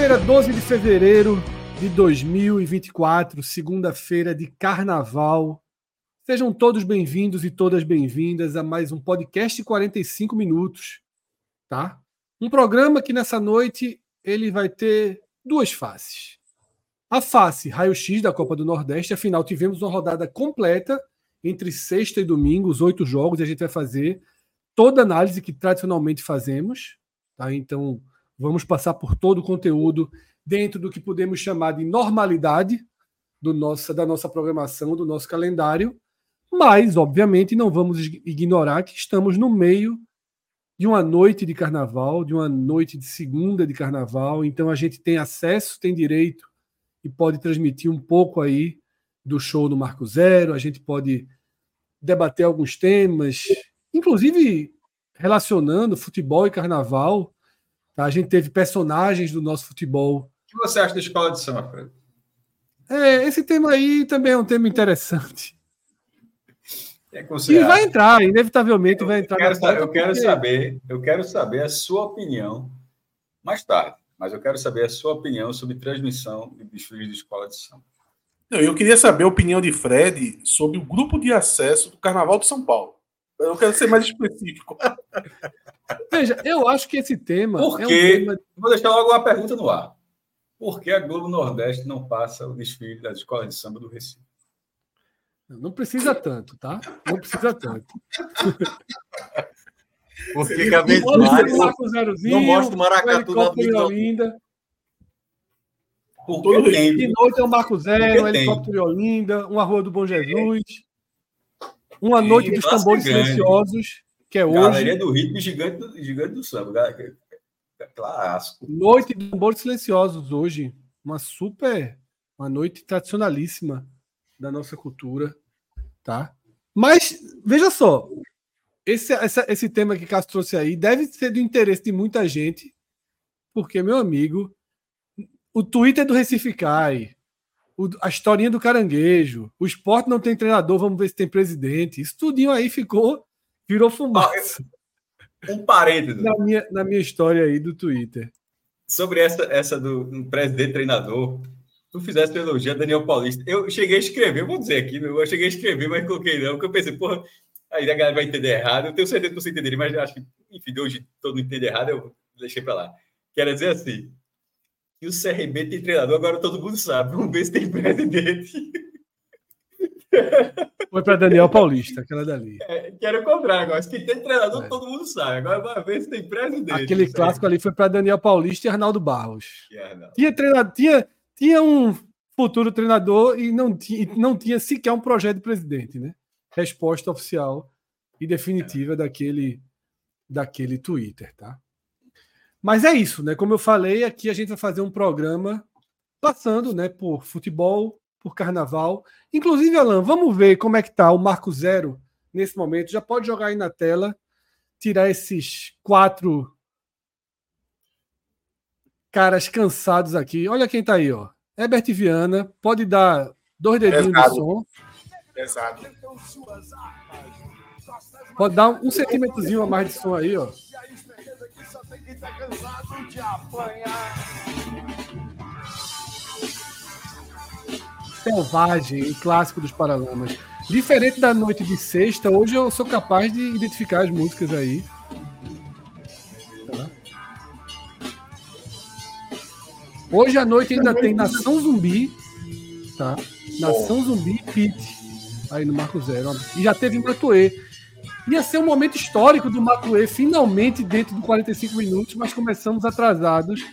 Segunda-feira, 12 de fevereiro de 2024, segunda-feira de carnaval. Sejam todos bem-vindos e todas bem-vindas a mais um podcast 45 minutos, tá? Um programa que nessa noite ele vai ter duas faces. A face raio-x da Copa do Nordeste, afinal tivemos uma rodada completa entre sexta e domingo, os oito jogos, e a gente vai fazer toda a análise que tradicionalmente fazemos, tá? Então, Vamos passar por todo o conteúdo dentro do que podemos chamar de normalidade do nossa, da nossa programação, do nosso calendário, mas, obviamente, não vamos ignorar que estamos no meio de uma noite de carnaval, de uma noite de segunda de carnaval, então a gente tem acesso, tem direito e pode transmitir um pouco aí do show do Marco Zero, a gente pode debater alguns temas, inclusive relacionando futebol e carnaval, Tá? A gente teve personagens do nosso futebol. O que você acha da escola de samba, Fred? É, esse tema aí também é um tema interessante. É e vai entrar, inevitavelmente eu vai entrar. Quero, eu quero saber, eu quero saber a sua opinião mais tarde, mas eu quero saber a sua opinião sobre transmissão de desfiles de escola de samba. Eu queria saber a opinião de Fred sobre o grupo de acesso do Carnaval de São Paulo. Eu quero ser mais específico. Veja, eu acho que esse tema. Por quê? É um tema... Vou deixar logo uma pergunta no ar. Por que a Globo Nordeste não passa o desfile das escolas de samba do Recife? Não precisa tanto, tá? Não precisa tanto. Porque vez mais não mostra o Maracatu na Olinda. Por todo De noite é o Marco Zero, um helicóptero de Olinda, uma Rua do Bom Jesus, uma noite dos tambores silenciosos que é hoje. Galeria do Ritmo Gigante do, gigante do Samba. Clássico. Noite de tambores silenciosos hoje. Uma super. Uma noite tradicionalíssima da nossa cultura. Tá? Mas, veja só. Esse, essa, esse tema que Castro trouxe aí deve ser do interesse de muita gente, porque, meu amigo, o Twitter do Recife cai, a historinha do caranguejo, o esporte não tem treinador, vamos ver se tem presidente. Isso tudinho aí ficou Virou fumaça. Um parênteses. Na minha, na minha história aí do Twitter. Sobre essa, essa do, do presidente treinador, tu fizesse elogio a Daniel Paulista. Eu cheguei a escrever, vou dizer aqui, eu cheguei a escrever, mas coloquei não, porque eu pensei, porra, aí a galera vai entender errado. Eu tenho certeza que você entenderia, mas acho que, enfim, hoje todo mundo entende errado, eu deixei para lá. Quero dizer assim, que o CRB tem treinador, agora todo mundo sabe. Vamos ver se tem presidente. Foi para Daniel Paulista, aquela dali. É, quero encontrar agora. Se tem treinador, é. todo mundo sabe. Agora vai ver se tem presidente. Aquele clássico ali foi para Daniel Paulista e Arnaldo Barros. Arnaldo. Tinha, treinador, tinha, tinha um futuro treinador e não tinha, não tinha sequer um projeto de presidente, né? Resposta oficial e definitiva é. daquele, daquele Twitter, tá? Mas é isso, né? Como eu falei, aqui a gente vai fazer um programa passando, né, por futebol, por carnaval. Inclusive, Alan, vamos ver como é que tá o Marco Zero nesse momento. Já pode jogar aí na tela, tirar esses quatro caras cansados aqui. Olha quem tá aí, ó. Herbert Viana, pode dar dois dedinhos Pesado. de som. Pesado. Pode dar um centímetrozinho a mais de som aí, ó selvagem, o clássico dos Paralamas. Diferente da noite de sexta, hoje eu sou capaz de identificar as músicas aí. Hoje à noite ainda tem Nação Zumbi, tá? Nação Zumbi e Pit, aí no Marco Zero. E já teve Matuê. Ia ser um momento histórico do Matue, finalmente dentro do 45 minutos, mas começamos atrasados.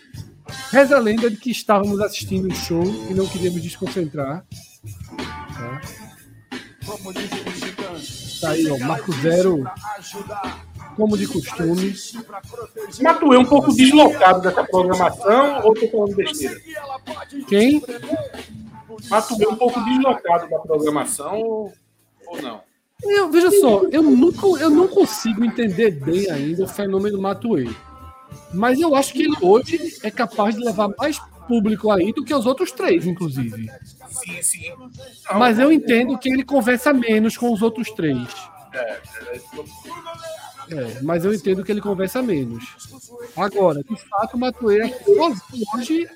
Reza a lenda de que estávamos assistindo o um show e não queríamos desconcentrar. Tá, tá aí, ó, Marco Zero, como de costume. Matue é um pouco deslocado dessa programação ou tô falando besteira? Quem? Matue é um pouco deslocado da programação ou não? Eu, veja só, eu, nunca, eu não consigo entender bem ainda o fenômeno Matuei. Mas eu acho que ele hoje é capaz de levar mais público aí do que os outros três, inclusive. Sim, sim. Mas eu entendo que ele conversa menos com os outros três. É, É, mas eu entendo que ele conversa menos. Agora, de fato, o Matuei hoje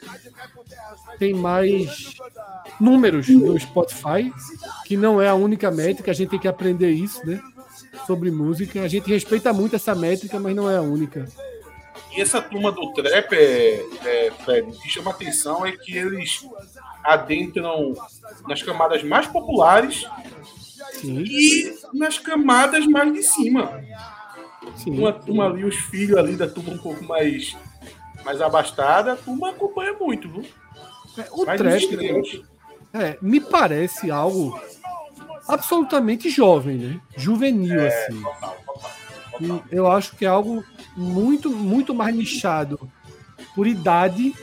tem mais números no Spotify, que não é a única métrica, a gente tem que aprender isso, né? Sobre música. A gente respeita muito essa métrica, mas não é a única. E essa turma do trap, é, é, Fred, o que chama atenção é que eles adentram nas camadas mais populares Sim. e nas camadas mais de cima. Sim. Uma turma ali, os filhos ali da turma um pouco mais, mais abastada, a turma acompanha muito, viu? É, o Mais trap extremos. é, me parece algo absolutamente jovem, né? Juvenil, assim. E Eu acho que é algo muito, muito mais nichado por idade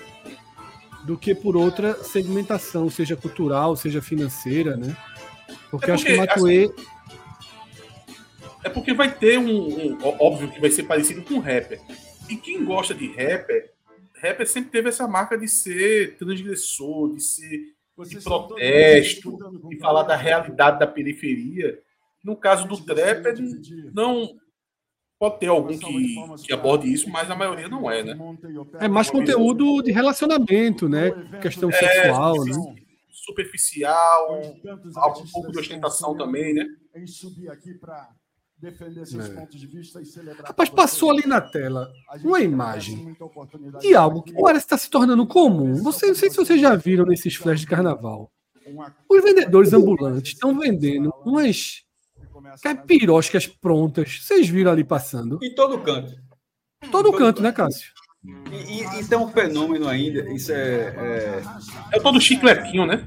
do que por outra segmentação, seja cultural, seja financeira, né? Porque, É acho que o porque, Matuê. É porque vai ter um, um- Óbvio que vai ser parecido com rapper. E quem gosta de rapper, rapper sempre teve essa marca de ser transgressor, de ser de protesto, de falar da realidade da periferia. No caso do trap, não pode ter algum que, que aborde isso, mas a maioria não é, né? É mais conteúdo de relacionamento, né? Questão sexual, né? Superficial, algo um pouco de ostentação também, né? Em subir aqui para defender seus É. pontos de vista e celebrar. Rapaz, passou ali na tela uma imagem de algo que parece estar se tornando comum. Você, não sei se vocês já viram nesses flashes de carnaval. Os vendedores ambulantes estão vendendo umas começa caipiroscas prontas. Vocês viram ali passando? Em todo canto. Todo canto, né, Cássio? E, e, e tem um fenômeno ainda, isso é. É, É todo chicletinho, né?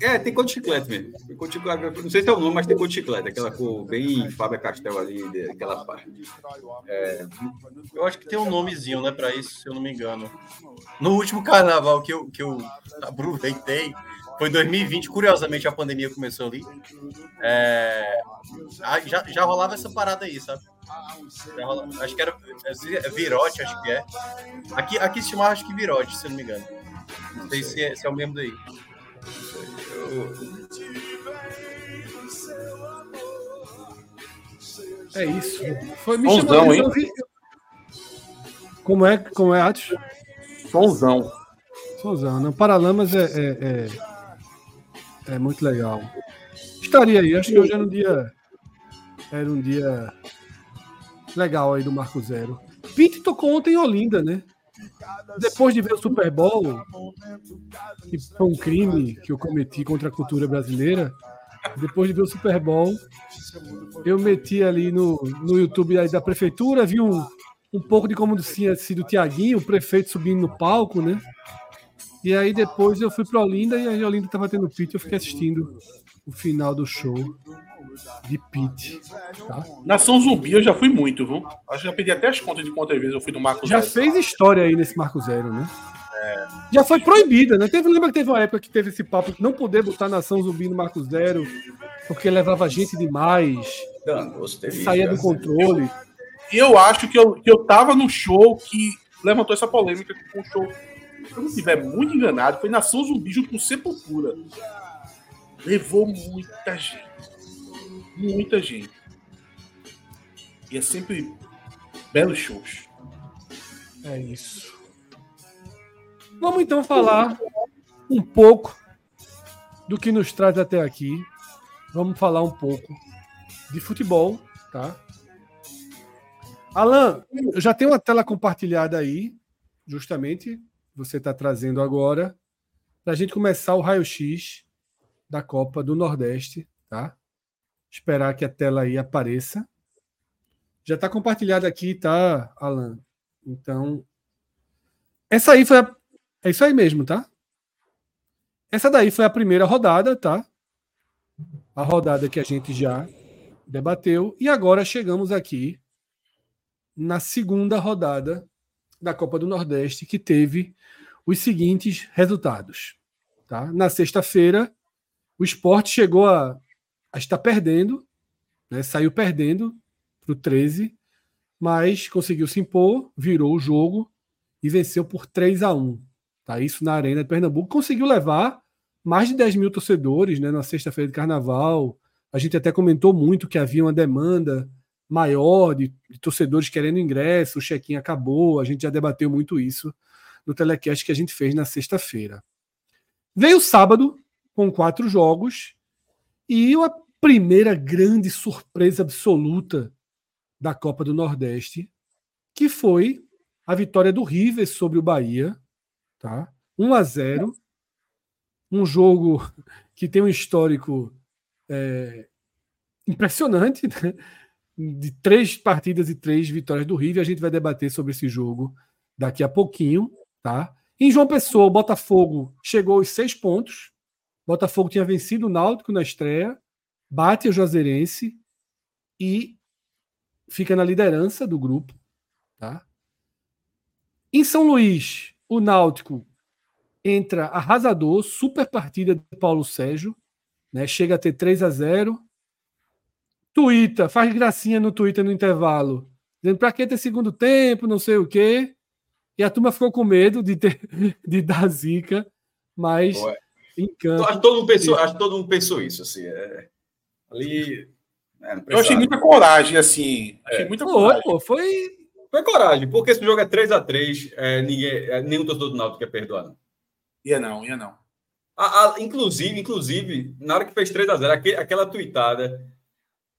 é tem cor de chiclete mesmo. Tem cor de chiclete, não sei se é o nome, mas tem cor de chiclete, aquela cor bem Fábio Castel ali, de- aquela parte. É, Eu acho que tem um nomezinho, né, pra isso, se eu não me engano. No último carnaval que eu, que eu aproveitei, foi 2020, curiosamente a pandemia começou ali. É, já, já rolava essa parada aí, sabe? Rolava- acho que era é Virote, acho que é. Aqui, aqui se chamava, acho que Virote, se eu não me engano. Não sei se é, se é o mesmo daí. É isso. Foi me hein? Como é, como é, Atos? Sonzão. Sozão, não. Paralamas é, é, é, é muito legal. Estaria aí, acho que hoje era um dia. Era um dia legal aí do Marco Zero. Pete tocou ontem em Olinda, né? Depois de ver o Super Bowl, que foi um crime que eu cometi contra a cultura brasileira. Depois de ver o Super Bowl, eu meti ali no, no YouTube da prefeitura, vi um, um pouco de como tinha sido o Tiaguinho, o prefeito subindo no palco, né? E aí depois eu fui para Olinda e a Olinda tava tendo pit, eu fiquei assistindo o final do show de pit. Tá? Nação Zumbi eu já fui muito, viu? Acho que já pedi até as contas de quantas vezes eu fui no Marco Já Zero. fez história aí nesse Marco Zero, né? Já foi proibida, né? Teve, lembra que teve uma época que teve esse papo de não poder botar nação zumbi no Marco Zero, porque levava gente demais, Danos, saía do controle. E eu acho que eu, que eu tava no show que levantou essa polêmica com o show. Se eu não estiver muito enganado, foi Nação junto com Sepultura. Levou muita gente. Muita gente. E é sempre belos shows. É isso. Vamos então falar um pouco do que nos traz até aqui. Vamos falar um pouco de futebol, tá? Alan, eu já tenho uma tela compartilhada aí, justamente, você está trazendo agora, para a gente começar o raio-x da Copa do Nordeste, tá? Esperar que a tela aí apareça, Já está compartilhado aqui, tá, Alan? Então, essa aí foi a... É isso aí mesmo, tá? Essa daí foi a primeira rodada, tá? A rodada que a gente já debateu. E agora chegamos aqui na segunda rodada da Copa do Nordeste, que teve os seguintes resultados. Tá? Na sexta-feira, o esporte chegou a, a estar perdendo, né? saiu perdendo para o 13, mas conseguiu se impor, virou o jogo e venceu por 3 a 1 tá? Isso na Arena de Pernambuco. Conseguiu levar mais de 10 mil torcedores né? na sexta-feira de carnaval. A gente até comentou muito que havia uma demanda maior de, de torcedores querendo ingresso, o check-in acabou, a gente já debateu muito isso no telecast que a gente fez na sexta-feira. Veio sábado com quatro jogos e a primeira grande surpresa absoluta da Copa do Nordeste, que foi a vitória do River sobre o Bahia, tá? 1 a 0, um jogo que tem um histórico é, impressionante, né? De três partidas e três vitórias do River. A gente vai debater sobre esse jogo daqui a pouquinho, tá? Em João Pessoa, o Botafogo chegou aos seis pontos. O Botafogo tinha vencido o Náutico na estreia, bate o Juazeirense e fica na liderança do grupo, tá? Em São Luís, o Náutico entra arrasador, super partida de Paulo Sérgio, né? Chega a ter 3 a 0 Twitter, faz gracinha no Twitter no intervalo, dizendo para que ter segundo tempo, não sei o quê. E a turma ficou com medo de, ter, de dar zica, mas Ué. em campo. Acho que todo mundo pensou, acho todo mundo pensou isso, assim. é. ali. é, Eu achei muita coragem, assim. Achei É. muita coragem. pô, foi. Foi coragem, porque esse jogo é 3x3, é, ninguém, é, nenhum torcedor do Náutico quer perdoar, não. Ia não, ia não. A- a- inclusive, inclusive, na hora que fez 3x0, aquele- aquela tuitada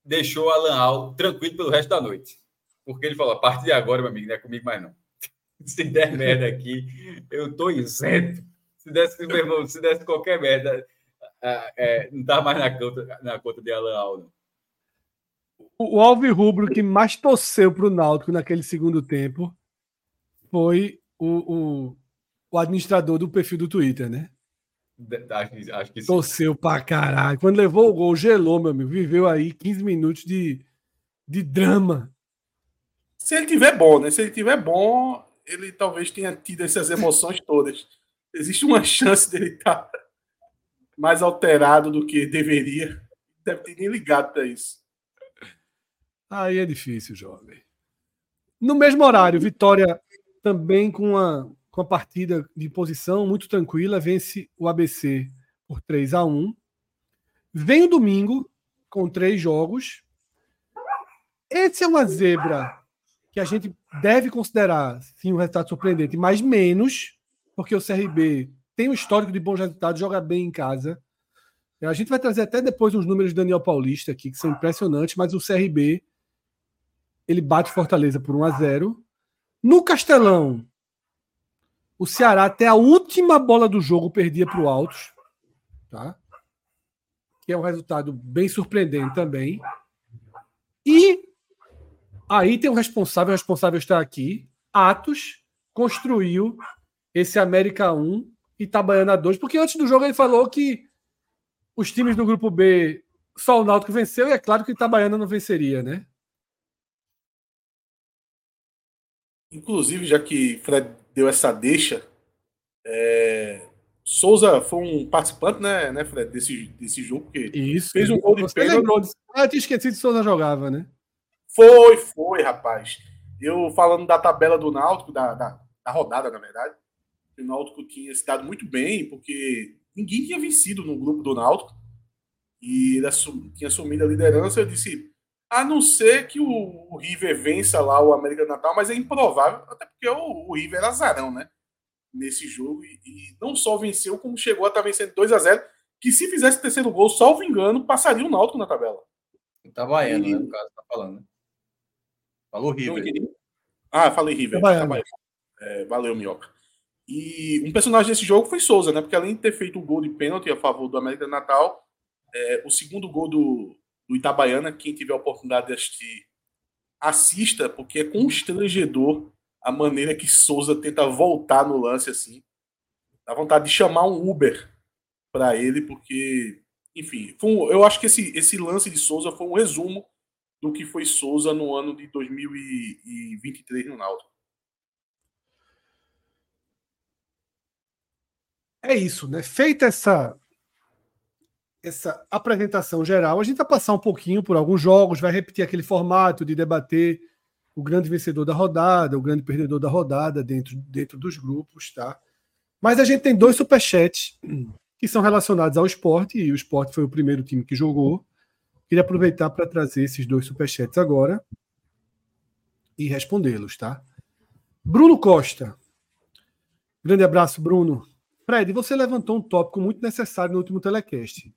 deixou Alan Al tranquilo pelo resto da noite. Porque ele falou: a partir de agora, meu amigo, não é comigo mais não. Se der merda aqui, eu tô isento. Se desse, meu irmão, se desse qualquer merda, é, não tava mais na conta, na conta de Alan Al, não. O Alves Rubro que mais torceu para o Náutico naquele segundo tempo foi o, o, o administrador do perfil do Twitter, né? Acho, que- acho que sim. Torceu pra caralho. Quando levou o gol, gelou, meu amigo. Viveu aí 15 minutos de, de drama. Se ele tiver bom, né? Se ele tiver bom, ele talvez tenha tido essas emoções todas. Existe uma chance dele estar mais alterado do que deveria. Deve ter nem ligado para isso. Aí é difícil, jovem. No mesmo horário, Vitória também com uma, com a partida de posição muito tranquila, vence o ABC por 3 a 1 Vem o domingo com três jogos. Esse é uma zebra que a gente deve considerar sim um resultado surpreendente, mas menos, porque o CRB tem um histórico de bons resultados, joga bem em casa. A gente vai trazer até depois uns números do Daniel Paulista aqui, que são impressionantes, mas o CRB ele bate Fortaleza por 1 a 0. No Castelão, o Ceará até a última bola do jogo perdia para o Altos, tá? Que é um resultado bem surpreendente também. E aí tem um responsável, o responsável está aqui. Atos construiu esse América 1 e Itabaiana 2, porque antes do jogo ele falou que os times do grupo B, só o Náutico venceu, e é claro que o Itabaiana não venceria, né? Inclusive, já que Fred deu essa deixa, é, Souza foi um participante, né, né Fred, desse, desse jogo, porque Isso. Fez um gol de pênalti. Ah, eu tinha esquecido que Souza jogava, né? Foi, foi, rapaz. Eu falando da tabela do Náutico, da, da, da rodada, na verdade, o Náutico tinha se dado muito bem, porque ninguém tinha vencido no grupo do Náutico. E ele assum- tinha assumido a liderança. Eu disse, a não ser que o, o River vença lá o América do Natal, mas é improvável, até porque o, o River era azarão, né? Nesse jogo. E, e não só venceu, como chegou a estar vencendo 2 a 0 que se fizesse terceiro gol, salvo engano, passaria o Náutico na tabela. Itabaiana, né? No caso, tá falando. né? Falou River. Ah, falei River. Itabaiana. Itabaiana. É, valeu, Minhoca. E um personagem desse jogo foi Souza, né? Porque além de ter feito o gol de pênalti a favor do América do Natal, é, o segundo gol do, do Itabaiana, quem tiver a oportunidade de assistir assista, porque é constrangedor a maneira que Souza tenta voltar no lance assim. Dá vontade de chamar um Uber para ele, porque, enfim, um, eu acho que esse, esse lance de Souza foi um resumo do que foi Souza no ano de 2023 no Náutico. É isso, né? Feita essa essa apresentação geral, a gente vai passar um pouquinho por alguns jogos, vai repetir aquele formato de debater o grande vencedor da rodada, o grande perdedor da rodada dentro, dentro dos grupos, tá? Mas a gente tem dois superchats que são relacionados ao esporte, e o esporte foi o primeiro time que jogou. Queria aproveitar para trazer esses dois superchats agora e respondê-los, tá? Bruno Costa. Grande abraço, Bruno. Fred, você levantou um tópico muito necessário no último telecast,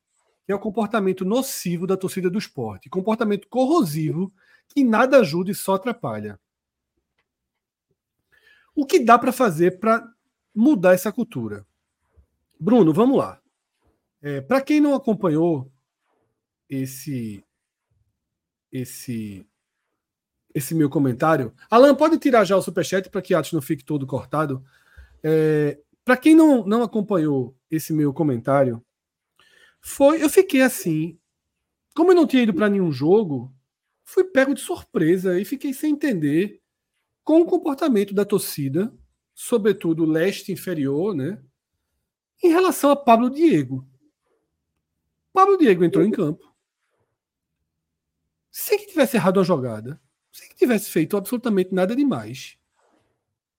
é o comportamento nocivo da torcida do esporte. Comportamento corrosivo que nada ajuda e só atrapalha. O que dá para fazer para mudar essa cultura? Bruno, vamos lá. É, para quem não acompanhou esse esse esse meu comentário, Alan pode tirar já o superchat para que Atos não fique todo cortado. É, para quem não, não acompanhou esse meu comentário, foi eu fiquei assim, como eu não tinha ido para nenhum jogo, fui pego de surpresa e fiquei sem entender com o comportamento da torcida, sobretudo leste inferior, né? Em relação a Pablo Diego. Pablo Diego entrou em campo. Sem que tivesse errado a jogada, sem que tivesse feito absolutamente nada demais,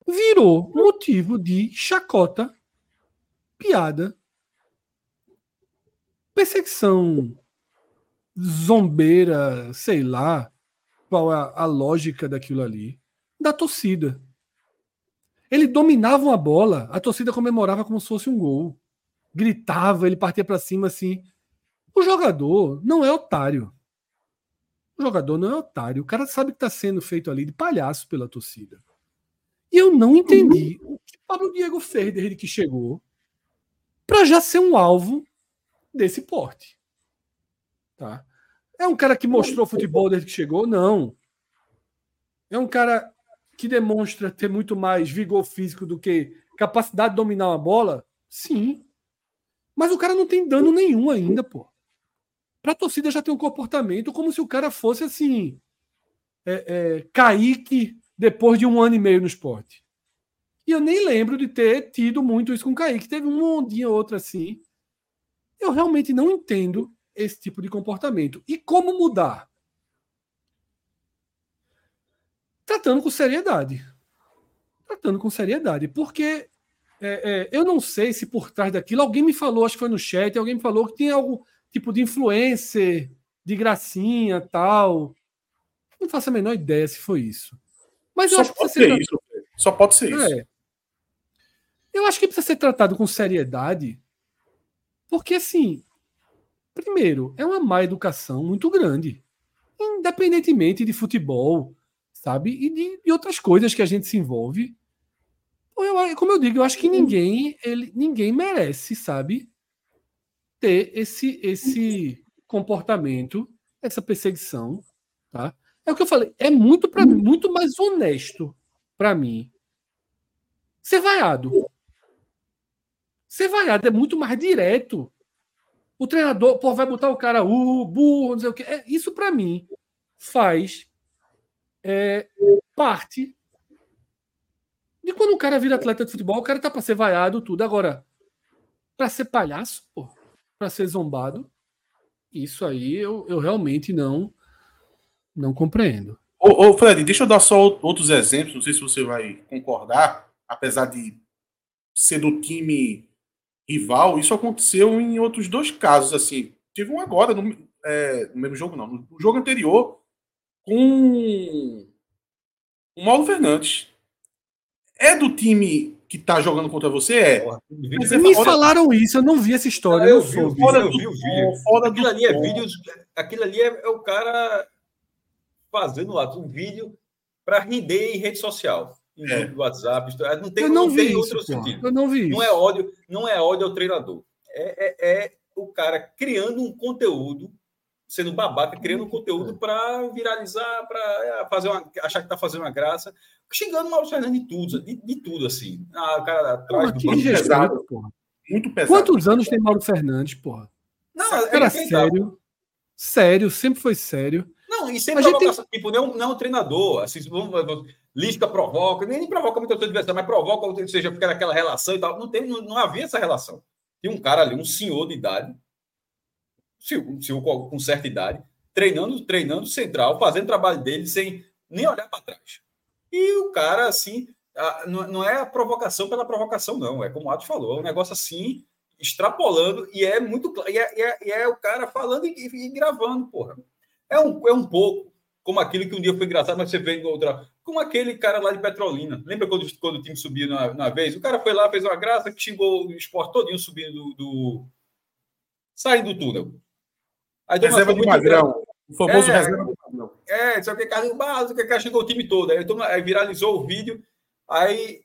virou motivo de chacota, piada, perseguição zombeira, sei lá qual é a, lógica daquilo ali, da torcida. Ele dominava a bola, a torcida comemorava como se fosse um gol. Gritava, ele partia para cima assim. O jogador não é otário. O jogador não é otário. O cara sabe que está sendo feito ali de palhaço pela torcida. E eu não entendi o que Pablo Diego fez desde que chegou para já ser um alvo desse porte. Tá? É um cara que mostrou futebol desde que chegou? Não. É um cara que demonstra ter muito mais vigor físico do que capacidade de dominar uma bola? Sim. Mas o cara não tem dano nenhum ainda, pô. Pra torcida já tem um comportamento como se o cara fosse assim. É, é, Kaique depois de um ano e meio no esporte. E eu nem lembro de ter tido muito isso com o Kaique. Teve um ondinha ou outra assim. Eu realmente não entendo esse tipo de comportamento. E como mudar? Tratando com seriedade. Tratando com seriedade. Porque é, é, eu não sei se por trás daquilo alguém me falou, acho que foi no chat, alguém me falou que tinha algum tipo de influencer, de gracinha tal. Não faço a menor ideia se foi isso. Mas Só eu acho que pode precisa ser ser isso. Só pode ser isso. é. Eu acho que precisa ser tratado com seriedade, porque assim, primeiro, é uma má educação muito grande, independentemente de futebol, sabe, e de, de outras coisas que a gente se envolve. Eu, como eu digo, eu acho que ninguém, ele, ninguém merece, sabe, ter esse esse comportamento, essa perseguição, tá? É o que eu falei, é muito para muito mais honesto para mim ser vaiado. Ser vaiado é muito mais direto. O treinador pô, vai botar o cara uh, burro, não sei o quê. É, isso para mim faz é, parte de quando o cara vira atleta de futebol, o cara tá para ser vaiado tudo. Agora, para ser palhaço, pô, para ser zombado, isso aí eu, eu realmente não não compreendo. Ô, ô, Fred, deixa eu dar só outros exemplos, não sei se você vai concordar, apesar de ser do time rival, isso aconteceu em outros dois casos, assim. Teve um agora, no, é, no mesmo jogo não, no jogo anterior, com o Mauro Fernandes. É do time que tá jogando contra você? É. É Me fora- falaram isso, eu não vi essa história. Ah, eu eu vi vídeo, fora eu do vi o vídeo. fora do Aquilo ali é tom. vídeos. Aquilo ali é, é o cara fazendo lá um vídeo para render em rede social. Em É. grupo do WhatsApp. isto- Não tem, eu não, não tem isso. outro pô. sentido. Eu não vi isso. Não é ódio, não é ódio ao treinador. É, é- é o cara criando um conteúdo sendo babaca, criando conteúdo para viralizar, para fazer uma, achar que tá fazendo uma graça, xingando o Mauro Fernandes de tudo, de, de tudo, assim. Ah, o cara atrás do banco. pesado. porra. Muito pesado. Quantos anos tem Mauro Fernandes, porra? Não, é ele tá- sério. Sério, sempre foi sério. Não, e sem A gente provocação, tipo, não, não é um treinador, assim, vamos- vamos- Lisca provoca, nem, provoca muito adversário, mas provoca, ou seja, fica naquela relação e tal. Não, tem, não, não havia essa relação. Tem um cara ali, um senhor de idade, um senhor com, certa idade, treinando, treinando central, fazendo o trabalho dele sem nem olhar para trás. E o cara, assim, a- não, é a provocação pela provocação, não. É como o Atos falou, é um negócio assim, extrapolando, e é muito claro. E é, é- é o cara falando e, e gravando, porra. É um, é um pouco como aquilo que um dia foi engraçado, mas você vê em outra. Como aquele cara lá de Petrolina. Lembra quando, quando o time subiu na, na vez? O cara foi lá, fez uma graça, que xingou o esporte todinho subindo do. do... saindo do túnel. Aí Reserva de Magrão. O famoso É. reserva Magrão. é, só que Carlinhos Barros, que chegou o time todo. Aí, mundo- aí viralizou o vídeo, aí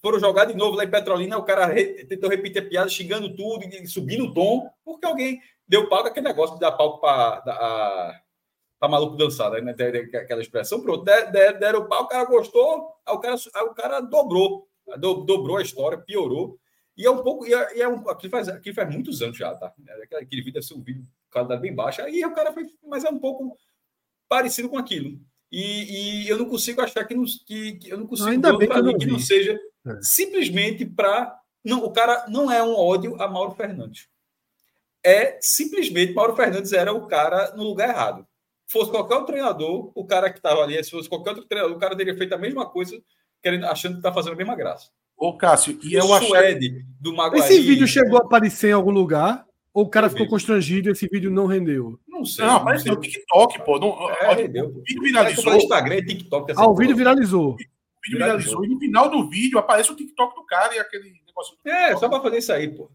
foram jogar de novo lá em Petrolina, o cara re- tentou repetir a piada, xingando tudo, e subindo o tom, porque alguém deu palco aquele negócio de dar palco para maluco dançar, né? Aquela expressão, pronto, der- der- deram o pau, o cara gostou, aí o cara, aí o cara dobrou, do- dobrou a história, piorou. E é um pouco, e é, e é um, aqui, faz, aqui faz muitos anos já, tá? Aquele, aquele vídeo deve ser um vídeo qualidade bem baixa, aí o cara foi, mas é um pouco parecido com aquilo. E, e eu não consigo achar que, não, que, que eu não consigo Ainda bem que não que não seja É. simplesmente para. Não, o cara não é um ódio a Mauro Fernandes. É simplesmente Mauro Fernandes era o cara no lugar errado. Fosse qualquer outro treinador, o cara que estava ali, se fosse qualquer outro treinador, o cara teria feito a mesma coisa, querendo, achando que está fazendo a mesma graça. Ô, Cássio, e o eu acho. Suede do Maguari. Esse vídeo chegou a aparecer em algum lugar? Ou o cara ficou constrangido e esse vídeo não rendeu? Não sei. Não, apareceu no TikTok, pô. Não, É, olha, rendeu. o vídeo É, viralizou. no Instagram, TikTok. essa Ah, o vídeo viralizou. O vídeo viralizou. E no final do vídeo aparece o TikTok do cara e aquele negócio do É, TikTok. só para fazer isso aí, pô.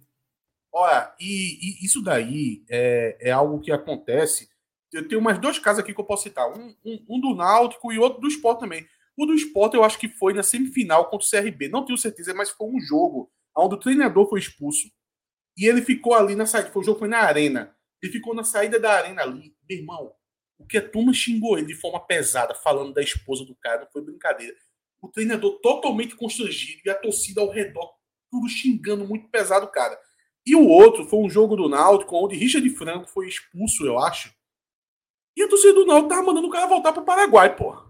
Olha, e, e isso daí é, é algo que acontece. Eu tenho mais dois casos aqui que eu posso citar. Um, um- um do Náutico e outro do Sport também. O do Sport eu acho que foi na semifinal contra o CRB. Não tenho certeza, mas foi um jogo onde o treinador foi expulso. E ele ficou ali na saída. Foi, o jogo foi na arena. Ele ficou na saída da arena ali. Meu irmão, o que a turma xingou ele de forma pesada, falando da esposa do cara, não foi brincadeira. O treinador totalmente constrangido e a torcida ao redor, tudo xingando muito pesado o cara. E o outro foi um jogo do Náutico, onde Richard Franco foi expulso, eu acho. E a torcida do Náutico tava mandando o cara voltar pro Paraguai, porra.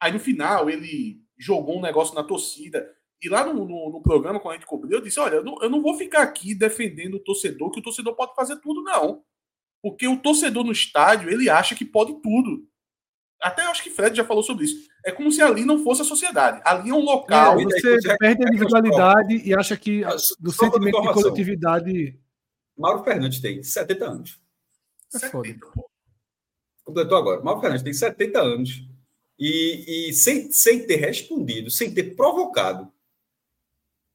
Aí no final ele jogou um negócio na torcida. E lá no, no, no programa, quando a gente cobriu, eu disse: olha, eu não, eu não vou ficar aqui defendendo o torcedor, que o torcedor pode fazer tudo, não. Porque o torcedor no estádio, ele acha que pode tudo. Até acho que Fred já falou sobre isso. É como se ali não fosse a sociedade. Ali é um local. É, você você- perde a individualidade e acha que do sentimento de coletividade Mauro Fernandes tem 70 anos. é foda. 70, pô. Completou agora. Mauro Fernandes tem 70 anos. E, e sem, sem ter respondido, sem ter provocado.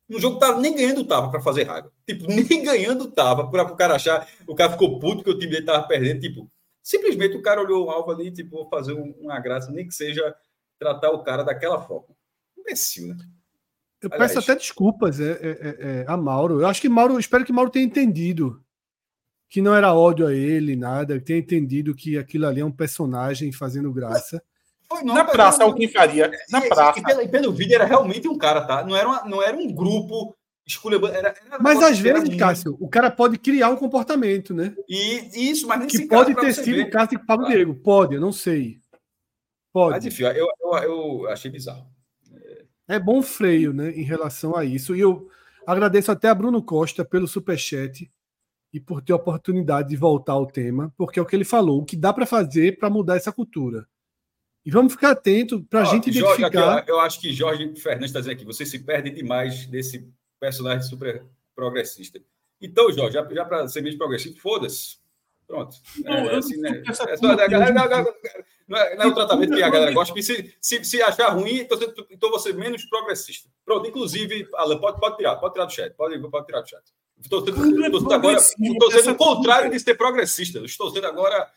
No jogo tava, nem ganhando tava para fazer raiva. Tipo, nem ganhando tava para o cara achar. O cara ficou puto que o time dele tava perdendo. Tipo, simplesmente o cara olhou o alvo ali, tipo, vou fazer um- uma graça, nem que seja tratar o cara daquela forma. Imbecil, né? Eu Aliás. peço até desculpas é, é, é, é, a Mauro. Eu acho que Mauro, espero que Mauro tenha entendido que não era ódio a ele, nada, tenha entendido que aquilo ali é um personagem fazendo graça. Foi, não, Na mas- praça, alguém faria. Na E- praça. E, pelo, e pelo vídeo era realmente um cara, tá? Não era, uma- não era um grupo esculhambando. Era, era Mas às que era vezes, Cássio, o cara pode criar um comportamento, né? E e isso, mas nem Que pode ter sido o caso de Pablo Diego. Pode, eu não sei. Pode. Mas enfim, eu, eu, eu achei bizarro. É bom freio, né, em relação a isso. E eu agradeço até a Bruno Costa pelo superchat e por ter a oportunidade de voltar ao tema, porque é o que ele falou, o que dá para fazer para mudar essa cultura. E vamos ficar atento para a gente Jorge, aqui, identificar. eu acho que Jorge Fernandes está dizendo aqui, você se perde demais desse personagem super progressista. Então, Jorge, já, já para ser meio progressista, foda-se. Pronto. Não, É, assim, né? É só- a galera- que Não é, não é o tratamento que a galera gosta, porque se, se, se achar ruim, então você, então você é menos progressista. Pronto, inclusive, Alan, pode, pode tirar, pode tirar do chat. Pode, pode tirar do chat. Estou sendo, Tudo é estou sendo agora. Estou o contrário de ser progressista. Estou sendo agora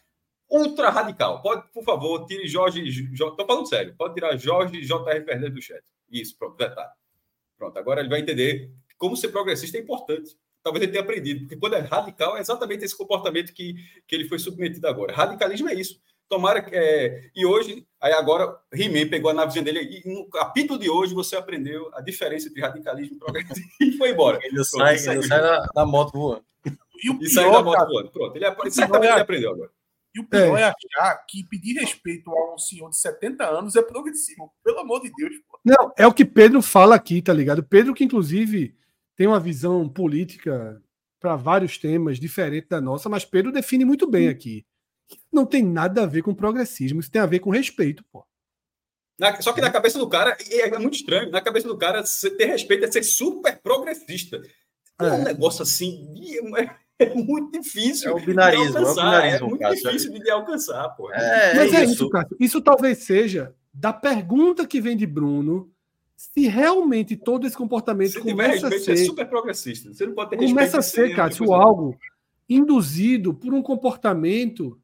ultra radical. Pode, por favor, tire Jorge. Estou falando sério. Pode tirar Jorge J.R. Fernandes do chat. Isso, pronto, detalhe. Pronto, agora ele vai entender como ser progressista é importante. Talvez ele tenha aprendido, porque quando é radical é exatamente esse comportamento que, que ele foi submetido agora. Radicalismo é isso. Tomara que. É, e hoje, aí agora, He-Man pegou a navezinha dele e no capítulo de hoje você aprendeu a diferença entre radicalismo e progressismo e foi embora. Ele sai, ele sai da, da moto voando. E o E saiu da moto cara, voando. Pronto, ele, apre- certamente ele aprendeu agora. e o pior é. achar que pedir respeito a um senhor de 70 anos é progressivo. Pelo amor de Deus, pô. Não, é o que Pedro fala aqui, tá ligado? Pedro, que inclusive tem uma visão política para vários temas diferente da nossa, mas Pedro define muito bem aqui. Não tem nada a ver com progressismo, isso tem a ver com respeito, pô. Na- só que na cabeça do cara, e é muito estranho, na cabeça do cara, ter respeito é ser super progressista. É um É. negócio assim, é, é muito difícil. É o binarismo, de é o alcançar, binarismo, É muito Cássio. difícil de alcançar, pô. É, Mas é isso. isso, Cássio. Isso talvez seja da pergunta que vem de Bruno, se realmente todo esse comportamento Se tiver começa a respeito, você é ser, super progressista. Você não pode ter começa a ser, Cássio, algo induzido por um comportamento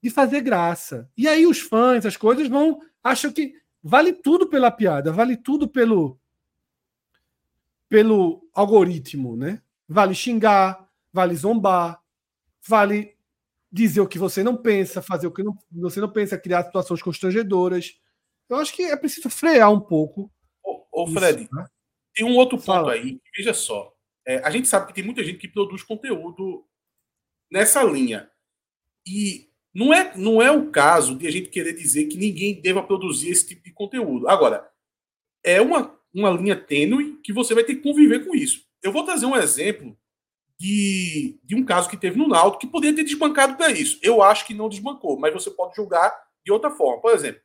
de fazer graça. E aí os fãs, as coisas vão, acham que vale tudo pela piada, vale tudo pelo pelo algoritmo, né? Vale xingar, vale zombar, vale dizer o que você não pensa, fazer o que não- você não pensa, criar situações constrangedoras. Eu acho que é preciso frear um pouco. Ô, ô, isso, Fred, né? tem um outro ponto Fala. aí. Veja só. É, a gente sabe que tem muita gente que produz conteúdo nessa linha. E não é, não é o caso de a gente querer dizer que ninguém deva produzir esse tipo de conteúdo. Agora, é uma, uma linha tênue que você vai ter que conviver com isso. Eu vou trazer um exemplo de, de um caso que teve no Náutico que poderia ter desbancado para isso. Eu acho que não desbancou, mas você pode julgar de outra forma. Por exemplo,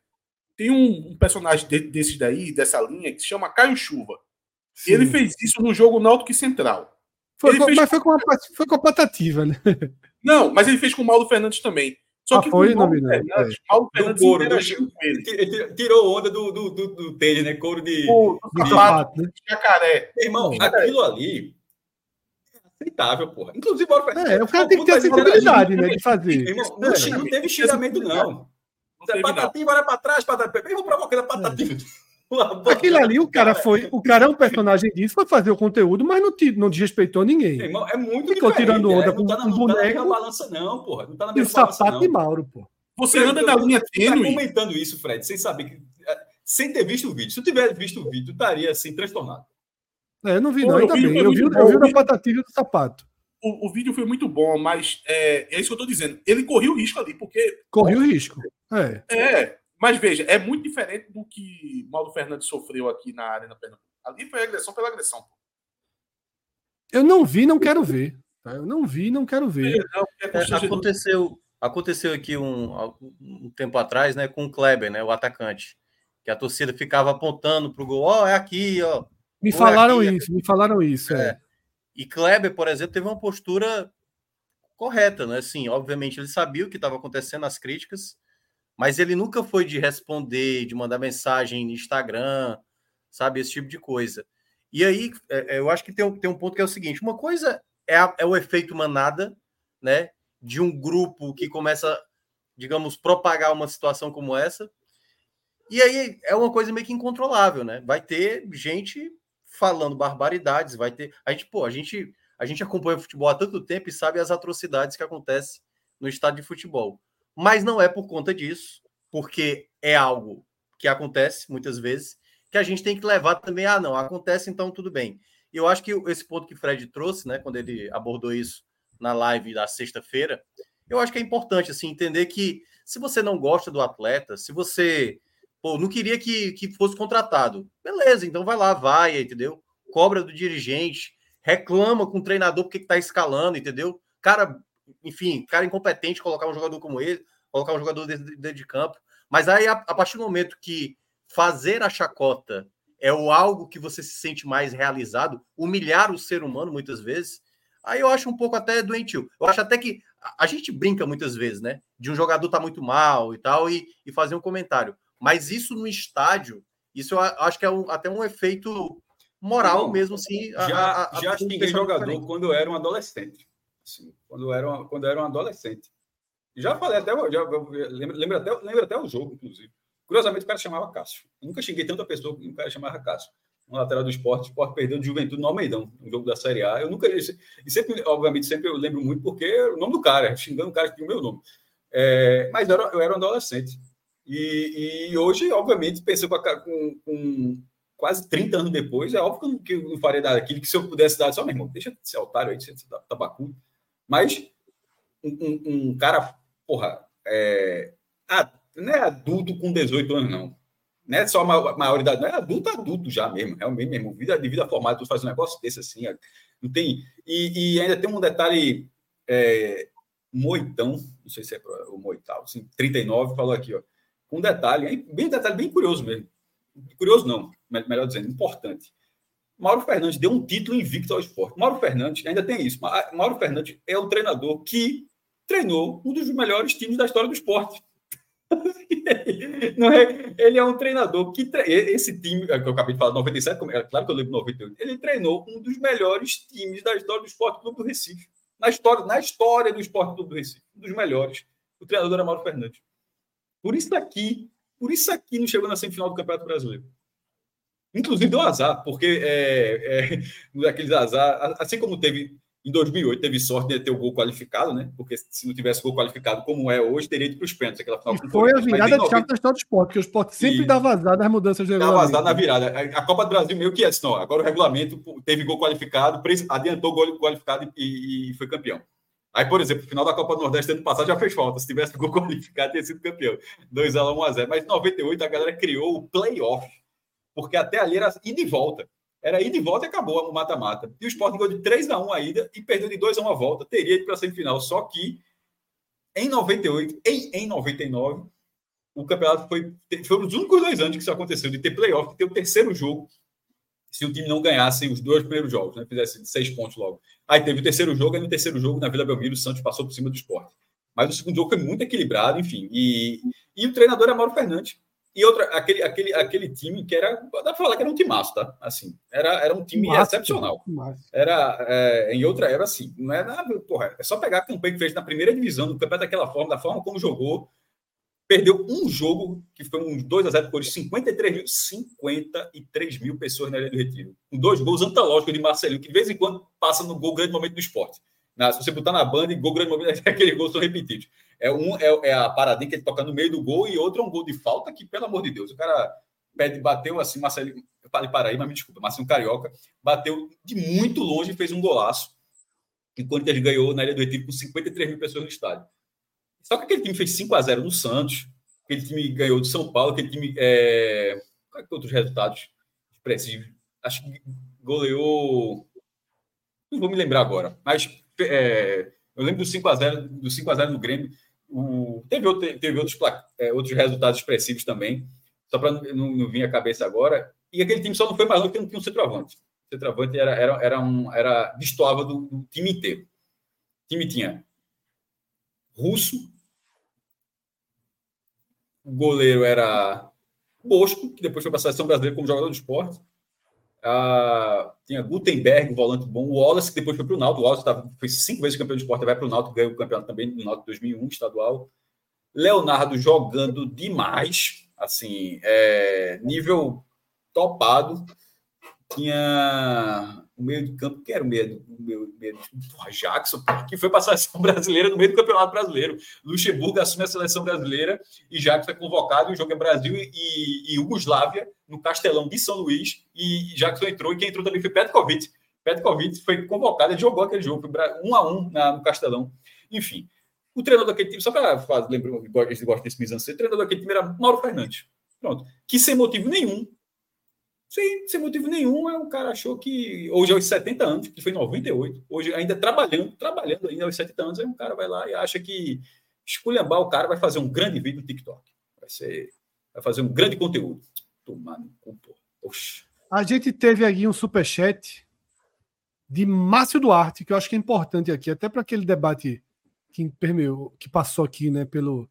tem um, um personagem de- desses daí, dessa linha, que se chama Caio Chuva. Ele Sim. fez isso no jogo Náutico e Central. Foi, ele com- fez- mas foi com, uma, foi com a patativa, né? Não, mas ele fez com o Mauro Fernandes também. Só Ah, que foi? o Mauro Não. Fernandes, Mauro Do Fernandes couro, do, interagiu com ele. Ele tirou onda do, do, do, do tênis, né? Couro de. O De sapato né? de jacaré. Meu irmão, Sim. aquilo ali é aceitável, porra. Inclusive, bora É, o cara tem que ter a sensibilidade, né? De fazer. Irmão, não, É. não teve xingamento, não. Não não. Patativa, olha pra trás, patativa. Mesmo provocando a patativa. Aquilo ali, o cara foi. O cara é um personagem disso, foi fazer o conteúdo, mas não, não desrespeitou ninguém. irmão, é muito Ficou tirando onda é, com- não tá, na- com não tá na boneco. balança, não, porra. Não tá na E o mesma balança, sapato não. de Mauro, pô. Você anda na linha Tá tênue. comentando isso, Fred, sem saber que. é, Sem ter visto o vídeo. Se eu tivesse visto o vídeo, eu estaria assim, transtornado. É, eu não vi, Pô, não, ainda bem. foi Eu vi, muito eu vi bom, o da patativa e do sapato. O, o vídeo foi muito bom, mas é, é isso que eu tô dizendo. Ele correu o risco ali, porque. Corri o risco. É. É. Mas veja, é muito diferente do que Mauro Fernandes sofreu aqui na Arena Pernambuco. Ali foi agressão pela agressão. Eu não vi, não quero ver. tá? Eu não vi, não quero ver. Não, porque é É, aconteceu, aconteceu aqui um, um tempo atrás, né, com o Kleber, né, o atacante, que a torcida ficava apontando pro gol, ó, é aqui, ó. Me é falaram aqui, é- isso, me falaram isso. É. E Kleber, por exemplo, teve uma postura correta, né? Assim, obviamente ele sabia o que estava acontecendo, as críticas, mas ele nunca foi de responder, de mandar mensagem no Instagram, sabe, esse tipo de coisa. E aí, é, é, eu acho que tem, um- tem um ponto que é o seguinte: uma coisa é, a- é o efeito manada, né? De um grupo que começa, digamos, propagar uma situação como essa. E aí é uma coisa meio que incontrolável, né? Vai ter gente falando barbaridades, vai ter. A gente, pô, a gente, a gente acompanha o futebol há tanto tempo e sabe as atrocidades que acontecem no estádio de futebol. Mas não é por conta disso, porque é algo que acontece muitas vezes, que a gente tem que levar também, ah, não, acontece, então tudo bem. E eu acho que esse ponto que Fred trouxe, né, quando ele abordou isso na live da sexta-feira, eu acho que é importante assim entender que se você não gosta do atleta, se você pô, não queria que, que fosse contratado, beleza, então vai lá, vai, entendeu? Cobra do dirigente, reclama com o treinador porque que tá escalando, entendeu? Cara, enfim, cara incompetente colocar um jogador como ele, colocar um jogador dentro, dentro de campo. Mas aí, a, a partir do momento que fazer a chacota é o algo que você se sente mais realizado, humilhar o ser humano muitas vezes, aí eu acho um pouco até doentio. Eu acho até que a, gente brinca muitas vezes, né? De um jogador tá muito mal e tal, e, e fazer um comentário. Mas isso no estádio, isso eu acho que é um- até um efeito moral Não, mesmo, assim. já a- a- já xinguei jogador diferente. quando eu era um adolescente. Assim, quando, eu era uma- quando eu era um adolescente. Já falei até, já, lembro, lembro, até, lembro até o jogo, inclusive. Curiosamente, o cara chamava Cássio. Eu nunca xinguei tanta pessoa que o cara chamava Cássio. no lateral do esporte. O esporte perdeu de juventude no Almeidão, no jogo da Série A. Eu nunca. E sempre, obviamente, sempre eu lembro muito porque o nome do cara, xingando o cara que tinha o meu nome. É, mas eu era, eu era um adolescente. E, e hoje, obviamente, pensei com, a, com, com, quase 30 anos depois, é óbvio que eu não faria nada daquilo, que se eu pudesse dar só, meu irmão, deixa de ser otário aí, de ser tabacu. Mas um, um, um cara, porra, é, não é adulto com 18 anos, não não é só maioridade, não é adulto, adulto já mesmo, realmente mesmo, vida de vida formada, tu faz um negócio desse assim, não tem. E, e ainda tem um detalhe, é, Moitão, não sei se é o Moital, assim, 39, falou aqui, ó, um detalhe, bem detalhe, bem curioso mesmo. Curioso não, melhor dizendo, importante. Mauro Fernandes deu um título invicto ao esporte. Mauro Fernandes ainda tem isso. Mauro Fernandes é o treinador que treinou um dos melhores times da história do esporte. Não é, ele é um treinador que tre... esse time que eu acabei de falar, 97, é claro que eu lembro 98, ele treinou um dos melhores times da história do Esporte Clube do Recife. Na história, na história do Esporte Clube do Recife, um dos melhores. O treinador era Mauro Fernandes. Por isso aqui, por isso aqui não chegou na semifinal do Campeonato Brasileiro. Inclusive deu azar, porque é, é, daqueles azar, assim como teve em 2008 teve sorte de ter o gol qualificado, né? Porque se não tivesse gol qualificado como é hoje, teria ido para os pênaltis. Aquela final e foi a virada de chave da história do esporte, porque o esporte sempre e... dá vazado nas mudanças de regulamento. Dá vazado na virada. A Copa do Brasil meio que é assim, ó, agora o regulamento teve gol qualificado, adiantou o gol qualificado e, e foi campeão. Aí, por exemplo, final da Copa do Nordeste ano passado já fez falta. Se tivesse gol qualificado, teria sido campeão. 2x1, 1x0. Mas em 98 a galera criou o playoff, porque até ali era ida e volta. Era ida e volta e acabou o mata-mata. E o Sport ganhou de 3 a 1 a ida e perdeu de 2 a 1 a volta. Teria ido para a semifinal. Só que em 98 e em 99, o campeonato foi. Foram os únicos dois anos que isso aconteceu, de ter playoff, de ter o terceiro jogo, se o time não ganhasse os dois primeiros jogos, né? Fizesse seis pontos logo. Aí teve o terceiro jogo, e no terceiro jogo, na Vila Belmiro, o Santos passou por cima do esporte. Mas o segundo jogo foi muito equilibrado, enfim. E, e o treinador é Mauro Fernandes e outra, aquele, aquele, aquele time que era, dá para falar que era um timaço, tá? Assim, era, era um time Massa, excepcional. Era, é, em outra era assim, não é nada, porra, é só pegar a campanha que fez na primeira divisão do campeonato daquela forma, da forma como jogou, perdeu um jogo, que foi um 2 a 0 por 53 mil, 53 mil pessoas na Ilha do Retiro. Com dois gols antológicos de Marcelinho, que de vez em quando passa no gol grande momento do esporte. Na, se você botar na banda, gol grande momento, aquele gol são repetidos. É, um, é, é, a paradinha que ele toca no meio do gol e outro é um gol de falta que, pelo amor de Deus, o cara pede, bateu assim, Marcelinho, eu falei Paraíba, me desculpa, Marcinho Carioca, bateu de muito longe e fez um golaço. E o Corinthians ganhou na Ilha do Retiro com 53 mil pessoas no estádio. Só que aquele time fez 5 a 0 no Santos, aquele time ganhou do São Paulo, aquele time. É... Qual é é outros resultados expressivos? Acho que goleou. Não vou me lembrar agora, mas é... eu lembro do 5 a 0 do 5 a 0 no Grêmio. O, teve, outro, teve outros, é, outros resultados expressivos também, só para não, não vir a cabeça agora. E aquele time só não foi mais longe porque não tinha um centroavante. O centroavante era, era, era, um, era destoava do, do time inteiro. O time tinha russo, o goleiro era Bosco, que depois foi para a seleção brasileira como jogador de esporte. Ah, tinha Gutenberg, volante bom. O Wallace, que depois foi para o Náutico. O Wallace tava, foi cinco vezes campeão de esporte, vai para o Náutico, ganhou o campeonato também no Náutico 2001, estadual. Leonardo jogando demais, assim, é, nível topado. Tinha o meio de campo, que era o meio, o meio, meio porra, Jackson, que foi para a seleção brasileira no meio do campeonato brasileiro. Luxemburgo assume a seleção brasileira e Jackson é convocado. E o jogo é Brasil e, e Yugoslávia no Castelão de São Luís. E Jackson entrou, e quem entrou também foi Petkovic. Petkovic foi convocado, ele jogou aquele jogo, um a um na, no Castelão. Enfim, o treinador daquele time, só para lembrar, eles gostam desse mise o treinador daquele time era Mauro Fernandes. Pronto. Que sem motivo nenhum sem, sem motivo nenhum, é, o cara achou que hoje aos 70 anos, que foi em 98, hoje ainda trabalhando, trabalhando ainda aos 70 anos, aí um cara vai lá e acha que esculhambar o cara vai fazer um grande vídeo no TikTok. Vai ser vai fazer um grande conteúdo. Tomar no cu, Oxe. A gente teve aqui um superchat de Márcio Duarte, que eu acho que é importante aqui, até para aquele debate que permeou, que passou aqui, né, pelo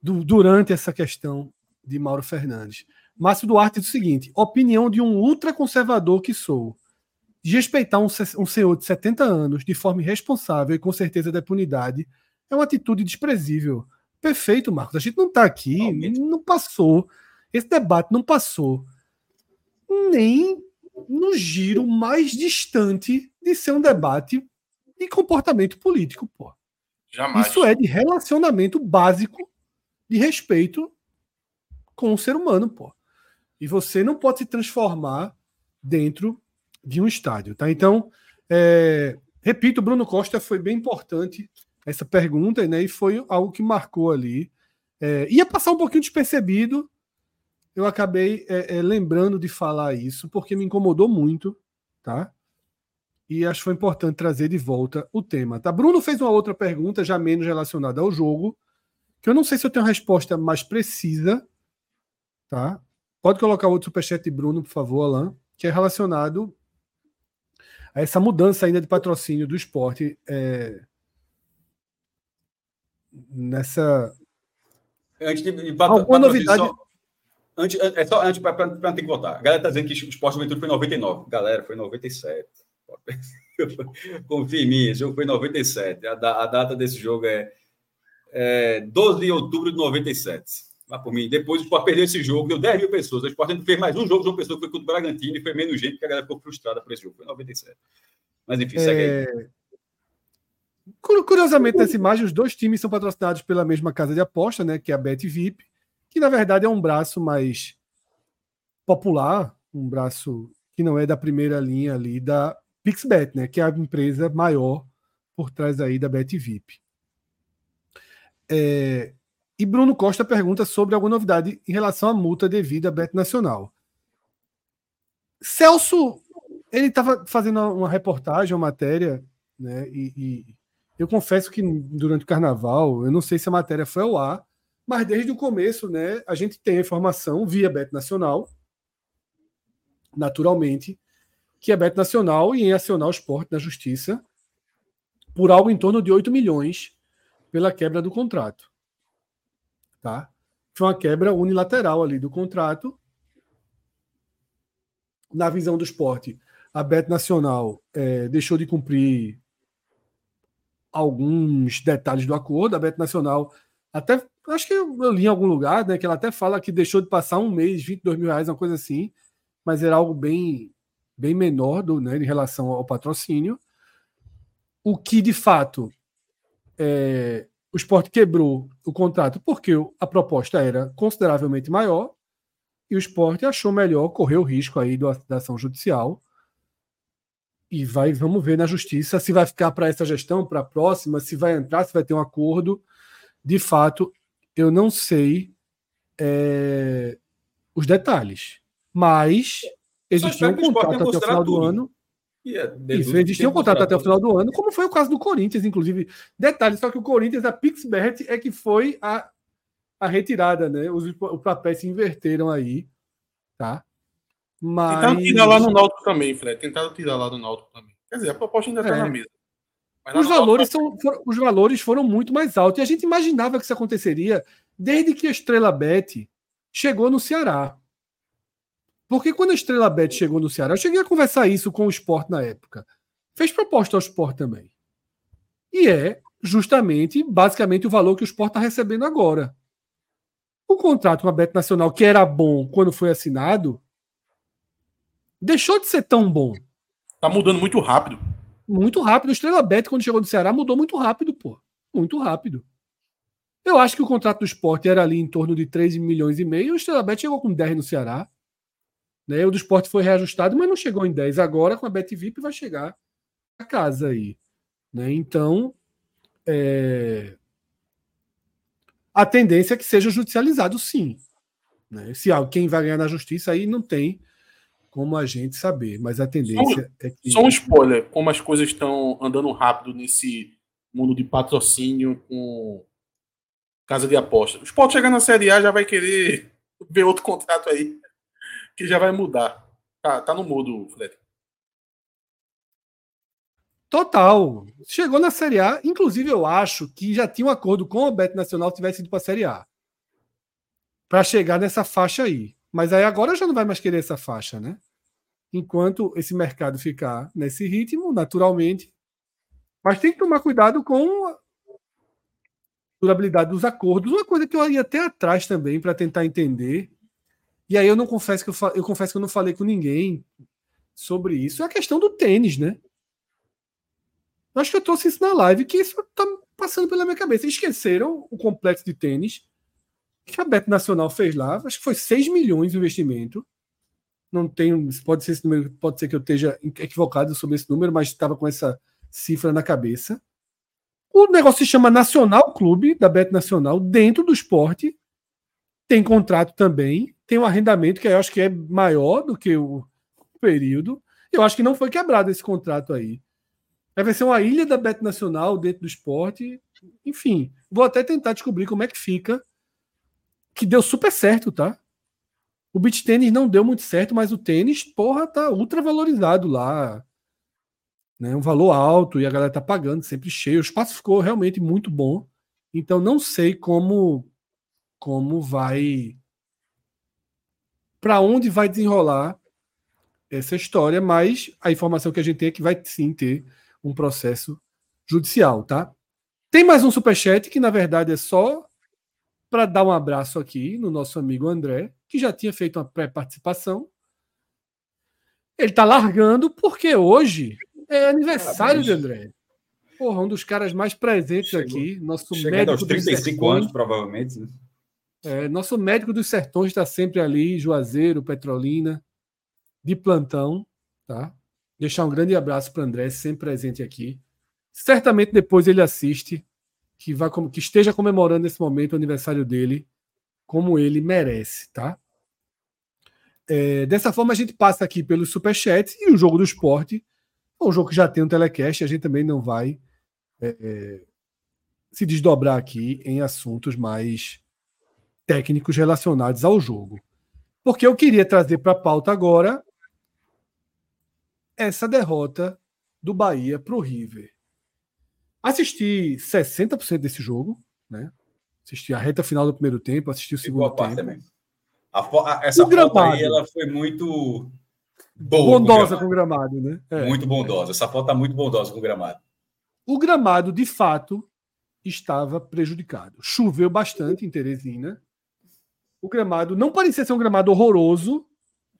do, durante essa questão de Mauro Fernandes. Márcio Duarte diz o seguinte: opinião de um ultraconservador que sou. De respeitar um, um senhor de 70 anos de forma irresponsável e com certeza da impunidade é uma atitude desprezível. Perfeito, Marcos. A gente não está aqui, não passou. Esse debate não passou nem no giro mais distante de ser um debate de comportamento político, pô. Jamais. Isso é de relacionamento básico de respeito com o ser humano, pô. E você não pode se transformar dentro de um estádio, tá? Então, é, repito, Bruno Costa foi bem importante essa pergunta, né? E foi algo que marcou ali. É, ia passar um pouquinho despercebido. Eu acabei é, é, lembrando de falar isso porque me incomodou muito, tá? E acho que foi importante trazer de volta o tema. Tá? Bruno fez uma outra pergunta, já menos relacionada ao jogo, que eu não sei se eu tenho uma resposta mais precisa, tá? Pode colocar outro superchat de Bruno, por favor, Alain, que é relacionado a essa mudança ainda de patrocínio do esporte é, nessa. Antes de, de Alguma patrocínio, novidade? Só, antes, é só antes para não ter que votar. A galera tá dizendo que o Esporte Juventude foi em 99. Galera, foi em 97. Confia em mim, esse jogo foi em 97. A, da- a data desse jogo é, é 12 de outubro de 97. Vá por mim. Depois o Sport perdeu esse jogo, deu 10 mil pessoas. O Sport ainda fez mais um jogo de uma pessoa que foi contra o Bragantino e foi menos gente, porque a galera ficou frustrada por esse jogo. Foi em 97. Mas enfim, segue aí. É, Cu- Curiosamente, nessa imagem, os dois times são patrocinados pela mesma casa de aposta, né? Que é a Bet VIP, que na verdade é um braço mais popular, um braço que não é da primeira linha ali da Pixbet, né? Que é a empresa maior por trás aí da Bet VIP. É, e Bruno Costa pergunta sobre alguma novidade em relação à multa devida à Bet Nacional. Celso, ele estava fazendo uma reportagem, uma matéria, né? E, e eu confesso que durante o carnaval, eu não sei se a matéria foi ao ar, mas desde o começo, né, a gente tem a informação via Bet Nacional, naturalmente, que a Bet Nacional em acionar o esporte na justiça por algo em torno de 8 milhões pela quebra do contrato. Tá? Foi uma quebra unilateral ali do contrato. Na visão do esporte, a Bet Nacional eh, deixou de cumprir alguns detalhes do acordo. A Bet Nacional, até acho que eu li em algum lugar, né, que ela até fala que deixou de passar um mês, 22 mil reais, uma coisa assim, mas era algo bem, bem menor do, né, em relação ao patrocínio. O que de fato é, o esporte quebrou o contrato porque a proposta era consideravelmente maior e o esporte achou melhor correr o risco aí do- da ação judicial e vai, vamos ver na justiça se vai ficar para essa gestão, para a próxima, se vai entrar, se vai ter um acordo. De fato, eu não sei é, os detalhes, mas existia um contrato até o final do considerado ano. E é, Isso, existia um contrato até o final do ano, como foi o caso do Corinthians, inclusive. Detalhe, só que o Corinthians, a Pixbet é que foi a, a retirada, né? Os, os papéis se inverteram aí, tá? Mas. Tentaram tirar lá no Náutico também, Fred. Tentaram tirar lá no Náutico também. Quer dizer, a proposta ainda está É. na mesa. Os valores, são, foram, os valores foram muito mais altos. E a gente imaginava que isso aconteceria desde que a Estrela Bet chegou no Ceará. Porque quando a Estrela Bet chegou no Ceará, eu cheguei a conversar isso com o esporte na época. Fez proposta ao esporte também. E é justamente, basicamente, o valor que o esporte está recebendo agora. O contrato com a Bet Nacional, que era bom quando foi assinado, deixou de ser tão bom Tá mudando muito rápido. muito rápido. O Estrela Bet, quando chegou no Ceará, mudou muito rápido, pô. Muito rápido. Eu acho que o contrato do esporte era ali em torno de 3 milhões e meio. O Estrela Bet chegou com 10 no Ceará. Né? O do esporte foi reajustado, mas não chegou em 10. Agora, com a Bet VIP, vai chegar a casa aí. Né? Então, é, a tendência é que seja judicializado, sim. Né? Se quem vai ganhar na justiça aí não tem como a gente saber, mas a tendência é que. Só um spoiler, como as coisas estão andando rápido nesse mundo de patrocínio com casa de aposta. O Sport chegar na Série A já vai querer ver outro contrato aí, que já vai mudar. Tá, tá no mudo, Fred. Total. Chegou na Série A. Inclusive, eu acho que já tinha um acordo com a Bet Nacional se tivesse ido para a Série A. Para chegar nessa faixa aí. Mas aí agora já não vai mais querer essa faixa, né? Enquanto esse mercado ficar nesse ritmo, naturalmente. Mas tem que tomar cuidado com a durabilidade dos acordos. Uma coisa que eu ia até atrás também para tentar entender. E aí eu não confesso que eu, eu confesso que eu não falei com ninguém sobre isso é a questão do tênis, né? Eu acho que eu trouxe isso na live, que isso tá passando pela minha cabeça. Esqueceram o complexo de tênis que a Bet Nacional fez lá. Acho que foi 6 milhões de investimento. Não tenho, pode ser esse número, pode ser que eu esteja equivocado sobre esse número, mas estava com essa cifra na cabeça. O negócio se chama Nacional Clube, da Bet Nacional, dentro do esporte. Tem contrato também, tem um arrendamento que eu acho que é maior do que o período. Eu acho que não foi quebrado esse contrato aí. Vai ser uma ilha da Bet Nacional dentro do esporte. Enfim, vou até tentar descobrir como é que fica. Que deu super certo, tá? O beach tênis não deu muito certo, mas o tênis, porra, tá ultra valorizado lá. Né? Um valor alto e a galera tá pagando, sempre cheio. O espaço ficou realmente muito bom. Então não sei como como vai para onde vai desenrolar essa história, mas a informação que a gente tem é que vai sim ter um processo judicial, tá? Tem mais um superchat que, na verdade, é só para dar um abraço aqui no nosso amigo André, que já tinha feito uma pré-participação. Ele está largando porque hoje é aniversário de André. Porra, um dos caras mais presentes Chegou. aqui, nosso Chegando médico aos dos 35 sertões. anos, provavelmente. É, nosso médico dos sertões está sempre ali, Juazeiro, Petrolina, de plantão, tá? Deixar um grande abraço para André, sempre presente aqui. Certamente depois ele assiste, que, vai, que esteja comemorando nesse momento o aniversário dele, como ele merece, tá? É, dessa forma a gente passa aqui pelos superchats e o jogo do esporte, é um jogo que já tem um telecast, a gente também não vai é, é, se desdobrar aqui em assuntos mais técnicos relacionados ao jogo. Porque eu queria trazer para a pauta agora essa derrota do Bahia para o River. Assisti 60% desse jogo, né? Assisti a reta final do primeiro tempo, assisti o segundo tempo. também. A a- essa O foto gramado. aí ela foi muito boa Bondosa com com o gramado, né? É. Muito bondosa. Essa foto tá muito bondosa com o gramado. O gramado, de fato, estava prejudicado. Choveu bastante em Teresina. O gramado não parecia ser um gramado horroroso,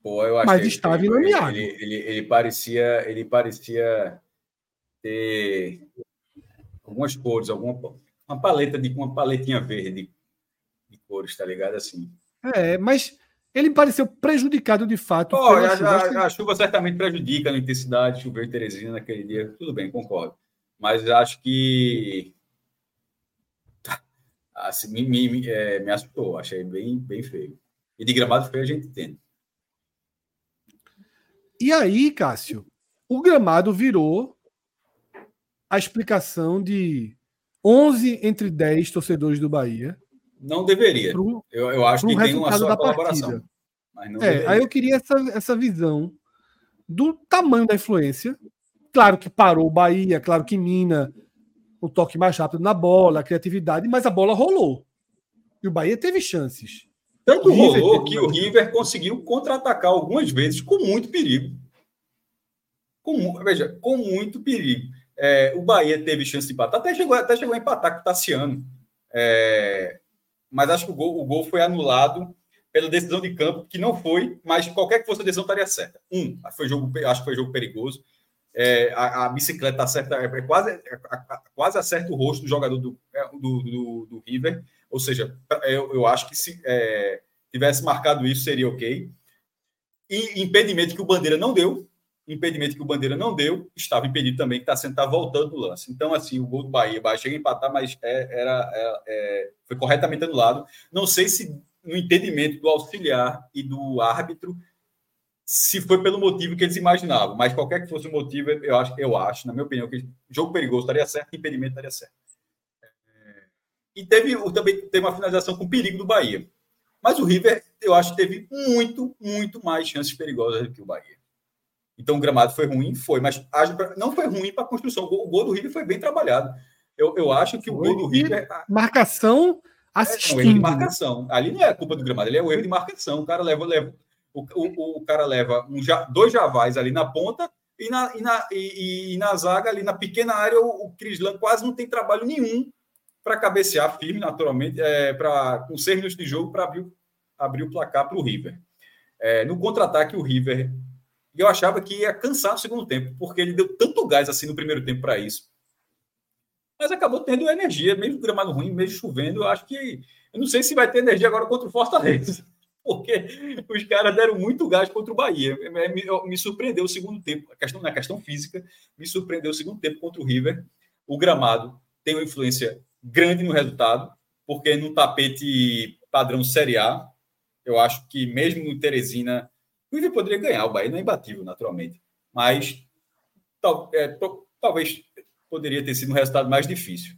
Pô, Mas estava ilameado. ele, ele, ele parecia, ele parecia ter algumas cores, alguma uma paleta de uma paletinha verde de cores, tá ligado? Assim. É, mas ele pareceu prejudicado de fato. A, chuva. A- a chuva certamente prejudica a intensidade, choveu em Teresina naquele dia, tudo bem, concordo. Mas acho que assim, me, me, é, me assustou, achei bem, bem feio. E de gramado feio a gente tem. E aí, Cássio, o gramado virou a explicação de 11 entre 10 torcedores do Bahia. Não deveria. Pro, Eu, eu acho que tem uma da colaboração. Mas não É, deveria. aí eu queria essa, essa visão do tamanho da influência. Claro que parou o Bahia, claro que Mina, o toque mais rápido na bola, a criatividade, mas a bola rolou. E o Bahia teve chances. Tanto O rolou que o. River conseguiu contra-atacar algumas vezes com muito perigo. Com, veja, com muito perigo. É, o Bahia teve chance de empatar, até chegou, até chegou a empatar com o Tassiano. É, mas acho que o gol, o gol foi anulado pela decisão de campo, que não foi, mas qualquer que fosse a decisão estaria certa. Um, foi jogo, acho que foi jogo perigoso. É, a, a bicicleta acerta, é, quase, é, a- quase acerta o rosto do jogador do, é, do, do, do River. Ou seja, eu, eu acho que se é, tivesse marcado isso, seria ok. E impedimento que o Bandeira não deu, impedimento que o Bandeira não deu, estava impedido também, que está sendo tá voltando do lance. Então, assim, o gol do Bahia, o Bahia chega a empatar, mas é, era, é, é, foi corretamente anulado. Não sei se no entendimento do auxiliar e do árbitro, se foi pelo motivo que eles imaginavam, mas qualquer que fosse o motivo, eu acho, eu acho na minha opinião, que jogo perigoso estaria certo, impedimento estaria certo. É, E teve também teve uma finalização com perigo do Bahia. Mas o River, eu acho que teve muito, muito mais chances perigosas do que o Bahia. Então o gramado foi ruim, foi, mas não foi ruim para a construção. O gol, do River foi bem trabalhado. Eu, eu acho que o gol do River Marcação é um erro de assistindo. marcação. Ali não é culpa do gramado, ali é o erro de marcação. O cara leva, leva o, o, o cara leva um, dois javais ali na ponta e na, e, na, e, e na zaga, ali na pequena área, o, o Crislan quase não tem trabalho nenhum para cabecear firme, naturalmente, é, pra, com seis minutos de jogo para abrir, abrir o placar para o River. É, no contra-ataque, o River eu achava que ia cansar no segundo tempo, porque ele deu tanto gás assim no primeiro tempo para isso. Mas acabou tendo energia, mesmo gramado ruim, mesmo chovendo. Eu acho que. Eu não sei se vai ter energia agora contra o Fortaleza, porque os caras deram muito gás contra o Bahia. Me, me surpreendeu o segundo tempo. A questão, na questão física, me surpreendeu o segundo tempo contra o River. O gramado tem uma influência grande no resultado, porque no tapete padrão Série A, eu acho que mesmo no Teresina, o River poderia ganhar, o Bahia não é imbatível, naturalmente. Mas tal, é, talvez poderia ter sido um resultado mais difícil.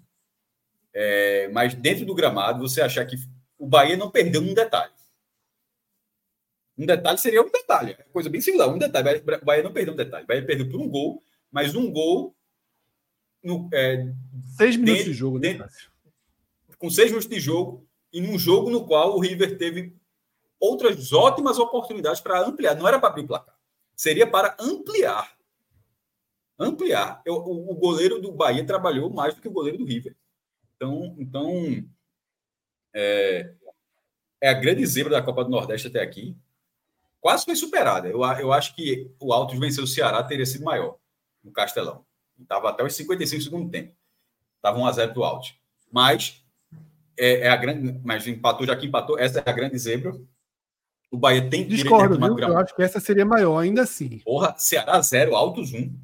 É, mas dentro do gramado, você achar que o Bahia não perdeu num detalhe. Um detalhe seria um detalhe, é coisa bem similar. Um detalhe, o Bahia não perdeu um detalhe. O Bahia perdeu por um gol, mas um gol. No, é, seis minutos dentro, de jogo, né? Dentro, com seis minutos de jogo, e num jogo no qual o River teve outras ótimas oportunidades para ampliar. Não era para abrir o placar, seria para ampliar. Ampliar. Eu, o, o, goleiro do Bahia trabalhou mais do que o goleiro do River. Então, então é, é a grande zebra da Copa do Nordeste até aqui. Quase foi superada. Eu, eu acho que o Altos venceu o Ceará teria sido maior no Castelão. Estava até os 55 segundo tempo. Estava 1 a 0 do Altos. Mas é, é, a grande, mas empatou já que empatou. Essa é a grande zebra. O Bahia tem que Discordo, viu? Eu acho que essa seria maior, ainda assim. Porra, Ceará 0, Altos 1. Um.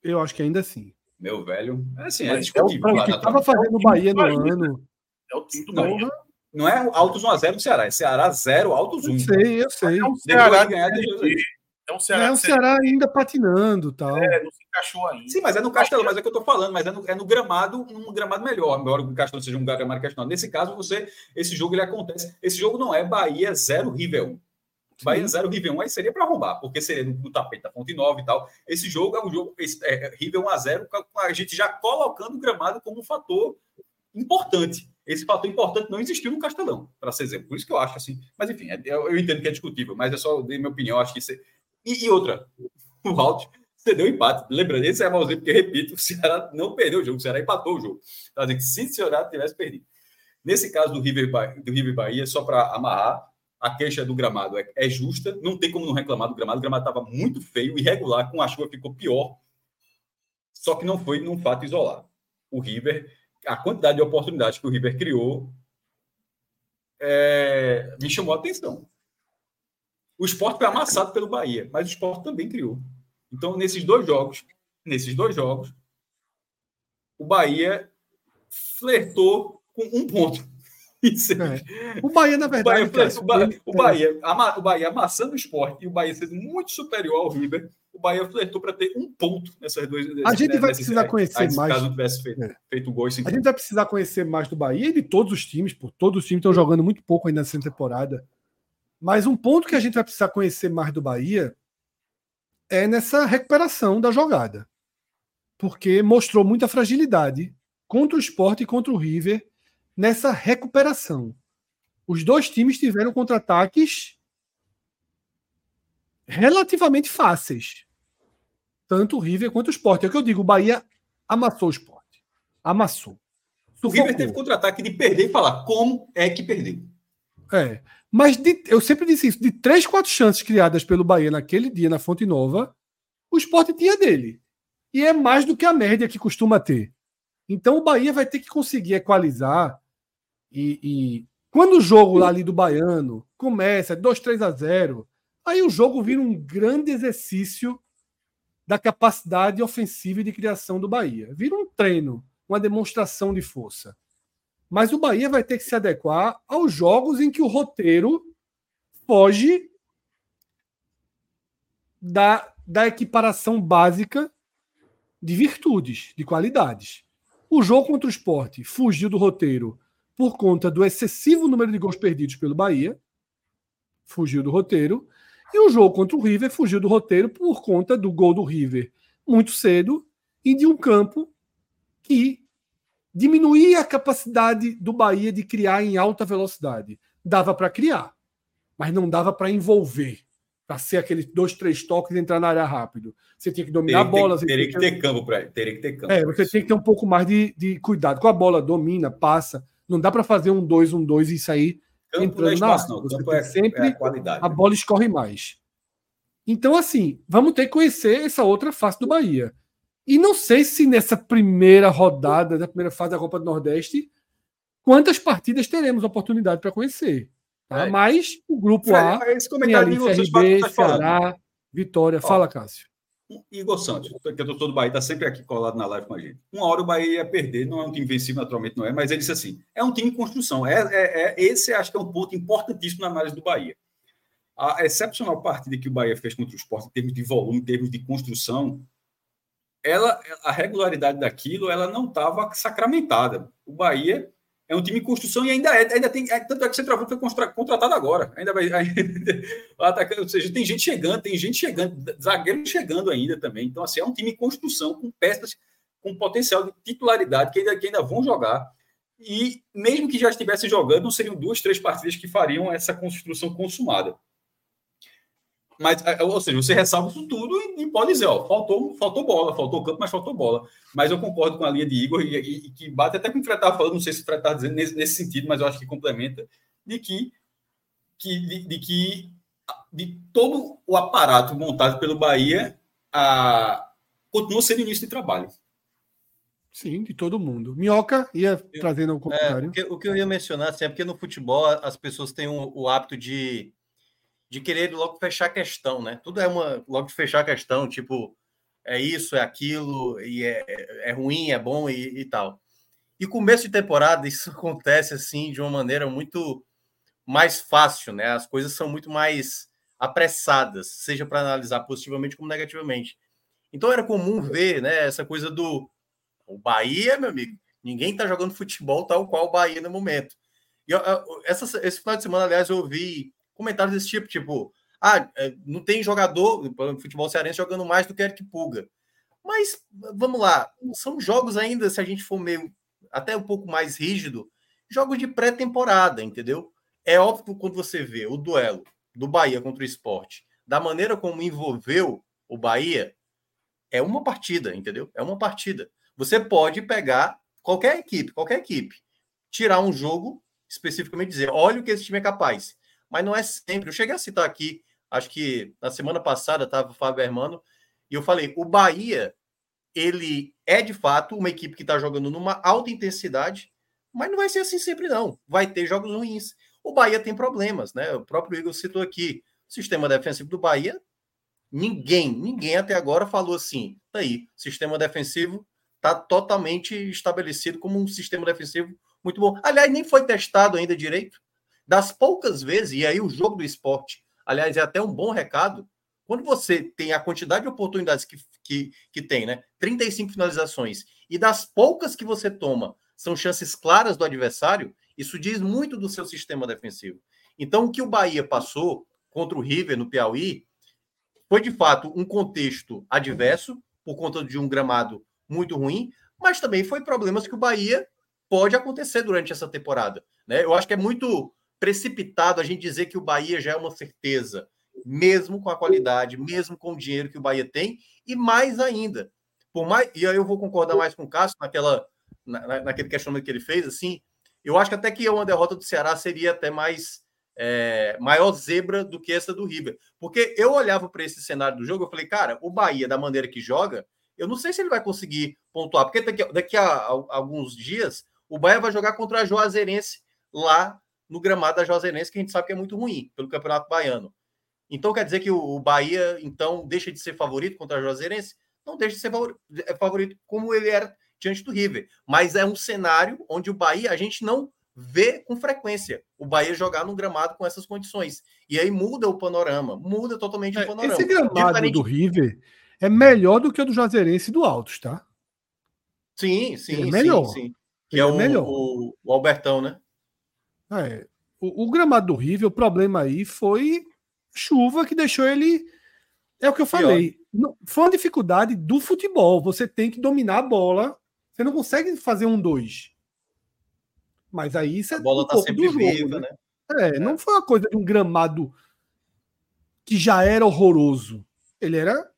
Eu acho que ainda assim. Meu velho. É assim, é discutível. É o, que estava fazendo o Bahia no ano. É o time do Bahia. Não é Altos 1x0 no Ceará, é Ceará 0, Altos 1. Eu sei, eu sei. É um Ceará, ganhar de... é um Ceará, é um Ceará ainda patinando tal. É, não se encaixou ainda. Sim, mas é no Castelo, mas é o que eu tô falando, mas é no, é no gramado, um gramado melhor, embora o Castelo seja um gramado questionado. Nesse caso, você, esse jogo ele acontece. Esse jogo não é Bahia 0 River 1. Bahia 0, River 1 aí seria para arrombar, porque seria no, no, tapete da Fonte Nova e tal. Esse jogo é um jogo, esse, é, River 1 a 0 com a gente já colocando o gramado como um fator importante. Esse fator importante não existiu no Castelão, para ser exemplo. Por isso que eu acho assim. Mas enfim, é, eu, entendo que é discutível, mas é só de minha opinião. Acho que isso. É... E, e, outra, o Alt cedeu empate. Lembrando, esse é malzinho, porque, repito, o Ceará não perdeu o jogo, o Ceará empatou o jogo. Está dizendo que se o Ceará tivesse perdido. Nesse caso do River, do River Bahia, só para amarrar, a queixa do gramado é, é, justa, não tem como não reclamar do gramado. O gramado estava muito feio, irregular, com a chuva ficou pior. Só que não foi num fato isolado. O River, a quantidade de oportunidades que o River criou, é, me chamou a atenção. O esporte foi amassado pelo Bahia, mas o esporte também criou. Então, nesses dois jogos, nesses dois jogos, o Bahia flertou com um ponto. É. O Bahia, na verdade. O Bahia, o Bahia, o, Bahia, o Bahia amassando o esporte e o Bahia sendo muito superior ao River, o Bahia flertou para ter um ponto nessas duas. A gente vai precisar conhecer aí, mais. Caso tivesse feito, é. feito gol. A gente vai precisar conhecer mais do Bahia e de todos os times, por todos os times estão jogando muito pouco ainda nessa temporada. Mas um ponto que a gente vai precisar conhecer mais do Bahia é nessa recuperação da jogada. Porque mostrou muita fragilidade contra o esporte e contra o River nessa recuperação. Os dois times tiveram contra-ataques relativamente fáceis. Tanto o River quanto o Sport. É o que eu digo, o Bahia amassou o Sport. Amassou. O River teve contra-ataque de perder e falar como é que perdeu. É. Mas de, eu sempre disse isso: de três, quatro chances criadas pelo Bahia naquele dia na Fonte Nova, o Sport tinha dele. E é mais do que a média que costuma ter. Então o Bahia vai ter que conseguir equalizar e, e, quando o jogo lá ali do Baiano começa 2, 3 a 0, aí o jogo vira um grande exercício da capacidade ofensiva e de criação do Bahia. Vira um treino, uma demonstração de força. Mas o Bahia vai ter que se adequar aos jogos em que o roteiro foge da, da equiparação básica de virtudes, de qualidades. O jogo contra o esporte fugiu do roteiro por conta do excessivo número de gols perdidos pelo Bahia, fugiu do roteiro, e o jogo contra o River fugiu do roteiro por conta do gol do River muito cedo e de um campo que diminuía a capacidade do Bahia de criar em alta velocidade. Dava para criar, mas não dava para envolver, para ser aqueles dois, três toques e entrar na área rápido. Você tinha que dominar teria a bola. Que, teria que ter campo para Teria que ter campo. É, você tem que ter um pouco mais de, de cuidado com a bola, domina, passa. Não dá para fazer um 2, um 2 e sair Campo entrando espaço, na não. Campo é, sempre é a. A bola escorre mais. Então, assim, vamos ter que conhecer essa outra face do Bahia. E não sei se nessa primeira rodada, da primeira fase da Copa do Nordeste, quantas partidas teremos oportunidade para conhecer. Tá? É. Mas o grupo Fred, A esse comentário ali CRB, tá. Ceará, Vitória. Ó. Fala, Cássio. Igor Santos, que é doutor do Bahia, está sempre aqui colado na live com a gente. Uma hora o Bahia ia perder, não é um time vencível, naturalmente não é, mas ele disse assim: é um time em construção. É, é, é- esse acho que é um ponto importantíssimo na análise do Bahia. A excepcional partida que o Bahia fez contra o Sport, em termos de volume, em termos de construção, ela, a regularidade daquilo ela não estava sacramentada. O Bahia é um time em construção e ainda é, ainda tem, é, tanto é que o centroavante foi contratado agora. Ainda vai, ainda, o atacante, ou seja, tem gente chegando, tem gente chegando, zagueiro chegando ainda também. Então, assim, é um time em construção com peças com potencial de titularidade que ainda, que ainda vão jogar. E mesmo que já estivessem jogando, não seriam duas, três partidas que fariam essa construção consumada. Mas, é, ou seja, você ressalva isso tudo e, e pode dizer, ó, faltou, faltou bola, faltou campo, mas faltou bola. Mas eu concordo com a linha de Igor e, e- e que bate até com o que o Fred estava falando, não sei se o Fred está dizendo nesse, nesse sentido, mas eu acho que complementa, de que, que, de, de que de todo o aparato montado pelo Bahia a, continua sendo início de trabalho. Sim, de todo mundo. Minhoca ia trazendo um É, comentário. o, que, o que eu ia mencionar assim, é porque no futebol as pessoas têm o, o hábito de, de querer logo fechar a questão, né? Tudo é uma logo de fechar a questão, tipo, é isso, é aquilo, e é, é ruim, é bom e, e tal. E começo de temporada, isso acontece assim de uma maneira muito mais fácil, né? As coisas são muito mais apressadas, seja para analisar positivamente como negativamente. Então era comum ver, né, essa coisa do o Bahia, meu amigo, ninguém tá jogando futebol tal qual o Bahia no momento. E eu- eu- essa, esse final de semana, aliás, eu ouvi comentários desse tipo, tipo, ah, é, não tem jogador futebol cearense jogando mais do que Eric Puga. Mas vamos lá, são jogos ainda, se a gente for meio até um pouco mais rígido, jogos de pré-temporada, entendeu? É óbvio quando você vê o duelo do Bahia contra o esporte, da maneira como envolveu o Bahia, é uma partida, entendeu? É uma partida. Você pode pegar qualquer equipe, qualquer equipe, tirar um jogo especificamente dizer, olha o que esse time é capaz. Mas não é sempre. Eu cheguei a citar aqui, acho que na semana passada estava o Fábio Hermano, e eu falei, o Bahia, ele é de fato uma equipe que está jogando numa alta intensidade, mas não vai ser assim sempre não. Vai ter jogos ruins. O Bahia tem problemas, né? O próprio Igor citou aqui, o sistema defensivo do Bahia, ninguém, ninguém até agora falou assim, tá aí, sistema defensivo está totalmente estabelecido como um sistema defensivo muito bom. Aliás, nem foi testado ainda direito. Das poucas vezes, e aí o jogo do esporte, aliás, é até um bom recado, quando você tem a quantidade de oportunidades que, que, que tem, né? 35 finalizações, e das poucas que você toma são chances claras do adversário, isso diz muito do seu sistema defensivo. Então, o que o Bahia passou contra o River no Piauí foi de fato um contexto adverso, por conta de um gramado muito ruim, mas também foi problemas que o Bahia pode acontecer durante essa temporada. Né? Eu acho que é muito precipitado a gente dizer que o Bahia já é uma certeza, mesmo com a qualidade, mesmo com o dinheiro que o Bahia tem, e mais ainda. Por mais, e aí eu vou concordar mais com o Cássio naquela, na, naquele questionamento que ele fez, assim, eu acho que até que uma derrota do Ceará seria até mais é, maior zebra do que essa do River. Porque eu olhava para esse cenário do jogo, eu falei, cara, o Bahia, da maneira que joga, eu não sei se ele vai conseguir pontuar, porque daqui, daqui a, a, alguns dias o Bahia vai jogar contra a Juazeirense lá no gramado da Juazeirense, que a gente sabe que é muito ruim pelo Campeonato Baiano. Então quer dizer que o, Bahia então deixa de ser favorito contra a Juazeirense? Não deixa de ser favorito, é favorito como ele era diante do River. Mas é um cenário onde o Bahia a gente não vê com frequência o Bahia jogar num gramado com essas condições. E aí muda o panorama, muda totalmente É, o panorama. esse gramado Diferente- do River é melhor do que o do Juazeirense e do Altos, tá? Sim, sim, é sim, melhor. sim. Que Ele é é o, melhor. o, o Albertão, né? É, o, o gramado do River, o problema aí foi chuva que deixou ele. É o que eu falei. Não- foi uma dificuldade do futebol. Você tem que dominar a bola. Você não consegue fazer um dois. Mas aí isso é A bola um tá pouco sempre jogo, viva, né? né? É, não foi uma coisa de um gramado que já era horroroso. Ele era,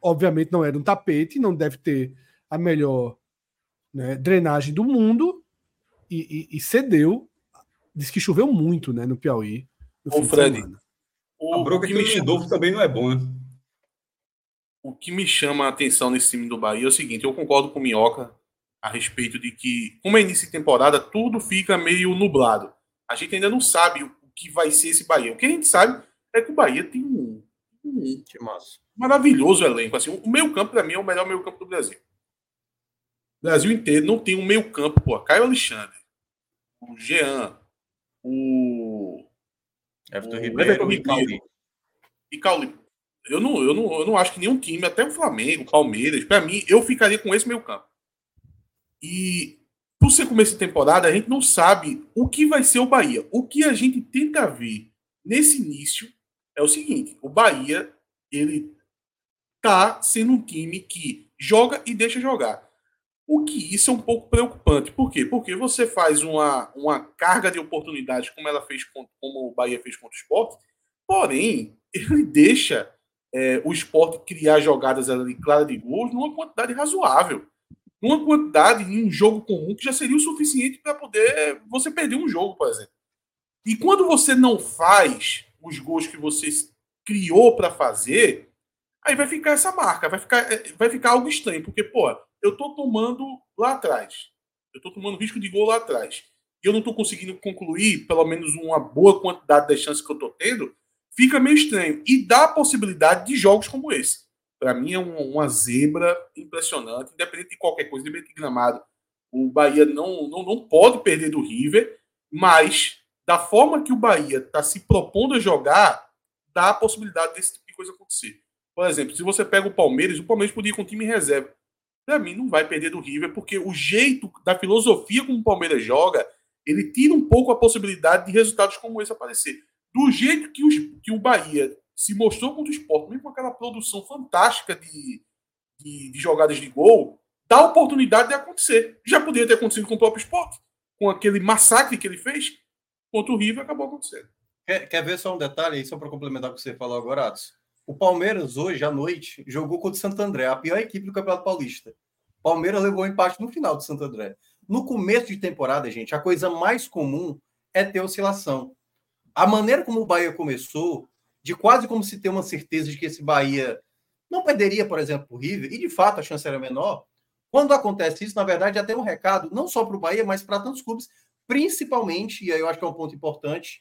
obviamente, não era um tapete, não deve ter a melhor né, drenagem do mundo e, e- e cedeu. Diz que choveu muito, né, no Piauí. no Ô, Fred. O, A bronca o que me chama- Lindolfo também não é bom, né? o que me chama a atenção nesse time do Bahia é o seguinte: eu concordo com o Minhoca a respeito de que, como é início de temporada, tudo fica meio nublado. A gente ainda não sabe o que vai ser esse Bahia. O que a gente sabe é que o Bahia tem um, um Que massa. maravilhoso elenco. Assim, o meio campo, para mim, é o melhor meio campo do Brasil. O Brasil inteiro não tem um meio campo, pô. Caio Alexandre, o Jean, o Everton O Ribeiro e Cauli. Ribeiro. e Cauli. Eu não, eu, não, eu não acho que nenhum time, até o Flamengo, Palmeiras, para mim, eu ficaria com esse meio campo. E por ser começo de temporada, a gente não sabe o que vai ser o Bahia. O que a gente tenta ver nesse início é o seguinte: o Bahia, ele tá sendo um time que joga e deixa jogar. O que isso é um pouco preocupante. Por quê? Porque você faz uma, uma carga de oportunidades como ela fez com- como o Bahia fez contra o Sport, porém, ele deixa é, o esporte criar jogadas ali claras de gols numa quantidade razoável. Numa quantidade em um jogo comum que já seria o suficiente para poder você perder um jogo, por exemplo. E quando você não faz os gols que você criou para fazer, aí vai ficar essa marca, vai ficar, é, vai ficar algo estranho, porque, pô, eu tô tomando lá atrás. Eu tô tomando risco de gol lá atrás. E eu não tô conseguindo concluir pelo menos uma boa quantidade das chances que eu tô tendo, fica meio estranho. E dá a possibilidade de jogos como esse. Para mim é um- uma zebra impressionante, independente de qualquer coisa, independente de gramado. O Bahia não, não, não pode perder do River, mas da forma que o Bahia está se propondo a jogar, dá a possibilidade desse tipo de coisa acontecer. Por exemplo, se você pega o Palmeiras, o Palmeiras podia ir com time em reserva. Para mim, não vai perder do River, porque o jeito da filosofia como o Palmeiras joga, ele tira um pouco a possibilidade de resultados como esse aparecer. Do jeito que, os, que o Bahia se mostrou contra o Sport, mesmo com aquela produção fantástica de, de, de jogadas de gol, dá oportunidade de acontecer. Já poderia ter acontecido com o próprio Sport, com aquele massacre que ele fez contra o River, acabou acontecendo. Quer, quer ver só um detalhe aí, só para complementar o que você falou agora, Atos? O Palmeiras, hoje à noite, jogou contra o Santo André, a pior equipe do Campeonato Paulista. Palmeiras levou um empate no final do Santo André. No começo de temporada, gente, a coisa mais comum é ter oscilação. A maneira como o Bahia começou, de quase como se ter uma certeza de que esse Bahia não perderia, por exemplo, o River, e de fato a chance era menor. Quando acontece isso, na verdade, até um recado, não só para o Bahia, mas para tantos clubes, principalmente, e aí eu acho que é um ponto importante,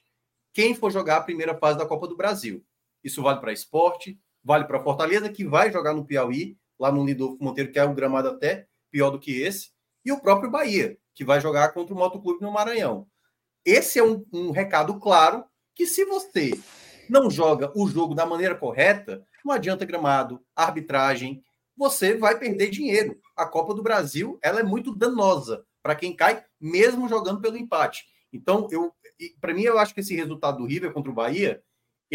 quem for jogar a primeira fase da Copa do Brasil. Isso vale para esporte, vale para Fortaleza, que vai jogar no Piauí, lá no Lidolfo Monteiro, que é um gramado até pior do que esse, e o próprio Bahia, que vai jogar contra o Motoclube no Maranhão. Esse é um, um recado claro que se você não joga o jogo da maneira correta, não adianta gramado, arbitragem, você vai perder dinheiro. A Copa do Brasil, ela é muito danosa para quem cai, mesmo jogando pelo empate. Então, eu, para mim, eu acho que esse resultado do River contra o Bahia,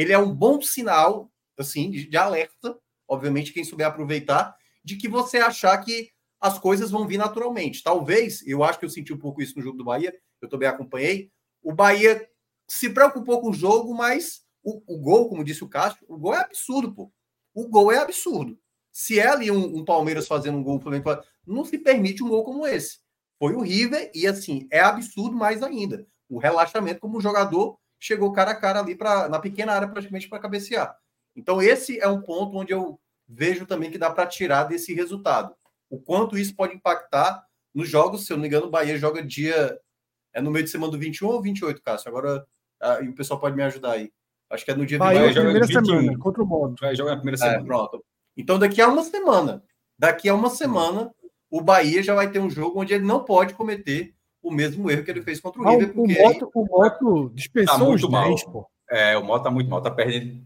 ele é um bom sinal, assim, de, de alerta, obviamente, quem souber aproveitar, de que você achar que as coisas vão vir naturalmente. Talvez, eu acho que eu senti um pouco isso no jogo do Bahia, eu também acompanhei, o Bahia se preocupou com o jogo, mas o, o gol, como disse o Castro, o gol é absurdo, pô. O gol é absurdo. Se é ali um, um Palmeiras fazendo um gol, não se permite um gol como esse. Foi o River e, assim, é absurdo mais ainda. O relaxamento como jogador chegou cara a cara ali pra, na pequena área praticamente para cabecear. Então, esse é um ponto onde eu vejo também que dá para tirar desse resultado. O quanto isso pode impactar nos jogos, se eu não me engano, o Bahia joga dia. É no meio de semana do 21 ou 28, Cássio? Agora ah, e o pessoal pode me ajudar aí. Acho que é no dia Bahia, 28. primeira 21. semana, contra o Modo. Vai jogar na primeira É, semana. pronto. Então, daqui a uma semana, daqui a uma semana, o Bahia já vai ter um jogo onde ele não pode cometer o mesmo erro que ele fez contra o Ah, River, o, porque aí- Moto, o Moto dispensou Tá os muito mal. 10, pô. É, o Mota tá muito mal, tá perdendo.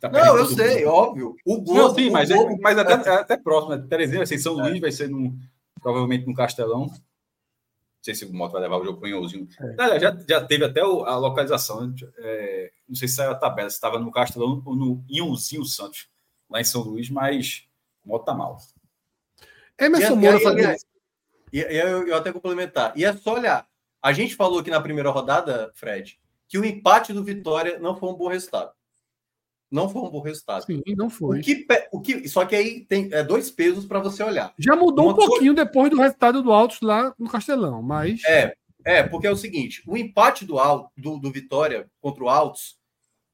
Tá Não, eu sei, mundo. óbvio. O gol, Não, sim, o mas, é- mas até, é até próximo. Né? Terezinha vai ser em São É. Luís, vai ser num, provavelmente no Castelão. Não sei se o Moto vai levar o jogo para o. É. Já, já teve até o- a localização. É, não sei se saiu a tabela, se estava no Castelão ou no Inhozinho Santos, lá em São Luís, mas o Moto tá mal. Emerson E- e Moura aí, fazendo aliás, E, eu, eu até complementar. E é só olhar. A gente falou aqui na primeira rodada, Fred, que o empate do Vitória não foi um bom resultado. Não foi um bom resultado. Sim, não foi. O que, o que, só que aí tem é, dois pesos para você olhar. Já mudou Uma um pouquinho depois do resultado do Altos lá no Castelão, mas É, é, porque é o seguinte: o empate do, do, do Vitória contra o Altos,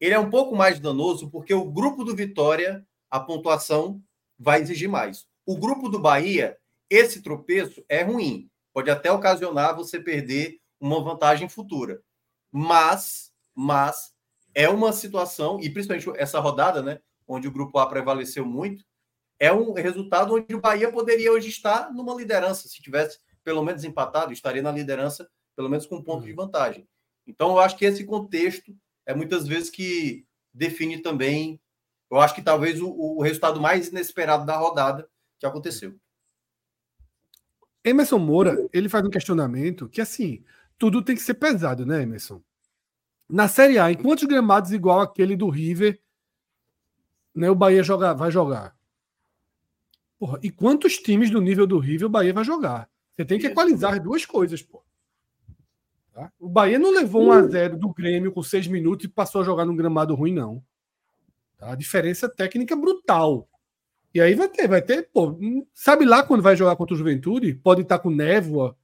ele é um pouco mais danoso, porque o grupo do Vitória, a pontuação vai exigir mais. O grupo do Bahia, esse tropeço é ruim. Pode até ocasionar você perder uma vantagem futura. Mas, mas é uma situação, e principalmente essa rodada, né? Onde o grupo A prevaleceu muito, é um resultado onde o Bahia poderia hoje estar numa liderança. Se tivesse pelo menos empatado, estaria na liderança, pelo menos com um ponto de vantagem. Então, eu acho que esse contexto é muitas vezes que define também. Eu acho que talvez o, o resultado mais inesperado da rodada que aconteceu. Emerson Moura, ele faz um questionamento que, assim, tudo tem que ser pesado, né, Emerson? Na Série A, em quantos gramados igual aquele do River né, o Bahia joga, vai jogar? Porra, e quantos times do nível do River o Bahia vai jogar? Você tem que equalizar as duas coisas, pô. Tá? O Bahia não levou 1 a 0 do Grêmio com seis minutos e passou a jogar num gramado ruim, não. Tá? A diferença técnica é brutal. E aí vai ter, vai ter, pô, sabe lá quando vai jogar contra o Juventude? Pode estar com névoa.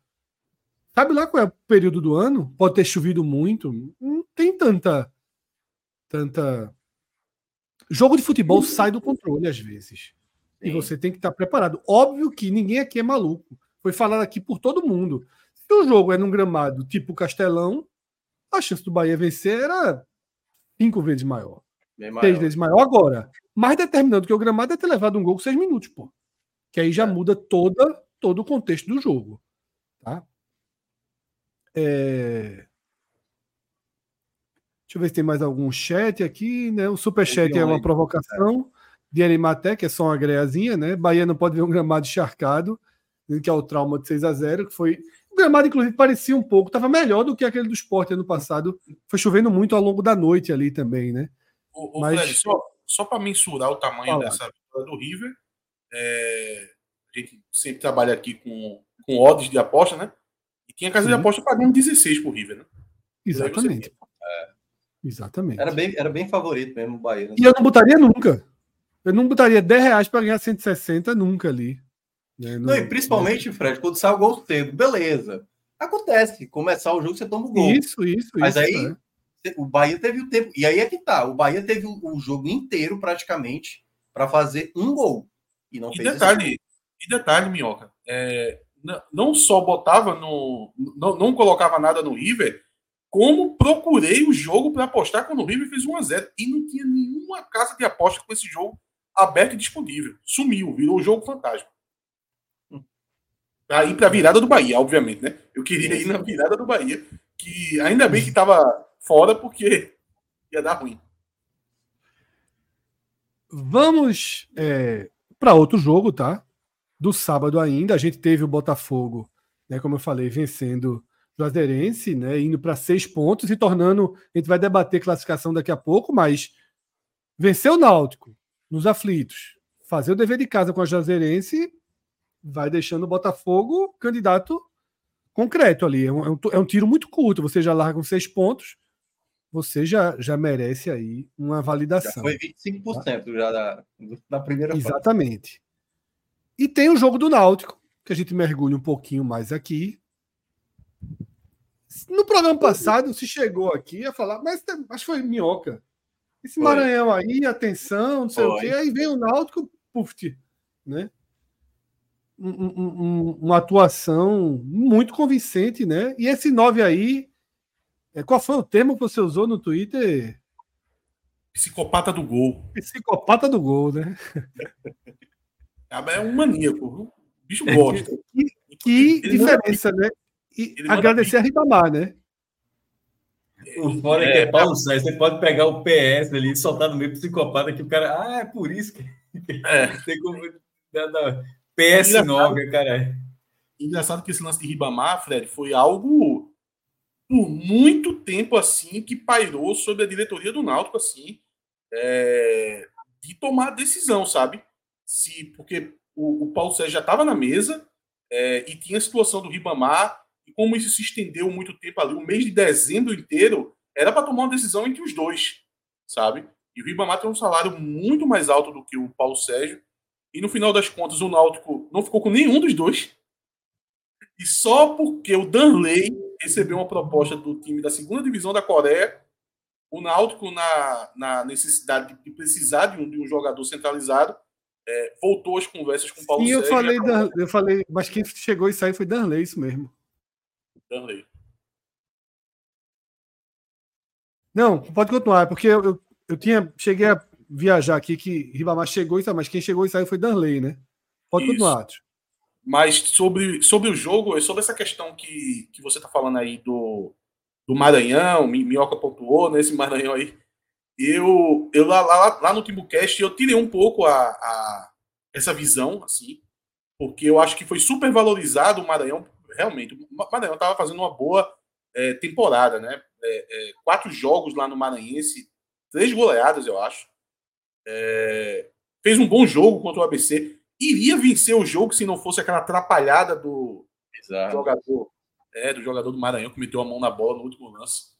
Sabe lá qual é o período do ano? Pode ter chovido muito. Não tem tanta tanta jogo de futebol sai do controle às vezes. Sim. E você tem que estar preparado. Óbvio que ninguém aqui é maluco. Foi falado aqui por todo mundo. Se o jogo é num gramado tipo Castelão, a chance do Bahia vencer era cinco vezes maior. maior. Seis vezes maior. Agora, mais determinando que o gramado é ter levado um gol com seis minutos, pô. Que aí já é. muda toda, todo o contexto do jogo. Tá? É... Deixa eu ver se tem mais algum chat aqui, né? O superchat é uma provocação de Animaté, que é só uma greiazinha, né? Bahia não pode ver um gramado encharcado que é o trauma de 6 a 0 que foi. O gramado, inclusive, parecia um pouco, estava melhor do que aquele do esporte ano passado. Foi chovendo muito ao longo da noite ali também, né? O, o Mas... Fred, só, só para mensurar o tamanho Fala. dessa vitória do River, é... a gente sempre trabalha aqui com, com odds de aposta, né? E tinha casa Sim. de aposta pagando 16 pro River, né? Exatamente. É... Exatamente. Era bem, era bem favorito mesmo o Bahia. Né? E eu não botaria nunca. Eu não botaria 10 reais para ganhar 160 nunca ali. Né? Não, e principalmente, Fred, quando sai o gol cedo, beleza. Acontece, começar o jogo você toma o gol. Isso, isso, Mas isso, aí é. O Bahia teve o tempo. E aí é que tá. O Bahia teve o, o jogo inteiro praticamente para fazer um gol. E não e fez detalhe, E detalhe, Minhoca. É, não só botava no. Não, não colocava nada no River, como procurei o jogo para apostar quando o River fez 1x0. E não tinha nenhuma casa de aposta com esse jogo aberto e disponível. Sumiu, virou o jogo fantasma. Ir para a virada do Bahia, obviamente, né? Eu queria ir na virada do Bahia, que ainda bem que estava fora, porque ia dar ruim. Vamos é, para outro jogo, tá? Do sábado ainda. A gente teve o Botafogo, né, como eu falei, vencendo o Juazeirense, né, indo para seis pontos e tornando. A gente vai debater classificação daqui a pouco, mas venceu o Náutico nos aflitos, fazer o dever de casa com a Juazeirense vai deixando o Botafogo candidato concreto ali. É um, é um, tiro muito curto. Você já larga com seis pontos, você já, já merece aí uma validação. Já foi 25% tá? já da, da primeira Exatamente. Fase. E tem o jogo do Náutico, que a gente mergulha um pouquinho mais aqui. No programa passado se chegou aqui a falar, mas acho que foi minhoca. Esse foi. Maranhão aí, atenção, não sei foi. o quê. Aí vem o Náutico, puf, né? um, um, uma atuação muito convincente, né? E esse 9 aí, qual foi o termo que você usou no Twitter? Psicopata do gol. Psicopata do gol, né? É um maníaco. O bicho gosta. Que, que diferença, manda... né? E agradecer a Ribamar, né? O fora é, que é Paulo Sainz, você pode pegar o PS ali e soltar no meio psicopata que o cara. Ah, é por isso que. É. Tem como. PS9, cara. Engraçado que esse lance de Ribamar, Fred, foi algo por muito tempo assim que pairou sobre a diretoria do Náutico assim é, de tomar decisão, sabe? Se porque o, o Paulo Sérgio já estava na mesa é, e tinha a situação do Ribamar e como isso se estendeu muito tempo ali, o mês de dezembro inteiro era para tomar uma decisão entre os dois, sabe? E o Ribamar tem um salário muito mais alto do que o Paulo Sérgio e no final das contas, o Náutico não ficou com nenhum dos dois. E só porque o Danley recebeu uma proposta do time da segunda divisão da Coreia, o Náutico, na, na necessidade de precisar de um, de um jogador centralizado, é, voltou as conversas com o Paulo eu Sérgio. falei, e Dan, eu falei, mas quem chegou e saiu foi Danley, isso mesmo. Danley. Não, pode continuar, porque eu, eu, eu tinha, cheguei a viajar aqui que Ribamar chegou e saiu, mas quem chegou e saiu foi Danley, né? Pode Isso. continuar, Atos. Mas sobre, sobre o jogo, é sobre essa questão que, que você está falando aí do, do Maranhão, Mi- Minhoca pontuou nesse Maranhão aí. Eu, eu lá, lá, lá no Timbucast eu tirei um pouco a, a- essa visão, assim, porque eu acho que foi super valorizado o Maranhão. Realmente, o Ma- Maranhão estava fazendo uma boa eh, temporada, né? Eh, eh, quatro jogos lá no Maranhense, três goleadas, eu acho. Eh, fez um bom jogo contra o ABC. Iria vencer o jogo se não fosse aquela atrapalhada do, Exato. jogador, é, do jogador do Maranhão que meteu a mão na bola no último lance.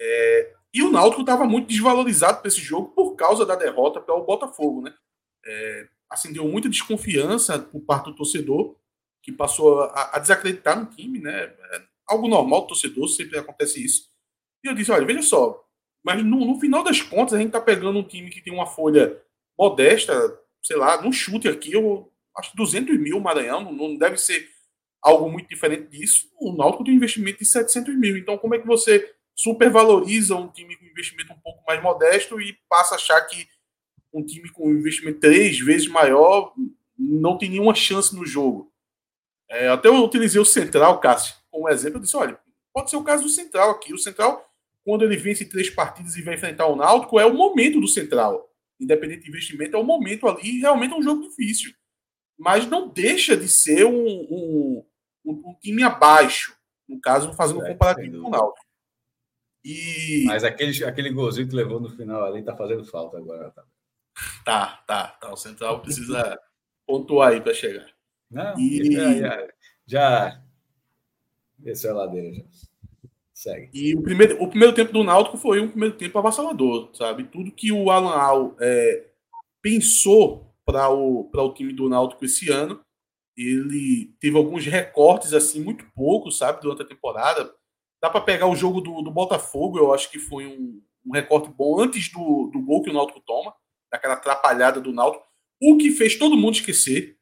É, e o Náutico estava muito desvalorizado para esse jogo por causa da derrota para o Botafogo, né? É, acendeu muita desconfiança por parte do torcedor que passou a, a desacreditar no time, né? É algo normal do torcedor, sempre acontece isso. E eu disse, olha, veja só, mas no, no final das contas a gente tá pegando um time que tem uma folha modesta, sei lá, num chute aqui, eu acho que 200 mil Maranhão, não deve ser algo muito diferente disso. O Náutico tem um investimento de 700 mil. Então, como é que você supervaloriza um time com investimento um pouco mais modesto e passa a achar que um time com investimento três vezes maior não tem nenhuma chance no jogo? É, até eu utilizei o Central, Cássio, como exemplo. Eu disse: olha, pode ser o caso do Central aqui. O Central, quando ele vence três partidas e vai enfrentar o Náutico, é o momento do Central. Independente de investimento, é o momento ali. Realmente é um jogo difícil mas não deixa de ser um, um, um- um time abaixo, no caso, fazendo É, comparativo com o. Náutico. E Mas aquele, aquele golzinho que levou no final ali tá fazendo falta agora. Tá? tá, tá, tá. O Central precisa pontuar aí para chegar. Não, E- já, já, já desceu a ladeira já. Segue. E o primeiro, o primeiro tempo do Náutico foi um primeiro tempo avassalador, sabe? Tudo que o Alan Al é, pensou para o, o time do Náutico esse ano, ele teve alguns recortes, assim, muito poucos, sabe, durante a temporada. Dá para pegar o jogo do, do Botafogo, eu acho que foi um, um recorte bom antes do, do gol que o Náutico toma, daquela atrapalhada do Náutico, o que fez todo mundo esquecer.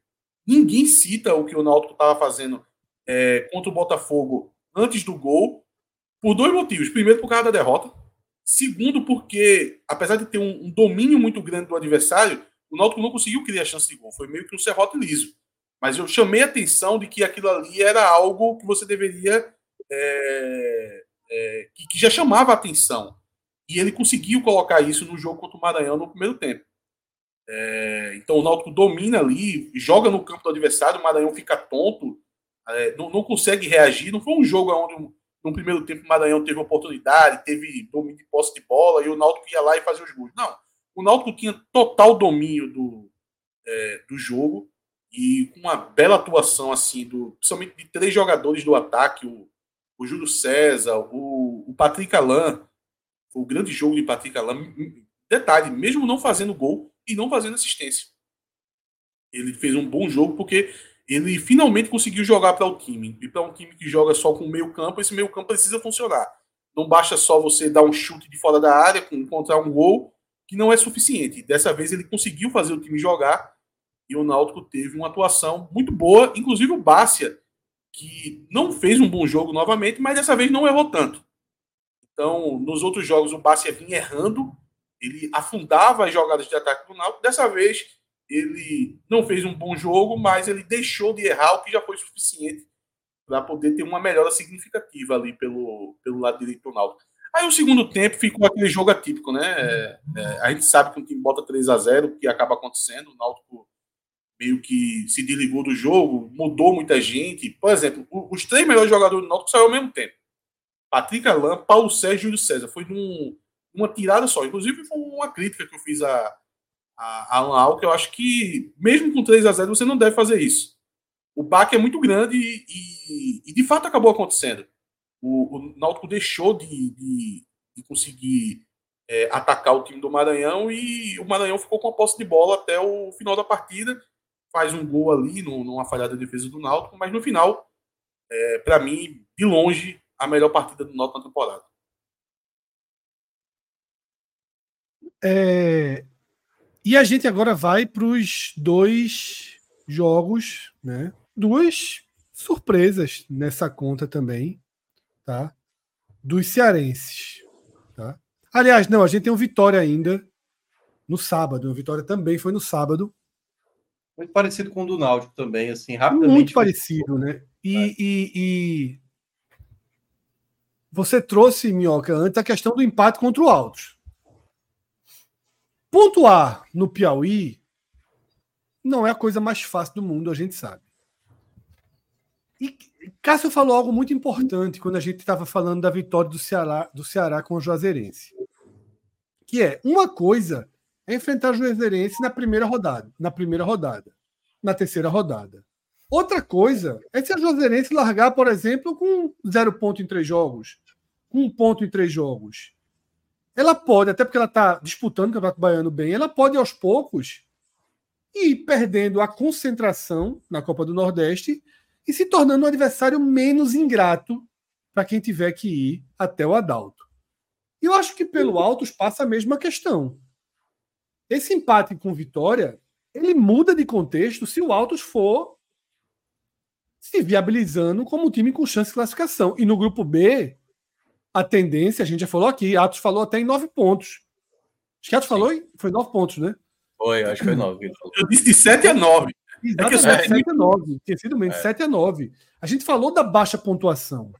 Ninguém cita o que o Náutico estava fazendo é, contra o Botafogo antes do gol, por dois motivos. Primeiro, por causa da derrota. Segundo, porque, apesar de ter um, um domínio muito grande do adversário, o Náutico não conseguiu criar chance de gol. Foi meio que um serrote liso. Mas eu chamei a atenção de que aquilo ali era algo que você deveria. é, é, que, que já chamava a atenção. E ele conseguiu colocar isso no jogo contra o Maranhão no primeiro tempo. É, então o Náutico domina ali, joga no campo do adversário, o Maranhão fica tonto, é, não, não consegue reagir. Não foi um jogo onde no primeiro tempo o Maranhão teve oportunidade, teve domínio de posse de bola e o Náutico ia lá e fazia os gols. Não, o Náutico tinha total domínio do, é, do jogo e com uma bela atuação assim, do, principalmente de três jogadores do ataque, o, o Júlio César, o, o Patrick Alain, foi o grande jogo de Patrick Alain. Detalhe, mesmo não fazendo gol e não fazendo assistência. Ele fez um bom jogo porque ele finalmente conseguiu jogar para o time. E para um time que joga só com meio campo, esse meio campo precisa funcionar. Não basta só você dar um chute de fora da área, encontrar um gol, que não é suficiente. Dessa vez ele conseguiu fazer o time jogar e o Náutico teve uma atuação muito boa, inclusive o Bárcia, que não fez um bom jogo novamente, mas dessa vez não errou tanto. Então, nos outros jogos o Bárcia vinha errando, ele afundava as jogadas de ataque do Náutico. Dessa vez ele não fez um bom jogo, mas ele deixou de errar, o que já foi suficiente para poder ter uma melhora significativa ali pelo, pelo lado direito do Náutico. Aí o segundo tempo ficou aquele jogo atípico, né? É, é, a gente sabe que um time bota 3 a 0 o que acaba acontecendo, o Náutico meio que se desligou do jogo, mudou muita gente. Por exemplo, os três melhores jogadores do Náutico saíram ao mesmo tempo. Patrick Alain, Paulo Sérgio e Júlio César. Foi num, uma tirada só. Inclusive, foi uma crítica que eu fiz a, a, Alan Al, que eu acho que, mesmo com 3 a 0 você não deve fazer isso. O baque é muito grande e, e- e, de fato acabou acontecendo. O, o Náutico deixou de, de, de conseguir é, atacar o time do Maranhão e o Maranhão ficou com a posse de bola até o final da partida. Faz um gol ali no- numa falhada de defesa do Náutico, mas no final, é, para mim, de longe, a melhor partida do Náutico na temporada. É, E a gente agora vai para os dois jogos, né? Duas surpresas nessa conta também, tá? Dos cearenses, tá? Aliás, não, a gente tem um Vitória ainda no sábado. O Vitória também foi no sábado. Muito parecido com o do Náutico também, assim, rapidamente. Muito parecido, né? E, e, e, você trouxe, Minhoca, antes a questão do empate contra o Altos. Pontuar no Piauí não é a coisa mais fácil do mundo, a gente sabe. E Cássio falou algo muito importante quando a gente estava falando da vitória do Ceará, do Ceará com o Juazeirense. Que é, uma coisa é enfrentar o Juazeirense na primeira rodada, na primeira rodada, na terceira rodada. Outra coisa é se a Juazeirense largar, por exemplo, com zero ponto em três jogos, com um ponto em três jogos. Ela pode, até porque ela está disputando o Campeonato Baiano bem, ela pode aos poucos ir perdendo a concentração na Copa do Nordeste e se tornando um adversário menos ingrato para quem tiver que ir até o Adalto. E eu acho que pelo Altos passa a mesma questão. Esse empate com Vitória, ele muda de contexto se o Altos for se viabilizando como um time com chance de classificação. E no grupo B, a tendência, a gente já falou aqui, Atos falou até em nove pontos. Acho que Atos falou, foi nove pontos, né? Foi, acho que foi nove. Eu disse de sete a nove. Exatamente, é 7 a 9. Tinha sido menos, é. 7 a 9. A gente falou da baixa pontuação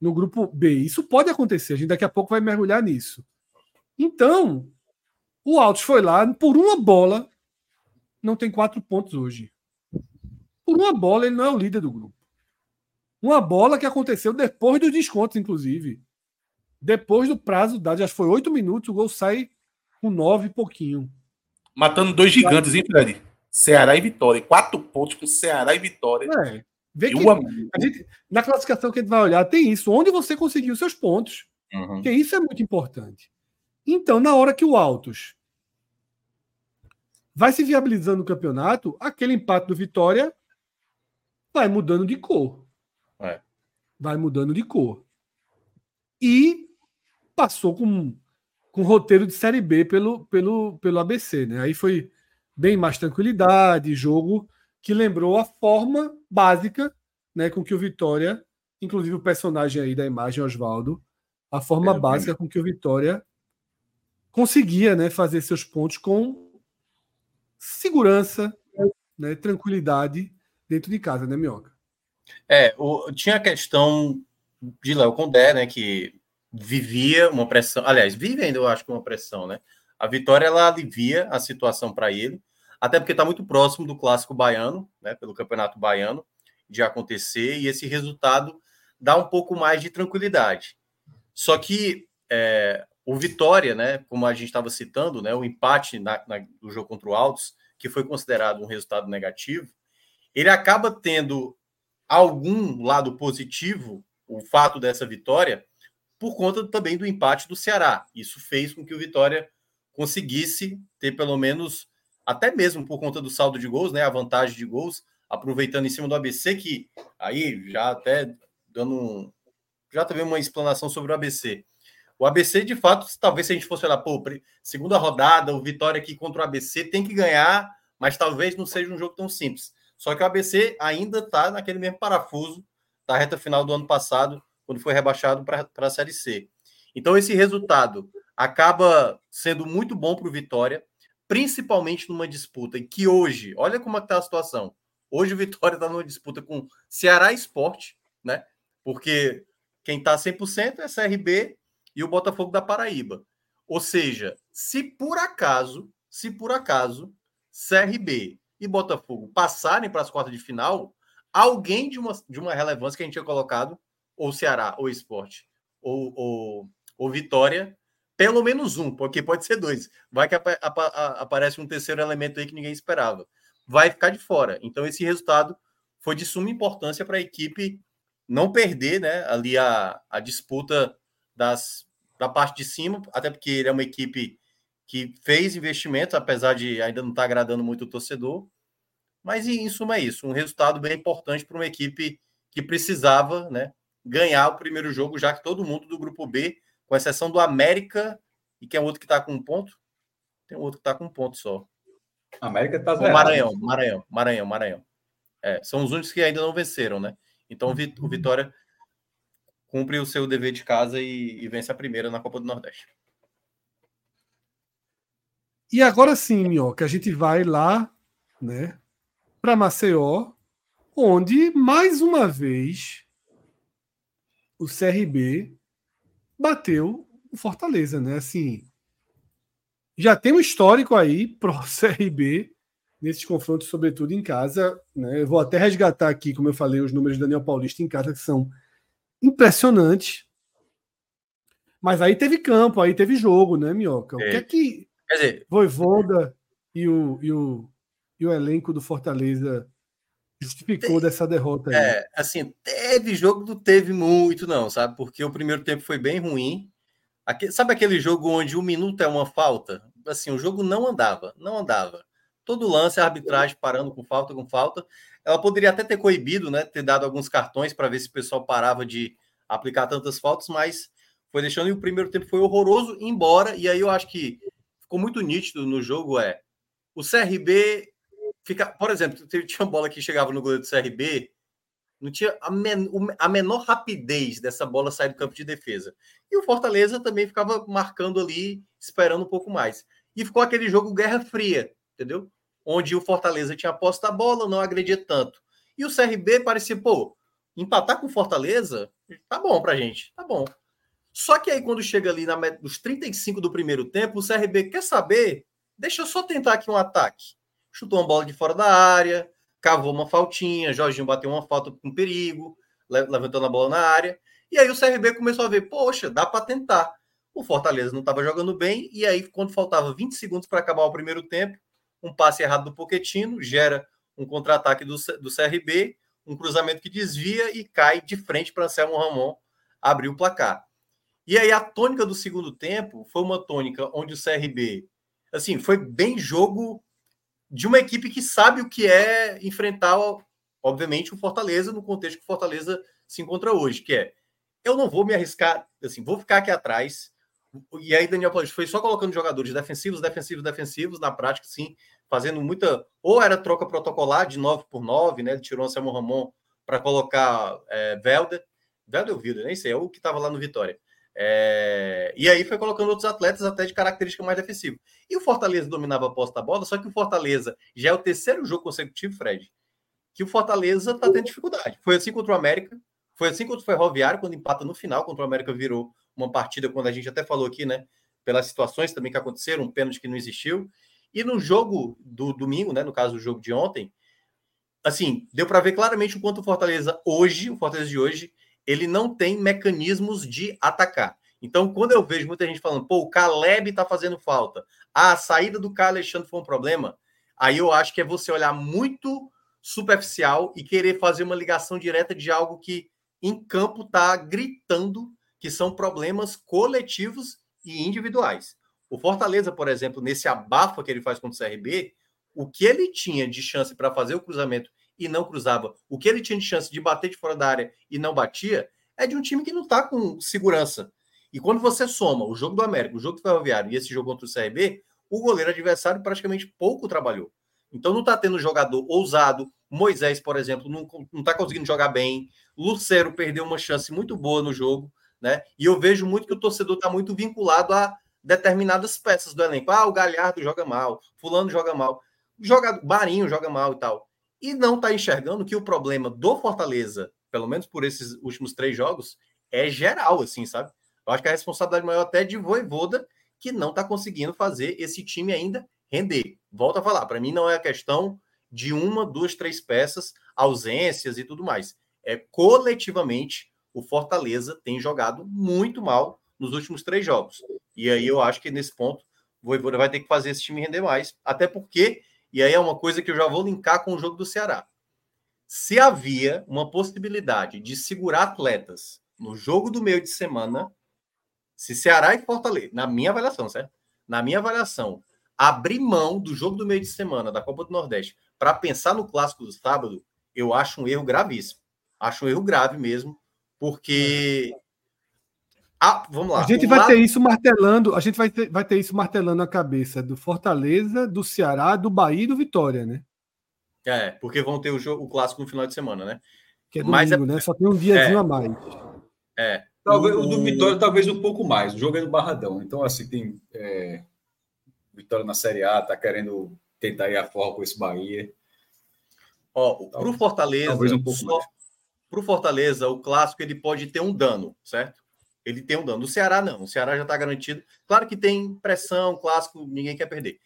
no grupo B. Isso pode acontecer, a gente daqui a pouco vai mergulhar nisso. Então, o Altos foi lá, por uma bola, não tem quatro pontos hoje. Por uma bola, ele não é o líder do grupo. Uma bola que aconteceu depois dos descontos, inclusive. Depois do prazo dado, já foi oito minutos, o gol sai com nove e pouquinho. Matando dois gigantes, hein, Fred? Ceará e Vitória. Quatro pontos com Ceará e Vitória. É. Vê que gente, na classificação que a gente vai olhar, tem isso. Onde você conseguiu seus pontos. Uhum. Porque isso é muito importante. Então, na hora que o Altos vai se viabilizando o campeonato, aquele empate do Vitória vai mudando de cor. É. Vai mudando de cor. E passou com, com roteiro de Série B pelo, pelo, pelo ABC. Né? Aí foi bem mais tranquilidade, jogo que lembrou a forma básica né, com que o Vitória, inclusive o personagem aí da imagem, Oswaldo, a forma é, básica é. com que o Vitória conseguia né, fazer seus pontos com segurança, né, tranquilidade dentro de casa, né, Minhoca? É, o, tinha a questão de Léo Condé, né, que vivia uma pressão, aliás, vive ainda, eu acho uma pressão, né? A vitória ela alivia a situação para ele, até porque está muito próximo do clássico baiano, né, pelo campeonato baiano, de acontecer, e esse resultado dá um pouco mais de tranquilidade. Só que é, o Vitória, né, como a gente estava citando, né, o empate na, na, no jogo contra o Altos, que foi considerado um resultado negativo, ele acaba tendo algum lado positivo, o fato dessa vitória, por conta também do empate do Ceará. Isso fez com que o Vitória conseguisse ter pelo menos, até mesmo por conta do saldo de gols, né, a vantagem de gols, aproveitando em cima do ABC, que aí já até dando um, já também uma explanação sobre o ABC. O ABC, de fato, talvez se a gente fosse olhar, pô, segunda rodada, o Vitória aqui contra o ABC tem que ganhar, mas talvez não seja um jogo tão simples. Só que o ABC ainda está naquele mesmo parafuso da reta final do ano passado, quando foi rebaixado para a Série C. Então, esse resultado acaba sendo muito bom para o Vitória, principalmente numa disputa em que hoje, olha como está a situação. Hoje o Vitória está numa disputa com Ceará Esporte, né? Porque quem está 100% é CRB e o Botafogo da Paraíba. Ou seja, se por acaso, se por acaso CRB e Botafogo passarem para as quartas de final, alguém de uma, de uma relevância que a gente tinha colocado, ou Ceará, ou Esporte, ou, ou, ou Vitória, pelo menos um, porque pode ser dois. Vai que ap ap aparece um terceiro elemento aí que ninguém esperava. Vai ficar de fora. Então, esse resultado foi de suma importância para a equipe não perder né, ali a, a disputa das, da parte de cima, até porque ele é uma equipe que fez investimentos, apesar de ainda não estar tá agradando muito o torcedor. Mas, em suma, é isso. Um resultado bem importante para uma equipe que precisava né, ganhar o primeiro jogo, já que todo mundo do grupo B com exceção do América, e que é outro que está com um ponto. Tem um outro que tá com um ponto só. América tá O zerado. Maranhão, Maranhão, Maranhão, Maranhão. É, são os únicos que ainda não venceram, né? Então o Vi- o Vitória cumpre o seu dever de casa e, e vence a primeira na Copa do Nordeste. E agora sim, Minhoca, a gente vai lá, né, para Maceió, onde mais uma vez o CRB bateu o Fortaleza, né? Assim, já tem um histórico aí pro CRB nesses confrontos, sobretudo em casa, né? Eu vou até resgatar aqui, como eu falei, os números do Daniel Paulista em casa que são impressionantes. Mas aí teve campo, aí teve jogo, né, Minhoca? O que é que Quer dizer, Voivoda e o, e o, e o elenco do Fortaleza justificou dessa derrota aí. é, assim, teve jogo, não teve muito, não, sabe? Porque o primeiro tempo foi bem ruim. Aque- sabe aquele jogo onde um minuto é uma falta? Assim, o jogo não andava, não andava. Todo lance, a arbitragem parando com falta, com falta. Ela poderia até ter coibido, né? Ter dado alguns cartões para ver se o pessoal parava de aplicar tantas faltas, mas foi deixando e o primeiro tempo foi horroroso, embora, e aí eu acho que ficou muito nítido no jogo é o CRB fica, por exemplo, tinha uma bola que chegava no goleiro do CRB, não tinha a, men- a menor rapidez dessa bola sair do campo de defesa. E o Fortaleza também ficava marcando ali, esperando um pouco mais. E ficou aquele jogo guerra fria, entendeu? Onde o Fortaleza tinha a posse da bola, não agredia tanto. E o CRB parecia, pô, empatar com o Fortaleza, tá bom pra gente, tá bom. Só que aí, quando chega ali na, nos 35 do primeiro tempo, o CRB quer saber, deixa eu só tentar aqui um ataque. Chutou uma bola de fora da área, cavou uma faltinha, Jorginho bateu uma falta com perigo, le- levantando a bola na área. E aí o CRB começou a ver, poxa, dá para tentar. O Fortaleza não estava jogando bem, e aí, quando faltava 20 segundos para acabar o primeiro tempo, um passe errado do Poquetino gera um contra-ataque do, do CRB, um cruzamento que desvia e cai de frente para Anselmo Ramon abrir o placar. E aí a tônica do segundo tempo foi uma tônica onde o CRB, assim, foi bem jogo de uma equipe que sabe o que é enfrentar, obviamente, o Fortaleza no contexto que o Fortaleza se encontra hoje, que é eu não vou me arriscar, assim, vou ficar aqui atrás. E aí, Daniel Paulista foi só colocando jogadores defensivos, defensivos, defensivos, na prática, sim, fazendo muita. Ou era troca protocolar de 9 por 9, né? Ele tirou o Samuel Ramon para colocar é, Velder. Velder ou Wilder, nem sei, é o que estava lá no Vitória. É, E aí foi colocando outros atletas até de característica mais defensiva. E o Fortaleza dominava a posse da bola, só que o Fortaleza já é o terceiro jogo consecutivo, Fred, que o Fortaleza está tendo dificuldade. Foi assim contra o América, foi assim contra o Ferroviário, quando empata no final, contra o América virou uma partida, quando a gente até falou aqui, né? Pelas situações também que aconteceram, um pênalti que não existiu. E no jogo do domingo, né? No caso, o jogo de ontem, assim, deu para ver claramente o quanto o Fortaleza hoje, o Fortaleza de hoje, ele não tem mecanismos de atacar. Então, quando eu vejo muita gente falando, pô, o Caleb tá fazendo falta, ah, a saída do Caio Alexandre foi um problema, aí eu acho que é você olhar muito superficial e querer fazer uma ligação direta de algo que em campo tá gritando que são problemas coletivos e individuais. O Fortaleza, por exemplo, nesse abafa que ele faz contra o CRB, o que ele tinha de chance para fazer o cruzamento e não cruzava, o que ele tinha de chance de bater de fora da área e não batia, é de um time que não está com segurança. E quando você soma o jogo do América, o jogo do Ferroviário e esse jogo contra o CRB, o goleiro adversário praticamente pouco trabalhou. Então não está tendo jogador ousado. Moisés, por exemplo, não está conseguindo jogar bem. Lucero perdeu uma chance muito boa no jogo, né? E eu vejo muito que o torcedor está muito vinculado a determinadas peças do elenco. Ah, o Galhardo joga mal, fulano joga mal, joga Barinho joga mal e tal. E não está enxergando que o problema do Fortaleza, pelo menos por esses últimos três jogos, é geral, assim, sabe? Eu acho que a responsabilidade maior até é de Voivoda, que não está conseguindo fazer esse time ainda render. Volto a falar, para mim não é a questão de uma, duas, três peças, ausências e tudo mais. É coletivamente o Fortaleza tem jogado muito mal nos últimos três jogos. E aí eu acho que nesse ponto o Voivoda vai ter que fazer esse time render mais, até porque, e aí é uma coisa que eu já vou linkar com o jogo do Ceará. Se havia uma possibilidade de segurar atletas no jogo do meio de semana, se Ceará e Fortaleza, na minha avaliação, certo? Na minha avaliação, abrir mão do jogo do meio de semana da Copa do Nordeste para pensar no clássico do sábado, eu acho um erro gravíssimo. Acho um erro grave mesmo, porque Ah, vamos lá. A gente O vai lado- ter isso martelando, a gente vai ter, vai ter isso martelando a cabeça do Fortaleza, do Ceará, do Bahia e do Vitória, né? É, porque vão ter o, jogo, o clássico no final de semana, né? Que é Mas domingo, né? Só tem um diazinho é. a mais. É. Talvez, o do Vitória, talvez um pouco mais. O jogo é no Barradão. Então, assim, tem. É, Vitória na Série A, tá querendo tentar ir a forra com esse Bahia. Ó, pro Fortaleza, Talvez um pouco só- mais. pro Fortaleza, o clássico ele pode ter um dano, certo? Ele tem um dano. O Ceará não, o Ceará já está garantido. Claro que tem pressão, clássico, ninguém quer perder.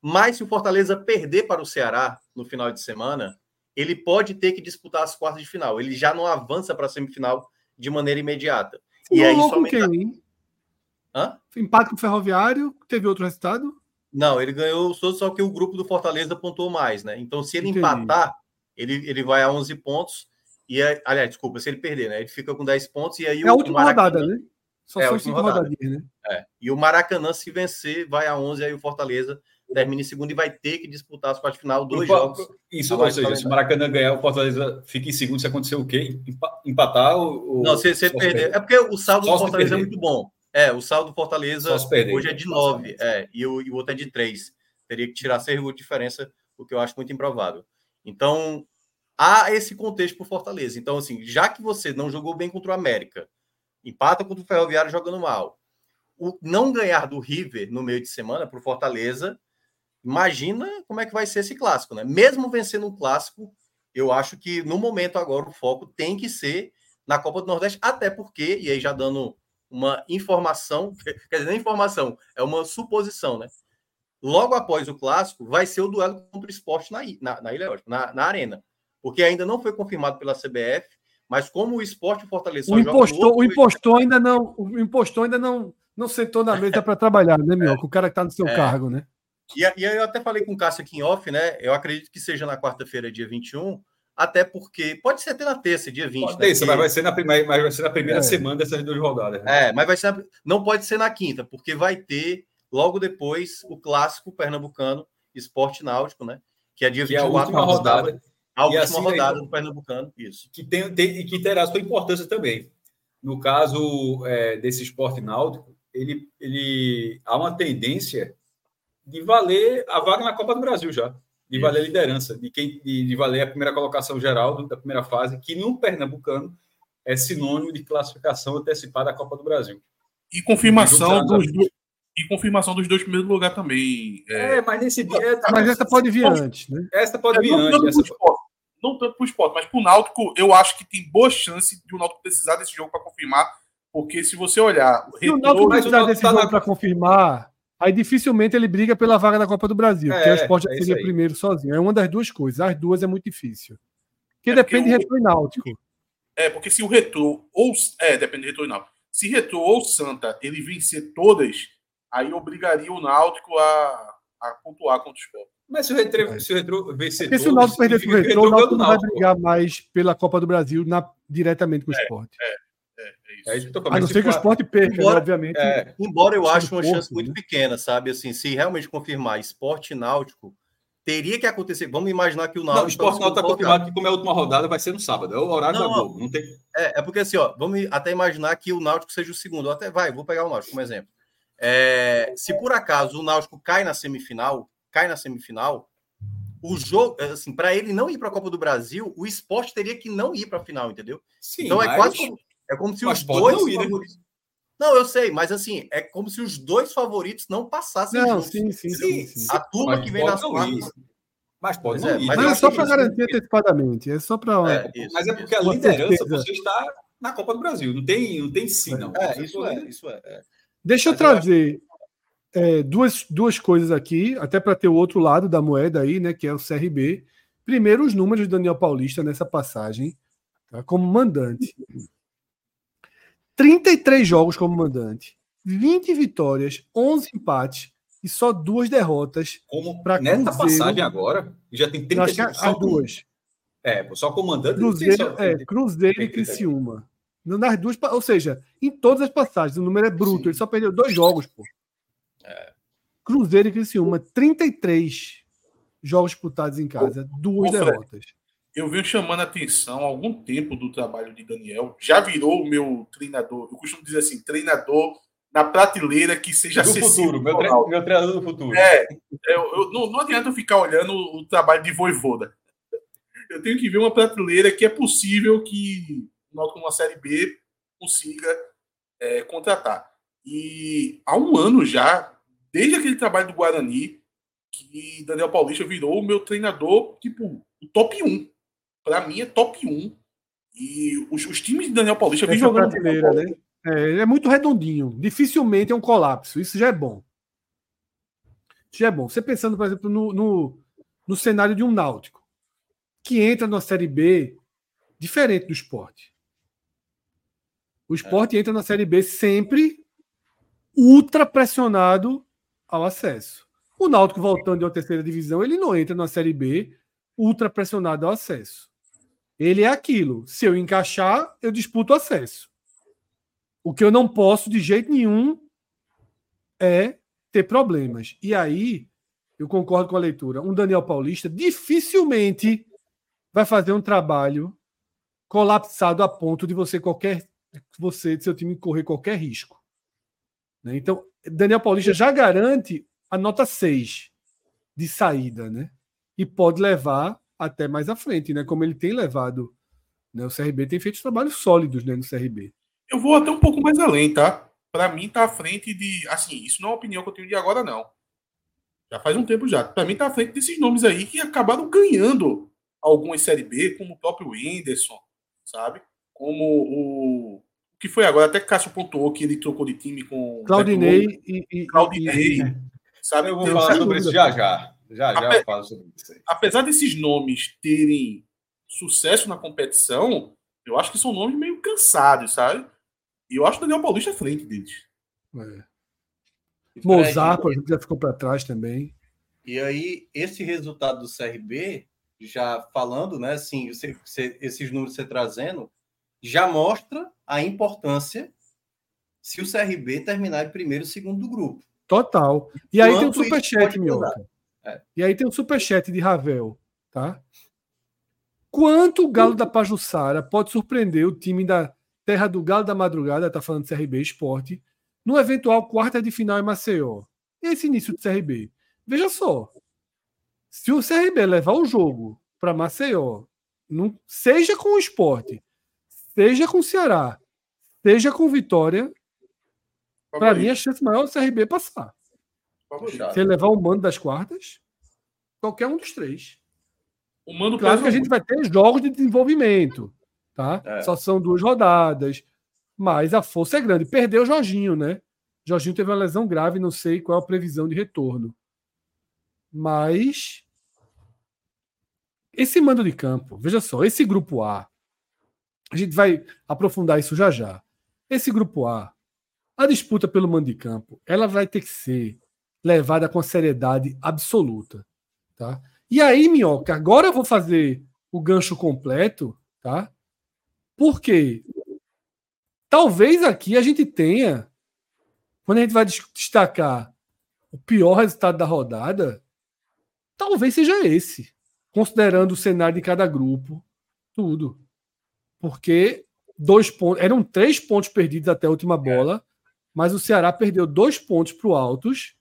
Mas se o Fortaleza perder para o Ceará no final de semana, ele pode ter que disputar as quartas de final. Ele já não avança para a semifinal de maneira imediata. E aí somente- quem, hein? Hã? Empate com o Ferroviário, teve outro resultado? Não, ele ganhou só, só que o grupo do Fortaleza pontuou mais, né? Então, se ele Entendi. empatar, ele, ele vai a 11 pontos. E aí, aliás, desculpa, se ele perder, né? Ele fica com 10 pontos e aí É a o última Maracanã- rodada, né? Só É, a são cinco rodada. rodadinhas, né? É. E o Maracanã, se vencer, vai a 11, aí o Fortaleza termina em segundo e vai ter que disputar as quartas de final, dois Pro- jogos. Isso, a ou seja, se o Maracanã ganhar, o Fortaleza fica em segundo. Se acontecer o quê? Empa- Empatar ou. Não, se, se ele só perder. É porque o saldo do Fortaleza é perder. muito bom. É, o saldo do Fortaleza perder. hoje é de 9, é, e, o, e o outro é de 3. Teria que tirar seis gols de diferença, o que eu acho muito improvável. Então, há esse contexto para Fortaleza. Então, assim, já que você não jogou bem contra o América, empata contra o Ferroviário jogando mal, o não ganhar do River no meio de semana para o Fortaleza, imagina como é que vai ser esse clássico, né? Mesmo vencendo um clássico, eu acho que no momento agora o foco tem que ser na Copa do Nordeste, até porque, e aí já dando uma informação, quer dizer, nem informação, é uma suposição, né? Logo após o clássico, vai ser o duelo contra o esporte na, na, na Ilha, na, na Arena. Porque ainda não foi confirmado pela CBF, mas como o esporte e o impostor, o impostor ainda não, o impostor ainda não, não sentou na mesa para trabalhar, né, Mioca? O cara que tá no seu É. cargo, né? E, a- e aí eu até falei com o Cássio aqui em off, né? Eu acredito que seja na quarta-feira, dia 21, até porque pode ser até na terça, dia 20. Pode né? ter, mas vai ser na primeira, mas vai ser na primeira É. semana dessas duas rodadas. né? É, mas vai ser na- não pode ser na quinta, porque vai ter logo depois o clássico pernambucano, Esporte Náutico, né? Que é dia Que é a 24 última sábado. rodada. A última assim, rodada aí- do Pernambucano, isso. que tem, tem e que terá sua importância também. No caso é, desse esporte náutico, ele, ele há uma tendência de valer a vaga na Copa do Brasil já, de valer a liderança, de quem de, de valer a primeira colocação geral da primeira fase, que no pernambucano é sinônimo de classificação antecipada à Copa do Brasil. E confirmação dos dois, e confirmação dos dois primeiros lugares também. É, É, mas nesse dia Mas essa pode vir antes, né? essa pode vir não, antes. essa- não tanto para o esporte, mas para o Náutico, eu acho que tem boa chance de o Náutico precisar desse jogo para confirmar. Porque se você olhar. Se o Náutico precisar desse tá jogo na- para confirmar, aí dificilmente ele briga pela vaga da Copa do Brasil, porque É, o esporte já é seria aí. primeiro sozinho. É uma das duas coisas. As duas é muito difícil. Porque É depende de porque o- retrô e náutico. É, porque se o Retrô ou. É, depende do Retrô e Náutico. Se Retrô ou Santa ele vencer todas, aí obrigaria o Náutico a, a pontuar contra o esporte. Mas se o retrô, se o retrô vencer Porque se o Náutico perder significa que retrô, o Náutico não vai Náutico, pô. brigar mais pela Copa do Brasil na- diretamente com o esporte. É, é isso. É isso que eu tô A não ser que o esporte perca, né, Embora- obviamente. É, Embora eu ache uma Porto, chance muito né? pequena, sabe? Assim, se realmente confirmar esporte náutico, teria que acontecer. Vamos imaginar que o Não, Náutico. o esporte não está tá confirmado que, como é a última rodada, vai ser no sábado. É o horário Não, da Globo. Não tem. É, é porque assim, ó, vamos até imaginar que o Náutico seja o segundo. Até vai, vou pegar o Náutico como exemplo. É, se por acaso o Náutico cai na semifinal, cai na semifinal, o jogo, assim, para ele não ir para a Copa do Brasil, o esporte teria que não ir para a final, entendeu? Sim, então é mas- quase como, é como se mas os dois não ir, né? favoritos. Não, eu sei, mas assim, é como se os dois favoritos não passassem Não, juntos. sim, sim, Sim, sim. sim. A turma Mas que vem nas não quartas. Mas pode Pois não é, ir. mas Mas é só para isso- garantir antecipadamente. É só para. É, Mas é porque a liderança certeza. você está na Copa do Brasil. Não tem, não tem sim, não. É, isso é, isso é. é. Deixa eu Mas eu acho- trazer é, duas, duas coisas aqui, até para ter o outro lado da moeda aí, né? Que é o CRB. Primeiro, os números do Daniel Paulista nessa passagem, tá, como mandante. 33 jogos como mandante, 20 vitórias, 11 empates e só duas derrotas. Como Pra nessa Cruzeiro- passagem agora, já tem Eu acho que 35 as só duas. É, só comandante. Cruzeiro, é, Cruzeiro e tem 30. Criciúma. Nas duas, ou seja, em todas as passagens, o número é bruto. Sim. Ele só perdeu dois jogos, pô. Cruzeiro e Criciúma, 33 jogos disputados em casa, duas Ô, Fred. derrotas. eu venho chamando a atenção há algum tempo do trabalho de Daniel. Já virou o meu treinador. Eu costumo dizer assim, treinador na prateleira que seja Do acessível. futuro, meu, tre meu treinador do futuro. É, eu, eu- não, não adianta eu ficar olhando o trabalho de Voivoda. Eu tenho que ver uma prateleira que é possível que numa Série B consiga é, contratar. E há um ano já, desde aquele trabalho do Guarani, que Daniel Paulista virou o meu treinador, tipo, o top 1. Para mim é top 1. E os, os times de Daniel Paulista vêm jogando. prateleira, né? É, ele é muito redondinho. Dificilmente é um colapso. Isso já é bom. Isso já é bom. Você pensando, por exemplo, no, no, no cenário de um Náutico, que entra na Série B diferente do esporte. O esporte entra na Série B sempre ultra pressionado ao acesso. O Náutico voltando de uma terceira divisão, ele não entra na Série B ultra pressionado ao acesso. Ele é aquilo. Se eu encaixar, eu disputo o acesso. O que eu não posso de jeito nenhum é ter problemas. E aí, eu concordo com a leitura. Um Daniel Paulista dificilmente vai fazer um trabalho colapsado a ponto de você qualquer você de seu time correr qualquer risco. Né? Então, Daniel Paulista já garante a nota 6 de saída, né? E pode levar até mais à frente, né? Como ele tem levado. Né? O CRB tem feito trabalhos sólidos né, no CRB. Eu vou até um pouco mais além, tá? Para mim tá à frente de, assim, isso não é uma opinião que eu tenho de agora não. Já faz um tempo já. Para mim tá à frente desses nomes aí que acabaram ganhando algumas série B, como o próprio Whindersson, sabe? Como o o que foi agora até que Cássio pontuou que ele trocou de time com Claudinei e, e, Claudinei, e- sabe? Eu vou Então, falar sem sobre dúvida. isso já já. Já já Ape- eu falo sobre isso aí. apesar desses nomes terem sucesso na competição, eu acho que são nomes meio cansados, sabe? E eu acho o Daniel Paulista à frente deles. é. E, Mozart, por exemplo, já ficou para trás também. E aí, esse resultado do CRB, já falando, né, assim, você- você- esses números você trazendo, já mostra a importância se o CRB terminar em primeiro ou segundo do grupo. Total. E aí tem o superchat. Minhoca. É. E aí tem o superchat de Ravel, tá? Quanto o Galo da Pajussara pode surpreender o time da Terra do Galo da Madrugada, tá falando de CRB Esporte, no eventual quarta de final em Maceió? Esse início de CRB. Veja só. Se o CRB levar o jogo para Maceió, não- seja com o esporte, seja com o Ceará, seja com Vitória, para mim a chance maior é o CRB passar. Favorito. Se ele levar o mando das quartas, qualquer um dos três. O mando Claro que a gente vai ter jogos de desenvolvimento, tá? É. Só são duas rodadas, mas a força é grande. Perdeu o Jorginho, né? Jorginho teve uma lesão grave, não sei qual a previsão de retorno. Mas esse mando de campo, veja só, esse grupo A, a gente vai aprofundar isso já já. Esse grupo A, a disputa pelo mando de campo, ela vai ter que ser levada com seriedade absoluta, tá? E aí, Minhoca, agora eu vou fazer o gancho completo, tá? Porque talvez aqui a gente tenha, quando a gente vai des- destacar o pior resultado da rodada, talvez seja esse, considerando o cenário de cada grupo, tudo. Porque dois pontos, eram três pontos perdidos até a última bola, mas o Ceará perdeu dois pontos para o Altos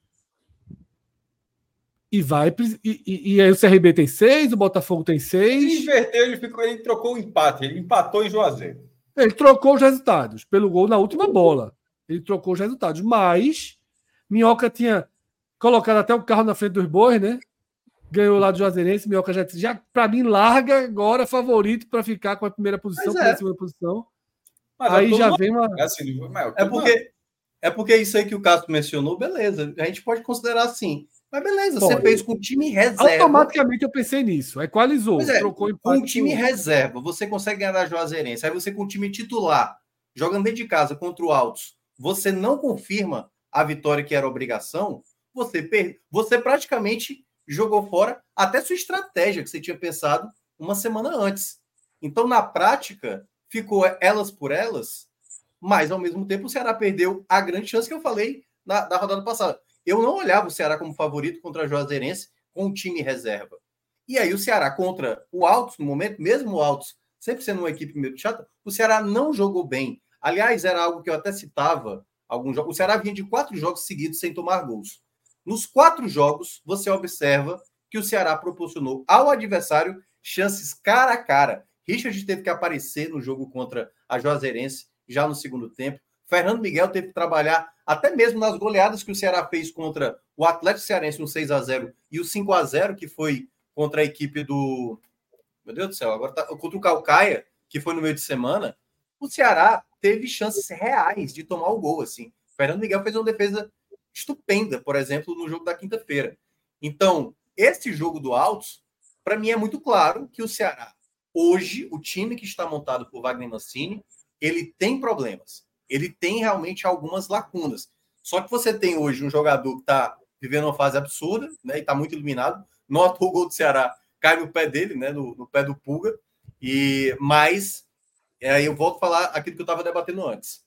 e vai. E, e- e aí o CRB tem seis, o Botafogo tem Ele seis. inverteu, ele, ficou, ele trocou o empate, ele empatou em Juazeiro. Ele trocou os resultados pelo gol na última bola. Ele trocou os resultados. Mas Minhoca tinha colocado até o carro na frente dos bois, né? Ganhou lá do Juazeirense. Minhoca já, já para mim, larga agora favorito para ficar com a primeira posição, com é. a segunda posição. Mas Aí todo já mundo- vem uma. assim, mas, É porque, é porque isso aí que o Cássio mencionou, beleza. A gente pode considerar assim. Mas beleza, você Pode. fez com time reserva. Automaticamente eu pensei nisso. Equalizou. É, trocou Com empate um time com- reserva, você consegue ganhar da Juazeirense. Aí você com o time titular, jogando dentro de casa contra o Altos, você não confirma a vitória que era obrigação, você, per... você praticamente jogou fora até sua estratégia que você tinha pensado uma semana antes. Então, na prática, ficou elas por elas, mas ao mesmo tempo o Ceará perdeu a grande chance que eu falei na, na rodada passada. Eu não olhava o Ceará como favorito contra a Juazeirense com o time reserva. E aí o Ceará contra o Altos, no momento, mesmo o Altos sempre sendo uma equipe meio chata, o Ceará não jogou bem. Aliás, era algo que eu até citava alguns jogos. O Ceará vinha de quatro jogos seguidos sem tomar gols. Nos quatro jogos, você observa que o Ceará proporcionou ao adversário chances cara a cara. Richard teve que aparecer no jogo contra a Juazeirense já no segundo tempo. Fernando Miguel teve que trabalhar até mesmo nas goleadas que o Ceará fez contra o Atlético Cearense no 6 a 0 e o 5 a 0 que foi contra a equipe do meu Deus do céu, agora tá contra o Calcaia, que foi no meio de semana. O Ceará teve chances reais de tomar o gol assim. Fernando Miguel fez uma defesa estupenda, por exemplo, no jogo da quinta-feira. Então, esse jogo do Altos, para mim é muito claro que o Ceará, hoje, o time que está montado por Wagner Mancini, ele tem problemas. Ele tem realmente algumas lacunas. Só que você tem hoje um jogador que está vivendo uma fase absurda, né? E está muito iluminado. Nota o gol do Ceará cai no pé dele, né? No, no pé do Pulga. E mas aí eu volto a falar aquilo que eu estava debatendo antes.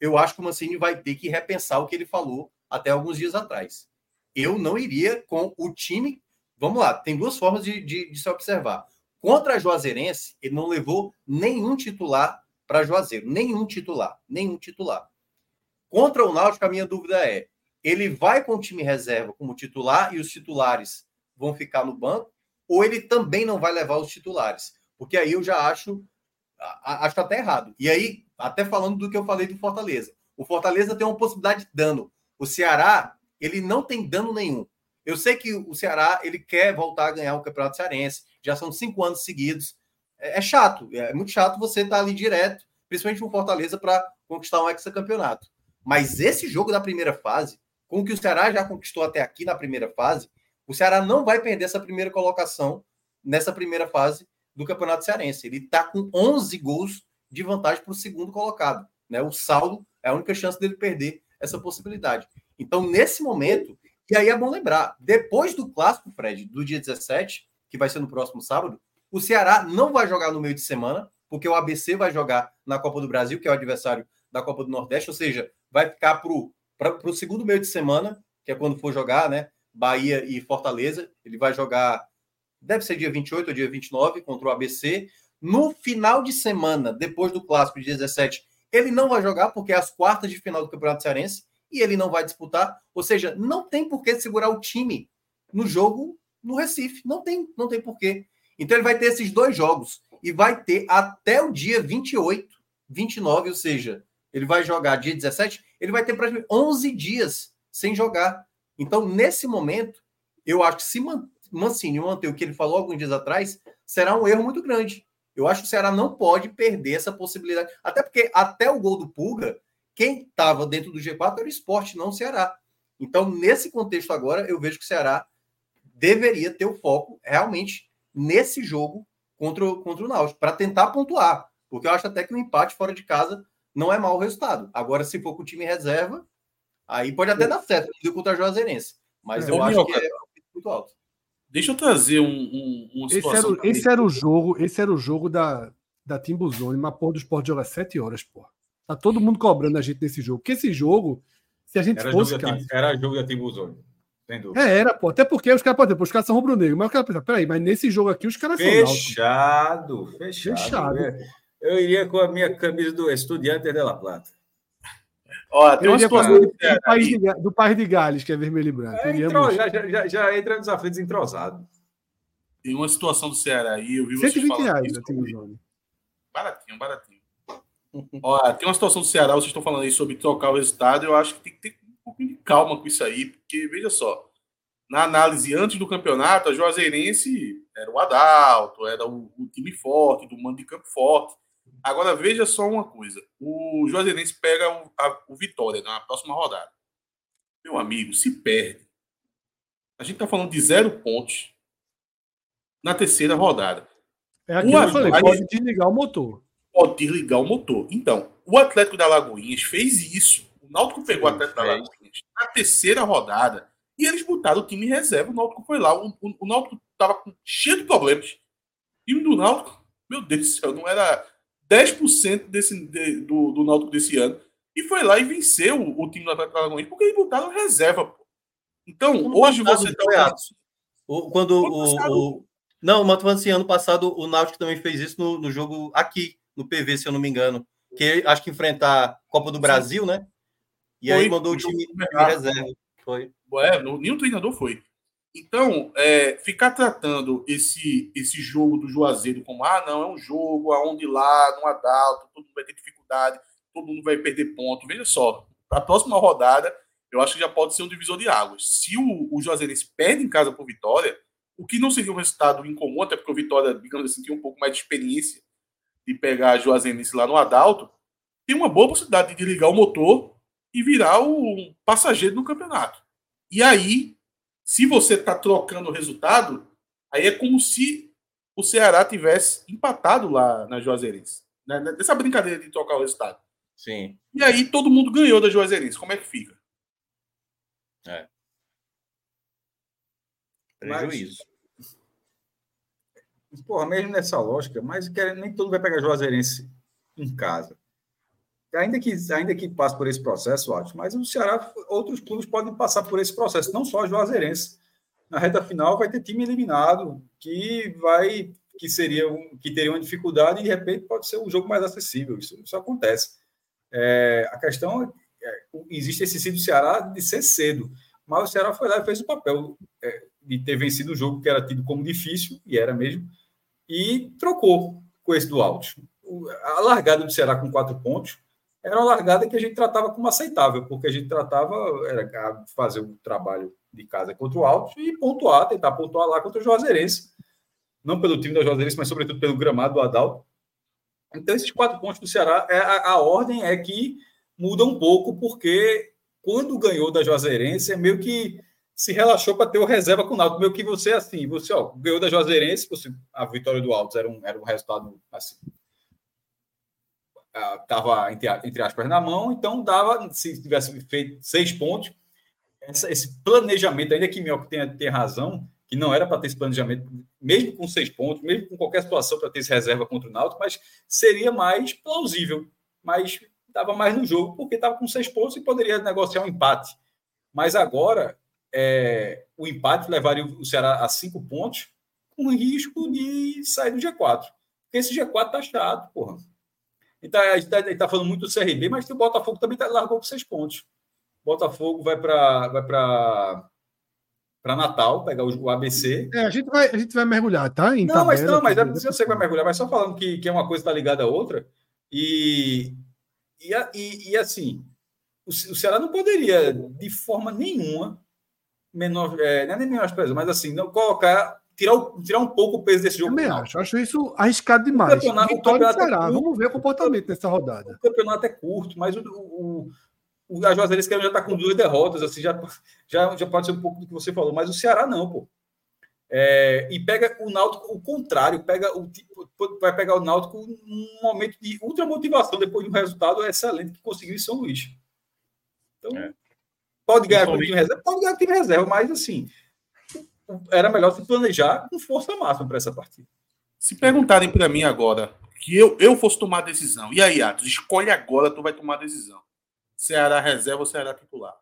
Eu acho que o Mancini vai ter que repensar o que ele falou até alguns dias atrás. Eu não iria com o time. Vamos lá, tem duas formas de, de, de se observar. Contra a Juazeirense, ele não levou nenhum titular para Juazeiro. Nenhum titular. Nenhum titular. Contra o Náutico, a minha dúvida é: ele vai com o time reserva como titular e os titulares vão ficar no banco? Ou ele também não vai levar os titulares? Porque aí eu já acho, acho até errado. E aí, até falando do que eu falei do Fortaleza. O Fortaleza tem uma possibilidade de dano. O Ceará, ele não tem dano nenhum. Eu sei que o Ceará, ele quer voltar a ganhar o Campeonato Cearense. Já são cinco anos seguidos. É, é chato. É muito chato você estar tá ali direto, principalmente no Fortaleza, para conquistar um hexacampeonato. Mas esse jogo da primeira fase, com o que o Ceará já conquistou até aqui na primeira fase, o Ceará não vai perder essa primeira colocação nessa primeira fase do Campeonato Cearense. Ele está com 11 gols de vantagem para o segundo colocado. Né? O saldo é a única chance dele perder essa possibilidade. Então, nesse momento, e aí é bom lembrar, depois do clássico, Fred, do dia 17, que vai ser no próximo sábado, o Ceará não vai jogar no meio de semana, porque o ABC vai jogar na Copa do Brasil, que é o adversário da Copa do Nordeste, ou seja, vai ficar para o segundo meio de semana, que é quando for jogar, né? Bahia e Fortaleza. Ele vai jogar, deve ser dia 28 ou dia 29, contra o ABC. No final de semana, depois do clássico de 17, ele não vai jogar porque é as quartas de final do Campeonato Cearense e ele não vai disputar. Ou seja, não tem por que segurar o time no jogo no Recife. Não tem, não tem por. Então ele vai ter esses dois jogos e vai ter até o dia 28, 29, ou seja, ele vai jogar dia 17, ele vai ter praticamente 11 dias sem jogar. Então, nesse momento, eu acho que se Mancini manter o que ele falou alguns dias atrás, será um erro muito grande. Eu acho que o Ceará não pode perder essa possibilidade. Até porque, até o gol do Pulga, quem estava dentro do G4 era o esporte, não o Ceará. Então, nesse contexto agora, eu vejo que o Ceará deveria ter o foco realmente nesse jogo contra o, contra o Náutico, para tentar pontuar. Porque eu acho até que o um empate fora de casa não é mau resultado. Agora, se for com o time reserva, aí pode até dar certo, contra a Juazeirense. Mas é, eu acho que é muito alto. Deixa eu trazer um, um, uma situação. Esse era, esse era, o jogo, esse era o jogo da, da Timbuzone, mas porra do Sport joga 7 horas, porra. Tá todo mundo cobrando a gente nesse jogo. Porque esse jogo, se a gente era fosse. Jogo cara, era jogo da Timbuzone. É, era, pô. Até porque os caras podem, os caras são rubro-negro. Mas o cara pensa, peraí, mas nesse jogo aqui os caras fechado, são. Fechado, fechado. Eu iria com a minha camisa do Estudiante de La Plata. Ó, tem uma situação do, do, país de, do país de Gales, que é vermelho e branco. É, entrou, já, já, já entra nos aflitos entrosado. Tem uma situação do Ceará aí, eu vi 120 reais, né, time Baratinho, baratinho. Ó, tem uma situação do Ceará, vocês estão falando aí sobre trocar o resultado, eu acho que tem que ter um pouquinho de calma com isso aí, porque, veja só, na análise antes do campeonato, a Juazeirense era o Adalto, era o, o time forte, do mando de campo forte. Agora veja só uma coisa: o Juazeirense pega o, a, o Vitória na próxima rodada. Meu amigo, se perde. A gente está falando de zero pontos na terceira rodada. É aquilo que eu falei, pode desligar o motor. Pode desligar o motor. Então, o Atlético da Lagoinhas fez isso. O Náutico pegou o Atlético da Lagoinhas na terceira rodada e eles botaram o time em reserva. O Náutico foi lá. O, o, o Náutico estava cheio de problemas. O time do Náutico, meu Deus do céu, não era 10% desse, de, do, do Náutico desse ano e foi lá e venceu o, o time do Atlético Alagoas porque eles botaram reserva. Pô. Então, hoje você tá. Quando o, o, Não, mas assim, ano passado o Náutico também fez isso no, no jogo aqui, no PV, se eu não me engano. Que ele, acho que enfrentar a Copa do Brasil, né? E aí Foi, mandou o time reserva. Foi. É, no- nenhum treinador foi. Então, é, ficar tratando esse, esse jogo do Juazeiro como, ah, não, é um jogo aonde lá, no Adalto, todo mundo vai ter dificuldade, todo mundo vai perder ponto. Veja só, para a próxima rodada, eu acho que já pode ser um divisor de águas. Se o, o Juazeirense perde em casa por Vitória, o que não seria um resultado incomum, até porque o Vitória, digamos assim, tem um pouco mais de experiência de pegar a Juazeirense lá no Adalto, tem uma boa possibilidade de ligar o motor e virar o passageiro do campeonato. E aí, se você está trocando o resultado, aí é como se o Ceará tivesse empatado lá na Juazeirense. Né? Nessa brincadeira de trocar o resultado. Sim. E aí todo mundo ganhou da Juazeirense. Como é que fica? Prejuízo. Porra, mesmo nessa lógica, mas nem todo mundo vai pegar Juazeirense em casa. Ainda que, ainda que passe por esse processo, acho, mas o Ceará, outros clubes podem passar por esse processo, não só a Juazeirense. Na reta final vai ter time eliminado que vai que seria um, que teria uma dificuldade e de repente pode ser um jogo mais acessível. Isso, isso acontece. É, a questão é, é, existe esse sítio do Ceará de ser cedo, mas o Ceará foi lá e fez o papel é, de ter vencido o jogo que era tido como difícil e era mesmo e trocou com esse do Alto. A largada do Ceará com quatro pontos era uma largada que a gente tratava como aceitável, porque a gente tratava era fazer o trabalho de casa contra o Alto e pontuar, tentar pontuar lá contra o Juazeirense. Não pelo time da Juazeirense, mas sobretudo pelo gramado do Adalto. Então, esses quatro pontos do Ceará, é, a, a ordem é que muda um pouco, porque quando ganhou da Juazeirense, é meio que se relaxou para ter o reserva com o Náutico. Meio que você, assim, você ó, ganhou da Juazeirense, você, a vitória do Altos era um, era um resultado assim. Estava, entre, entre aspas, na mão, então dava, se tivesse feito seis pontos, essa, esse planejamento, ainda que Minhoca tenha, tenha razão, que não era para ter esse planejamento, mesmo com seis pontos, mesmo com qualquer situação para ter esse reserva contra o Náutico, mas seria mais plausível, mas estava mais no jogo, porque estava com seis pontos e poderia negociar um empate. Mas agora, é, o empate levaria o Ceará a cinco pontos, com risco de sair do G4. Porque esse G4 tá chato, porra. Então, a gente está tá falando muito do CRB, mas o Botafogo também tá, largou com seis pontos. Botafogo vai para vai para Natal, pegar o, o ABC. É, a, gente vai, a gente vai mergulhar, tá? Em não, mas tabela, não, mas é, eu sei que vai mergulhar, mas só falando que, que é uma coisa que está ligada à outra. E, e, e, e assim, o, o Ceará não poderia, de forma nenhuma, menor, é, não é nem menosprezar, mas assim, não colocar, tirar, o, tirar um pouco o peso desse jogo. Também acho, acho isso arriscado demais. campeonato- o Vitória do campeonato é Ceará, curto. vamos ver o comportamento nessa rodada. O campeonato é curto, mas o, o, o a Juazeirense já está com duas derrotas, assim, já, já, já pode ser um pouco do que você falou, mas o Ceará não, pô. É, e pega o Náutico o contrário, pega o vai pegar o Náutico num momento de ultramotivação depois de um resultado excelente que conseguiu em São Luís. Então, É. pode ganhar com o time reserva, pode ganhar com o time reserva, mas assim, era melhor se planejar com força máxima para essa partida. Se perguntarem para mim agora que eu, eu fosse tomar a decisão, e aí, Atos, escolhe agora, tu vai tomar a decisão. Ceará reserva ou Ceará titular?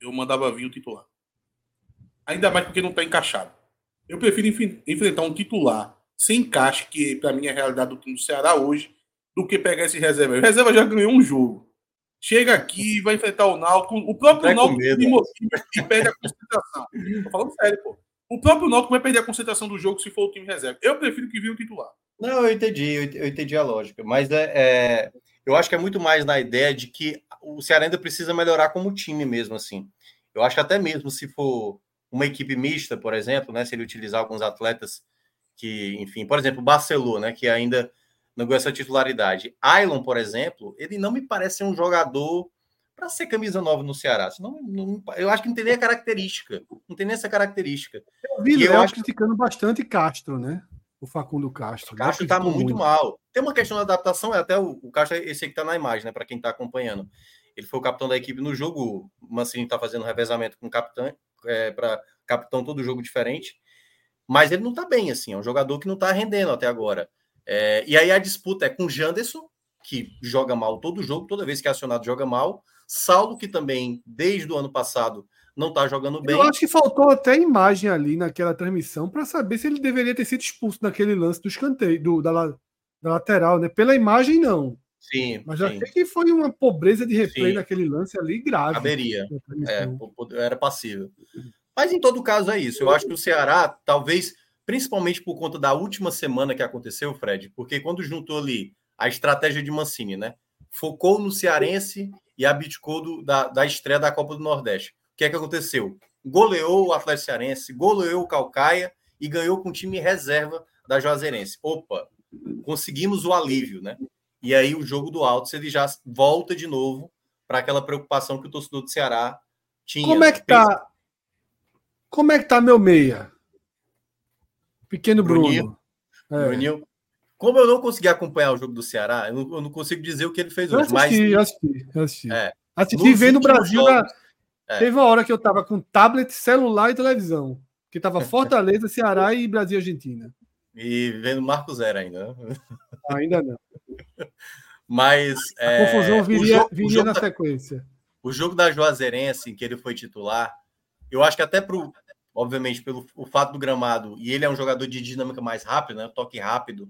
Eu mandava vir o titular. Ainda mais porque não está encaixado. Eu prefiro enfi- enfrentar um titular sem encaixe, que para mim é a realidade do time do Ceará hoje, do que pegar esse reserva. O reserva já ganhou um jogo. Chega aqui, vai enfrentar o Náutico. O próprio Náutico motiva e perde a concentração. Tô falando sério, pô. O próprio Náutico vai perder a concentração do jogo se for o time reserva. Eu prefiro que vire um titular. Não, eu entendi, eu ent- eu entendi a lógica, mas é, é, eu acho que é muito mais na ideia de que o Ceará ainda precisa melhorar como time mesmo, assim. Eu acho que até mesmo se for uma equipe mista, por exemplo, né, se ele utilizar alguns atletas que, enfim, por exemplo, o Barcelona, né, que ainda não ganhou essa titularidade. Ailon, por exemplo, ele não me parece ser um jogador para ser camisa nova no Ceará. Senão, não- eu acho que não tem nem a característica, não tem nem essa característica. Eu vi eu acho- criticando bastante Castro, né? O Facundo Castro. O Castro está Criticou muito, mal. Tem uma questão da adaptação, é até o, o Castro, esse aí que está na imagem, né? Para quem está acompanhando. Ele foi o capitão da equipe no jogo. O Mancini está fazendo revezamento com o capitão, é, para capitão todo jogo diferente. Mas ele não está bem, assim. É um jogador que não está rendendo até agora. É, e aí a disputa é com o Janderson, que joga mal todo jogo, toda vez que é acionado, joga mal. Saulo, que também, desde o ano passado, não tá jogando bem. Eu acho que faltou até imagem ali naquela transmissão para saber se ele deveria ter sido expulso naquele lance do escanteio, do, da, da lateral, né? Pela imagem, não. Sim, Mas sim, achei que foi uma pobreza de replay Sim. naquele lance ali grave. caberia. É, era passível. Mas em todo caso é isso. Eu acho que o Ceará, talvez, principalmente por conta da última semana que aconteceu, Fred, porque quando juntou ali a estratégia de Mancini, né? Focou no Cearense e abdicou do, da, da estreia da Copa do Nordeste. O que é que aconteceu? Goleou o Atlético Cearense, goleou o Calcaia e ganhou com o time reserva da Juazeirense. Opa, conseguimos o alívio, né? E aí o jogo do Altos ele já volta de novo para aquela preocupação que o torcedor do Ceará tinha. Como é né? que tá? Como é que tá meu meia? Pequeno Bruninho. Bruno. É. Bruninho, como eu não consegui acompanhar o jogo do Ceará, eu não, eu não consigo dizer o que ele fez Eu hoje. Mas assisti, eu assisti, eu assisti. É. Assisti vendo o Brasil. na- É. Teve uma hora que eu tava com tablet, celular e televisão. Que tava Fortaleza, Ceará e Brasil e Argentina. e vendo Marco Zero ainda. né? Ainda não. Mas A é, confusão o viria, jogo- viria na da- sequência. O jogo da Juazeirense, em que ele foi titular, eu acho que até pro, obviamente, pelo o fato do gramado, e ele é um jogador de dinâmica mais rápida, né? Toque rápido,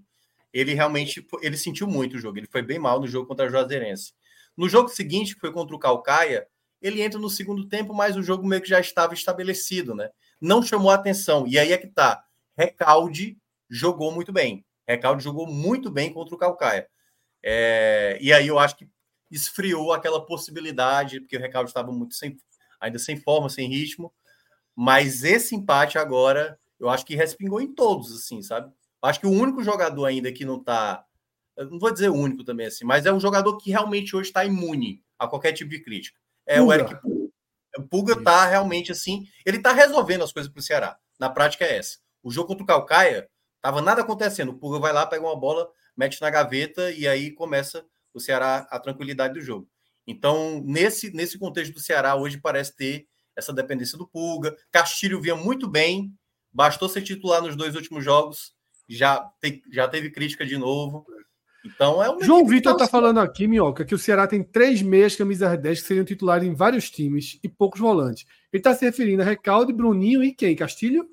ele realmente ele sentiu muito o jogo. Ele foi bem mal no jogo contra a Juazeirense. No jogo seguinte, que foi contra o Calcaia, ele entra no segundo tempo, mas o jogo meio que já estava estabelecido, né? Não chamou atenção. E aí é que tá. Recalde jogou muito bem. Recalde jogou muito bem contra o Calcaia. É, e aí eu acho que esfriou aquela possibilidade, porque o Recalde estava muito sem, ainda sem forma, sem ritmo. Mas esse empate agora, eu acho que respingou em todos, assim, sabe? Eu acho que o único jogador ainda que não tá. Não vou dizer o único também, assim, mas é um jogador que realmente hoje está imune a qualquer tipo de crítica. É o Pulga. Eric Pulga. O Pulga tá realmente assim. Ele tá resolvendo as coisas pro Ceará. Na prática é essa. O jogo contra o Calcaia, tava nada acontecendo. O Pulga vai lá, pega uma bola, mete na gaveta e aí começa o Ceará a tranquilidade do jogo. Então, nesse, nesse contexto do Ceará, hoje parece ter essa dependência do Pulga. Castilho vinha muito bem, bastou ser titular nos dois últimos jogos, já, te- já teve crítica de novo. Então, é uma João Vitor tá assim, falando aqui, Minhoca, que o Ceará tem três meias camisas 10 que seriam titulares em vários times e poucos volantes. Ele tá se referindo a Recalde, Bruninho e quem? Castilho?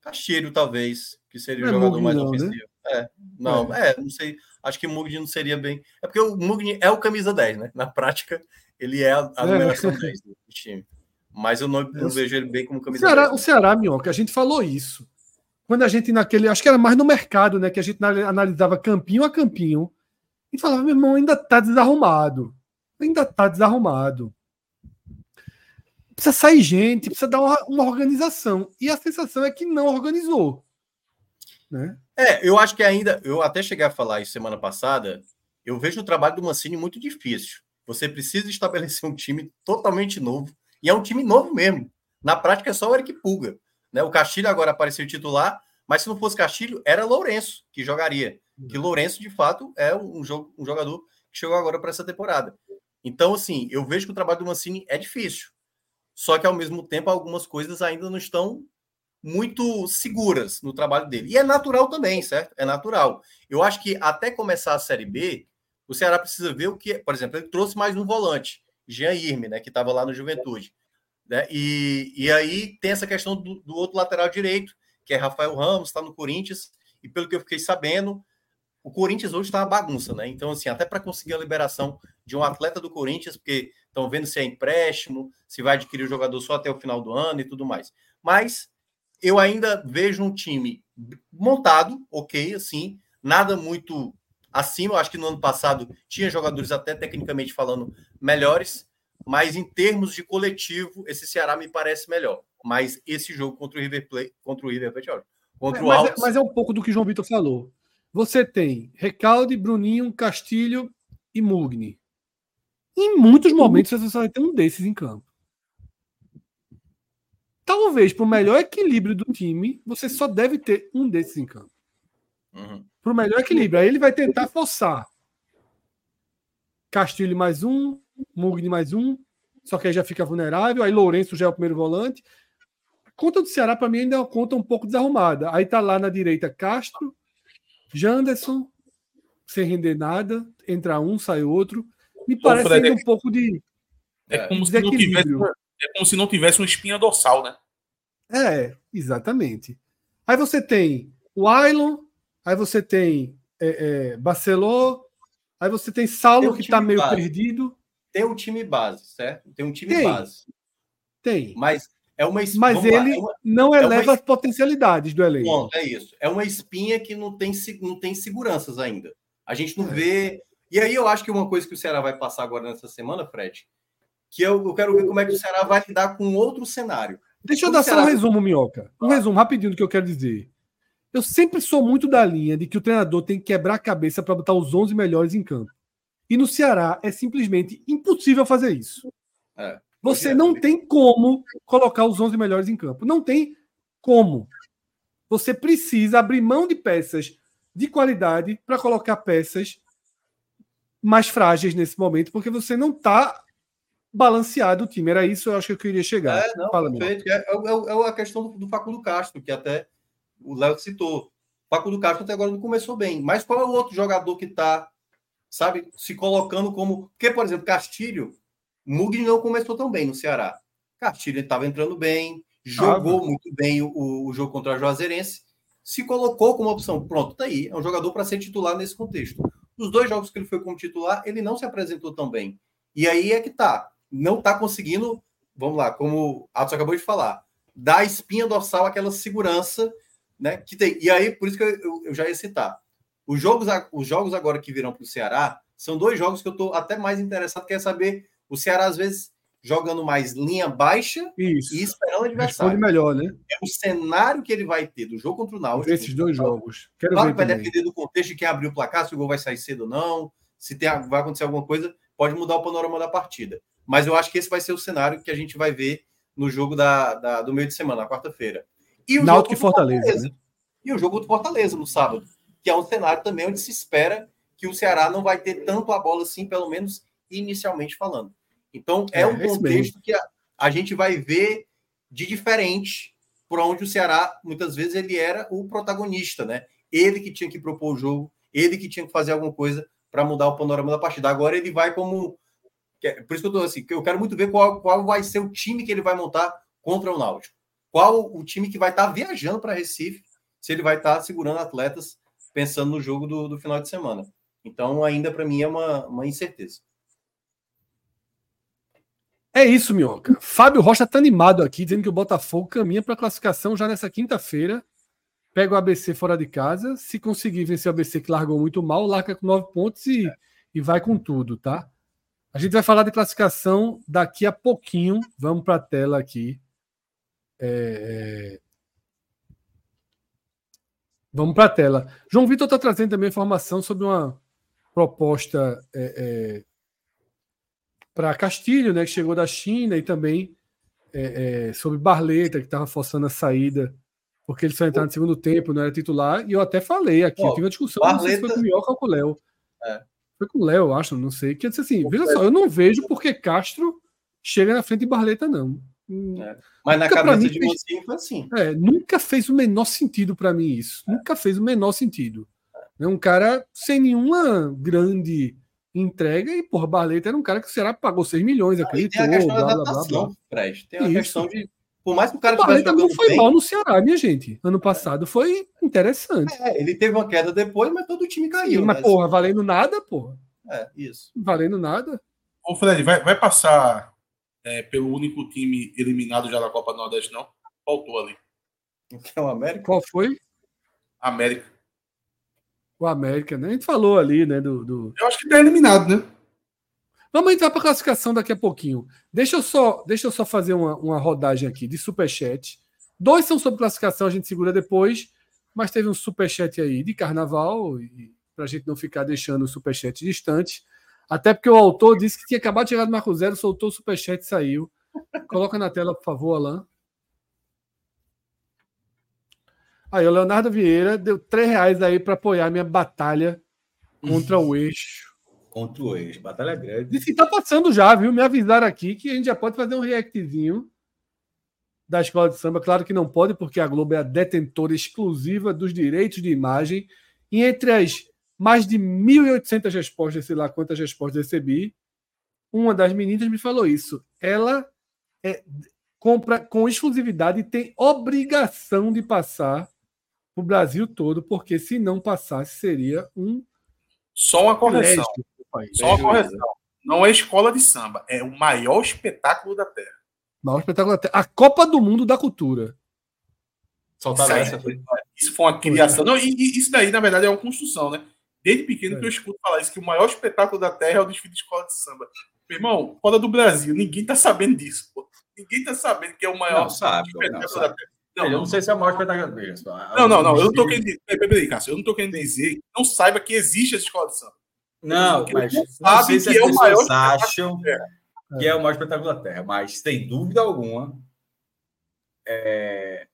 Castilho, talvez, que seria Não o é jogador Mugni, mais não, né? ofensivo. É, não, é. não sei. Acho que o Mugni não seria bem. É porque o Mugni é o camisa 10, né? Na prática, ele é a, a É. numeração 10 do time. Mas eu não, Eu- vejo ele bem como O camisa Ceará, 10. o Ceará, Minhoca, a gente falou isso. Quando a gente naquele, acho que era mais no mercado, né, que a gente anal- analisava campinho a campinho e falava, meu irmão, ainda tá desarrumado. Ainda tá desarrumado. Precisa sair gente, precisa dar uma, uma organização. E a sensação é que não organizou. Né? É, eu acho que ainda, eu até cheguei a falar isso semana passada, eu vejo o trabalho do Mancini muito difícil. Você precisa estabelecer um time totalmente novo, e é um time novo mesmo. Na prática é só o Eric Pulga. Né? O Castilho agora apareceu titular, mas se não fosse Castilho, era Lourenço que jogaria. Que Lourenço, de fato, é um, jogo, um jogador que chegou agora para essa temporada. Então, assim, eu vejo que o trabalho do Mancini é difícil. Só que, ao mesmo tempo, algumas coisas ainda não estão muito seguras no trabalho dele. E é natural também, certo? É natural. Eu acho que até começar a Série B, o Ceará precisa ver o que, por exemplo, ele trouxe mais um volante, Jean Irme, né, que estava lá no Juventude. Né? E, e aí tem essa questão do, do outro lateral direito, que é Rafael Ramos, está no Corinthians, e pelo que eu fiquei sabendo, o Corinthians hoje está uma bagunça, né? Então, assim, até para conseguir a liberação de um atleta do Corinthians, porque estão vendo se é empréstimo, se vai adquirir o jogador só até o final do ano e tudo mais. Mas eu ainda vejo um time montado, ok, assim, nada muito acima. Eu acho que no ano passado tinha jogadores até tecnicamente falando melhores, mas em termos de coletivo, esse Ceará me parece melhor. Mas esse jogo contra o River Plate, contra o River Plate, olha, contra o mas, é, mas é um pouco do que o João Vitor falou. Você tem Recalde, Bruninho, Castilho e Mugni. Em muitos momentos você só vai ter um desses em campo. Talvez, para o melhor equilíbrio do time, você só deve ter um desses em campo. Uhum. Para o melhor equilíbrio. Aí ele vai tentar forçar. Castilho mais um, Mugni mais um, só que aí já fica vulnerável. Aí Lourenço já é o primeiro volante. A conta do Ceará, para mim, ainda é uma conta um pouco desarrumada. Aí tá lá na direita Castro, Janderson, sem render nada. Entra um, sai outro. Me parece Fred, ainda um pouco de. É como se não tivesse. É como se não tivesse uma espinha dorsal, né? É, exatamente. Aí você tem o Ailon, aí você tem é, é, Barceló, aí você tem Saulo, Tem um que está meio base. perdido. Tem um time base, certo? Tem um time Tem. base. Tem. Mas é uma es- Mas vamos lá, ele é uma- não é uma eleva es- as potencialidades do elenco. Ponto, é isso. É uma espinha que não tem, não tem seguranças ainda. A gente não É. vê. E aí eu acho que uma coisa que o Ceará vai passar agora nessa semana, Fred, que eu, eu quero ver como é que o Ceará vai lidar com outro cenário. Deixa eu dar só um resumo, Minhoca. Um resumo rapidinho do que eu quero dizer. Eu sempre sou muito da linha de que o treinador tem que quebrar a cabeça para botar os 11 melhores em campo. E no Ceará é simplesmente impossível fazer isso. É. Você é não também. tem como colocar os 11 melhores em campo. Não tem como. Você precisa abrir mão de peças de qualidade para colocar peças mais frágeis nesse momento, porque você não está balanceado o time. Era isso eu acho que eu queria chegar. É, não, perfeito. É, é- é a questão do, do Facundo Castro, que até o Léo citou. O Facundo Castro até agora não começou bem. Mas qual é o outro jogador que está, sabe, se colocando como. Porque, por exemplo, Castilho, Mugni não começou tão bem no Ceará. Castilho estava entrando bem, jogou muito bem o, o jogo contra a Juazeirense, se colocou como opção. Pronto, tá aí. É um jogador para ser titular nesse contexto. Nos dois jogos que ele foi como titular, ele não se apresentou tão bem. E aí é que tá. Não tá conseguindo, vamos lá, como o Atos acabou de falar, dar a espinha dorsal aquela segurança, né? Que tem. E aí, por isso que eu, eu- já ia citar. Os jogos, os jogos agora que virão para o Ceará são dois jogos que eu tô até mais interessado, que é saber o Ceará, às vezes, jogando mais linha baixa Isso. e esperando o Responde adversário. melhor, né? É o cenário que ele vai ter do jogo contra o Náutico. Esses dois jogos. Quero Claro que vai também. depender do contexto de quem abriu o placar, se o gol vai sair cedo ou não, se tem, vai acontecer alguma coisa, pode mudar o panorama da partida. Mas eu acho que esse vai ser o cenário que a gente vai ver no jogo da, da- do meio de semana, na quarta-feira. E o Náutico jogo o Fortaleza, né? E o jogo do Fortaleza no sábado, que é um cenário também onde se espera que o Ceará não vai ter tanto a bola assim, pelo menos inicialmente falando. Então é, É, um esse contexto que a, a gente vai ver de diferente por onde o Ceará, muitas vezes, ele era o protagonista, né? Ele que tinha que propor o jogo, ele que tinha que fazer alguma coisa para mudar o panorama da partida. Agora ele vai como. é- Por isso que eu tô assim, eu quero muito ver qual, qual vai ser o time que ele vai montar contra o Náutico. Qual o time que vai estar viajando para Recife, se ele vai estar segurando atletas pensando no jogo do, do final de semana. Então, ainda para mim é uma, uma incerteza. É isso, Minhoca. Fábio Rocha tá animado aqui, dizendo que o Botafogo caminha para a classificação já nessa quinta-feira. Pega o ABC fora de casa. Se conseguir vencer o ABC, que largou muito mal, larga com nove pontos e, e vai com tudo, tá? A gente vai falar de classificação daqui a pouquinho. Vamos para a tela aqui. É, é, Vamos para a tela. João Vitor está trazendo também informação sobre uma proposta é, é, para Castilho, né, que chegou da China, e também é, é, sobre Barleta, que estava forçando a saída, porque ele só entrar no segundo tempo, não era titular. E eu até falei aqui, eu tive uma discussão, não sei se foi Barleta- com o Minhoca ou com o Léo. É. Foi com o Léo, eu acho, não sei. Que eu disse assim: veja só, eu não vejo porque Castro chega na frente de Barleta, não. Hum, É. Mas na Nunca pra cabeça mim de fez- Mocinho foi assim. é, nunca fez o menor sentido para mim isso. Nunca fez o menor sentido. É um cara sem nenhuma grande entrega e, porra, Barleta era um cara que o Ceará pagou 6 milhões, acreditou, tem a questão da blá, blá, blá, adaptação, blá. Fred. Tem a Isso. questão de. Por mais que o cara O Barleta não foi bem, mal no Ceará, minha gente. Ano passado foi interessante. é, ele teve uma queda depois, mas todo o time caiu. Sim, mas, né? porra, valendo nada, porra. É, isso. Valendo nada. Ô, Fred, vai, vai passar é, pelo único time eliminado já da Copa do Nordeste, não? Faltou ali. Que é o América. Qual foi? América. O América, né? A gente falou ali, né? Do, do... Eu acho que tá eliminado, né? Vamos entrar para a classificação daqui a pouquinho. Deixa eu só, deixa eu só fazer uma, uma rodagem aqui de superchat. Dois são sobre classificação, a gente segura depois, mas teve um superchat aí de carnaval, para a gente não ficar deixando o superchat distante. Até porque o autor disse que tinha acabado de chegar do Marco Zero, soltou o superchat e saiu. Coloca na tela, por favor, Alain. Aí, o Leonardo Vieira deu três reais aí para apoiar minha batalha contra o eixo. Contra o ex. Batalha grande. Disse que tá passando já, viu? Me avisaram aqui que a gente já pode fazer um reactzinho da escola de samba. Claro que não pode, porque a Globo é a detentora exclusiva dos direitos de imagem. E entre as mais de 1.800 respostas, sei lá quantas respostas recebi, uma das meninas me falou isso. Ela é, compra com exclusividade e tem obrigação de passar para o Brasil todo, porque se não passasse seria um Só uma correção. Só uma correção. Não é escola de samba, é o maior espetáculo da Terra. Maior espetáculo da Terra. A Copa do Mundo da Cultura. Soltaram Isso aí, essa. foi- Isso foi uma criação. Não, e, e isso daí, na verdade, é uma construção, né? Desde pequeno que eu escuto falar isso, que o maior espetáculo da Terra é o desfile de escola de samba. Meu irmão, fora do Brasil, ninguém tá sabendo disso, pô. Ninguém tá sabendo que é o maior Não, sabe, pô, não, espetáculo sabe. da Terra. Não, eu não sei se é o maior espetáculo dele. Não, não, não. Eu não tô querendo dizer. Peraí, peraí, Cássio. Eu não tô querendo dizer que não saiba que existe essa escola de samba. Não, Porque mas não não sei se é o maior espetáculo acham da Terra. que é o maior espetáculo da Terra, mas sem dúvida alguma. É,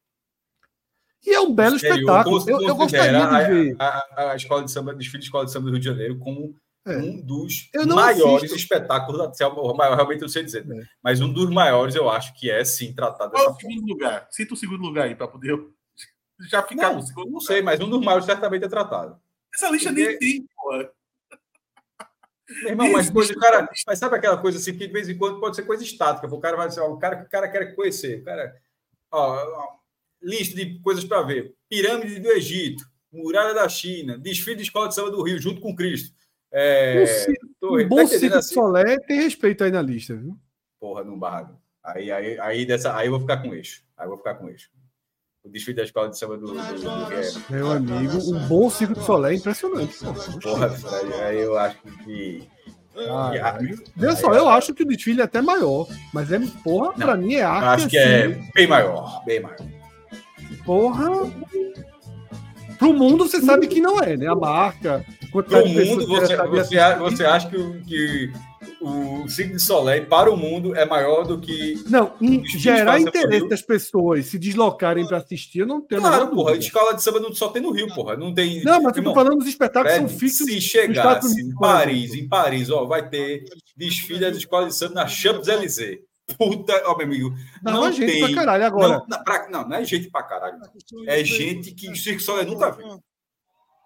E é um belo espetáculo. Eu, eu gostaria de ver. A, a, a escola de samba, desfile de escola de samba do Rio de Janeiro como É. um dos Eu não maiores assisto. espetáculos da. O maior, realmente eu não sei dizer, É. mas um dos maiores eu acho que é sim tratado Qual é dessa o forma. segundo lugar? Cita o segundo lugar aí, pra poder eu já ficar Não, no segundo não lugar. sei, mas um dos maiores certamente é tratado. Essa lista nem tem, pô. Meu irmão, mas o cara. Mas sabe aquela coisa assim que de vez em quando pode ser coisa estática. O cara vai dizer, ó, o cara que o cara quer conhecer. O cara, ó, lista de coisas para ver. Pirâmide do Egito, Muralha da China, desfile de escola de samba do Rio, junto com Cristo. É, Um tá bom Circo de assim? Solé tem respeito aí na lista, viu? Porra, não barra. Aí, aí, aí, dessa, aí eu vou ficar com eixo. Aí eu vou ficar com eixo. O desfile da escola de samba do, do, do Rio. Meu amigo, um bom Circo de Solé é impressionante. Porra, aí, eu acho que. Ah, Veja só, eu acho que o desfile é até maior, mas é, porra, Não, pra mim é arte. acho que assim, é bem maior. Bem maior. Porra. Pro mundo você sabe que não é, né? A marca. Pro mundo, você, você, a- você acha que, o- que o Cirque de Soleil para o mundo é maior do que. Não, gerar interesse das pessoas se deslocarem pra assistir, eu não tenho a Claro, porra, dúvida. escola de samba não só tem no Rio, porra. Não tem. Não, mas eu tô falando dos espetáculos que são fixos. se chegasse em Paris, em Paris, ó, vai ter desfile das escolas de samba na Champs-Élysées. Puta, ó, meu amigo. Dava não gente tem- pra caralho agora. Não, não, pra- não, não é gente pra caralho. É gente que o Cirque Soleil nunca viu.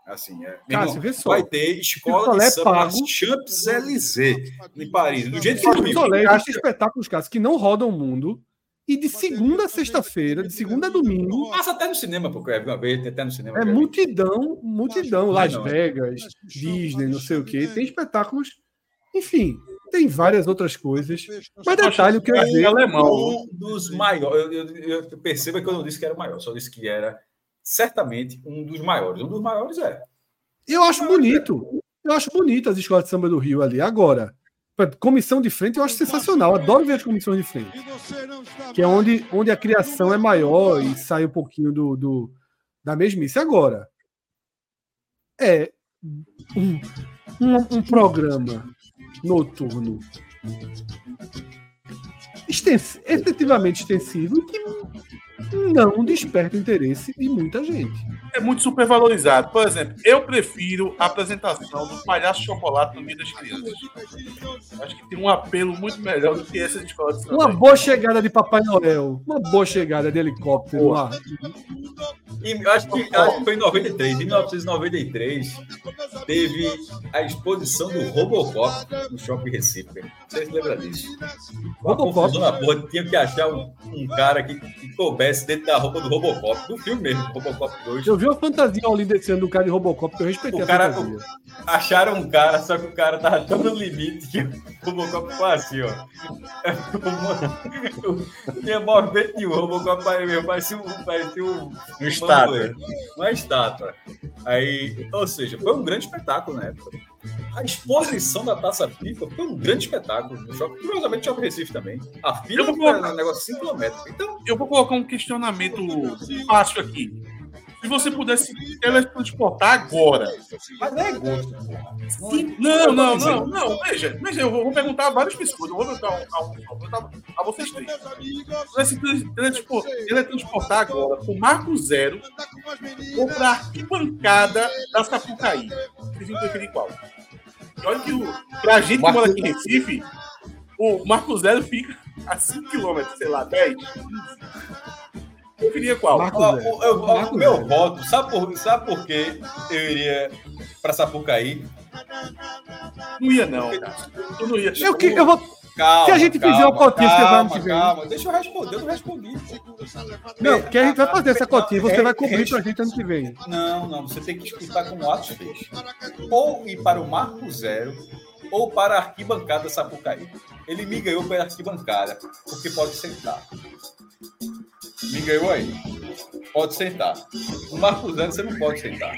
Assim, é. Cássio, irmão, vê só. vai ter escola de samba na pago. Champs-Élysées, em Paris. Do jeito que Rio. Soleil existem espetáculos, casos que não rodam o mundo. E de segunda a sexta-feira, de segunda a domingo, Passa até no cinema, porque uma vez tem até no cinema. é multidão, multidão. Las é. Vegas, Disney, não sei o quê. Tem espetáculos. Enfim, tem várias outras coisas. Mas detalhe, o que eu ia É dizer. alemão. Um dos maiores. Eu, eu, eu perceba que eu não disse que era o maior, só disse que era certamente um dos maiores. Um dos maiores é. Eu acho bonito. Eu acho bonito as escolas de samba do Rio ali. Agora, comissão de frente eu acho sensacional. Adoro ver as comissões de frente. Que é onde, onde a criação é maior e sai um pouquinho do, do- da mesmice. Agora, é um, um, um programa noturno. Extens, efetivamente extensivo que não desperta o interesse de muita gente. É muito supervalorizado. Por exemplo, eu prefiro a apresentação do Palhaço Chocolate no meio das crianças. Acho que tem um apelo muito melhor do que essas escolas de. Uma boa chegada de Papai Noel, uma boa chegada de helicóptero. no ar. E eu acho que, acho que foi em 93. Em 1993, teve a exposição do Robocop no Shopping Recife. Vocês lembram disso? Robocop? confusão na porra, tinha que achar um, um cara que, que coubesse dentro da roupa do Robocop, do filme mesmo, Robocop 2. Eu vi uma fantasia ali desse ano do cara de Robocop que eu respeitei O a cara- fantasia. Acharam um cara, só que o cara tava tão no limite que o Robocop ficou assim, ó. Não tinha movimento nenhum. O Robocop parecia parecia um. Parecia um Um estátua. Uma estátua. Aí, ou seja, foi um grande espetáculo na época. A exposição da Taça FIFA foi um grande espetáculo. No shopping, curiosamente, Shopping Recife também. A fila foi colocar- um negócio de 5 km. Então, Eu vou colocar um questionamento fácil aqui. Se você pudesse teletransportar agora. mas é gosto. Não, não, não, não. Veja, veja, eu vou perguntar a várias pessoas. Eu vou perguntar a, a, a vocês três. Se pudesse tele- teletranspor- teletransportar agora pro Marco Zero ou pra arquibancada da Sapucaí. Vocês iam preferir qual? E olha que o, pra gente que mora aqui em Recife, o Marco Zero fica a 5km, sei lá, 10. Eu queria qual? O- eu- o meu voto, sabe por, sabe por quê eu iria pra Sapucaí? Não ia, não, cara. Eu não ia. Eu, que- eu vou, Calma, Se a gente fizer o cotinho, você vai ano que vem. Calma, deixa eu responder, eu não respondi. Não, que a gente vai fazer essa cotinha, você Não, vai é- cobrir é- pra gente ano que vem. Não, não, você tem que escutar como o Atos fez. Ou ir para o Marco Zero, ou para a arquibancada Sapucaí. Ele me ganhou pela arquibancada, porque pode sentar. Me ganhou aí. Pode sentar. O Marco Zero você não pode sentar.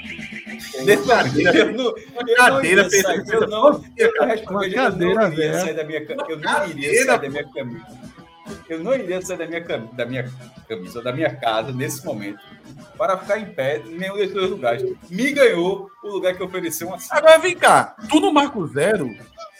Nesse cadeira- eu não, eu não eu não, eu não respondi, Uma eu cadeira, não iria sair da minha eu não iria sair da minha camisa. Eu não iria sair da minha, cam- da minha camisa, da minha casa, nesse momento, para ficar em pé em nenhum desses dois lugares. Me ganhou o lugar que ofereceu uma Agora vem cá, tu no Marco Zero,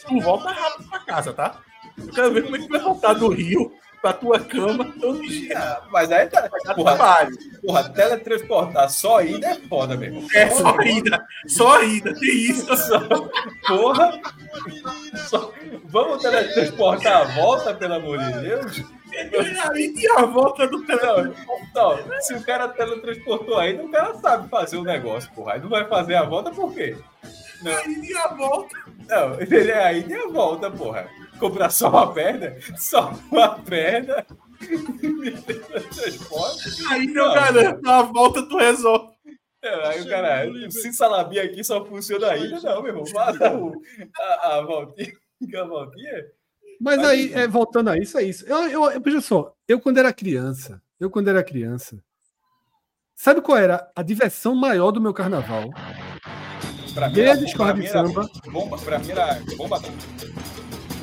tu volta rápido pra casa, tá? Eu quero ver como é que vai voltar do Rio pra tua cama todo dia. Mas aí tá. Porra, trabalho. porra, teletransportar só ida é foda, meu irmão. É só ida, só ida, tem isso. Porra! Só- Vamos teletransportar a volta, pelo amor de Deus? Aí tem a volta do Não, telefone. não, se o cara teletransportou ainda, o cara sabe fazer o negócio, porra. Aí não vai fazer a volta por quê? Aí tem a volta. Não, ele é aí tem a volta, porra. Comprar só uma perna? Só uma perna? Aí eu Não. garanto, a volta tu resolve. É, aí o cara, se salabia aqui só funciona ainda, não, meu irmão. Faça o- a, a voltinha. A voltinha. Mas aí, é, voltando a isso, é isso. Eu, eu, eu, veja só, eu quando era criança, eu quando era criança, sabe qual era a diversão maior do meu carnaval? Pra mim, Desde era- de samba. Bomba, pra mim era bomba.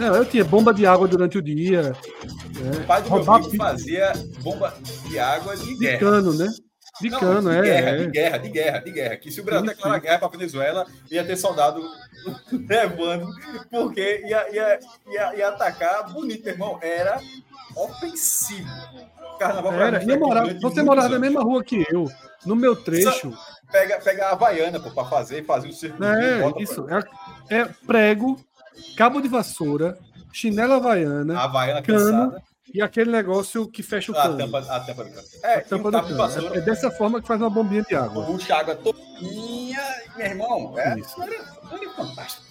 Não, eu tinha bomba de água durante o dia, O pai do meu filho fazia bomba de água de de guerra. cano, né? De Não, cano, de é. guerra, é. de guerra, de guerra, de guerra. Que se o Brasil declarar guerra para a Venezuela, ia ter soldado levando, porque ia, ia, ia, ia atacar bonito, irmão. Era ofensivo. Carnaval pra Era. eu morava, você morava na anos. mesma rua que eu. No meu trecho, Pega, pega a Havaiana, pô, pra fazer, fazer o círculo. é isso. É, é prego, cabo de vassoura, chinela havaiana A Havaiana Cano. cansada. e aquele negócio que fecha o A cano. tampa, a tampa do cano. É, A tampa do cano. vassoura. É, dessa forma que faz uma bombinha de água. Puxa a água todinha, meu irmão. É, Isso. era, era fantástico.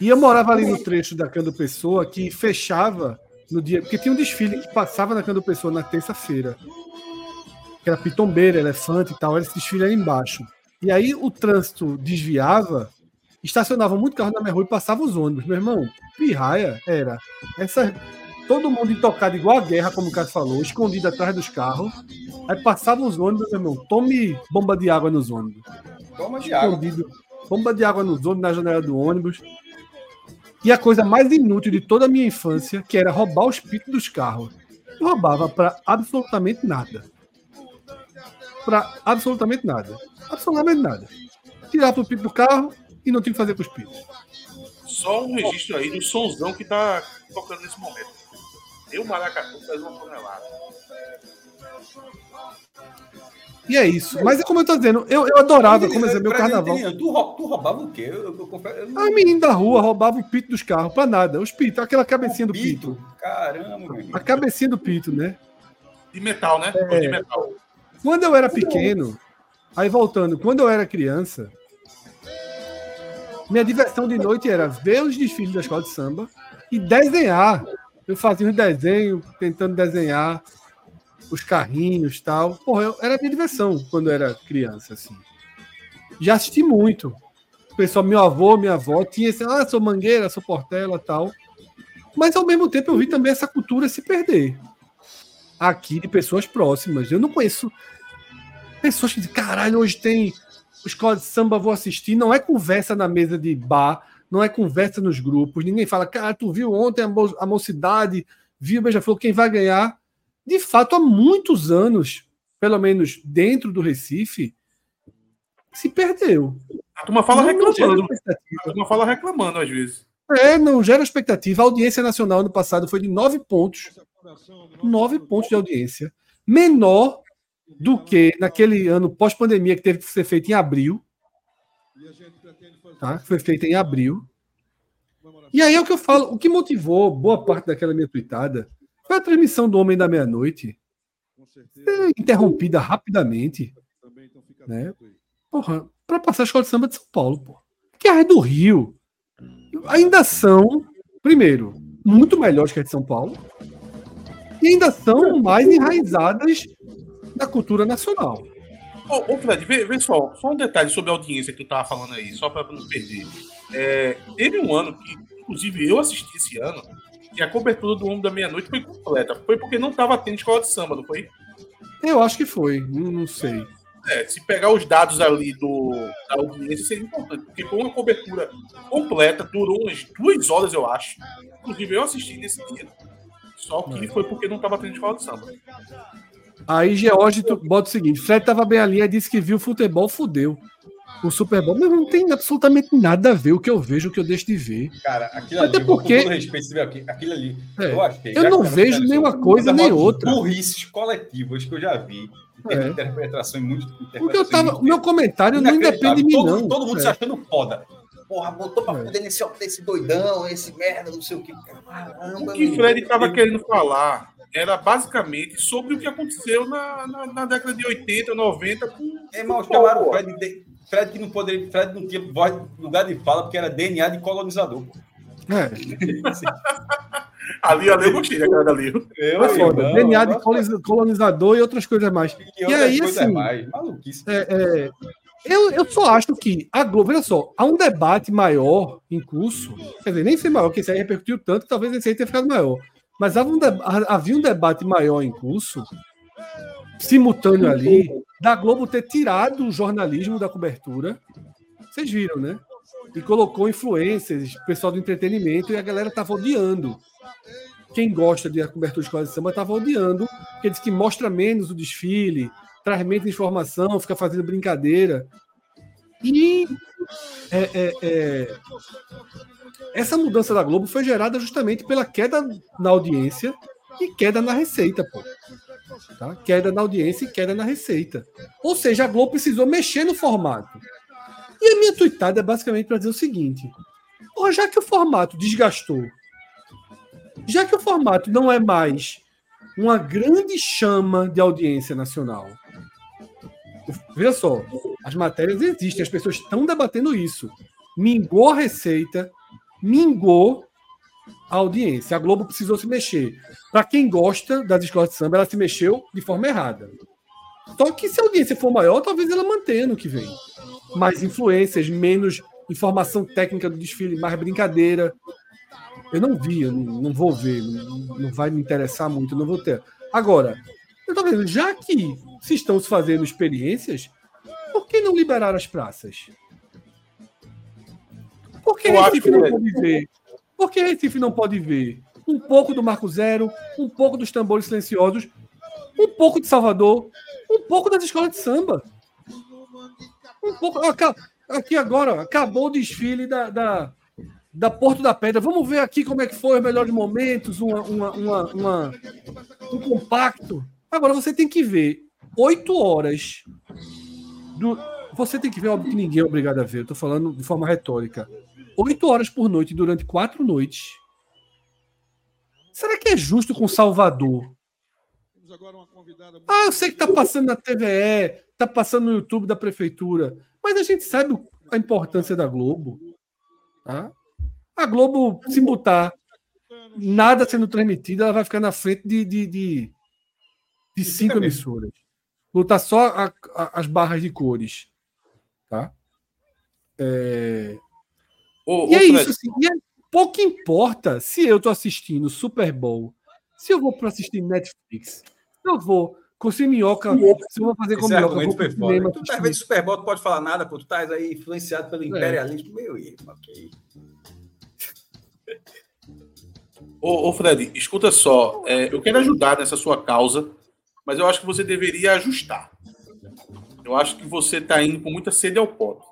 E eu morava ali no trecho da Cando Pessoa que fechava no dia. Porque tinha um desfile que passava na Cando Pessoa na terça-feira. Que era pitombeira, elefante e tal. Era esse desfile ali embaixo. E aí o trânsito desviava, estacionava muito carro na minha rua e passava os ônibus. Meu irmão, pirraia era. Essa, todo mundo intocado igual a guerra, como o Cássio falou, escondido atrás dos carros. Aí passavam os ônibus, meu irmão, tome bomba de água nos ônibus Toma de água. escondido, bomba de água nos ônibus, na janela do ônibus. E a coisa mais inútil de toda a minha infância, que era roubar os pitos dos carros. Eu roubava para absolutamente nada. Para absolutamente nada. Absolutamente nada. Tirava o pito do carro e não tinha o que fazer pitos. Só um registro aí do sonzão que tá tocando nesse momento. Eu, Maracatu, faz uma tonelada. E é isso. Mas é como eu tô dizendo, eu, eu adorava, como exemplo, meu Pra carnaval. Tu, tu roubava o quê? Eu, eu, confesso- eu não- As meninas da rua roubavam o pito dos carros, para nada. Os pitos, aquela cabecinha do pito. Caramba. A cabecinha do pito, né? De metal, né? É. De metal. Quando eu era pequeno, aí voltando, quando eu era criança, minha diversão de noite era ver os desfiles da escola de samba e desenhar. Eu fazia uns desenhos, tentando desenhar os carrinhos tal. Porra, eu, era minha diversão quando era criança, assim. Já assisti muito. O pessoal, meu avô, minha avó, tinha esse, ah, sou mangueira, sou portela tal. Mas ao mesmo tempo eu vi também essa cultura se perder. Aqui de pessoas próximas. Eu não conheço pessoas que dizem, caralho, hoje tem escola de samba, vou assistir. Não é conversa na mesa de bar, não é conversa nos grupos. Ninguém fala, cara, tu viu ontem a, mo- a mocidade, viu o Beija-Flor, quem vai ganhar? De fato, há muitos anos, pelo menos dentro do Recife, se perdeu. A turma fala Não- reclamando. A turma fala reclamando às vezes. É, não gera expectativa. A audiência nacional ano passado foi de nove pontos. Nove pontos de audiência. Menor do que naquele ano pós-pandemia que teve que ser feito em abril. Tá? Foi feito em abril. E aí é o que eu falo. O que motivou boa parte daquela minha tweetada foi a transmissão do Homem da Meia-Noite, interrompida rapidamente. Né? Porra, para passar a escola de samba de São Paulo, pô. Que é do Rio. Ainda são, primeiro, muito melhores que a de São Paulo e ainda são mais enraizadas na cultura nacional. Ô, ô Fred, vê, vê só, só um detalhe sobre a audiência que tu tava falando aí, só para não perder. É, teve um ano que, inclusive, eu assisti esse ano, e a cobertura do Homem da Meia-Noite foi completa. Foi porque não tava tendo escola de samba, não foi? Eu acho que foi, não, sei. É, se pegar os dados ali do, da audiência, seria importante, porque foi uma cobertura completa, durou umas duas horas, eu acho. Inclusive, eu assisti nesse dia. Só que foi porque não tava tendo escola de samba. Aí George bota o seguinte: Fred tava bem ali e disse que viu futebol, fudeu. O Super Bowl, mas não tem absolutamente nada a ver o que eu vejo, o que eu deixo de ver. Cara, aquilo Até ali, porque- com todo respeito, você vê aqui, aquilo ali, É, eu achei. eu não vejo nenhuma coisa nem outra. Burrices coletivas que eu já vi. É. e muito. Porque eu tava, muito o meu comentário não independe de mim, todo, não. Todo mundo É. se achando foda. Porra, botou pra É. fuder nesse, nesse doidão, esse merda, não sei o que. Caramba, O que. Fred estava querendo falar era basicamente sobre o que aconteceu na, na, na década de 80, 90 com É, irmão, futebol, chamaram o. Fred, de- Fred que não poderia. Fred não tinha voz, lugar de fala porque era DNA de colonizador. pô. É, Ali, ali eu gostei da cara dali. Eu, é foda. irmão, DNA de colonizador e outras coisas mais. e, E aí, assim, mais. Maluquice. É, é, eu, eu só acho que a Globo, veja só, há um debate maior em curso, quer dizer, nem sei maior, porque esse aí repercutiu tanto que talvez esse aí tenha ficado maior. Mas havia um, deba- havia um debate maior em curso, simultâneo ali, da Globo ter tirado o jornalismo da cobertura. Vocês viram, né? E colocou influências, pessoal do entretenimento, e a galera tava odiando. Quem gosta de cobertura de escola de samba tava odiando, porque diz que mostra menos o desfile, traz menos informação, fica fazendo brincadeira. E é, é, é, essa mudança da Globo foi gerada justamente pela queda na audiência e queda na receita, pô. Tá? Queda na audiência e queda na receita. Ou seja, a Globo precisou mexer no formato. E a minha tuitada é basicamente para dizer o seguinte: porra, já que o formato desgastou, já que o formato não é mais uma grande chama de audiência nacional. Veja só, as matérias existem, as pessoas estão debatendo isso. Mingou a receita, mingou a audiência. A Globo precisou se mexer. Para quem gosta das escolas de samba, ela se mexeu de forma errada. Só que se a audiência for maior, talvez ela mantenha no que vem. Mais influências, menos informação técnica do desfile, mais brincadeira. Eu não vi, eu não, não vou ver, não, não vai me interessar muito, não vou ter. Agora, eu tô vendo, já que se estão se fazendo experiências, por que não liberar as praças? Por que Recife não é. pode ver? Por que Recife não pode ver um pouco do Marco Zero, um pouco dos tambores silenciosos, um pouco de Salvador, um pouco das escolas de samba? Um pouco. Aca- Aqui agora, acabou o desfile da, da, da Porto da Pedra. Vamos ver aqui como é que foi os melhores momentos, uma, uma, uma, uma- um compacto. Agora você tem que ver oito horas do. Você tem que ver, óbvio que ninguém é obrigado a ver, eu tô falando de forma retórica. Oito horas por noite durante quatro noites. Será que é justo com Salvador? Ah, eu sei que tá passando na TVE, tá passando no YouTube da prefeitura, mas a gente sabe a importância da Globo. Tá? A Globo, se botar nada sendo transmitido, ela vai ficar na frente de, de, de, de cinco mesmo. emissoras. Botar só a- a- as barras de cores. Tá? É, Ô, e ô, é Fred, isso, assim, e é- pouco importa se eu tô assistindo Super Bowl, se eu vou para assistir Netflix, se eu vou com o Minhoca, se eu vou fazer com Esse Minhoca, vou pro cinema Tu tá vendo Super Bowl, tu pode falar nada, pô. Tu tá aí influenciado É. pelo imperialismo. Meu irmão, ok. ô, ô, Fred, escuta só. é, eu quero ajudar nessa sua causa, mas eu acho que você deveria ajustar. Eu acho que você está indo com muita sede ao pote.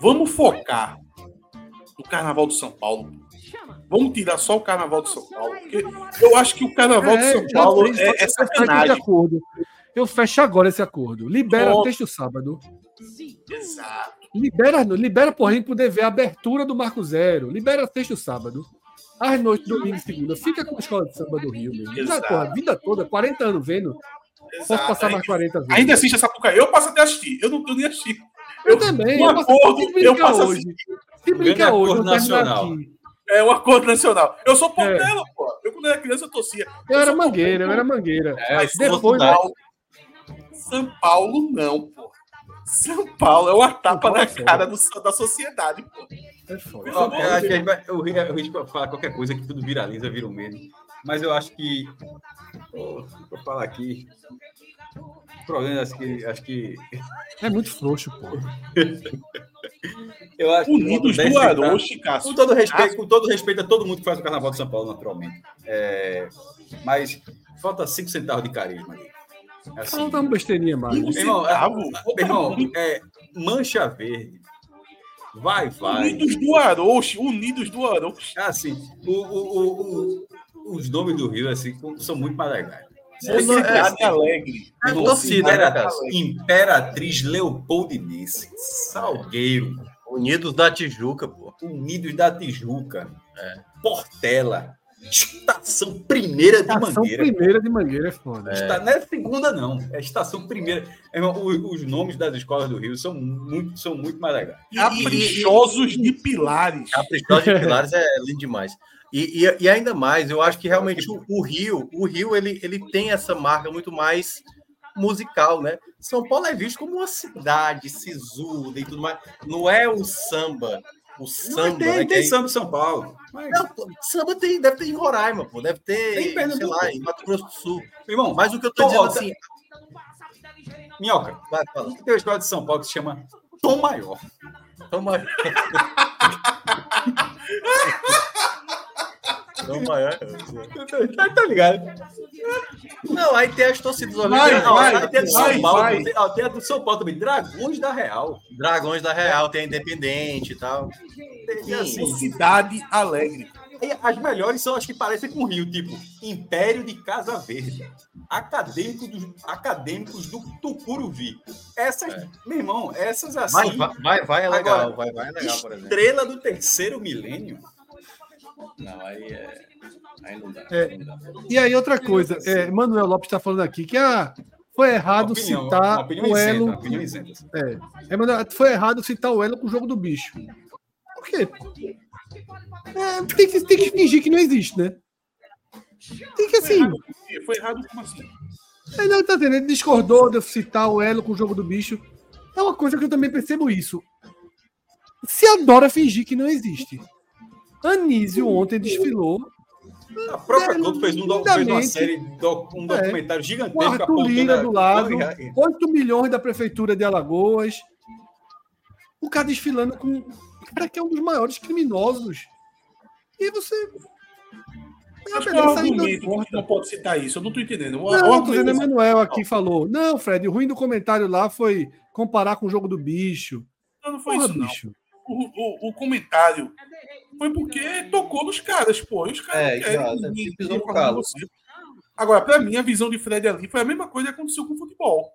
Vamos focar no Carnaval de São Paulo. Vamos tirar só o Carnaval de São Paulo. Porque eu acho que o Carnaval de São Paulo é, é eu sacanagem. acordo. Eu fecho agora esse acordo. Libera texto sábado. Exato. Libera, poder pra gente poder ver a abertura do Marco Zero. Libera texto sábado. Às noites, domingo e segunda. Fica com a escola de samba do Rio mesmo. Já, porra, a vida toda, 40 anos vendo. Posso exato. passar mais 40 vezes. Ainda assiste essa Sapucaí. Eu passo até assistir. Eu não tô nem assistindo. Eu também. Um eu passo- eu passo hoje. Se brincar Grande hoje, eu nacional. É um acordo nacional. Eu sou Portela, pô. Eu, quando era criança, eu torcia. Eu era sou mangueira, eu era mangueira. Mas depois- São Paulo, São Paulo, não, pô. São Paulo é uma tapa é na cara do- da sociedade, pô. É foda. Ó, eu acho que vai- o ri- o risco de falar qualquer coisa que tudo viraliza, vira o mesmo. Mas eu acho que. Pô, vou falar aqui. O problema é que acho que. É muito frouxo, pô. Eu acho Unidos do Aroche, Cássio. Com todo, respeito, com todo respeito a todo mundo que faz o Carnaval de São Paulo, naturalmente. É, mas falta cinco centavos de carisma ali. Assim, Fala uma besteirinha mais. Irmão, irmão, é, mancha verde. Vai, vai. Unidos do Aroche, Unidos do Aroche. Assim, o, o- o- os nomes do Rio assim, são muito mais legais. Mocidade Alegre. É torcida, né? Imperatriz Leopoldinense, Salgueiro, Unidos da Tijuca, pô. Unidos da Tijuca, Portela, Estação Primeira de Estação Mangueira. primeira de mangueira é foda. Está, não é segunda, não. É estação primeira. Irmão, o- os, nomes das escolas do Rio são muito, são muito mais legais. Caprichosos de Pilares. Caprichosos de Pilares é lindo demais. E, e, e ainda mais, eu acho que realmente o, o Rio, o Rio ele, ele tem essa marca muito mais musical, né? São Paulo é visto como uma cidade sisuda e tudo mais. Não é o samba, o samba, Não, tem, né? tem é- samba em São Paulo. Mas, Não, samba tem, deve ter em Roraima, pô, deve ter, Tem em Pernambuco. sei lá, em Mato Grosso do Sul. irmão, Mas o que eu tô dizendo Volta. assim, Minhoca, vai, fala. tem uma escola de São Paulo que se chama Tom Maior. Toma. É. Tá, tá ligado? Não, aí tem as torcidas Vai. Não, vai, aí tem a do vai, São Paulo, vai. tem, ó, tem a do São Paulo também, Dragões da Real. Dragões da Real, tem a Independente e tal. Tem, Sim. assim, Mocidade Alegre. E as melhores são as que parecem com o Rio, tipo Império de Casa Verde, Acadêmico dos, Acadêmicos do Tucuruvi. Essas, meu irmão, essas assim. Vai, vai, vai, vai é legal. Agora, vai, vai é legal, por exemplo. Estrela do terceiro milênio. Não, aí é. Aí não dá. É. não dá. E aí, outra coisa, é, Manuel Lopes está falando aqui que ah, foi errado Opinião, citar opinião o elo. isenta. É, Manuel, foi errado citar o elo com o jogo do bicho. Por quê? É, tem, que, tem que fingir que não existe, né? Tem que Foi assim. errado, foi errado como assim? É, não, tá entendendo? Ele discordou de eu citar o elo com o jogo do bicho. É uma coisa que eu também percebo isso. Se adora fingir que não existe. Anísio ontem desfilou A própria É, Globo fez, um fez uma série, um É. documentário com gigantesco Arthur apontando Lira do lado, Não, e- 8 milhões da prefeitura de Alagoas. O cara desfilando com o cara que é um dos maiores criminosos. E você. É, Mas é o argumento que não pode citar isso? Eu não tô entendendo. O, o Não, é- Emanuel aqui falou. Não, Fred, o ruim do comentário lá foi comparar com o jogo do bicho. não, não foi Porra, isso, não. bicho. O, o, o comentário foi porque tocou nos caras, pô. E os caras É, querem exato, ninguém- pisou no calo. Agora, pra mim, a visão de Fred ali foi a mesma coisa que aconteceu com o futebol.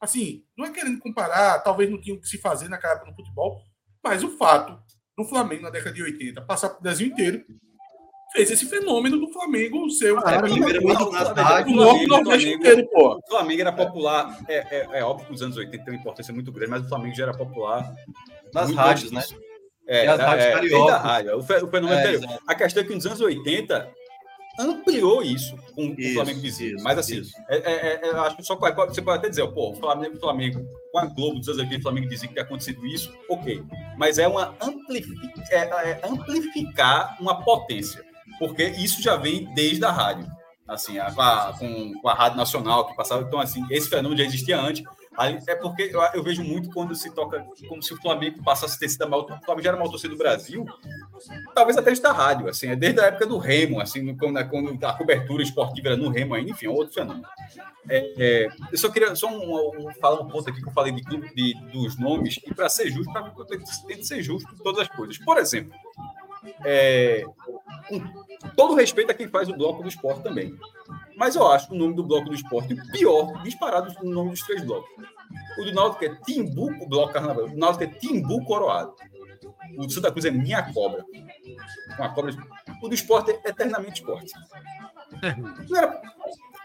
Assim, não é querendo comparar, talvez não tinha o que se fazer naquela época no futebol, mas o fato do Flamengo na década de 80 passar pro Brasil inteiro fez esse fenômeno do Flamengo ser o inteiro, pô. O Flamengo era popular, é, é, é óbvio que nos anos 80 tem uma importância muito grande, mas o Flamengo já era popular. Nas rádios, né? É, as é, rádios é, cariocas. rádio, o, fe- o fenômeno É, anterior. exato. A questão é que nos anos 80 ampliou isso com o Isso, Flamengo dizia. isso, Mas assim, é, é, é, eu acho que só pode- você pode até dizer, pô, o Flamengo, o Flamengo com a Globo dos anos 80, o Flamengo dizia que tinha acontecido isso, ok. Mas é uma amplifi- é, é amplificar uma potência, porque isso já vem desde a rádio. Assim, a- com, a, com, com a Rádio Nacional que passava. Então, assim, esse fenômeno já existia antes. É porque eu, vejo muito quando se toca como se o Flamengo passasse a ter sido a maior. O Flamengo já era a maior torcida do Brasil, talvez até da rádio, assim, é desde a época do Remo, assim, quando, quando a cobertura esportiva era no Remo ainda, enfim, é outro fenômeno. É, é, eu só queria só um, um- falar um ponto aqui que eu falei de, de- dos nomes, e para ser justo, para tem que ser justo em todas as coisas. Por exemplo, é, com todo respeito a quem faz o bloco do esporte também. Mas eu acho o nome do bloco do esporte pior, disparado no nome dos três blocos. O do Náutico é Timbu, o bloco carnaval. O do Náutico é Timbu Coroado. O do Santa Cruz é Minha Cobra. Uma cobra. O do esporte é Eternamente Esporte. Não era-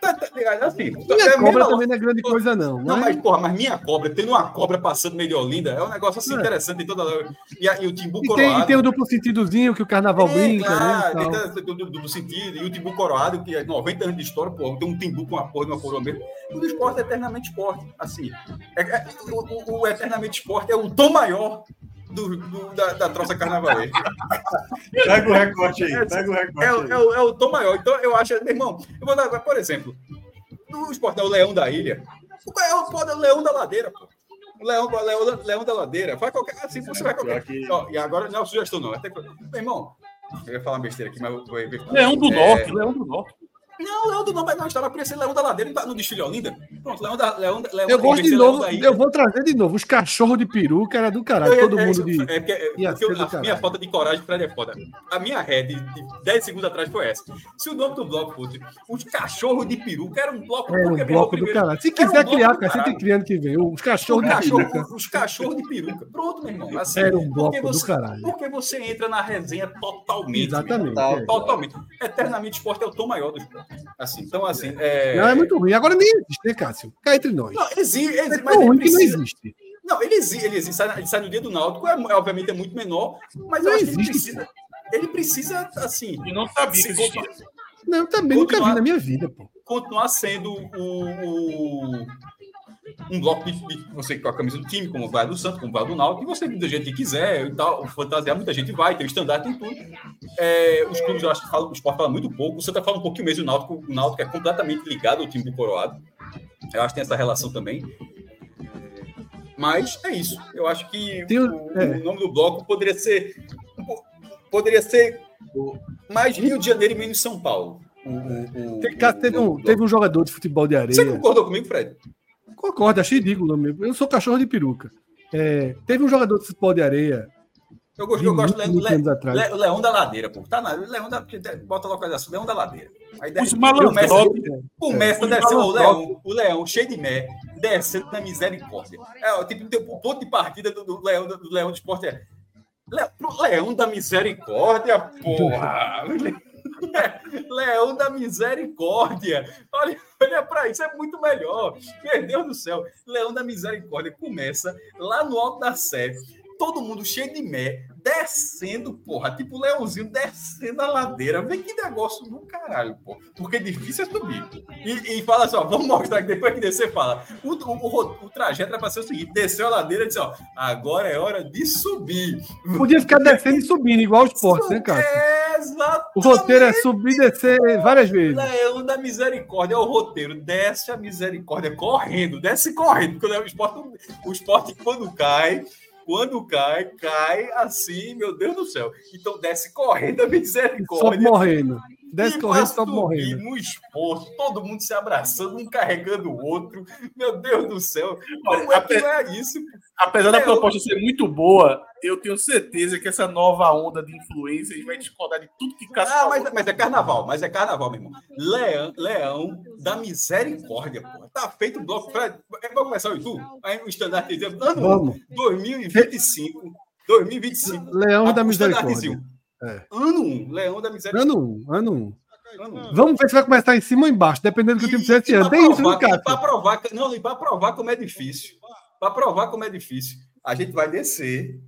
Tá, tá, assim, Minha é a cobra também não é grande coisa, não. Não, mas- mas, porra, mas minha cobra, tendo uma cobra passando meio de Olinda, é um negócio assim É. interessante em toda hora. E, a- e o Timbu E tem, Coroado. e tem o duplo sentidozinho que o carnaval É, brinca, claro, né? tem do, do sentido. E o Timbu Coroado, que é 90 anos de história, porra, tem um Timbu com uma porra de uma coroa mesmo. O do esporte é eternamente esporte. Assim, é- é- o, o- o eternamente esporte é o tom maior do, do- da, da troça carnavalesca. Pega o recorte aí, pega o É, recorte o- é, o- é o tom maior. Então, eu acho, meu irmão, eu vou dar, por exemplo, no esporte é o Leão da Ilha. O é o, pô, é o Leão da Ladeira, pô. O Leão, Leão, da- Leão da Ladeira. Faz qualquer. Assim, você vai qualquer. Ó, e agora não é uma sugestão, não. Até, que- meu irmão, eu ia falar uma besteira aqui, mas eu vou. vou- Leão do É, Norte, Leão do Norte. Não, Leão do Norte, não, estava ser Leão da Ladeira, não no desfile Olinda. Pronto, Leão da. Leão, Leão, Eu gosto de novo, eu vou trazer de novo. Os cachorros de peruca era do caralho. Eu- Todo é, mundo é, de. É porque, é porque eu- do a minha falta de coragem, Fred é foda. A minha rede de 10 segundos atrás foi essa. Se o nome do bloco fosse os cachorros de peruca, era um bloco. Era um bloco primeiro- do caralho. Se um quiser bloco criar, do cara, você tem caralho. criando que vem. Os Os cachorros de cachorros, peruca. os cachorros de peruca. Pronto, meu irmão. Assim, Era um bloco do você- caralho. Porque você entra na resenha totalmente. Exatamente. é. Totalmente. Eternamente esporte é o tom maior do esporte. Assim, então, assim. É... Não, é muito ruim. Agora nem existe, né, Cássio? Cá entre nós. Não, existe, É existe, tão mas ele ruim que não precisa. existe. Não, ele existe, ele existe, sai, ele sai no dia do Náutico, é, é, obviamente é muito menor, mas Não eu acho que ele existe, precisa. Ele precisa, assim, E não sabia que existia. Não, também nunca vi na minha vida, pô. continuar sendo o, o- um bloco de, de você com a camisa do time, como vai do Santos, como vai do Náutico, e você do jeito que quiser e tal, fantasiar, muita gente vai, tem o estandarte, tem tudo. É, os clubes, eu acho que falam, o esporte fala muito pouco, o Santa fala um pouquinho mesmo, o Náutico, o Náutico é completamente ligado ao time do Coroado. Eu acho que tem essa relação também. Mas é isso. Eu acho que o- o, é. nome do bloco poderia ser. Poderia ser mais Rio de Janeiro e menos São Paulo. O- o- o- Te- Cássio, Teve o um, teve um jogador de futebol de Você areia. concordou comigo, Fred? Concordo, achei ridículo mesmo. Eu sou cachorro de peruca. É, teve um jogador de futebol de areia. Eu gosto, de eu gosto do muitos, Le, atrás. Le- Leão da Ladeira, pô. Tá na, Leão da, bota a localização, Leão da Ladeira. Aí Os desce- malandrotes. começa, começa Os descendo o. Leão, o Leão cheio de mé, descendo na misericórdia. É, tipo, tem o ponto de partida do, do Leão do Leão do Esporte é Le- Leão da Misericórdia, porra! Leão da Misericórdia. Olha, olha para isso, é muito melhor. Meu Deus do céu. Leão da Misericórdia começa lá no alto da Sé. Todo mundo cheio de mé, descendo, porra. Tipo o Leãozinho descendo a ladeira. Vê que negócio do caralho, pô. Porque é difícil é subir. E, e fala assim, ó, vamos mostrar que depois que descer, fala. O, o, o, trajeto era para ser o seguinte: desceu a ladeira e disse, ó, agora é hora de subir. Podia ficar descendo e subindo, igual o esporte, né? É, exatamente. O roteiro é subir e descer várias vezes. Leão da Misericórdia é o roteiro. Desce a misericórdia correndo, desce correndo. Porque o esporte, o esporte quando cai, quando cai, cai assim, meu Deus do céu. Então desce correndo a Sobe misericórdia. morrendo. Desce E correndo, subir morrendo. No esforço, todo mundo se abraçando, um carregando o outro. Meu Deus do céu. Como é que não é isso? Apesar da Leão- proposta ser muito boa, eu tenho certeza que essa nova onda de influência vai discordar de tudo que Cássio Ah, mas, mas é carnaval, mas é carnaval, meu irmão. Leão, Leão da misericórdia, pô. Tá feito o bloco. Fred, vamos começar o YouTube? Aí o estandarte dizendo, ano Vamos. 2025. 2025. Leão da Ah, o Misericórdia. É. Ano 1, Leão da misericórdia. Ano 1, ano 1. Ano 1. Vamos ver se vai começar em cima ou embaixo, dependendo do que o time fizer esse ano. Tem isso, Cássio? provar, não, e para provar como é difícil. Para provar como é difícil. A gente vai descer.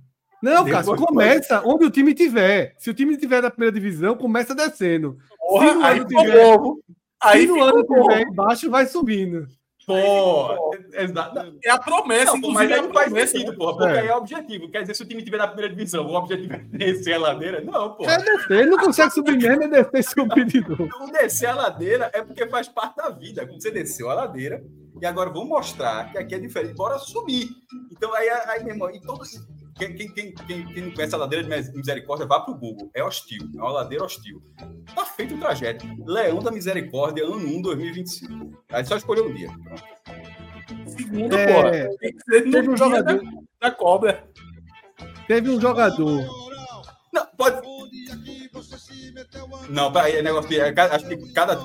Não, Cássio, pode. começa onde o time tiver. Se o time tiver na primeira divisão, começa descendo. Porra, se no aí ano tiver-. Se Aí no ano tiver embaixo, vai subindo. Pô, exato. É a promessa, Não, mas é aí não faz sentido, porra, porque É. aí é objetivo. Quer dizer, se o time tiver na primeira divisão, o objetivo é descer a ladeira? Não, pô. É descer, ele não consegue subir mesmo, é descer subir de novo. O descer a ladeira é porque faz parte da vida. Quando você desceu a ladeira, e agora vamos mostrar que aqui é diferente, bora subir. Então aí, aí meu irmão, e todo, quem, quem, quem, quem, quem não conhece a ladeira de Misericórdia, vá pro Google. É hostil, é uma ladeira hostil. Tá feito o trajeto. Leão da Misericórdia, ano 1, 2025. Aí só escolheu um dia. Segundo, É, porra. Tem que ser no Teve um dia jogador, da, da cobra. teve um jogador. Não, pode. Não, peraí, é negócio é acho que cada.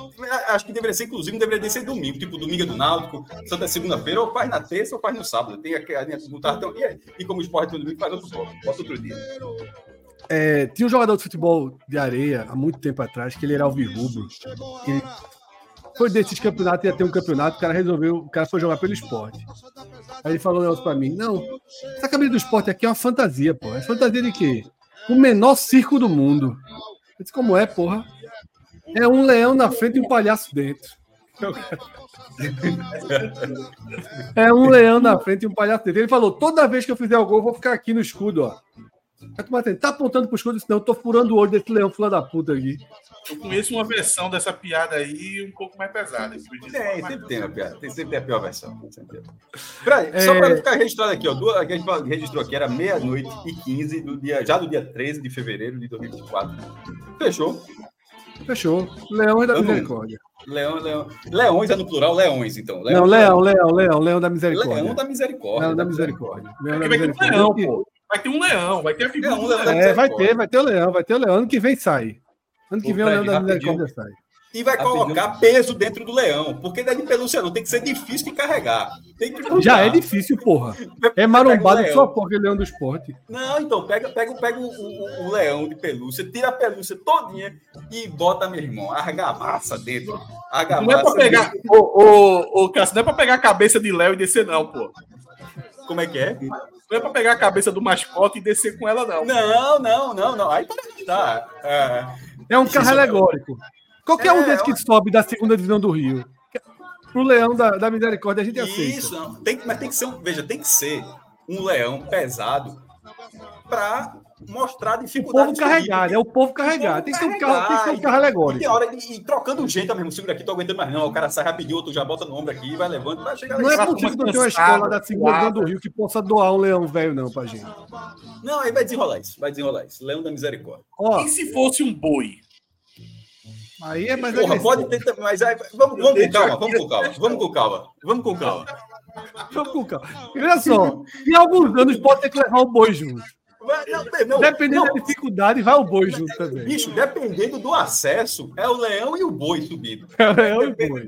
Acho que deveria ser, inclusive, deveria ser domingo. Tipo, domingo é do Náutico, Santa é segunda-feira, ou faz na terça ou faz no sábado. Tem a linha do tartão. E, e como esporte é no domingo, faz outro. Bota outro dia. É, tinha um jogador de futebol de areia há muito tempo atrás, que ele era alvirrubro. Ele, foi desses campeonatos, ia ter um campeonato, o cara resolveu, o cara foi jogar pelo esporte. Aí ele falou um negócio pra mim, não, essa camisa do esporte aqui é uma fantasia, pô. É fantasia de quê? O menor circo do mundo. Eu disse, como é, porra? É um leão na frente e um palhaço dentro. É um leão na frente e um palhaço dentro. Ele falou: toda vez que eu fizer o gol, eu vou ficar aqui no escudo, ó. Tá apontando pro escudo, senão eu tô furando o olho desse leão, filho da puta aqui. Eu conheço uma versão dessa piada aí um pouco mais pesada. Tem, sempre tem a piada. Tem sempre tem a pior versão. Peraí, só para ficar registrado aqui, ó. duas- A gente registrou aqui, era meia-noite e 15 do dia, já do dia 13 de fevereiro de 2024. Fechou. Fechou. Leão é da não- misericórdia. Leão, leão. Leões é no plural, leões, então. Não, leão, leão, leão, leão da misericórdia. Leão da misericórdia. Leão da misericórdia. Leão da Porque vai ter um misericórdia. leão, Que- pô. Vai ter um leão, vai ter a figura Leão, leão leão. da É, vai ter, vai ter o leão, vai ter o leão. Ano que vem sai. Ano que O vem o leão da misericórdia sai. E vai Tá colocar peso dentro do leão. Porque não é de pelúcia, não. Tem que ser difícil de carregar. Tem que Já é difícil, porra. É marombado o que leão. sua porra, aquele leão do esporte. Não, então, pega, pega, pega o, o- o leão de pelúcia, tira a pelúcia todinha e bota, meu irmão, argamassa dentro. Não é Argamassa. pra pegar. Ô, ô, ô, Cássio, não é pra pegar a cabeça de Léo e descer, não, pô. Como é que é? Não é pra pegar a cabeça do mascote e descer com ela, não. Não, não, não, não. Aí para de dar. É, É um carro alegórico. Qualquer um É, desses que sobe da segunda divisão do Rio. Pro leão da, da misericórdia a gente aceita. isso, não. Tem, que- mas tem que ser um. Veja, tem que ser um leão pesado para mostrar a O dificuldade. povo de subir. carregado, é o povo carregado. Tem que ser um carro, tem que ser um carro E alegórico. tem hora de ir trocando jeito mesmo. Segura aqui, tô aguentando mais não. O cara sai rapidinho, outro já bota no ombro aqui, vai levando, vai chegar Não é possível não ter uma escola da segunda do Rio que possa doar um leão velho, não, pra gente. Não, aí vai desenrolar isso. Vai desenrolar isso. Leão da misericórdia. Ó, E se fosse um boi? aí é mais Porra, agressivo. pode ter. também, Mas aí, vamos, vamos com calma, vamos com calma. Vamos com calma. Vamos com calma. Vamos com calma. Olha só, em alguns anos pode ter que levar o boi junto. Não, Dependendo não, da dificuldade, vai o boi junto também. Bicho, dependendo do acesso, é o leão e o boi subindo. É o boi.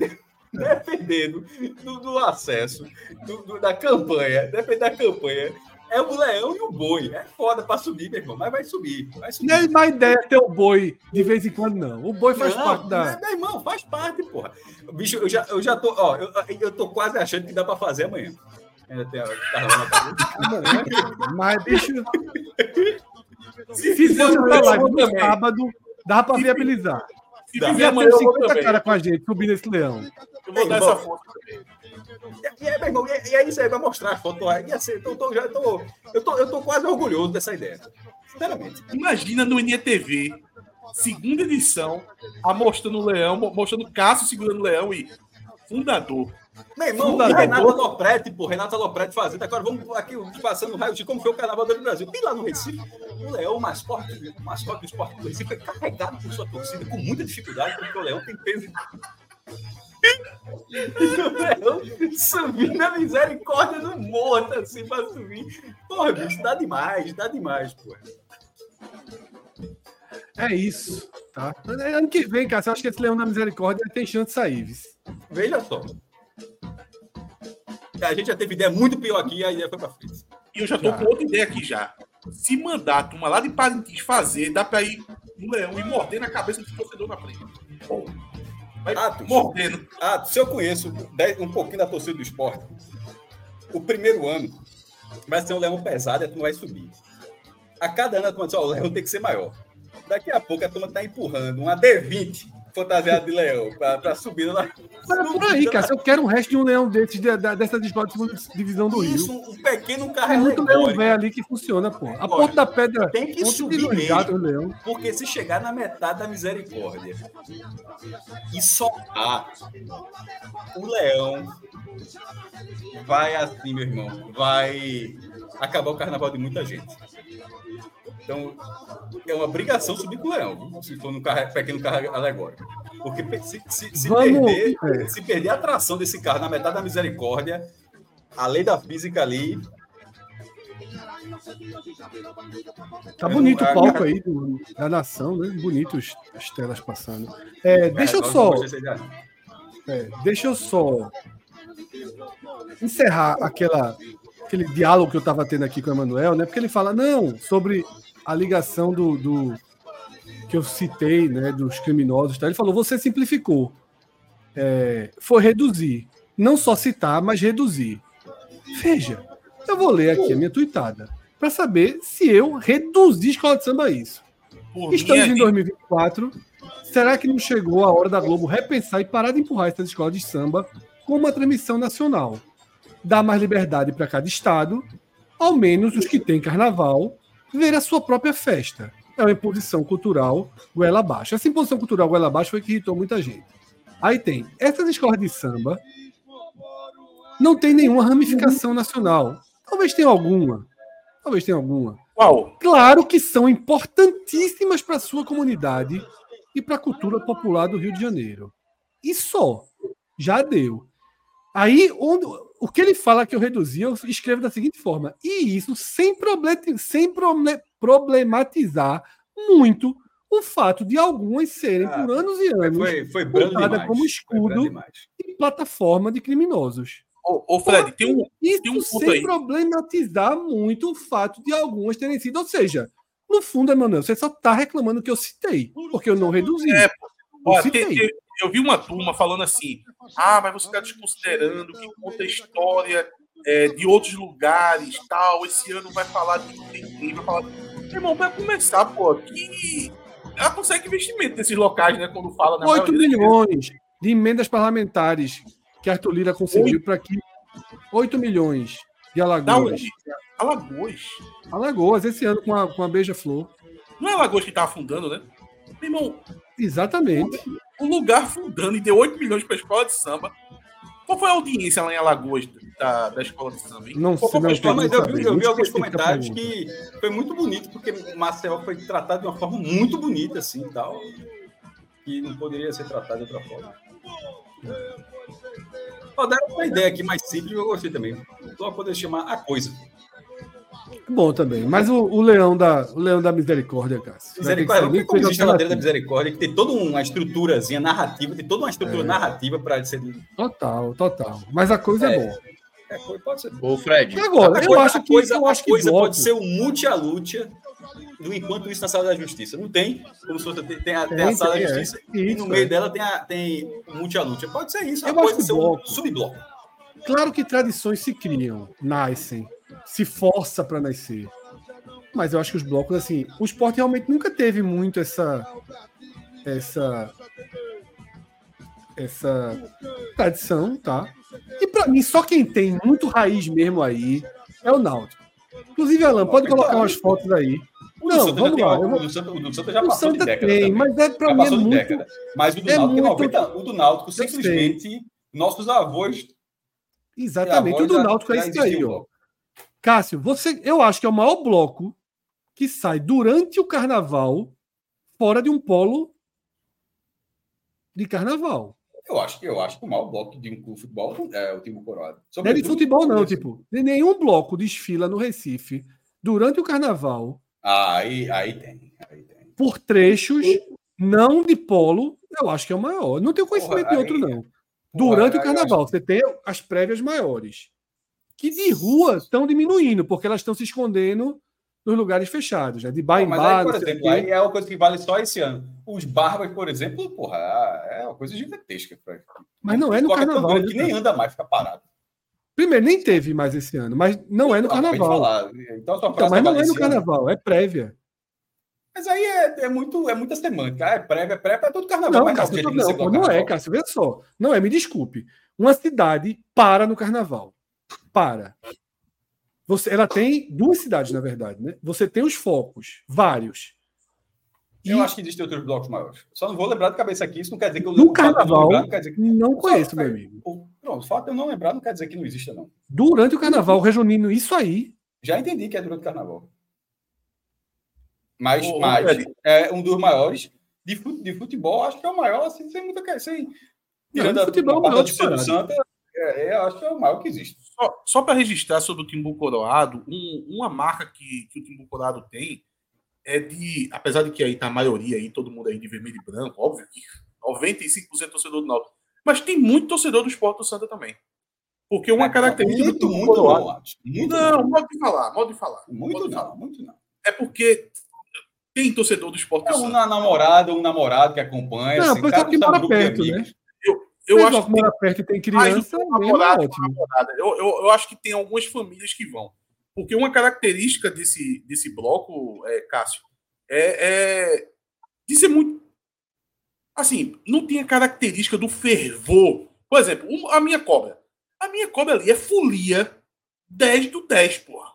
Dependendo do, do acesso, do- do- da campanha, dependendo da campanha, é o leão e o boi. É foda pra subir, meu irmão, mas vai subir. Vai subir. Não é má ideia ter o boi de vez em quando, não. O boi faz Não, parte da. Meu irmão, faz parte, porra. Bicho, eu já, eu já tô, ó, eu, eu tô quase achando que dá pra fazer amanhã. Ainda tem a carro na cabeça. Mas, bicho, Se se fosse amanhã, uma live no também. sábado, dá pra viabilizar. Se fizer amanhã, ter eu vou 50 também. caras com a gente subindo esse leão. Eu vou dar essa também. E, aí, meu irmão, e, e é isso aí, vai mostrar as fotos lá. Ia ser, eu, tô, já, tô, eu, tô, eu tô quase orgulhoso dessa ideia. Sinceramente. Imagina no NETV, segunda edição, a mostrando o leão, mo- mostrando Cássio segurando o leão e fundador. Meu irmão, Fundador. Renato Lopretti, pô, Renato Lopretti fazendo. Agora vamos aqui passando o raio de como foi o carnaval do Brasil. E lá no Recife, o Leão, o mascote, o mascote do esporte do Recife, foi carregado por sua torcida com muita dificuldade, porque o Leão tem peso. E o Leão subir na misericórdia do morto, assim, pra subir. Porra, bicho, dá demais, dá demais, pô. É isso. Tá? Ano que vem, cara, eu acho que esse leão da misericórdia tem chance de sair. viu? Veja só. A gente já teve ideia muito pior aqui, a ideia foi pra frente. E eu já tô Já. com outra ideia aqui já. Se mandar a turma lá de Parintins fazer, dá pra ir no leão e morder na cabeça do torcedor na frente. Vai Atos. mordendo. Ah, se eu conheço um pouquinho da torcida do esporte, o primeiro ano vai ser um leão pesado e a turma vai subir. A cada ano a turma diz, ó, o leão tem que ser maior. Daqui a pouco a turma tá empurrando uma D20 fantasiada de leão pra, pra subir lá. É por aí, cara. Se eu quero um resto de um leão desses, de, dessa de segunda divisão do Rio. Isso, um pequeno carro Tem muito leão velho ali que funciona, pô. A ponta da pedra. tem que ontem subir mesmo. resgate, o leão. Porque se chegar na metade da misericórdia e soltar o leão, vai assim, meu irmão, vai acabar o carnaval de muita gente. Então, é uma obrigação subir com o leão, viu? se for no carro, pequeno carro alegórico. Porque se, se, se perder, é. se perder a tração desse carro na metade da misericórdia, a lei da física ali. Tá bonito não- o palco aí do- da nação, né? Bonitos as telas passando. É, deixa eu só. É, deixa eu só encerrar aquela, aquele diálogo que eu estava tendo aqui com o Emanuel, né? Porque ele fala, não, sobre a ligação do, do- que eu citei, né, dos criminosos. Tá? Ele falou, você simplificou. é, foi reduzir. Não só citar, mas reduzir. Veja, eu vou ler aqui a minha tuitada para saber se eu reduzi escola de samba a isso. Por Estamos mim, em 2024. Será que não chegou a hora da Globo repensar e parar de empurrar essas escolas de samba com uma transmissão nacional? Dar mais liberdade para cada estado, ao menos os que têm carnaval, ver a sua própria festa. É uma imposição cultural goela abaixo. Essa imposição cultural goela abaixo foi que irritou muita gente. Aí tem essas escolas de samba não tem nenhuma ramificação nacional. Talvez tenha alguma. Talvez tenha alguma. Qual? Claro que são importantíssimas para a sua comunidade e para a cultura popular do Rio de Janeiro. E só. Já deu. Aí, onde, o que ele fala que eu reduzi, eu escrevo da seguinte forma. E isso sem, sem proble- problematizar muito o fato de algumas serem, Ah, por anos e anos, Foi, foi demais. como Foi escudo. e plataforma de criminosos. Ô, ô, Fred, tem um. Isso Tem um ponto sem aí. problematizar muito o fato de algumas terem sido. Ou seja, no fundo, Emanuel, você só está reclamando que eu citei, porque eu não reduzi. É, eu Ó, citei. tem- tem- eu vi uma turma falando assim: ah, mas você está desconsiderando que conta a história é, de outros lugares, tal. Esse ano vai falar de vai falar. Irmão, vai começar, pô, que ela consegue investimento nesses locais, né? Quando fala na 8 maioria das milhões de emendas parlamentares que Arthur Lira conseguiu para que 8 milhões de Alagoas. Alagoas. Alagoas, esse ano com a, com a Beija-Flor. Não é Alagoas que tá afundando, né? Meu irmão, Exatamente. O lugar afundando e deu 8 milhões pra escola de samba. Qual foi a audiência lá em Alagoas da, da escola de samba? hein? Não sei, foi a não escola? Mas eu vi, eu vi Muito alguns a comentários que foi muito bonito, porque Marcel foi tratado de uma forma muito bonita, assim, e tal. Que não poderia ser tratado de outra forma. Ó, deram uma ideia aqui mais simples, eu gostei também. Só poder chamar a coisa. Bom também. Mas o, o leão da, o leão da misericórdia, Cássio. que Misericórdia, coisa existe a ladeira da misericórdia, que tem toda uma estruturazinha narrativa, tem toda uma estrutura É. narrativa para ser. Total, total. Mas a coisa é, É. boa. É, pode ser. Ô, Fred, E agora, a eu coisa, acho a que, coisa, eu a acho que coisa bloco- pode ser o multi a luta do enquanto isso na sala da justiça. Não tem, como se fosse tem, tem a, tem a sala da é. justiça e no meio é. dela tem, a, tem o multi a luta. Pode ser isso, Eu que ser um bloco. subbloco. Claro que tradições se criam, nascem, se força para nascer. Mas eu acho que os blocos, assim, o esporte realmente nunca teve muito essa. essa. essa tradição, tá? E para mim, só quem tem muito raiz mesmo aí é o Náutico. Inclusive, Alan, pode colocar umas fotos aí. O Não, Santa vamos lá, tem- O do Santa, o do Santa já O passou Santa de década. tem, também. mas é para mim é muito. década. Mas o do é Náutico, muito- 90, o do Náutico simplesmente nossos avós Exatamente. O do já- Náutico é já isso aí, ó. Cássio, você, eu acho que é o maior bloco que sai durante o carnaval fora de um polo de carnaval. Eu acho que eu acho que o maior bloco de um clube de futebol é o time coroado. Não é de futebol, não, tipo. Nenhum bloco desfila no Recife durante o carnaval Ah, aí, aí tem. Aí tem. por trechos não de polo. Eu acho que é o maior. Não tenho conhecimento Porra, de outro, aí- não. Durante aí o carnaval, você tem as prévias maiores. Que de rua estão diminuindo, porque elas estão se escondendo nos lugares fechados, né? De bar em Mas bar, aí, por exemplo, aí é uma coisa que vale só esse ano. Os barbas, por exemplo, porra, é uma coisa gigantesca. Mas não é no tão carnaval. né, que nem anda mais, fica parado. Primeiro, nem teve mais esse ano, mas não é no carnaval. Então, Então, mas não é no carnaval, é prévia. Mas aí é, é, muito, é muita semântica. Ah, É prévia, é prévia, é todo carnaval. Não, mas Cássio, não, não, não é. Cássio, veja só. Não é, me desculpe. Uma cidade para no carnaval. Para. Você, ela tem duas cidades, na verdade, né? Você tem os focos, vários. E Eu acho que existem outros blocos maiores. Só não vou lembrar de cabeça aqui. Isso não quer dizer que eu No o não carnaval, lembrar não quer dizer que- não conheço, meu amigo. o- Pronto, o fato de eu não lembrar não quer dizer que não exista, não. Durante o carnaval, reunindo isso aí. Já entendi que é durante o carnaval. Mas, ô, mas é um dos maiores de, fute- de futebol, acho que é o maior, assim, sem muita sem Tirando de a, futebol, a o parte do. Santa, é, é, acho que é o maior que existe. Só, só para registrar sobre o Timbu Coroado, um- uma marca que, que o Timbu Coroado tem é de, apesar de que aí tá a maioria aí, todo mundo aí de vermelho e branco, óbvio que 95% torcedor do Náutico, mas tem muito torcedor do Esporte do Santa também. Porque uma característica muito, do muito Coroado... Atos. Muito Não, modo de falar, modo de falar. Muito modo de não, falar. muito não. É porque tem torcedor do Esporte É do um Santa. na- namorado, um namorado que acompanha. Não, assim, um que mora um de perto, né? Eu Mas, acho que era perto e tem criança, é namorada. Eu, eu, eu acho que tem algumas famílias que vão. Porque uma característica desse, desse bloco, é, Cássio, é, é de ser muito. Assim, não tem a característica do fervor. Por exemplo, um- a minha cobra. A minha cobra ali é folia 10 do 10, porra.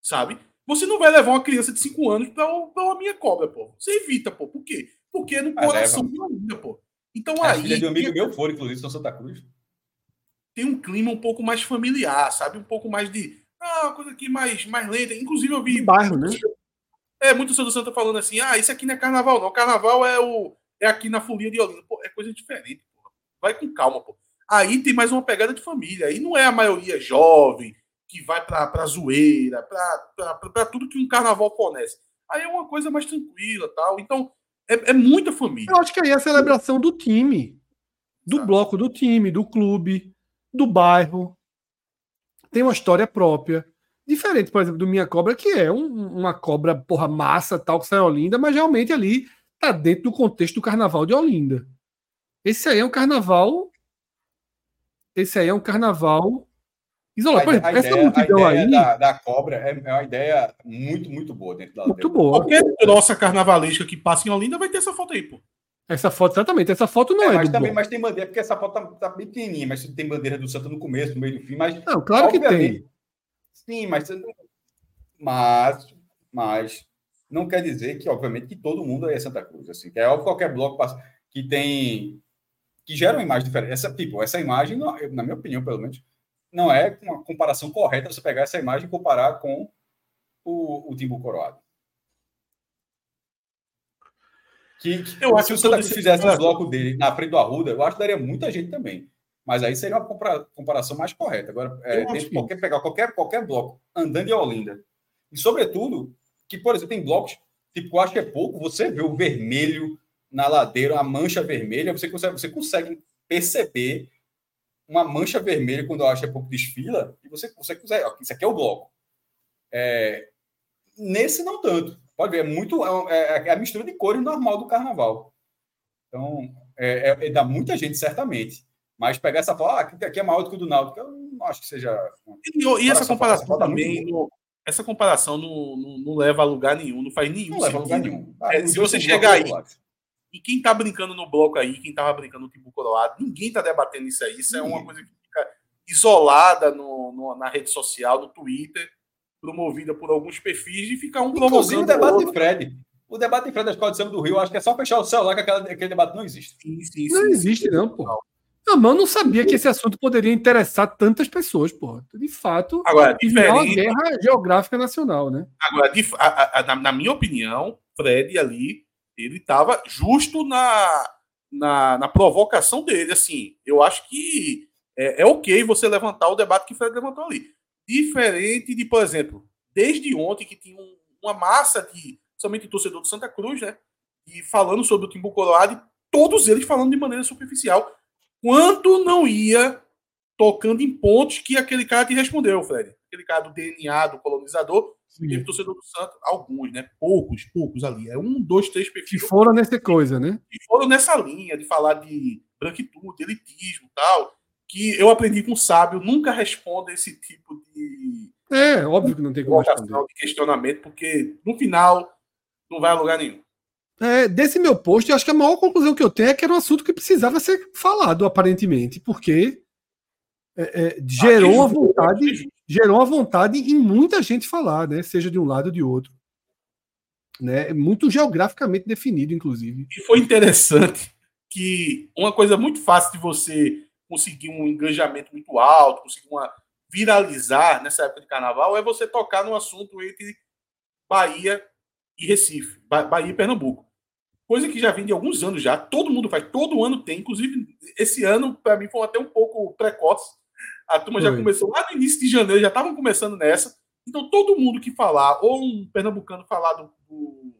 Sabe? Você não vai levar uma criança de 5 anos pra, pra uma minha cobra, pô. Você evita, pô. Por quê? Porque é no Mas coração de Olinda, pô. Então A aí filha de um amigo tem- meu foi, inclusive, São Santa Cruz. tem um clima um pouco mais familiar, sabe? Um pouco mais de. Ah, uma coisa aqui mais, mais lenta. Inclusive, eu vi. Bairro, né? É, muito do Santa falando assim: ah, isso aqui não é carnaval, não. Carnaval é o é aqui na folia de Olinda. Pô, é coisa diferente, pô. Vai com calma, pô. Aí tem mais uma pegada de família. Aí não é a maioria jovem que vai pra, pra zoeira, pra, pra, pra, pra tudo que um carnaval fornece. Aí é uma coisa mais tranquila tal. Então, é, é muita família. Eu acho que aí é a celebração do time, do bloco do time, do clube, do bairro. Tem uma história própria. Diferente, por exemplo, do Minha Cobra, que é um- uma cobra, porra, massa, tal, que sai Olinda, mas realmente ali tá dentro do contexto do carnaval de Olinda. Esse aí é um carnaval. Esse aí é um carnaval isolado. Por exemplo, essa multidão aí, da, da cobra é, é uma ideia muito, muito boa dentro da muito boa. Qualquer nossa carnavalesca que passa em Olinda vai ter essa foto aí, pô. Essa foto, exatamente. Essa foto não É, é, mas do também mas tem bandeira, porque essa foto tá, tá bem pequenininha, mas tem bandeira do Santa no começo, no meio do fim, mas Não, claro que tem. Sim, mas, mas, mas não quer dizer que, obviamente, que todo mundo é Santa Cruz. Assim, que é óbvio que qualquer bloco passa- que tem. que gera uma imagem diferente. Essa, tipo, essa imagem, na minha opinião, pelo menos, não é uma comparação correta você pegar essa imagem e comparar com o, o Timbu Coroado. Que, que Eu acho se o que Santa Cruz esse- fizesse um bloco dele na frente do Arruda, eu acho que daria muita gente também. Mas aí seria uma compara- comparação mais correta. Agora, é, que- qualquer, pegar qualquer, qualquer bloco andando em Olinda. E, sobretudo, que, por exemplo, tem blocos, tipo, eu acho que é pouco, você vê o vermelho na ladeira, a mancha vermelha, você consegue, você consegue perceber uma mancha vermelha quando eu acho que é pouco desfila, e você, consegue, ó, isso aqui é o bloco. É, nesse, não tanto. Pode ver, é muito. É, é a mistura de cores normal do carnaval. Então, é, é, é dá muita gente, certamente. Mas pegar essa foto, ah, aqui, é maior do que o do Náutico, eu não acho que seja. E, e essa comparação também, essa comparação não, não, não leva a lugar nenhum, não faz nenhum Não leva a lugar sentido. nenhum. Ah, É, se você chegar aí-. E quem tá brincando no bloco aí, quem tava brincando no Timbu Coroado, ninguém tá debatendo isso aí. Isso é uma coisa que fica isolada no, no- na rede social, no Twitter, promovida por alguns perfis, e fica um Inclusive o debate outro. de Fred. O debate de Fred da Escola de Samba do Rio, acho que é só fechar o celular que aquela- aquele debate não existe. Sim, sim, Não sim, existe, sim. não, pô. Não, mas eu não sabia que esse assunto poderia interessar tantas pessoas, pô. De fato, Agora, uma diferente. guerra geográfica nacional, né? Agora, a- a- a- na, na minha opinião, Fred ali, ele estava justo na, na, na provocação dele. Assim, eu acho que é, é ok você levantar o debate que Fred levantou ali. Diferente de, por exemplo, desde ontem que tinha um- uma massa de, somente torcedor do Santa Cruz, né? E falando sobre o Timbu Coroado, todos eles falando de maneira superficial. Quanto não ia tocando em pontos que aquele cara te respondeu, Fred. Aquele cara do DNA, do colonizador, teve torcedor do Santos, alguns, né? Poucos, poucos ali. É um, dois, três Que perfis foram nessa coisa, né? que foram nessa linha de falar de branquitude, elitismo tal. Que eu aprendi com o sábio, nunca responda esse tipo de É, óbvio que não tem como responder. de questionamento, porque no final não vai a lugar nenhum. É, desse meu post, eu acho que a maior conclusão que eu tenho é que era um assunto que precisava ser falado, aparentemente, porque é, é, gerou uma vontade, gerou uma vontade em muita gente falar, né? Seja de um lado ou de outro. Né? É Muito geograficamente definido, inclusive. E foi interessante que uma coisa muito fácil de você conseguir um engajamento muito alto, conseguir uma viralizar nessa época de carnaval é você tocar no assunto entre Bahia e Recife, Ba- Bahia e Pernambuco. Coisa que já vem de alguns anos já, todo mundo faz, todo ano tem, inclusive esse ano para mim foi até um pouco precoce. A turma já Foi. começou lá no início de janeiro, já estavam começando nessa. Então todo mundo que falar, ou um pernambucano falar do, do,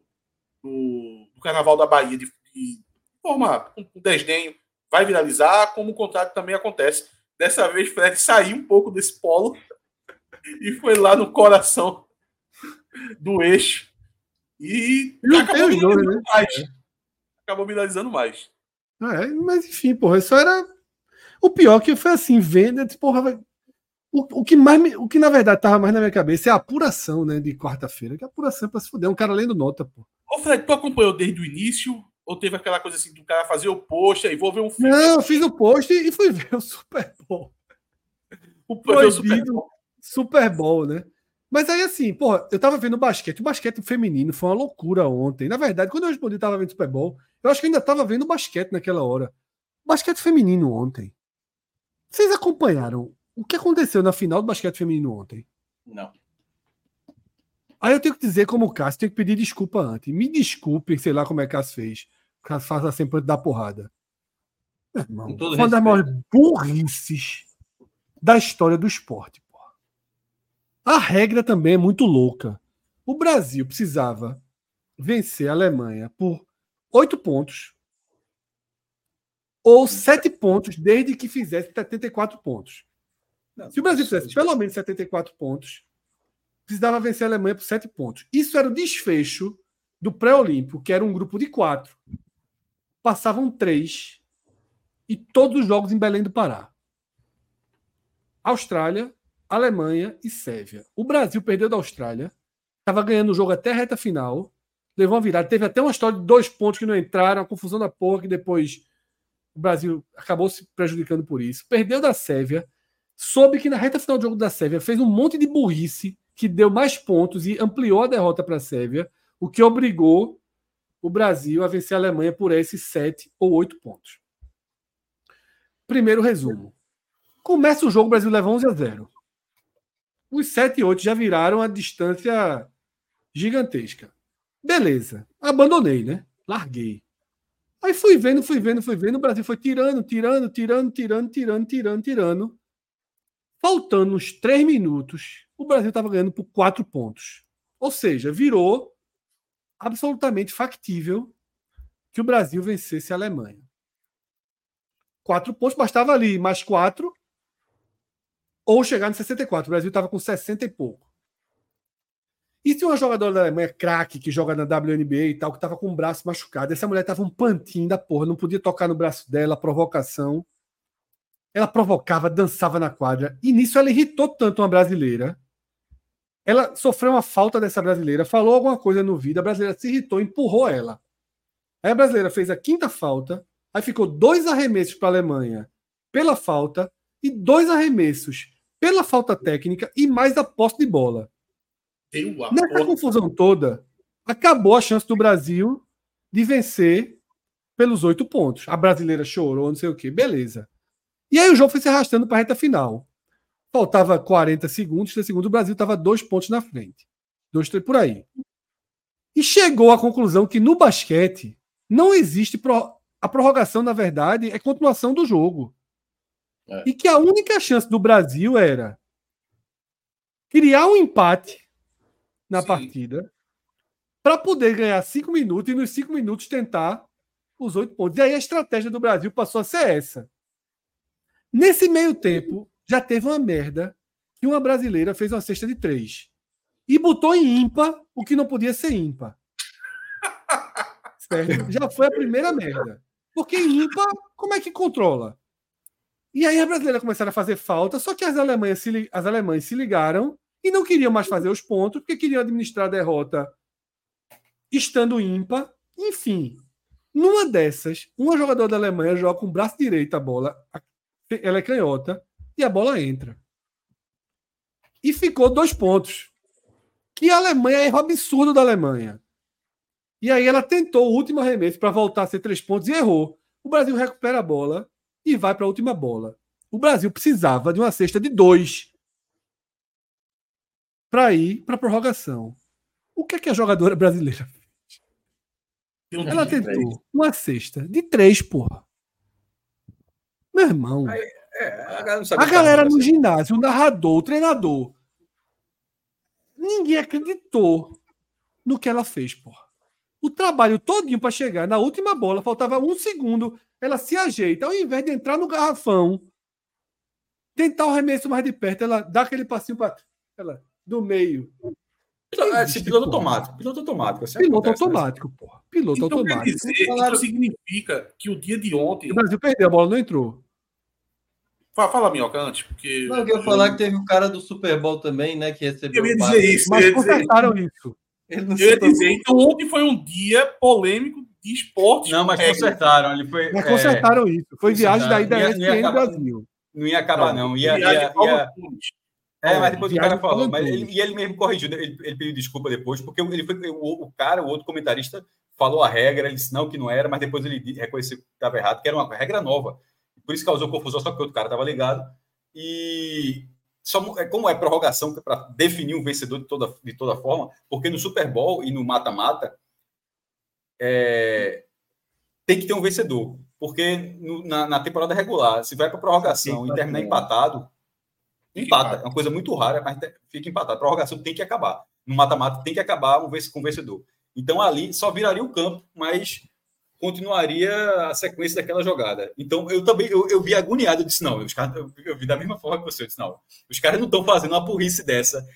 do- Carnaval da Bahia de, de forma com com desdenho, vai viralizar, como o contrário também acontece. Dessa vez, Fred saiu um pouco desse polo e foi lá no coração do eixo. E E acabou os dois, viralizando né? mais. Acabou viralizando mais. É, mas enfim, porra, isso era. O pior que foi assim, vendo, eu disse, porra, o, o que mais me- o que na verdade tava mais na minha cabeça é a apuração, né, de quarta-feira, que a apuração é pra se fuder, um cara lendo nota, pô. Ô, Fred, tu acompanhou desde o início? Ou teve aquela coisa assim do cara fazer o post, aí vou ver um filme? Não, eu fiz o post e fui ver o Super Bowl. O Foi ver o Super proibido Super Bowl, né? Mas aí, assim, porra, eu tava vendo o basquete. O basquete feminino foi uma loucura ontem. Na verdade, quando eu respondi, tava vendo Super Bowl. Eu acho que eu ainda tava vendo basquete naquela hora. Basquete feminino ontem. Vocês acompanharam o que aconteceu na final do basquete feminino ontem? Não. Aí eu tenho que dizer, como o Cássio, tenho que pedir desculpa antes. Me desculpem, sei lá como é que Cássio fez. O Cássio faz sempre antes da porrada. Meu irmão, uma das respeito. maiores burrices da história do esporte. porra. A regra também é muito louca. O Brasil precisava vencer a Alemanha por oito pontos ou sete pontos desde que fizesse 74 pontos. Não, Se o Brasil fizesse pelo menos 74 pontos, precisava vencer a Alemanha por 7 pontos. Isso era o desfecho do pré-olímpico, que era um grupo de quatro. Passavam três e todos os jogos em Belém do Pará. Austrália, Alemanha e Sérvia. O Brasil perdeu da Austrália, estava ganhando o jogo até a reta final, levou uma virada. Teve até uma história de dois pontos que não entraram, uma confusão da porra, que depois o Brasil acabou se prejudicando por isso. Perdeu da Sérvia, soube que na reta final do jogo da Sérvia fez um monte de burrice que deu mais pontos e ampliou a derrota para a Sérvia, o que obrigou o Brasil a vencer a Alemanha por esses sete ou oito pontos. Primeiro resumo. Começa o jogo, o Brasil leva 11 a 0. Os 7 e 8 já viraram a distância gigantesca. Beleza. Abandonei, né? Larguei. Aí fui vendo, fui vendo, fui vendo. O Brasil foi tirando, tirando, tirando, tirando, tirando, tirando, tirando. Faltando uns 3 minutos, o Brasil estava ganhando por 4 pontos. Ou seja, virou absolutamente factível que o Brasil vencesse a Alemanha. Quatro pontos, bastava ali mais quatro ou chegar no 64. O Brasil estava com 60 e pouco. E se uma jogadora da Alemanha, craque, que joga na WNBA e tal, que estava com o braço machucado, essa mulher tava um pantinho da porra, não podia tocar no braço dela, provocação. Ela provocava, dançava na quadra. E nisso ela irritou tanto uma brasileira. Ela sofreu uma falta dessa brasileira, falou alguma coisa no vídeo, a brasileira se irritou, empurrou ela. Aí a brasileira fez a quinta falta, aí ficou dois arremessos para a Alemanha pela falta e dois arremessos pela falta técnica e mais a posse de bola. Deu a Nessa porra. confusão toda, acabou a chance do Brasil de vencer pelos oito pontos. A brasileira chorou, não sei o quê. Beleza. E aí o jogo foi se arrastando para a reta final. Faltava 40 segundos, 30 segundos, o Brasil estava dois pontos na frente. Dois, três por aí. E chegou à conclusão que no basquete não existe. Pro... A prorrogação, na verdade, é continuação do jogo. É. E que a única chance do Brasil era criar um empate na Sim. partida para poder ganhar cinco minutos e nos cinco minutos tentar os oito pontos. E aí a estratégia do Brasil passou a ser essa. Nesse meio tempo, já teve uma merda que uma brasileira fez uma cesta de três e botou em ímpar o que não podia ser ímpar. Certo? Já foi a primeira merda. Porque ímpar, como é que controla? E aí as brasileiras começaram a fazer falta, só que as alemãs se, as alemães se ligaram e não queriam mais fazer os pontos, porque queriam administrar a derrota estando ímpar. Enfim, numa dessas, uma jogadora da Alemanha joga com o braço direito a bola, ela é canhota, e a bola entra. E ficou dois pontos. Que a Alemanha é erro absurdo da Alemanha. E aí ela tentou o último arremesso para voltar a ser três pontos e errou. O Brasil recupera a bola e vai para a última bola. O Brasil precisava de uma cesta de dois para ir para a prorrogação. O que é que a jogadora brasileira um ela três. tentou uma cesta de três, porra. Meu irmão, É, a galera a que galera tá no ginásio, o narrador, o treinador, ninguém acreditou no que ela fez, porra. O trabalho todinho para chegar na última bola, faltava um segundo, ela se ajeita, ao invés de entrar no garrafão, tentar o arremesso mais de perto, ela dá aquele passinho para ela do meio. É, esse piloto porra. automático. Piloto automático. assim Piloto acontece, né? automático, porra. Piloto Então quer automático. dizer, Falaram- isso significa que o dia de ontem. O Brasil perdeu, a bola não entrou. Fala, fala Minhoca, antes, porque. Não, eu queria falar que teve o cara do Super Bowl também, né? Que recebeu. Eu ia dizer isso. Mas ia consertaram isso. Ele não eu ia dizer, então ontem foi um dia polêmico de esportes. Não, mas consertaram. Ele foi, Mas é, consertaram isso. Foi viagem daí da Ia- ia ESPN acabar- Brasil. não ia acabar, não. Ia, ia, ia-. É, mas depois o cara falou, mas ele, e ele mesmo corrigiu, ele, ele pediu desculpa depois, porque ele foi, o, o cara, o outro comentarista, falou a regra, ele disse não, que não era, mas depois ele reconheceu que estava errado, que era uma regra nova. Por isso causou confusão, só que o outro cara estava ligado. E só, é como é prorrogação para definir um vencedor de toda, de toda forma, porque no Super Bowl e no mata-mata é, tem que ter um vencedor. Porque no- na, na temporada regular, se vai para prorrogação e terminar empatado, empata. É uma coisa muito rara, mas fica empatado. A prorrogação tem que acabar. No mata-mata tem que acabar um com vencedor. Então ali só viraria o campo, mas continuaria a sequência daquela jogada. Então eu também eu, eu vi agoniado, eu disse não, os caras, eu, eu vi da mesma forma que você, eu disse não, os caras não estão fazendo uma burrice dessa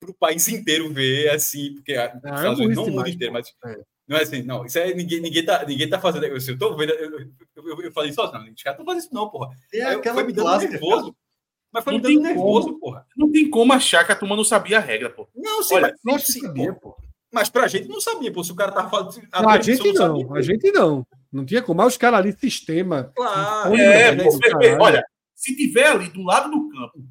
para o país inteiro ver assim, porque os é Unidos, não o mundo inteiro, mas É. não é assim, não, isso aí ninguém, ninguém, tá, ninguém tá fazendo, eu, eu tô vendo, eu, eu, eu, falei só, não, os caras não fazem isso não, porra. É aquela foi me dando nervoso. Mas foi Não me dando tem nervoso, porra. Não tem como achar que a turma não sabia a regra, pô. Não, sim, Olha, mas, sim, sabia, pô. mas pra gente não sabia, pô, se o cara tava falando. Não, a gente não, sabia, a gente não. Não tinha como. Mas os caras ali, sistema. Claro. Olha, É, né, pô, vê, olha, se tiver ali do lado do campo,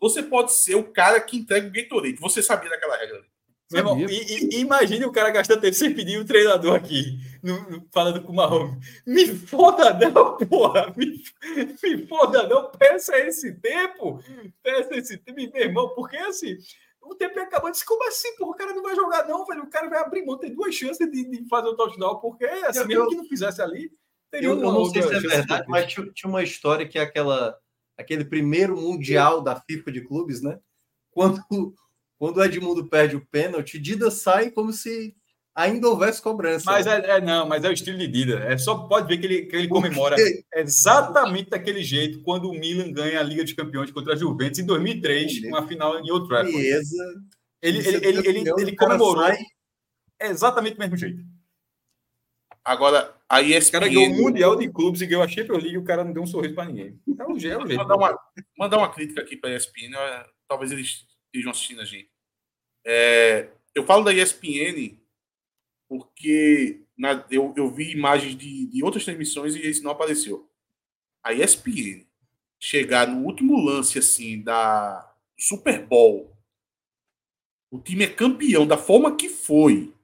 você pode ser o cara que entrega o Gatorade. Você sabia daquela regra ali. Meu irmão, e, e- imagine o cara gastando tempo sem pedir o treinador aqui, no- no- falando com o Mahomes. Me foda não, porra! Me, me foda não, peça esse tempo! Peça esse tempo, meu irmão, porque assim, o tempo ia acabando. Disse, como assim, porra? O cara não vai jogar, não, velho. O cara vai abrir mão, tem duas chances de, de fazer o touchdown, porque assim, Eu- mesmo eu- que não fizesse ali, teria Eu, eu uma não sei se é verdade, mas tinha, tinha uma história que é aquela, aquele primeiro mundial da FIFA de clubes, né? Quando, quando o Edmundo perde o pênalti, Dida sai como se ainda houvesse cobrança. Mas é, é- não, mas é o estilo de Dida. É só pode ver que ele, que ele comemora exatamente daquele jeito quando o Milan ganha a Liga dos Campeões contra a Juventus em 2003, uma final em Old Trafford. Frieza. Ele, Você ele, ele, ele, ele comemorou sai, exatamente do mesmo jeito. Agora, a O ESPN... cara ganhou o Mundial de Clubes e ganhou a Champions League e o cara não deu um sorriso para ninguém. É o jeito. É o jeito. mandar uma, mandar uma crítica aqui para a ESPN, talvez eles estejam assistindo a gente. É, eu falo da ESPN porque na- eu, eu vi imagens de, de outras transmissões e esse não apareceu. A ESPN chegar no último lance assim da Super Bowl, o time é campeão da forma que foi.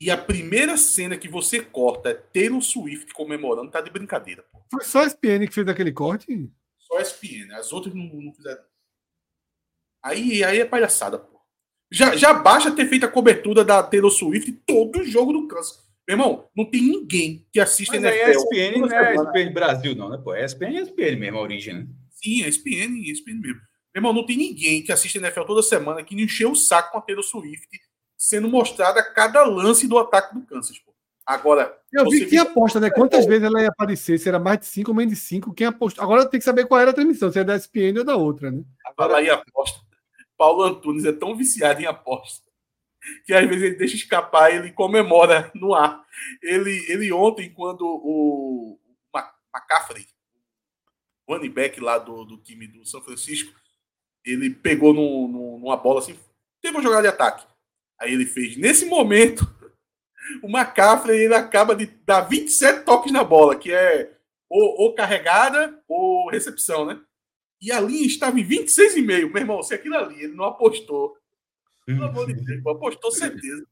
E a primeira cena que você corta é Taylor Swift comemorando, tá de brincadeira, pô. Foi só a SPN que fez aquele corte? Só a SPN, as outras não, não fizeram. Aí, aí é palhaçada, pô. Já, já basta ter feito a cobertura da Taylor Swift todo jogo do Kansas. Meu irmão, não tem ninguém que assiste Mas NFL. ESPN não é. ESPN Brasil, não, né? Pô, a ESPN é ESPN mesmo, a origem, né? Sim, é ESPN, ESPN mesmo. Meu irmão, não tem ninguém que assiste NFL toda semana que não encheu o saco com a Taylor Swift sendo mostrada cada lance do ataque do Kansas, pô. Agora, Eu vi que tinha aposta, né? Quantas vezes ela ia aparecer? Se era mais de 5 ou menos de 5? Quem apostou? Agora tem que saber qual era a transmissão, se é da SPN ou da outra, né? Fala aí aposta. Paulo Antunes é tão viciado em aposta que às vezes ele deixa escapar ele comemora no ar. Ele, ele ontem, quando o McCaffrey, o running back lá do, do time do São Francisco, ele pegou no, no- numa bola assim, teve uma jogada de ataque. Aí ele fez, nesse momento, o McCaffrey ele acaba de dar 27 toques na bola, que é ou, ou carregada ou recepção, né? E a linha estava em 26,5. Meu irmão, se aquilo ali ele não apostou, pelo amor de Deus, apostou certeza.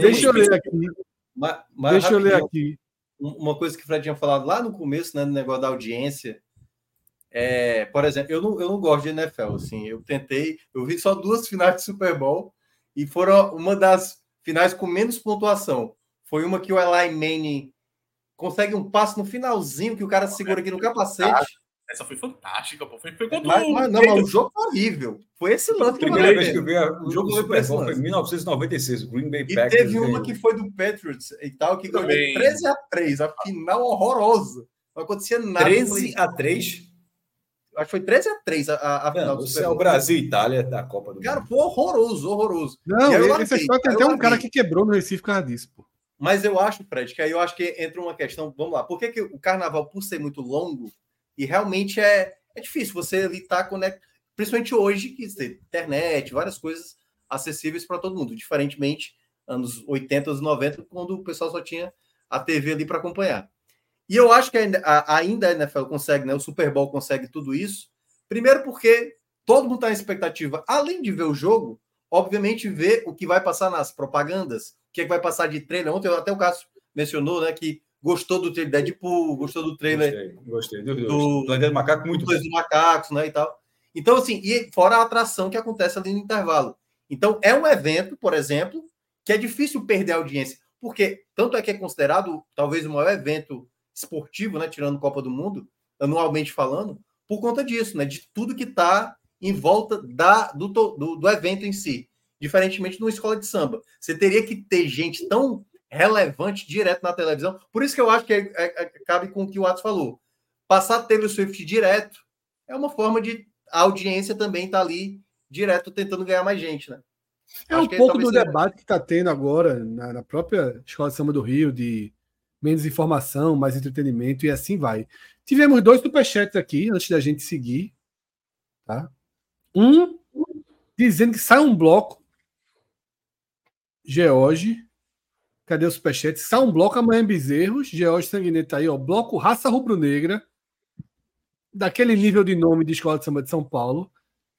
Deixa eu ler aqui. mas Deixa eu ler aqui. um- uma coisa que o Fred tinha falado lá no começo, né, no negócio da audiência. É, por exemplo, eu não, eu não gosto de NFL, assim, eu tentei, eu vi só duas finais de Super Bowl e foram uma das finais com menos pontuação. Foi uma que o Eli Manning consegue um passe no finalzinho que o cara segura aqui no capacete. Essa foi fantástica, pô. Foi, foi contra Mas, o- mas não, mas o jogo foi horrível. Foi esse lance A que primeira eu vez que eu vi a- O jogo foi Super Bowl foi em 1996, o Green Bay E Packers. teve uma ganhou. que foi do Patriots e tal, que ganhou Também. 13 a 3, a final horrorosa. Não acontecia nada. 13 a 3. Acho que foi 13 a 3 a, a, a final do Super é Bowl. o Brasil e Itália da Copa do Cara, Mundo. foi horroroso, horroroso. Não, E eu essa história tem até um cara que quebrou no Recife por causa disso, pô. Mas eu acho, Fred, que aí eu acho que entra uma questão. Vamos lá, por que, que o carnaval, por ser muito longo, E realmente é, é difícil você estar conectado, principalmente hoje, que tem internet, várias coisas acessíveis para todo mundo, diferentemente anos 80, anos 90, quando o pessoal só tinha a TV ali para acompanhar. E eu acho que ainda, ainda a NFL consegue, né? O Super Bowl consegue tudo isso. Primeiro porque todo mundo está em expectativa, além de ver o jogo, obviamente ver o que vai passar nas propagandas, o que, é que vai passar de trailer. Ontem até o Cássio mencionou, né, que gostou do trailer Deadpool, gostou do trailer. Gostei, gostei. Do, do Planeta do Macaco, muito. Dos macacos, né, e tal. Então, assim, e fora a atração que acontece ali no intervalo. Então, é um evento, por exemplo, que é difícil perder a audiência, porque tanto é que é considerado talvez o maior evento esportivo, né, tirando Copa do Mundo, anualmente falando, por conta disso, né, de tudo que está em volta da, do, do, do evento em si. Diferentemente de uma escola de samba. Você teria que ter gente tão relevante direto na televisão. Por isso que eu acho que é, é, é, cabe com o que o Atos falou. Passar Taylor Swift direto é uma forma de a audiência também estar tá ali direto tentando ganhar mais gente, né? É acho um pouco do seja... debate que está tendo agora na, na, própria Escola de Samba do Rio, de menos informação, mais entretenimento e assim vai. Tivemos dois superchats aqui antes da gente seguir. Tá? Um dizendo que sai um bloco. George Cadê o superchat? Sai um bloco amanhã Bezerros. George Sanguineto tá aí, ó. Bloco Raça Rubro-Negra. Daquele nível de nome de Escola de Samba de São Paulo.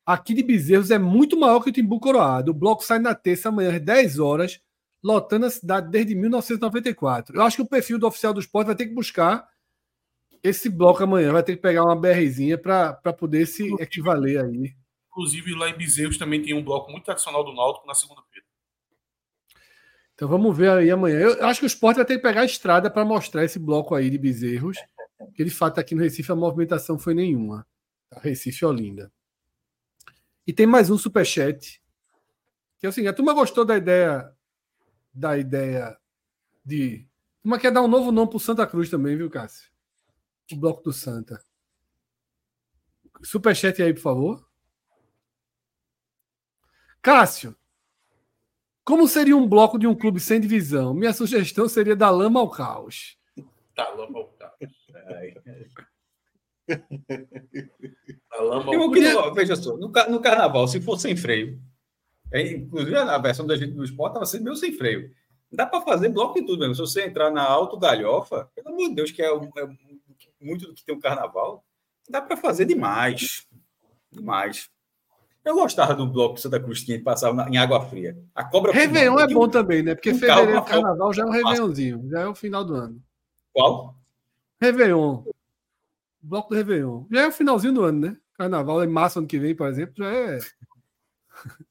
Aqui de Bezerros é muito maior que o Timbu Coroado. O bloco sai na terça, amanhã, às 10 horas, lotando a cidade desde 1994. Eu acho que o perfil do oficial do esporte vai ter que buscar esse bloco amanhã. Vai ter que pegar uma BRzinha para poder se equivaler aí. Inclusive, lá em Bezerros também tem um bloco muito tradicional do Náutico na segunda-feira. Então vamos ver aí amanhã. Eu acho que o esporte vai ter que pegar a estrada para mostrar esse bloco aí de bezerros. Que de fato aqui no Recife a movimentação foi nenhuma. Tá? Recife Olinda. E tem mais um superchat. Que é o seguinte: a turma gostou da ideia. Da ideia de. A turma quer dar um novo nome para Santa Cruz também, viu, Cássio? O bloco do Santa. Superchat aí, por favor. Cássio, como seria um bloco de um clube sem divisão? Minha sugestão seria da lama ao caos. Da lama ao caos. da lama ao caos. Veja só, no, no, carnaval, se for sem freio, é, inclusive a versão da gente do esporte estava sendo meio sem freio. Dá para fazer bloco de tudo mesmo. Se você entrar na Alto Galhofa, pelo amor de Deus, que é, é muito do que tem o um carnaval, dá para fazer demais. Demais. Eu gostava do bloco de Santa Cruz que passava em água fria. A cobra. Réveillon é bom também, né? Porque um fevereiro, carro, carnaval já é um Réveillonzinho, já é o final do ano. Qual? Réveillon. Bloco do Réveillon. Já é o finalzinho do ano, né? Carnaval em março ano que vem, por exemplo, já é.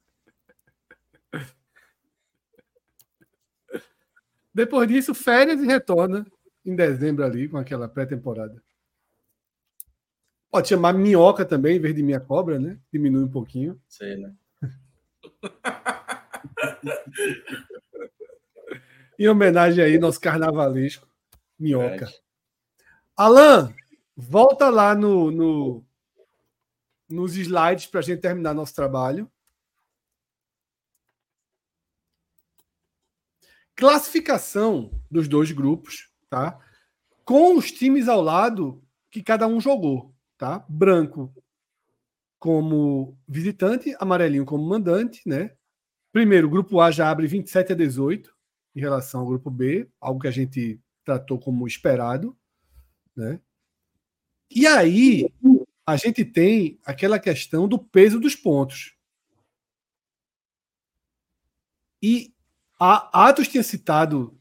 Depois disso, férias e retorna em dezembro ali com aquela pré-temporada. Pode chamar minhoca também, em vez de minha cobra, né? Diminui um pouquinho. Sei, né? em homenagem aí, nosso carnavalesco, minhoca. É. Alan, volta lá no, no nos slides para a gente terminar nosso trabalho. Classificação dos dois grupos, tá? Com os times ao lado que cada um jogou tá? Branco como visitante, amarelinho como mandante, né? Primeiro, o grupo A já abre 27 a 18 em relação ao grupo B, algo que a gente tratou como esperado, né? E aí a gente tem aquela questão do peso dos pontos. E a Atos tinha citado,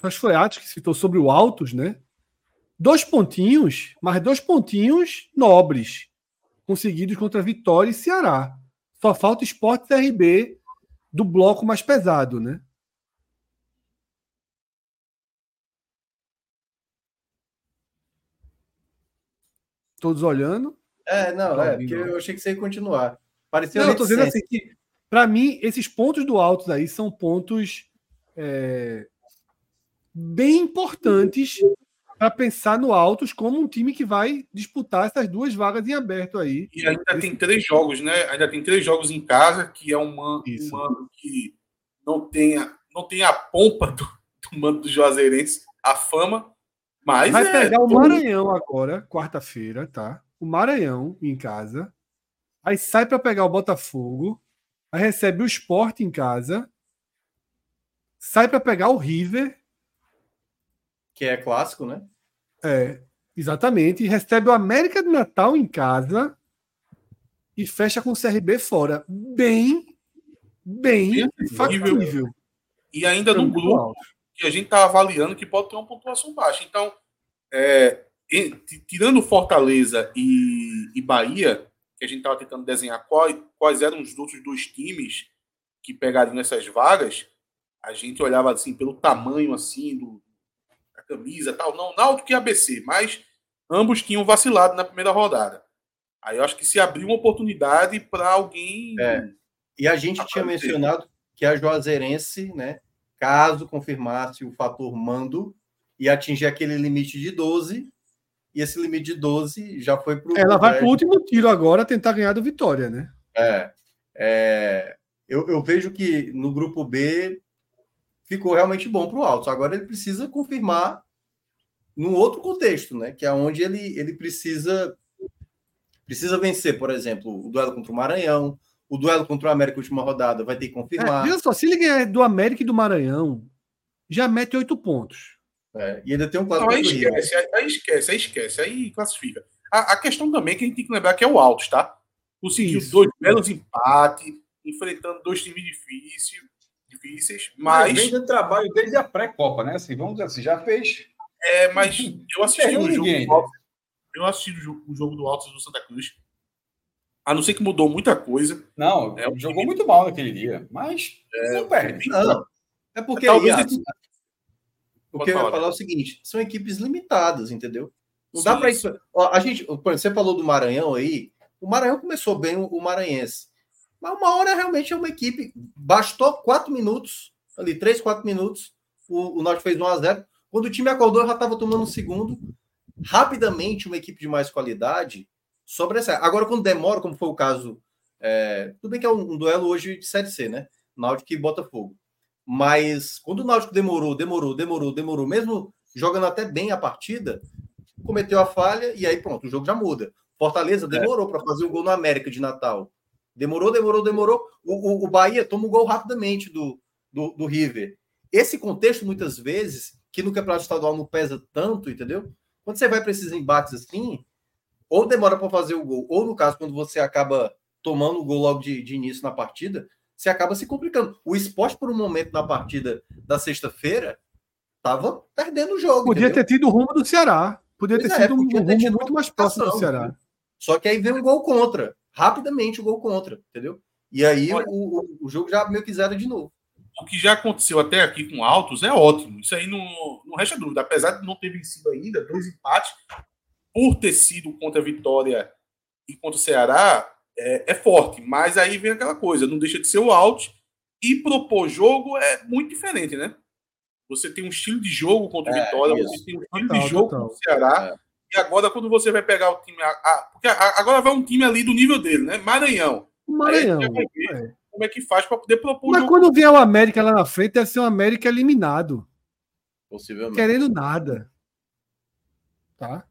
acho que foi Atos que citou sobre o Altos, né? Dois pontinhos, mas dois pontinhos nobres, conseguidos contra Vitória e Ceará. Só falta Esporte RB do bloco mais pesado, né? Todos olhando. É, não, é, porque eu achei que você ia continuar. Pareceu não, eu tô dizendo assim que, para mim, esses pontos do alto daí são pontos é, bem importantes para pensar no Altos como um time que vai disputar essas duas vagas em aberto aí. E ainda Esse... tem três jogos, né? Ainda tem três jogos em casa, que é um mano, um mano que não tem, a, não tem a pompa do, do mano do Juazeirense, a fama, Mas Vai é, pegar o todo- Maranhão agora, quarta-feira, tá? O Maranhão em casa. Aí sai para pegar o Botafogo. Aí recebe o Sport em casa. Sai para pegar o River. Que é clássico, né? É, exatamente. Recebe o América de Natal em casa. E fecha com o CRB fora. Bem, bem factível. E ainda no grupo alto. que a gente está avaliando que pode ter uma pontuação baixa. Então, é, tirando Fortaleza e, e Bahia, que a gente estava tentando desenhar quais, quais eram os outros dois times que pegariam essas vagas, a gente olhava assim pelo tamanho assim do, camisa e tal, não Náutico e ABC, mas ambos tinham vacilado na primeira rodada. Aí eu acho que se abriu uma oportunidade para alguém É. E a gente tinha Aparecer. mencionado que a Juazeirense, né, caso confirmasse o fator mando, ia atingir aquele limite de 12, e esse limite de 12 já foi para o. Ela vai pro último tiro agora tentar ganhar do Vitória, né? É, é, eu, eu vejo que no grupo B ficou realmente bom para o Altos. Agora ele precisa confirmar num outro contexto, né? Que é onde ele, ele precisa precisa vencer, por exemplo, o duelo contra o Maranhão, o duelo contra o América última rodada vai ter que É, confirmar. veja só, se ele ganhar do América e do Maranhão, já mete oito pontos. É, e ainda tem um Não, clássico aí esquece, aí, aí esquece, aí esquece, aí classifica. A, a questão também é que a gente tem que lembrar que é o Altos, tá? Conseguiu dois belos empates, enfrentando dois times difíceis, difíceis Mas mas, vem dando trabalho desde a pré-copa, né? Assim, vamos dizer assim, já fez. é, mas eu assisti o jogo ninguém, do Altos, eu assisti o jogo, do Altos do Santa Cruz. A não ser que mudou muita coisa. Não, É, o jogou time- muito mal naquele dia, mas não perde. Não, é porque Talvez aí, esse- o que eu ia falar. é o seguinte: são equipes limitadas, entendeu? Não Sim, dá para isso. Ó, a gente, você falou do Maranhão aí. O Maranhão começou bem o Maranhense. Mas uma hora realmente é uma equipe. Bastou quatro minutos, ali, três, quatro minutos. O, o Náutico fez 1 a 0 Quando o time acordou, já estava tomando um segundo. Rapidamente, uma equipe de mais qualidade sobressai. Agora, quando demora, como foi o caso. é, tudo bem que é um, um duelo hoje de Série C, né? Náutico e Botafogo. Mas quando o Náutico demorou, demorou, demorou, demorou, mesmo jogando até bem a partida, cometeu a falha e aí pronto, o jogo já muda. Fortaleza demorou para fazer um gol no América de Natal. Demorou, demorou, demorou. O, o, o Bahia toma um gol rapidamente do, do, do River. Esse contexto, muitas vezes, que no campeonato estadual não pesa tanto, entendeu? Quando você vai para esses embates assim, ou demora para fazer o gol, ou no caso, quando você acaba tomando o gol logo de, de início na partida, você acaba se complicando. O esporte, por um momento na partida da sexta-feira, estava perdendo o jogo. Podia entendeu? ter tido o rumo do Ceará. Podia ter Pois é, sido um podia ter rumo muito mais próximo do Ceará. Só que aí vem um gol contra. Rapidamente o gol contra, entendeu? E aí Olha- o, o, o jogo já meio que zero de novo. O que já aconteceu até aqui com Altos é ótimo. Isso aí não, não resta dúvida. Apesar de não ter vencido ainda, dois empates, por ter sido contra a Vitória e contra o Ceará, é, é forte. Mas aí vem aquela coisa, não deixa de ser o Altos. E propor jogo é muito diferente, né? Você tem um estilo de jogo contra o É, Vitória, isso. você tem um estilo Total, de jogo total. contra o Ceará. E agora, quando você vai pegar o time. a- a- porque a- agora vai um time ali do nível dele, né? Maranhão. O Maranhão. É. Como é que faz para poder propor o Mas jogo? quando vier o América lá na frente, deve ser um América eliminado. Possivelmente. Querendo nada. Tá?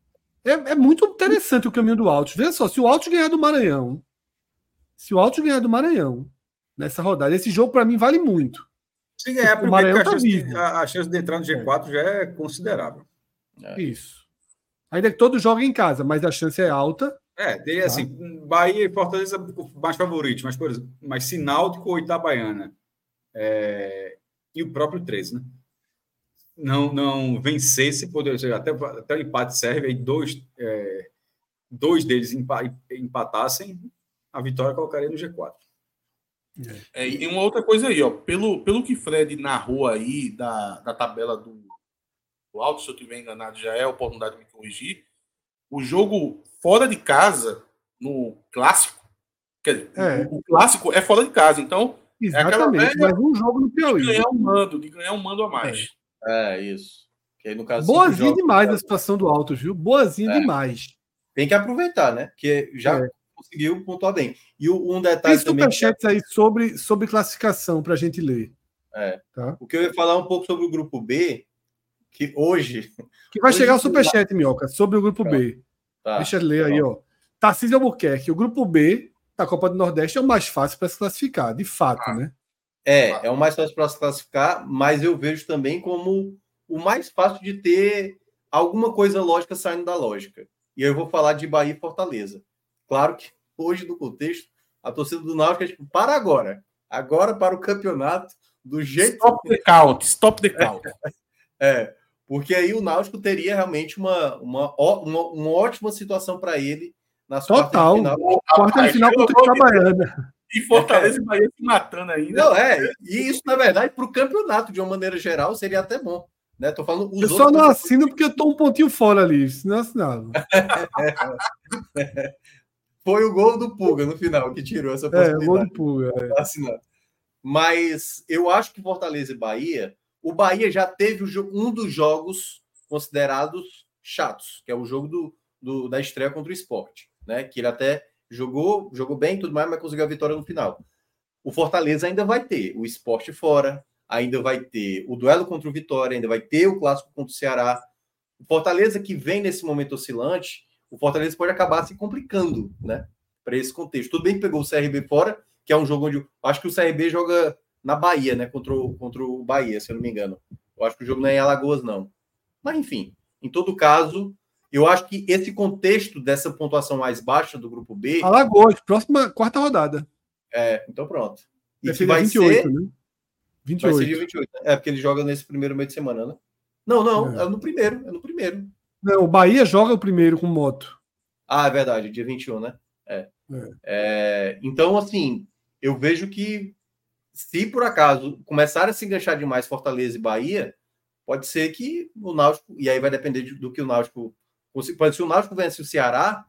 É, é muito interessante o caminho do Altos. Veja só, se o Altos ganhar do Maranhão, se o Altos ganhar do Maranhão nessa rodada, esse jogo para mim vale muito. Se ganhar O primeiro, a tá chance, a, a chance de entrar no G4 já é considerável. É. Isso. Ainda que todos joguem em casa, mas a chance é alta. É, teria assim, Bahia e Fortaleza mais favoritos, mas, por exemplo, mas se Náutico ou Itabaiana é, e o próprio 13, né? Não, não vencesse, poderia ser até, até o empate serve, aí dois, é, dois deles empa- empatassem, a vitória colocaria no G4. É, e uma outra coisa aí, ó. Pelo, pelo que Fred narrou aí da, da tabela do Alto, se eu estiver enganado, já é a oportunidade de me corrigir. O jogo fora de casa, no clássico, quer dizer, É. o, o clássico é fora de casa, então Exatamente. velha- Mas um jogo no de Piauí. ganhar um mando, de ganhar um mando a mais. É, isso. Que aí, no caso, Boazinha jogos, demais a situação do Altos, viu? Boazinha É. demais. Tem que aproveitar, né? Que já É. conseguiu pontuar bem. E o- um Tem detalhe também. que- superchats aí sobre, sobre classificação para a gente ler. É. Tá? O que eu ia falar um pouco sobre o grupo B, que hoje. Que vai Hoje chegar o superchat, Minhoca, sobre o grupo B. Tá, Deixa eu ler aí, ó. Tarcísio Albuquerque, o grupo B da Copa do Nordeste é o mais fácil para se classificar, de fato, Ah. né? É, é o mais fácil para se classificar, mas eu vejo também como o mais fácil de ter alguma coisa lógica saindo da lógica. E aí eu vou falar de Bahia e Fortaleza. Claro que hoje, no contexto, a torcida do Náutico é tipo, para agora. Agora para o campeonato, do jeito Stop the count, stop the count. É, porque aí o Náutico teria realmente uma, uma, uma, uma ótima situação para ele nas quartas de Total. final. Quarta de final contra o. Itabaiana. E Fortaleza e Bahia se matando ainda. Não, é, e isso, na verdade, para o campeonato, de uma maneira geral, seria até bom. Né? Tô falando os Eu só não assino porque eu tô um pontinho fora ali, senão eu assinava. Foi o gol do Puga no final que tirou essa É, o gol possibilidade. do Pulga. é. assinando. Mas eu acho que Fortaleza e Bahia, o Bahia já teve um dos jogos considerados chatos, que é o jogo do, do- da estreia contra o esporte, né? Que ele até jogou, jogou bem tudo mais, mas conseguiu a vitória no final. O Fortaleza ainda vai ter o esporte fora, ainda vai ter o duelo contra o Vitória, ainda vai ter o clássico contra o Ceará. O Fortaleza que vem nesse momento oscilante, o Fortaleza pode acabar se complicando, né? Para esse contexto. Tudo bem que pegou o CRB fora, que é um jogo onde acho que o CRB joga na Bahia, né? Contra o, contra o Bahia, se eu não me engano. Eu acho que o jogo não é em Alagoas, não. Mas enfim, em todo caso, eu acho que esse contexto dessa pontuação mais baixa do grupo B, Alagoas, próxima quarta rodada. é, então pronto. E Vai dia vai 28, ser, né? vai ser dia 28. 28. né? É porque ele joga nesse primeiro meio de semana, né? Não, não, É. é, no primeiro, é no primeiro. Não, o Bahia joga o primeiro com moto. Ah, é verdade, dia 21, né? É. É. É, então, assim, eu vejo que se por acaso começar a se enganchar demais Fortaleza e Bahia, pode ser que o Náutico, e aí vai depender de- do que o Náutico. Pode se o Náutico vence o Ceará,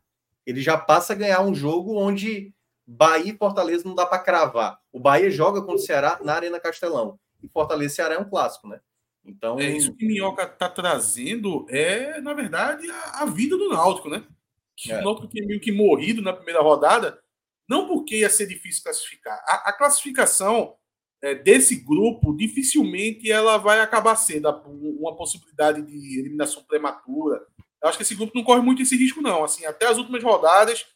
ele já passa a ganhar um jogo onde Bahia e Fortaleza não dá para cravar. O Bahia joga contra o Ceará na Arena Castelão. E Fortaleza e Ceará é um clássico, né? Então, É isso que Minhoca tá trazendo é, na verdade, a, a vida do Náutico, né? Que É. O Náutico tinha meio que morrido na primeira rodada, não porque ia ser difícil classificar. A, a classificação é, desse grupo dificilmente ela vai acabar sendo a- uma possibilidade de eliminação prematura. Eu acho que esse grupo não corre muito esse risco, não. Assim, até as últimas rodadas,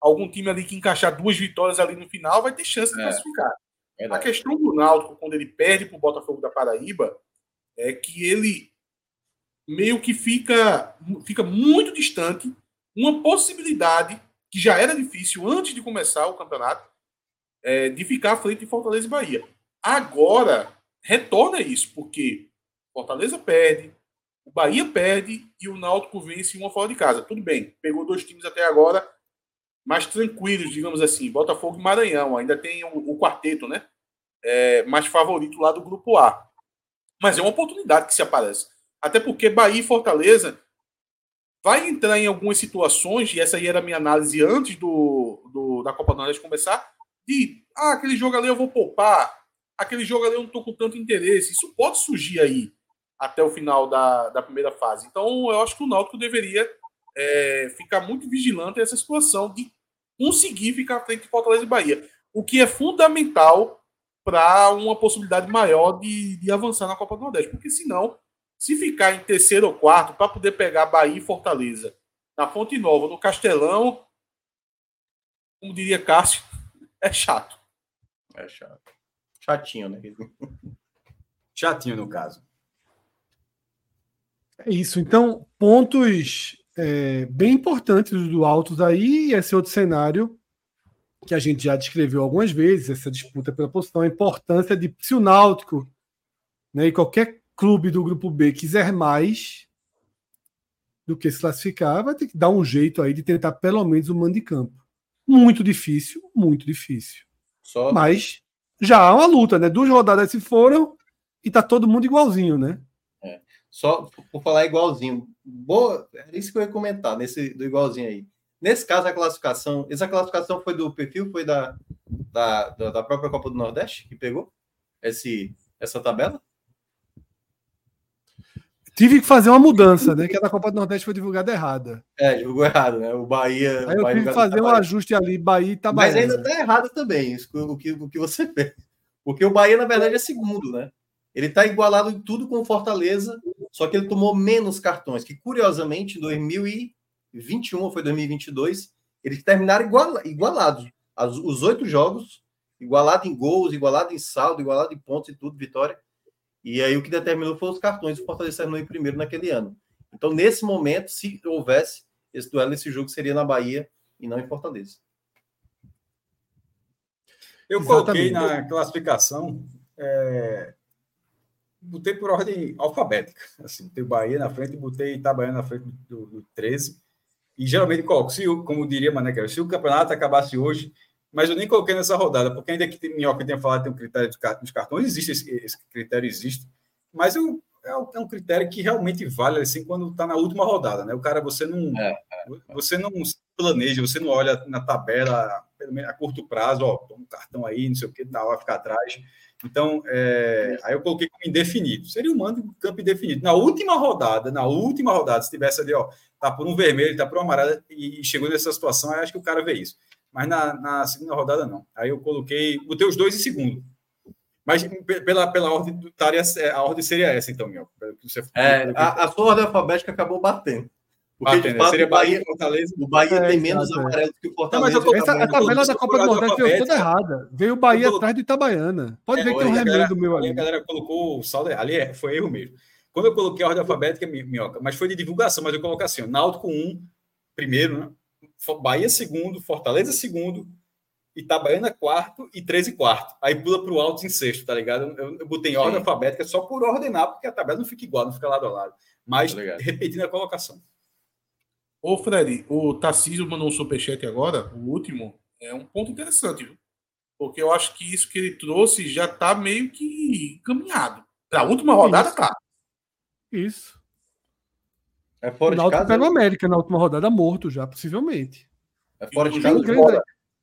algum time ali que encaixar duas vitórias ali no final vai ter chance de É. classificar. A questão do Náutico, quando ele perde para o Botafogo da Paraíba, é que ele meio que fica, fica muito distante uma possibilidade que já era difícil antes de começar o campeonato é, de ficar à frente de Fortaleza e Bahia. Agora retorna isso, porque Fortaleza perde, o Bahia perde e o Náutico vence uma fora de casa. Tudo bem, pegou dois times até agora mais tranquilos, digamos assim, Botafogo e Maranhão. Ainda tem o, o quarteto, né? É, mais favorito lá do grupo A. Mas é uma oportunidade que se aparece. Até porque Bahia e Fortaleza vai entrar em algumas situações, e essa aí era a minha análise antes do, do- da Copa do Nordeste começar, de ah, aquele jogo ali eu vou poupar, aquele jogo ali eu não estou com tanto interesse. Isso pode surgir aí até o final da, da primeira fase. Então eu acho que o Náutico deveria é, ficar muito vigilante nessa situação de conseguir ficar à frente de Fortaleza e Bahia. O que é fundamental para uma possibilidade maior de, de avançar na Copa do Nordeste. Porque senão, se ficar em terceiro ou quarto, para poder pegar Bahia e Fortaleza na Fonte Nova, no Castelão, como diria Cássio, é chato. É chato. Chatinho, né? Chatinho, no caso. É isso. Então, pontos é, bem importantes do Altos aí, e esse outro cenário que a gente já descreveu algumas vezes, essa disputa pela posição, a importância de se o Náutico né, e qualquer clube do grupo B quiser mais do que se classificar, vai ter que dar um jeito aí de tentar pelo menos o mando de campo. Muito difícil, muito difícil. Só Mas já há uma luta, né? Duas rodadas se foram e tá todo mundo igualzinho, né? Só por falar igualzinho. Boa, era isso que eu ia comentar, nesse do igualzinho aí. Nesse caso, a classificação. Essa classificação foi do perfil, foi da, da, da, da própria Copa do Nordeste que pegou esse, essa tabela? Tive que fazer uma mudança, né? Que a da Copa do Nordeste foi divulgada errada. É, divulgou errado, né? O Bahia. Aí eu Bahia tive que fazer um ajuste ali, Bahia e Mas Itabaiana. ainda tá errado também, isso, o, que, o que você fez. Porque o Bahia, na verdade, é segundo, né? Ele tá igualado em tudo com o Fortaleza, só que ele tomou menos cartões, que curiosamente em 2021 ou foi 2022, eles terminaram igual, igualados. As- os oito jogos, igualado em gols, igualado em saldo, igualado em pontos e tudo, vitória. E aí o que determinou foi os cartões. O Fortaleza terminou em primeiro naquele ano. Então, nesse momento, se houvesse esse duelo, esse jogo seria na Bahia e não em Fortaleza. Eu Exatamente. coloquei na classificação, é, botei por ordem alfabética. Assim, botei o Bahia na frente botei Itabaiana na frente do, do 13. E geralmente coloco, se, o- como diria Mané, se o campeonato acabasse hoje, mas eu nem coloquei nessa rodada, porque ainda que Minhoca tenha falado que tem um critério dos cartões, existe esse, esse critério, existe, mas eu, é, um, é um critério que realmente vale assim quando está na última rodada, né? O cara, você não, É, você não planeja, você não olha na tabela a curto prazo, ó, um cartão aí, não sei o que, na hora ficar atrás. Então, é, aí eu coloquei como indefinido. Seria um mando de campo indefinido. Na última rodada, na última rodada, se tivesse ali, ó, tá por um vermelho, tá por uma amarela e chegou nessa situação, aí acho que o cara vê isso. Mas na, na segunda rodada, não. Aí eu coloquei, botei os dois em segundo. Mas pe- pela, pela ordem, do- estaria, a ordem seria essa, então, meu. você- É, a, a sua ordem alfabética acabou batendo. Porque, batendo, de fato, seria o Bahia, Bahia e Fortaleza. o Bahia É, tem menos é. amarelo que o Não, Fortaleza. mas eu tô- Essa, a tabela da Copa do Nordeste veio toda errada. Veio o Bahia colo- atrás do Itabaiana. Pode É, ver que tem um remendo meu ali. A galera colocou o saldo ali, é, foi erro mesmo. Quando eu coloquei a ordem alfabética, mi- minhoca, mas foi de divulgação, mas eu coloquei assim: ó, Náutico 1, primeiro, né? Bahia segundo, Fortaleza segundo, Itabaiana quarto e 13 quarto. Aí pula para o alto em sexto, tá ligado? Eu, eu botei em ordem Sim. alfabética só por ordenar, porque a tabela não fica igual, não fica lado a lado. Mas Tá repetindo a colocação. Ô, Fred, o Tarcísio mandou um superchat agora, o último. É um ponto interessante, viu? Porque eu acho que isso que ele trouxe já tá meio que caminhado. Pra última rodada, Isso. tá. Isso. É O fora de Náutico casa. pega o América na última rodada morto já, possivelmente. É fora de casa. grande- fora.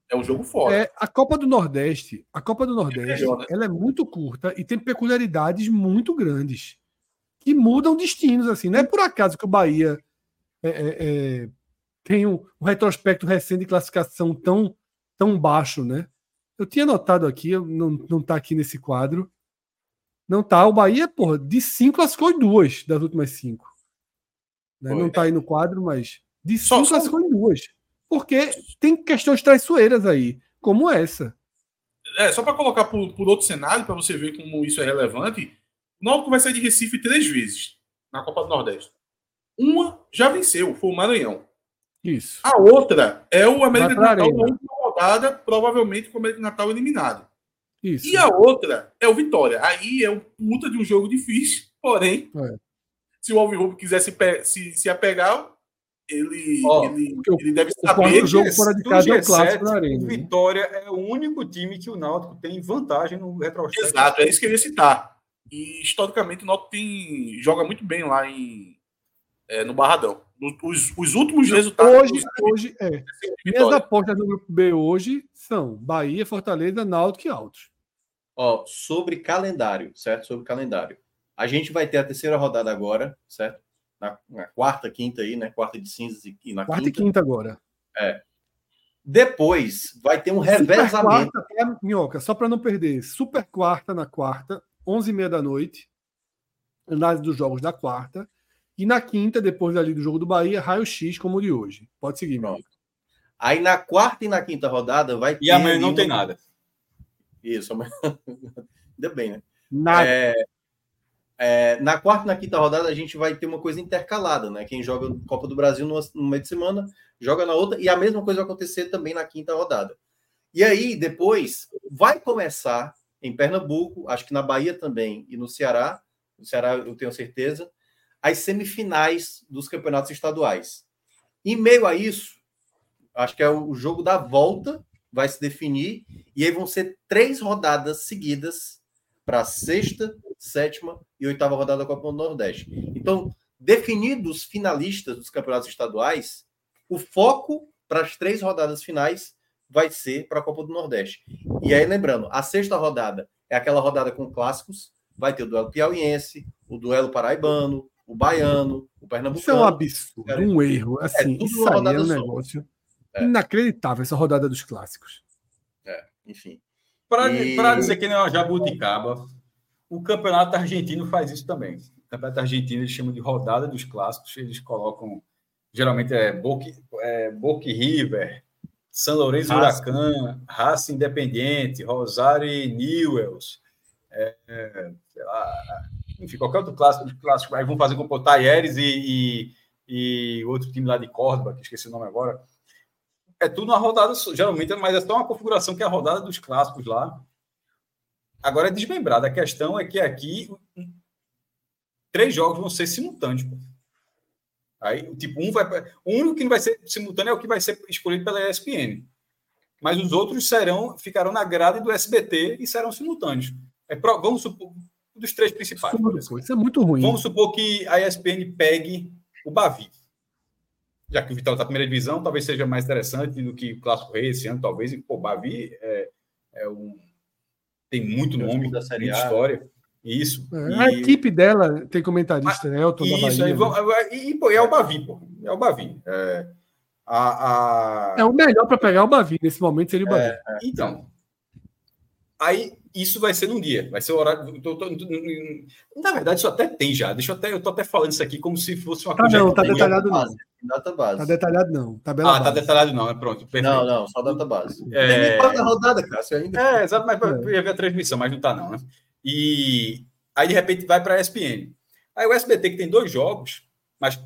É um jogo fora. É, a Copa do Nordeste, a Copa do Nordeste, né? ela é muito curta e tem peculiaridades muito grandes que mudam destinos assim. Não é por acaso que o Bahia é, é, é, tem um, um retrospecto recente de classificação tão tão baixo, né? Eu tinha notado aqui, não não tá aqui nesse quadro. Não tá. O Bahia, porra, de cinco classificou em duas das últimas cinco. Né? Não tá aí no quadro, mas de Só- cinco só- classificou em duas. Porque tem questões traiçoeiras aí, como essa. É, só para colocar por, por outro cenário, para você ver como isso é relevante, o Náutico vai sair de Recife três vezes na Copa do Nordeste. Uma já venceu, foi o Maranhão. Isso. A outra é o América de pra Natal na última rodada, provavelmente com o América de Natal eliminado. Isso. E a outra é o Vitória. Aí é um puta de um jogo difícil, porém, É. se o Alvirrubro quiser se, se, se apegar, ele, Ó, ele, o- ele deve o saber. quarto jogo que- fora de Do casa é o G7, clássico o arena. né? Vitória é o único time que o Náutico tem vantagem no retrospecto. Exato, é isso que eu ia citar. E historicamente o Náutico tem, joga muito bem lá em, é, no Barradão. Os, os últimos resultados. Hoje, dos- hoje é. Minhas Vitória. apostas no grupo B hoje são Bahia, Fortaleza, Náutico e Altos. Ó, sobre calendário, certo? Sobre calendário. A gente vai ter a terceira rodada agora, certo? Na, na quarta, quinta aí, né? Quarta de cinzas e, e na Quarta e quinta. quinta agora. Depois vai ter um Super revezamento. quarta é a minhoca, só para não perder. Super quarta na quarta, 11h30 da noite. Análise dos jogos da quarta. E na quinta, depois ali do jogo do Bahia, raio-x como o de hoje. Pode seguir, meu. Aí na quarta e na quinta rodada vai E amanhã não tem nada. Isso, amanhã. Ainda bem, né? Nada. É, é, na quarta e na quinta rodada a gente vai ter uma coisa intercalada, né? Quem joga Copa do Brasil numa, meio de semana, joga na outra, e a mesma coisa vai acontecer também na quinta rodada. E aí, depois, vai começar em Pernambuco, acho que na Bahia também, e no Ceará, no Ceará eu tenho certeza, as semifinais dos campeonatos estaduais. Em meio a isso, acho que é o jogo da volta, vai se definir, e aí vão ser três rodadas seguidas para a sexta, sétima e oitava rodada da Copa do Nordeste. Então, definidos os finalistas dos campeonatos estaduais, o foco para as três rodadas finais vai ser para a Copa do Nordeste. E aí, lembrando, a sexta rodada é aquela rodada com clássicos, vai ter o duelo piauiense, o duelo paraibano, o baiano, o Isso é um pernambucano. absurdo, Cara, um erro. Assim, tudo isso aí é rodada um só. negócio É. inacreditável, essa rodada dos clássicos. Enfim. Para E- dizer que não é uma jabuticaba, o campeonato argentino faz isso também. campeonato argentino eles chamam de rodada dos clássicos. Eles colocam, geralmente é Boca, é, Boca e River, São Lourenço Racing. Huracan, Racing Independiente, Rosário e Newells. É, é, sei lá, enfim, qualquer outro clássico, clássico aí vão fazer com o Taieres e, e, e outro time lá de Córdoba, que esqueci o nome agora. É tudo uma rodada, geralmente, mas é só uma configuração que é a rodada dos clássicos lá. Agora é desmembrada. A questão é que aqui três jogos vão ser simultâneos. Pô. Aí, tipo, um vai. O único que não vai ser simultâneo é o que vai ser escolhido pela ESPN. Mas os outros serão, ficarão na grade do SBT e serão simultâneos. É, vamos supor, dos três principais. Isso é muito ruim. Vamos supor que a ESPN pegue o Bavi. Já que o Vital está na primeira divisão, talvez seja mais interessante do que o Clássico Rei esse ano, talvez. E, pô, Bavi é, é um, tem muito É nome, da Série muita A. história. Isso. É, E- A equipe dela tem comentarista, né? Elton da Isso, Bahia. aí né? vão- e, e, pô, é o Bavi, pô. É o Bavi. É, a, a- É o melhor para pegar o Bavi. Nesse momento seria o Bavi. Então, aí isso vai ser num dia, vai ser o horário. tô- tô- tô- na verdade, isso até tem já. Deixa eu até, eu tô até falando isso aqui como se fosse uma Tá coisa. não, tá detalhado não. Base, Data base. Tá detalhado não. Tabela Ah, tá base. detalhado não, é pronto. Perfeito. Não, não, só data base. É. Tem nem rodada, Cássio, ainda. É, exato, mas É. ia ver a transmissão, mas não tá não, né? E aí, de repente, vai para a ESPN. Aí o SBT, que tem dois jogos, mas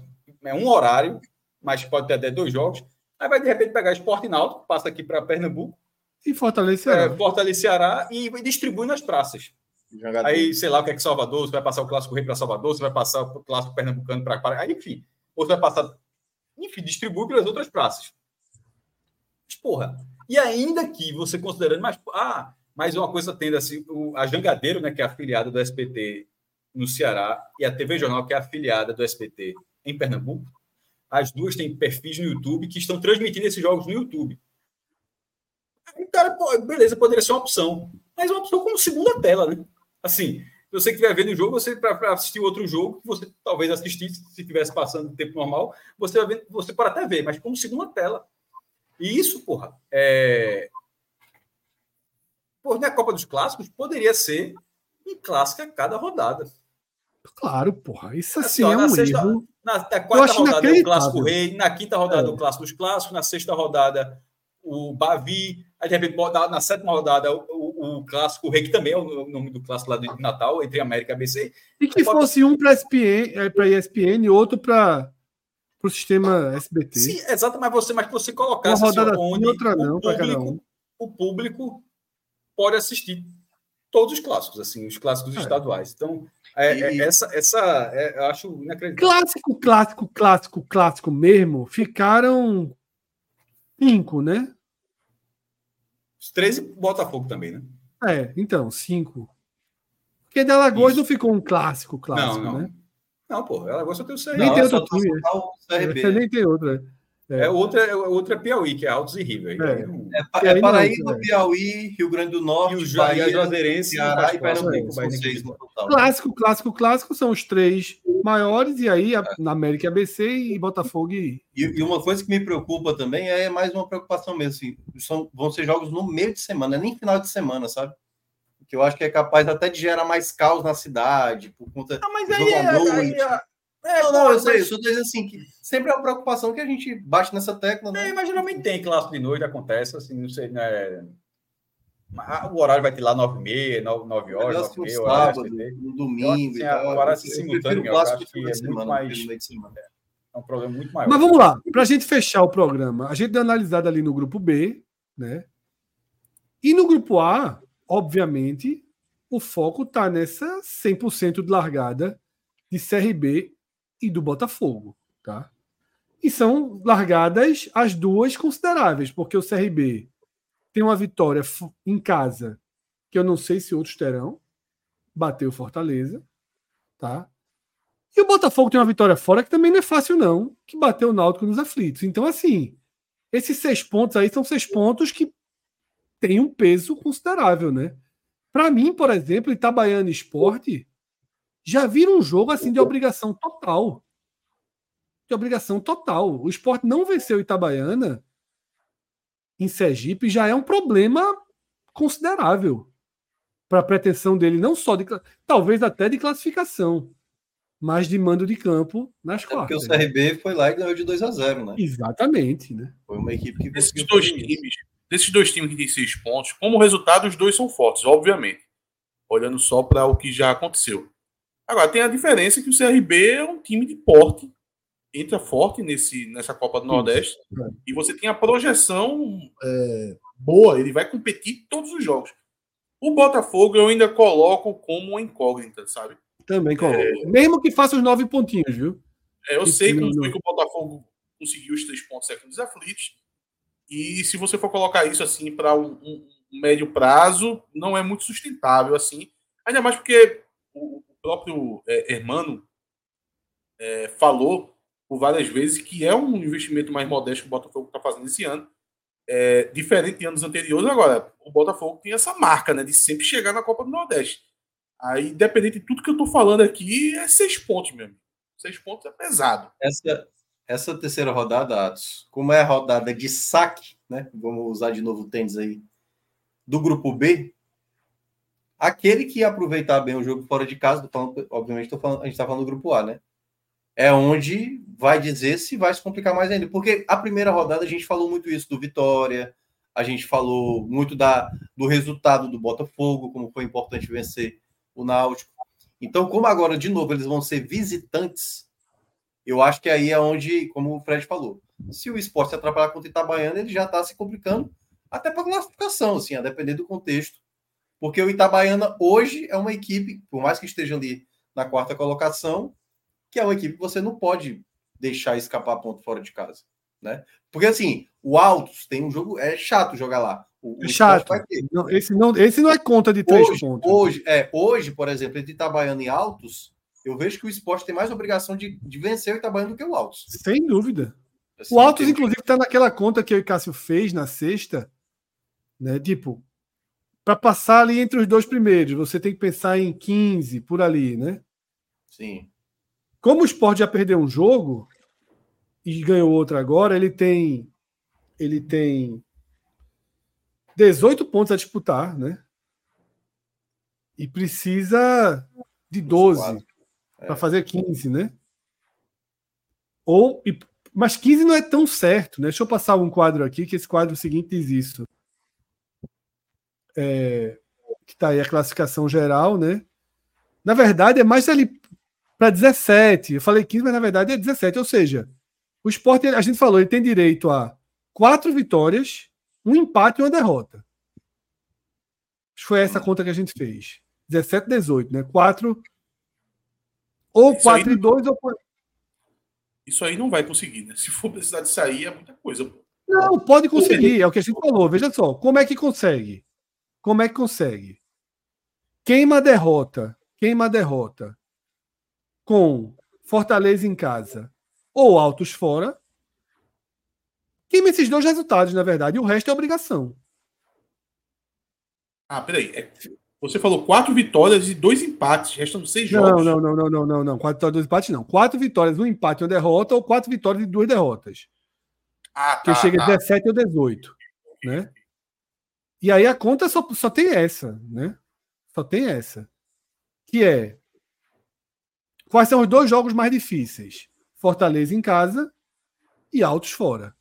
é um horário, mas pode ter até dois jogos. Aí vai, de repente, pegar Esporte Náutico, passa aqui para Pernambuco, E Fortaleza. é, Fortaleza Ceará e distribui nas praças. Jogador. Aí, sei lá o que é que Salvador, você vai passar o Clássico Rei para Salvador, você vai passar o Clássico Pernambucano para Pará, aí, enfim. Ou você vai passar. Enfim, distribui pelas outras praças. Mas, porra. E ainda que você considerando, mas, ah, mais uma coisa tendo assim, o, a Jangadeiro, né, que é afiliada do SPT no Ceará, e a TV Jornal, que é afiliada do SPT em Pernambuco, as duas têm perfis no YouTube que estão transmitindo esses jogos no YouTube. Pô, beleza, poderia ser uma opção. Mas é uma opção como segunda tela, né? Assim, se você estiver vendo o jogo, você para assistir outro jogo, que você talvez assistisse, se estivesse passando no tempo normal, você, vai ver, você pode até ver, mas como segunda tela. E isso, porra, é. Porra, na Copa dos Clássicos poderia ser um clássico a cada rodada. Claro, porra. Isso Assim, assim é na um sexta- erro. Na, na quarta rodada é o. Clássico Rei, na quinta rodada É. o Clássico dos Clássicos, na sexta rodada o Bavi, aí de repente na, na sétima rodada o, o, o Clássico Rei, que também é o nome do clássico lá de Natal, entre América e ABC. E que Pode- fosse um para ESPN, para ESPN e outro para o sistema SBT. Sim, exato, mas você, mas que você Uma colocasse assim, rodada onde outra não, o, para cada público, um. o público pode assistir todos os clássicos, assim, os clássicos É. estaduais. Então, é, é- E- essa, essa é, eu acho inacreditável. Clássico, clássico, clássico, clássico mesmo, ficaram cinco, né? Os 13 Botafogo também, né? É, então, cinco. Porque de Alagoas Isso. não ficou um clássico, clássico, não, não. né? Não, pô, gosta de ter o CR. Nem Não, tem é só outro time, só CRB. Nem tem outra. É, outra, é outra é Piauí, que é Altos e River. É. Aí É, E aí é Paraíba, é. Piauí, Rio Grande do E Norte, o Bahia, Bahia, Juazeirense, Ceará e Pernambuco. Bahia, São seis no total. Clássico, clássico, clássico são os três maiores, e aí a, na América ABC e Botafogo e. E, e uma coisa que me preocupa também é mais uma preocupação mesmo. Assim, são, vão ser jogos no meio de semana, nem final de semana, sabe? Que eu acho que é capaz até de gerar mais caos na cidade, por conta. Ah, mas Jogo aí, à é, noite. aí é- é, não, não, eu sei, eu mas- só tô dizendo assim, que sempre é uma preocupação que a gente bate nessa tecla, né? É, mas geralmente tem clássico de noite, acontece, assim, não sei, né? Mas O horário vai ter lá 9h30, 9 horas, Melhor que 9 um h horário sábado, um Eu domingo e que, tal. o horário Eu simultâneo, eu acho no que de é semana, muito mais- no semana. É um problema muito maior. Mas vamos lá, para a gente fechar o programa, a gente deu uma analisada ali no grupo B, né? E no grupo A, obviamente, o foco está nessa 100% de largada de CRB e do Botafogo, tá? E são largadas as duas consideráveis, porque o CRB tem uma vitória em casa, que eu não sei se outros terão, bateu Fortaleza, tá? E o Botafogo tem uma vitória fora que também não é fácil, não, que bateu o Náutico nos aflitos. Então, assim, esses seis pontos aí são seis pontos que têm um peso considerável, né? Para mim, por exemplo, Itabaiana Esporte já viram um jogo assim de obrigação total. De obrigação total. O Esporte não venceu o Itabaiana em Sergipe já é um problema considerável para a pretensão dele, não só de. talvez até de classificação. mas de mando de campo nas É porque o quartas. né? CRB foi lá e ganhou de 2 a 0 né? Exatamente, né? Foi uma equipe que Desses dois isso. times, desses dois times que tem seis pontos, como resultado, os dois são fortes, obviamente. Olhando só para o que já aconteceu. Agora, tem a diferença que o CRB é um time de porte, entra forte nesse, nessa Copa do Nordeste, É. e você tem a projeção é, boa, ele vai competir todos os jogos. O Botafogo eu ainda coloco como uma incógnita, sabe? Também coloco. Mesmo que faça os nove pontinhos, viu? É, eu sei como foi que o Botafogo conseguiu os três pontos aqui nos aflitos. E se você for colocar isso assim para um, um- médio prazo, não é muito sustentável assim. Ainda mais porque o próprio é, Hermano é, falou por várias vezes que é um investimento mais modesto que o Botafogo está fazendo esse ano. É, diferente de anos anteriores, agora, o Botafogo tem essa marca né, de sempre chegar na Copa do Nordeste. Aí, independente de tudo que eu estou falando aqui, é seis pontos mesmo. Seis pontos é pesado. Essa, essa terceira rodada, Atos, como é a rodada de saque, né? Vamos usar de novo o tênis aí, do grupo B, aquele que aproveitar bem o jogo fora de casa, falando- obviamente falando, a gente está falando do grupo A, né? É onde vai dizer se vai se complicar mais ainda. Porque a primeira rodada a gente falou muito isso do Vitória, a gente falou muito da, do resultado do Botafogo, como foi importante vencer o Náutico. Então, como agora, de novo, eles vão ser visitantes, eu acho que aí é onde, como o Fred falou, se o esporte se atrapalhar contra o Itabaiana, ele já está se complicando até para classificação, assim, a depender do contexto. Porque o Itabaiana hoje é uma equipe, por mais que esteja ali na quarta colocação, que é uma equipe que você não pode deixar escapar ponto fora de casa, né? Porque assim, o Altos tem um jogo, é chato jogar lá. O, É chato. vai ter. Não, esse, não, esse não é conta de três Hoje, pontos. hoje, é, hoje, por exemplo, entre Itabaiana e Altos, eu vejo que o esporte tem mais obrigação de, de vencer o Itabaiana do que o Altos. Sem dúvida. Assim, O Altos, tem- inclusive, está naquela conta que eu e Cássio fez na sexta, né? Tipo, para passar ali entre os dois primeiros, você tem que pensar em 15 por ali, né? Sim. Como o Sport já perdeu um jogo e ganhou outro agora, ele tem ele tem 18 pontos a disputar, né? E precisa de 12 quatro. para fazer 15, né? Ou mas 15 não é tão certo, né? Deixa eu passar um quadro aqui que esse quadro seguinte diz isso. É, que está aí a classificação geral, né? Na verdade, é mais ali para 17. Eu falei 15, mas na verdade é 17. Ou seja, o esporte, a gente falou, ele tem direito a quatro vitórias, um empate e uma derrota. Acho que Foi essa conta que a gente fez. 17, 18, né? Quatro. Ou Isso aí 4 e 2 ou Isso aí não vai conseguir, né? Se for precisar de sair, é muita coisa. pô. Não, pode conseguir, é o que a gente falou. Veja só, como é que consegue? Como é que consegue? Queima a derrota, queima a derrota com Fortaleza em casa ou Altos fora. Queima esses dois resultados, na verdade, e o resto é obrigação. Ah, peraí. É- Você falou quatro vitórias e dois empates. Restam seis Não, jogos. não, não, não, não, não, não. Quatro vitórias, dois empates, não. Quatro vitórias, um empate e uma derrota, ou quatro vitórias e duas derrotas. Ah, Que tá, chega a tá. 17 ou 18. Né? E aí a conta só, só tem essa, né? Só tem essa. Que é quais são os dois jogos mais difíceis? Fortaleza em casa e Altos fora.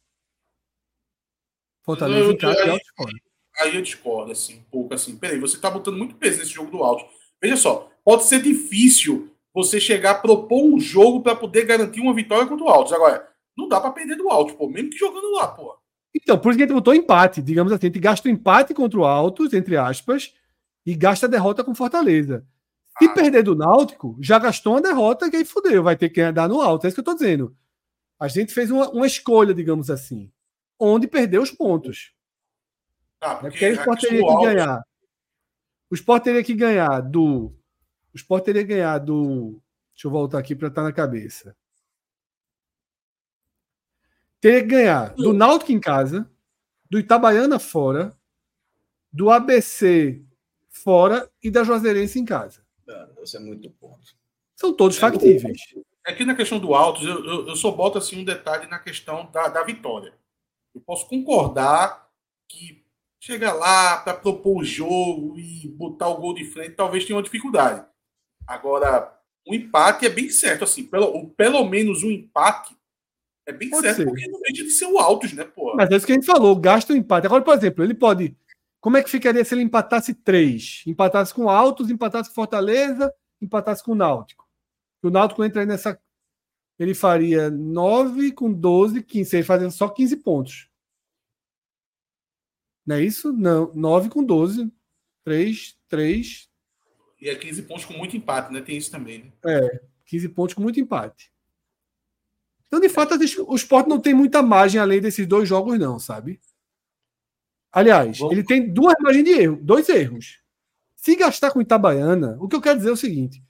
Fortaleza Eu- em casa eu- e Altos fora. Aí eu discordo, assim, um pouco assim. Peraí, você tá botando muito peso nesse jogo do alto. Veja só, pode ser difícil você chegar a propor um jogo para poder garantir uma vitória contra o Altos. Agora, não dá para perder do Altos, pô, mesmo que jogando lá, pô. Então, por isso que a gente botou empate, digamos assim, a gente gasta o empate contra o Altos, entre aspas, e gasta a derrota com Fortaleza. Se Ah. perder do Náutico, já gastou uma derrota que aí fudeu, vai ter que andar no alto. É isso que eu tô dizendo. A gente fez uma, uma escolha, digamos assim, onde perdeu os pontos. Tá, Né? Porque aí o Sport teria que ganhar. O Sport teria que ganhar do. O Sport teria que ganhar do. Deixa eu voltar aqui para estar na cabeça. Teria que ganhar do Náutico em casa, do Itabaiana fora, do ABC fora e da Juazeirense em casa. Isso é muito ponto. São todos factíveis. Aqui na questão do Altos, eu, eu, eu só boto assim um detalhe na questão da, da vitória. Eu posso concordar que chegar lá para propor o jogo e botar o gol de frente talvez tenha uma dificuldade. Agora, um empate é bem certo, assim. Pelo, pelo menos um empate é bem Pode certo, ser. porque não deixa de ser o Altos, né, pô? Mas é isso que a gente falou, gasta o empate. Agora, por exemplo, ele pode. Como é que ficaria se ele empatasse três? Empatasse com Altos, empatasse com Fortaleza, empatasse com o Náutico. O Náutico entra aí nessa. Ele faria 9 com 12, 15. Ele fazendo só 15 pontos. Não é isso? Não. 9 com 12. 3, 3, E é 15 pontos com muito empate, né? Tem isso também, né? É, 15 pontos com muito empate. Então, de fato, o Sport não tem muita margem além desses dois jogos, não, sabe? Aliás, Vamos- ele tem duas margens de erro, dois erros. Se gastar com Itabaiana, o que eu quero dizer é o seguinte: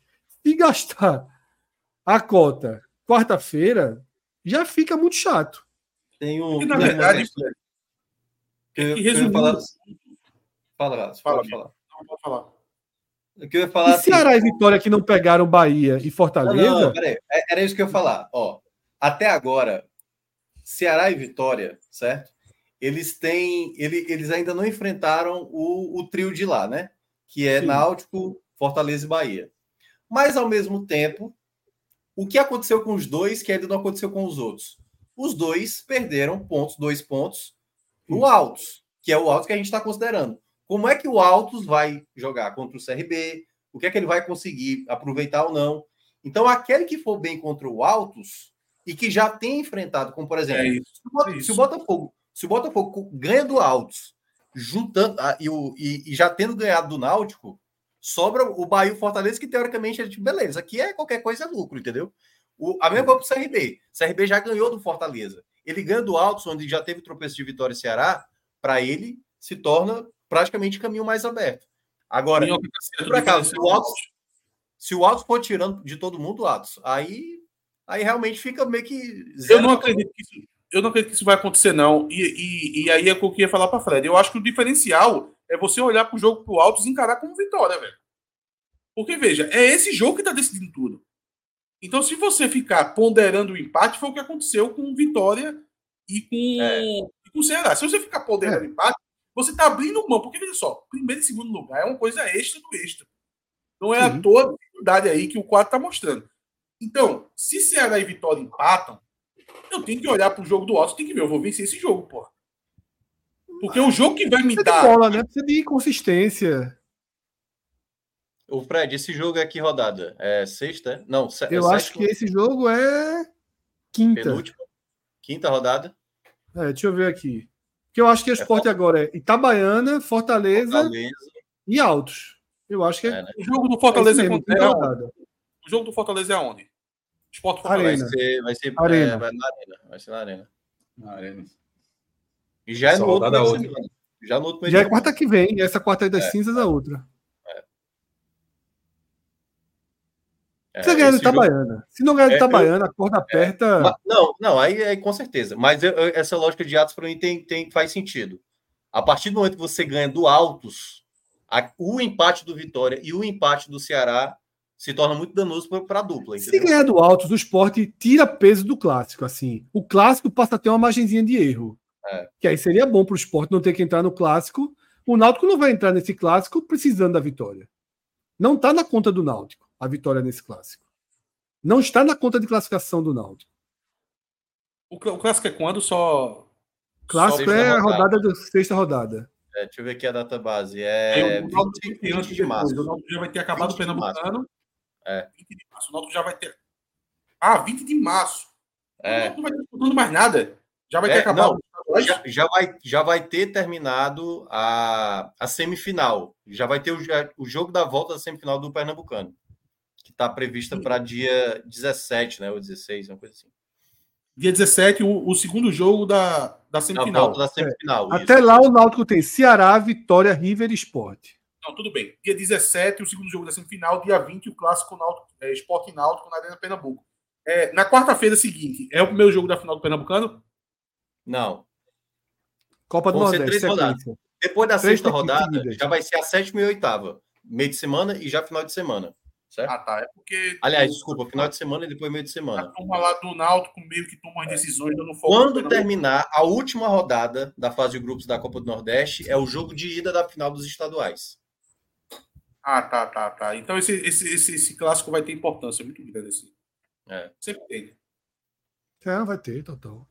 se gastar a cota quarta-feira, já fica muito chato. Tem um. Porque, na tem verdade, que eu, que eu resumindo- falar. Fala, Gats, Fala, pode falar. Não, pode falar. O que eu ia falar E assim, Ceará e Vitória que não pegaram Bahia e Não, Fortaleza, não, peraí. É- Era isso que eu ia falar. Ó, até agora, Ceará e Vitória, certo? Eles têm. ele- eles ainda não enfrentaram o, o trio de lá, né? Que é Sim. Náutico, Fortaleza e Bahia. Mas, ao mesmo tempo, o que aconteceu com os dois que ainda não aconteceu com os outros? Os dois perderam pontos, dois pontos, no Altos, que é o Altos que a gente está considerando. Como é que o Altos vai jogar contra o CRB? O que é que ele vai conseguir aproveitar ou não? Então, aquele que for bem contra o Altos e que já tem enfrentado, como por exemplo, É isso. se o Bota- é se o Botafogo, se o Botafogo ganha do Altos, juntando ah, e, o- e- e já tendo ganhado do Náutico, sobra o Bahia e o Fortaleza, que teoricamente é tipo, beleza, aqui é qualquer coisa é lucro, entendeu? O, a mesma coisa pro CRB. O CRB já ganhou do Fortaleza. Ele ganha do Altos, onde já teve tropeço de Vitória e Ceará, para ele se torna praticamente caminho mais aberto. Agora, tá por acaso, diferença o Altos- se o Altos for tirando de todo mundo o Altos, aí, aí realmente fica meio que. Eu não acredito que isso, eu não acredito que isso vai acontecer, não. E, e, e aí é o que eu ia falar para Fred. Eu acho que o diferencial é você olhar para o jogo pro Altos e encarar como vitória, velho. Porque, veja, é esse jogo que tá decidindo tudo. Então, se você ficar ponderando o empate, foi o que aconteceu com Vitória e com, É. e com o Ceará. Se você ficar ponderando o empate, você tá abrindo mão. Porque, veja só, primeiro e segundo lugar é uma coisa extra do extra. Não é Sim. à toa a dificuldade aí que o quadro tá mostrando. Então, se Ceará e Vitória empatam, eu tenho que olhar pro jogo do Altos, tem que ver, eu vou vencer esse jogo, porra. Porque o jogo que vai me precisa de dar. bola, né? Precisa de consistência. O Fred, esse jogo é que rodada? É sexta? Não, se- Eu é acho que esse jogo é quinta. penúltima, quinta rodada. É, deixa eu ver aqui. Porque eu acho que o esporte agora é Itabaiana, Fortaleza Fortaleza. e Altos. Eu acho que é, É, né? O jogo do é Fortaleza é, mesmo, contra- é. O jogo do Fortaleza é onde? Esporte Vai Fortaleza. Arena. ser, vai ser, Arena. é, vai na arena. Vai ser na arena. Na arena. E já é no outro de outra. semana. Já no outro Já é quarta que vem. Essa quarta aí das É. cinzas, a outra. É, Precisa ganhar do esse jogo- Itabaiana. Se não ganhar do É, eu- Itabaiana, a corda aperta. Ma- Não, não, aí, aí com certeza. Mas eu- eu- essa lógica de Atos para mim tem, tem, faz sentido. A partir do momento que você ganha do Altos, a- o empate do Vitória e o empate do Ceará se torna muito danoso para a dupla. Se Entendeu? ganhar do Altos, o esporte tira peso do clássico. assim. O clássico passa a ter uma margenzinha de erro. É. Que aí seria bom para o esporte não ter que entrar no clássico. O Náutico não vai entrar nesse clássico precisando da vitória. Não está na conta do Náutico a vitória nesse clássico. Não está na conta de classificação do Náutico. O, cl- o clássico é quando? Só. Clássico sexta é a rodada. da sexta rodada. É, deixa eu ver aqui a data base. É o Náutico 20, tem antes 20 e de março. O Náutico já vai ter acabado o 20 de março. Pernambucano. É. 20 de março. O Náutico já vai ter. Ah, 20 de março. O É, Náutico não vai ter disputando mais nada. Já vai ter É, acabado. não, já, já vai, já vai ter terminado a, a semifinal. Já vai ter o, o jogo da volta da semifinal do Pernambucano, que está prevista para dia 17, né? Ou 16, uma coisa assim. Dia 17, o, o segundo jogo da, da Na semifinal. volta da semifinal. isso. Até lá o Náutico tem Ceará, Vitória, River e Sport. Não, tudo bem. Dia 17, o segundo jogo da semifinal. Dia 20, o clássico Náutico, é, Esporte Náutico na Arena Pernambuco. É, na quarta-feira seguinte, é o primeiro jogo da final do Pernambucano? Não. Copa do Vão Nordeste. três rodadas. Depois da Três sexta seguidas. rodada, já vai ser a sétima e oitava. Meio de semana e já final de semana. Certo? Ah, tá. É porque. Aliás, desculpa, final de semana e depois meio de A semana. turma lá do Náutico meio que toma as decisões dando foco. Quando terminar a última rodada da fase de grupos da Copa do Nordeste, é o jogo de ida da final dos estaduais. Ah, tá, tá, tá. Então esse, esse, esse, esse clássico vai ter importância muito grande. Assim. É. Sempre tem. É, vai ter, total.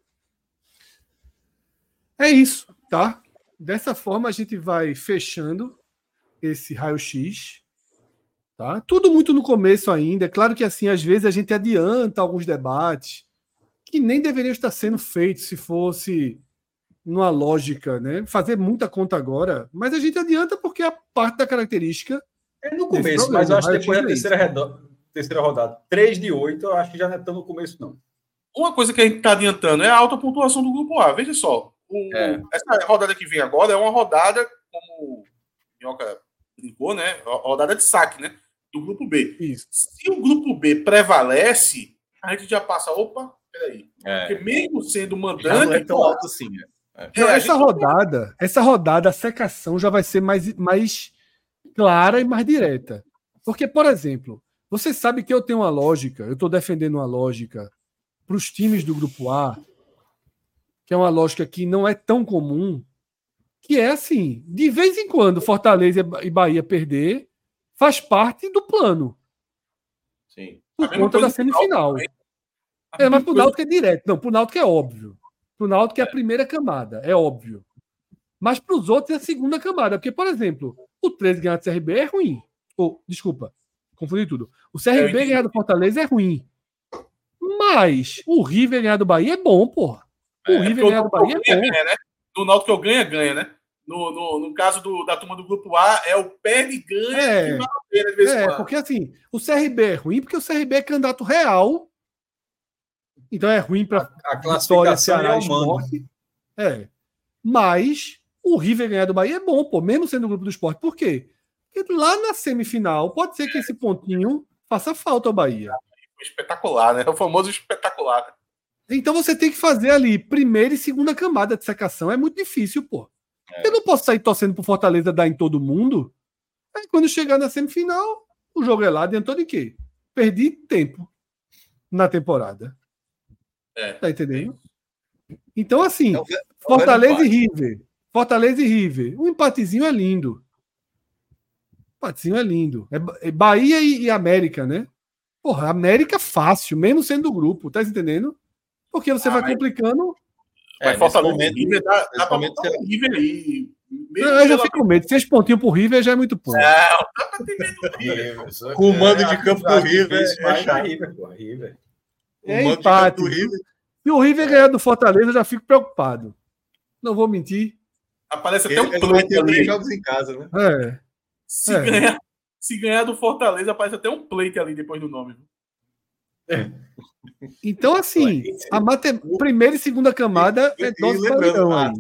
É isso, tá? Dessa forma a gente vai fechando esse raio-x. Tá? Tudo muito no começo ainda. É claro que assim, às vezes a gente adianta alguns debates que nem deveriam estar sendo feitos se fosse numa lógica, né? Fazer muita conta agora, mas a gente adianta porque é parte da característica. É no começo, problema, mas eu acho que depois da terceira, terceira rodada. 3 de 8, eu acho que já não é tão no começo, não. Uma coisa que a gente está adiantando é a alta pontuação do grupo A. Veja só. o- É. Essa rodada que vem agora é uma rodada, como o Minhoca brincou, né? Rodada de saque, né? Do grupo B. Isso. Se o grupo B prevalece, a gente já passa. Opa, peraí. É. Porque mesmo sendo Já não é mandante, tão pô, alto assim, né? Não, É, a essa rodada, essa rodada, a secação já vai ser mais, mais clara e mais direta. Porque, por exemplo, você sabe que eu tenho uma lógica, eu estou defendendo uma lógica para os times do grupo A, que é uma lógica que não é tão comum, que é assim, de vez em quando Fortaleza e Bahia perder, faz parte do plano, Sim. por conta da semifinal. É, mas pro Náutico é direto. Não, pro Náutico é óbvio. Pro Náutico é a primeira camada, é óbvio. Mas para os outros é a segunda camada. Porque, por exemplo, o 13 ganhar do CRB é ruim. Ou, desculpa, confundi tudo. O CRB entendi. ganhar do Fortaleza é ruim. Mas o River ganhar do Bahia é bom, porra. O É River ganhar do o Bahia Náutico é ganha, bom. ganha, né? No Náutico eu ganha, ganha, né? No, no, no caso do, da turma do grupo A, é o perde e ganha É. que a É, quando. porque assim, o CRB é ruim porque o CRB é candidato real. Então é ruim para A Vitória, classificação Ceará, é humana. Esporte. É. Mas o River ganhar do Bahia é bom, pô, mesmo sendo o grupo do esporte. Por quê? Porque lá na semifinal pode ser que esse pontinho faça falta ao Bahia. Espetacular, né? É o famoso espetacular. Então você tem que fazer ali primeira e segunda camada de secação. É muito difícil, pô. Eu não posso sair torcendo pro Fortaleza dar em todo mundo. Aí quando chegar na semifinal, o jogo é lá, adiantou de quê? Perdi tempo na temporada. É. Tá entendendo? Então, assim, É o ve- Fortaleza e River. Fortaleza e River. Um empatezinho é lindo. Empatezinho é lindo. É é Bahia e, e América, né? Porra, América fácil, mesmo sendo do grupo, tá entendendo? Porque você Ah, vai mas- complicando. É, Mas Fortaleza momento- e River dá, dá pra momento botar um River aí. Mesmo eu já pela- fico com medo. Seis pontinhos pro River já é muito pouco. Não, dá pra ter medo do River. Com o mando de É, campo do River é chato. River. O É empate. campo do River. Se o River ganhar do Fortaleza, eu já fico preocupado. Não vou mentir. Aparece até um ele vai plate ter três ali. jogos em casa, né? É. Se, É. ganhar, se ganhar do Fortaleza, aparece até um plate ali depois do nome. Então, assim, a mate... primeira e segunda camada E- é dose lembrando, ah.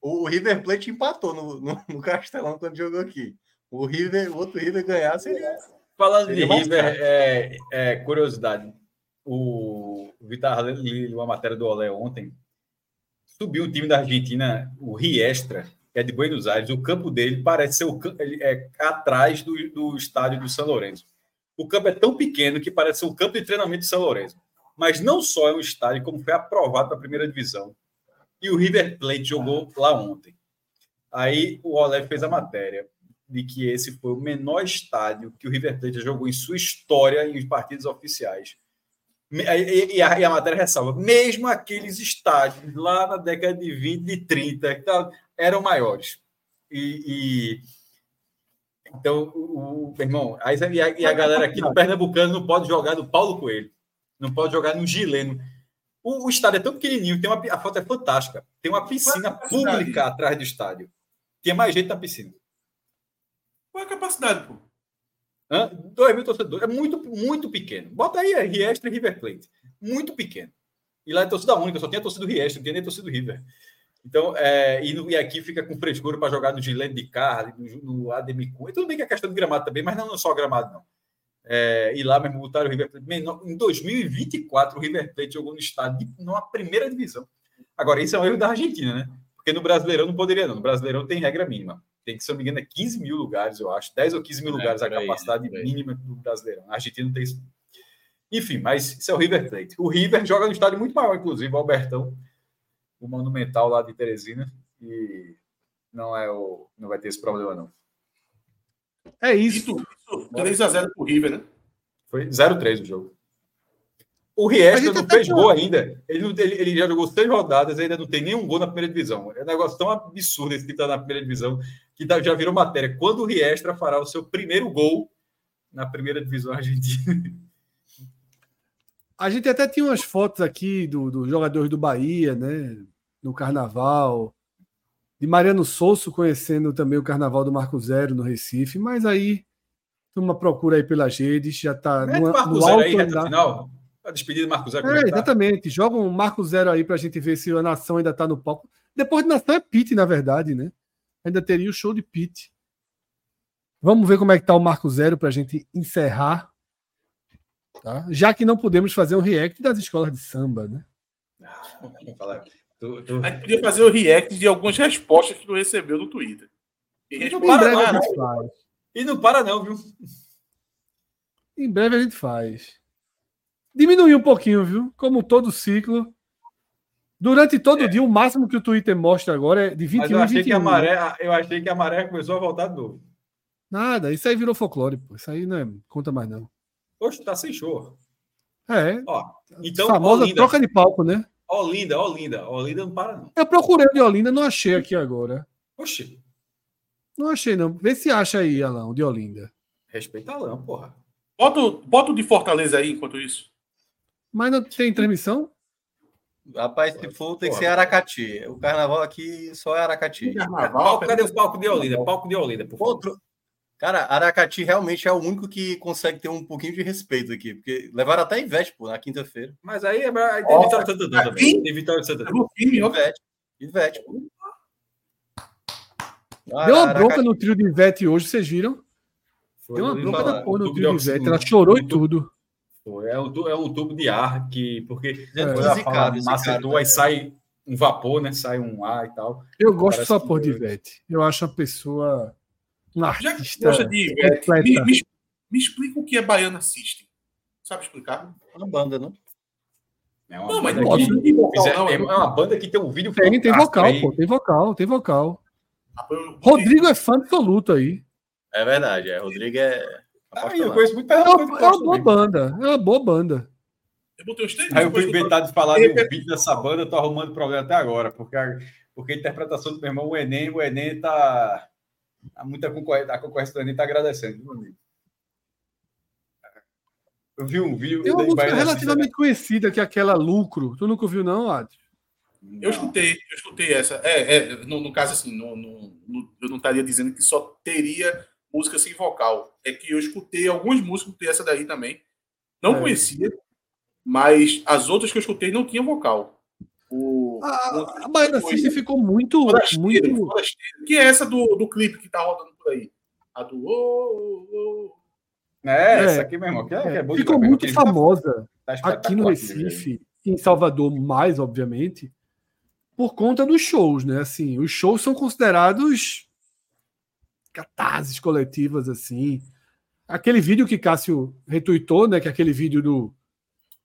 O River Plate empatou no, no, no Castelão quando jogou aqui. O River, o outro River ganhar seria. Falando de Seria mais River, é, é, curiosidade. O Vitar li uma matéria do Olé ontem. Subiu um time da Argentina, o Riestra, que é de Buenos Aires. O campo dele parece ser o é atrás do, do estádio do São Lourenço. O campo é tão pequeno que parece ser o campo de treinamento de São Lourenço. Mas não só é um estádio, como foi aprovado para a primeira divisão. E o River Plate jogou lá ontem. Aí o Olé fez a matéria de que esse foi o menor estádio que o River Plate jogou em sua história em partidas oficiais. E, e a, e a matéria ressalva, mesmo aqueles estádios lá na década de 20, de 30, que tal, eram maiores. E, e- então, o, o- irmão, aí, e, a, e a galera aqui do Pernambucano não pode jogar no Paulo Coelho, não pode jogar no Gileno. O, o estádio é tão pequenininho, tem uma, a foto é fantástica. Tem uma piscina pública atrás do estádio. Tinha mais gente na piscina. Qual é a capacidade, pô? Hã? 2 mil torcedores. É muito, muito pequeno. Bota aí, é Riestra e River Plate. Muito pequeno. E lá é torcida única, só tem a torcida do Riestra, não tem nem torcida do River. Então, é, e, no- e aqui fica com frescura para jogar no Gilene de Carne, no, no Ademir Cunha. Tudo bem que é questão de gramado também, mas não, não só gramado, não. É, e lá mesmo botaram o River Plate. Em 2024, o River Plate jogou no estádio numa primeira divisão. Agora, isso é um erro da Argentina, né? Porque no Brasileirão não poderia, não. No Brasileirão tem regra mínima. Tem que, se não me engano, é 15 mil lugares, eu acho. 10 ou 15 mil É, lugares a capacidade aí. mínima do Brasileirão. A Argentina não tem isso. Enfim, mas isso é o River Plate. O River joga no estádio muito maior, inclusive, o Albertão, o Monumental lá de Teresina. E não é o. Não vai ter esse problema, não. É isso. Isso, isso 3x0 pro River, né? Foi 0-3 o jogo. O gente não fez gol ainda. Ele, não- ele- ele já jogou seis rodadas e ainda não tem nenhum gol na primeira divisão. É um negócio tão absurdo esse que está na primeira divisão que tá- já virou matéria. Quando o Riestra fará o seu primeiro gol na primeira divisão argentina? A gente até tinha umas fotos aqui do- dos jogadores do Bahia, né? No carnaval. De Mariano Souza conhecendo também o carnaval do Marco Zero no Recife, mas aí uma procura aí pelas redes, já tá Mete no, no Zero alto aí, andar. final. A despedida do Marco Zero. É, é tá? exatamente. Joga um Marco Zero aí pra gente ver se a nação ainda tá no palco. Depois de nação é Pete, na verdade, né? Ainda teria o show de Pete. Vamos ver como é que tá o Marco Zero pra gente encerrar. Tá? Já que não podemos fazer um react das escolas de samba, né? Vamos falar. Tu- tu- A gente podia fazer o react de algumas respostas que tu recebeu no Twitter. E Em breve lá, a não. gente faz. E não para, não, viu? Em breve a gente faz. Diminuiu um pouquinho, viu? Como todo ciclo. Durante todo É. dia, o máximo que o Twitter mostra agora é de 21 Mas eu e achei, que a 21. né? maré, eu achei que a maré começou a voltar de novo. Nada, isso aí virou folclore, pô. Isso aí não é, conta mais, não. Poxa, tá sem show. É, Ó, então, famosa Olinda, troca de palco, né? Olinda, Olinda. Olinda não para, não. Eu procurei o de Olinda, não achei aqui agora. Oxi, Não achei, não. Vê se acha aí, Alão, de Olinda. respeita a lã, porra. Bota, bota o de Fortaleza aí enquanto isso. Mas não tem transmissão? Rapaz, se for, tem que ser Aracati. O carnaval aqui só é Aracati. Palco, cadê o palco de Olinda? Palco de Olinda, por favor. Outro. Cara, Aracati realmente é o único que consegue ter um pouquinho de respeito aqui, porque levaram até Ivete, pô, na quinta-feira. Mas aí, é- aí tem Ó, Vitória de Santo também. aqui- Tem Vitória de Santo ó. Ivete. Ivete, pô. Deu uma Aracati. bronca no trio de Ivete hoje, vocês viram? Foi Deu uma no- bronca falar. da porra no trio de Ivete. Ela chorou e tudo. É um, tu- é um tubo de ar que. Porque É. zicado, macetou, aí sai um vapor, né? Sai um ar e tal. Eu gosto só por de. Ivete. Eu acho uma pessoa. Um Já que artista. gosta de Ivete, me, me, me explica o que é Baiana System. Sabe explicar? Uma banda, né? É uma Não, mas banda não que- vocal, fizer- não, é é- uma banda que tem um vídeo Tem, tem vocal, aí. pô. Tem vocal, tem vocal. Ah, eu- Rodrigo é fã absoluto aí. É verdade, é. Rodrigo é. Ah, eu apaixonado. conheço muito É Pernambuco. uma, eu é uma boa também. banda. É uma boa banda. Eu botei os três Aí eu fui inventado de falar de um vídeo dessa banda, eu tô arrumando problema até agora, porque a, porque a interpretação do meu irmão, o Enem, o Enem tá. tá muita concorrência, a concorrência do Enem tá agradecendo, meu amigo. Eu vi um vídeo. Tem uma música relativamente conhecida, que é aquela Lucro. Tu nunca ouviu, não, Adri? System. Eu escutei, eu escutei essa. É, é no, no caso, assim, no, no- no- eu não estaria dizendo que só teria música sem vocal. É que eu escutei algumas músicas, escutei essa daí também. Não É. conhecia, mas as outras que eu escutei não tinham vocal. O, A, a Baiana. System ficou muito. Forasteiro, muito... Forasteiro, que é essa do, do clipe que tá rodando por aí. A do. ô, ô, ô. É, É. essa aqui, meu irmão. Que é, que é boa ficou muito aquele tá- famosa tá aqui no Recife, em Salvador mais, obviamente, por conta dos shows, né? Assim, os shows são considerados catarses coletivas, assim. Aquele vídeo que Cássio retuitou, né? Que é aquele vídeo do,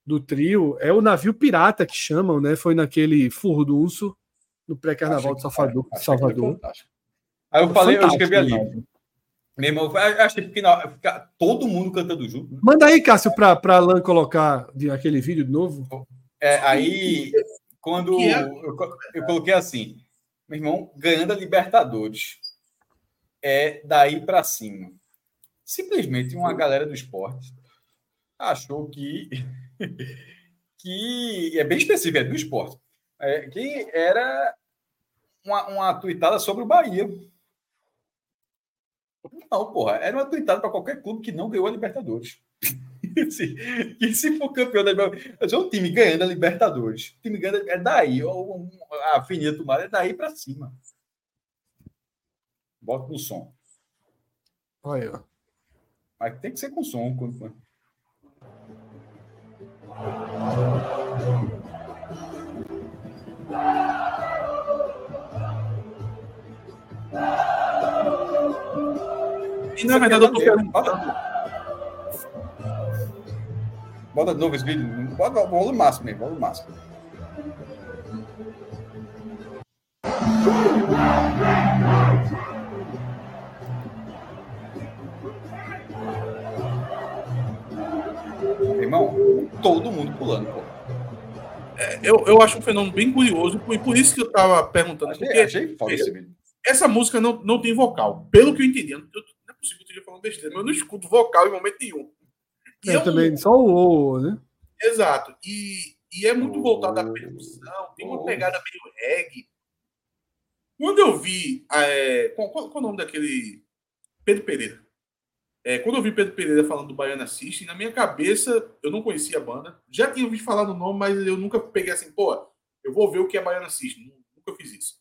do trio, é o navio pirata que chamam, né? Foi naquele furdunço no pré-carnaval de que- Salvador. achei que Salvador. Aí eu falei, eu escrevi né? ali. Meu irmão, eu achei que todo mundo cantando junto. Manda aí, Cássio, para pra Alan colocar de, aquele vídeo de novo. É, aí, quando é? eu, eu coloquei assim, meu irmão, ganhando a Libertadores, é daí para cima. Simplesmente uma galera do esporte achou que, que é bem específico, é do esporte, é, que era uma, uma tuitada sobre o Bahia. Não, porra, era uma tuitada para qualquer clube que não ganhou a Libertadores. Que se for campeão da Libertadores, é um time ganhando a Libertadores. O time ganhando é daí, a Avenida Tomada é daí para cima. Bota no som. Olha, ó. Mas tem que ser com som. quando- E na verdade eu tô Bota, perguntando. bota de novo esse vídeo. Bota o volume máximo mesmo, volume máximo. Todo mundo pulando, pô. Eu, eu acho um fenômeno bem curioso, e por isso que eu tava perguntando. Achei, Porque achei foda esse vídeo. essa música não, não tem vocal. Pelo que eu entendi. Eu, não é possível que eu esteja falando besteira, mas eu não escuto vocal em momento nenhum. E é Eu um- também, só o O, né? Exato. E, e é muito voltado à percussão, tem Oh. uma pegada meio reggae. Quando eu vi. é, qual, qual- qual é o nome daquele. Pedro Pereira. É, quando eu vi Pedro Pereira falando do Baiana System, na minha cabeça eu não conhecia a banda. Já tinha ouvido falar do nome, mas eu nunca peguei assim, pô, eu vou ver o que é Baiana System. Nunca fiz isso.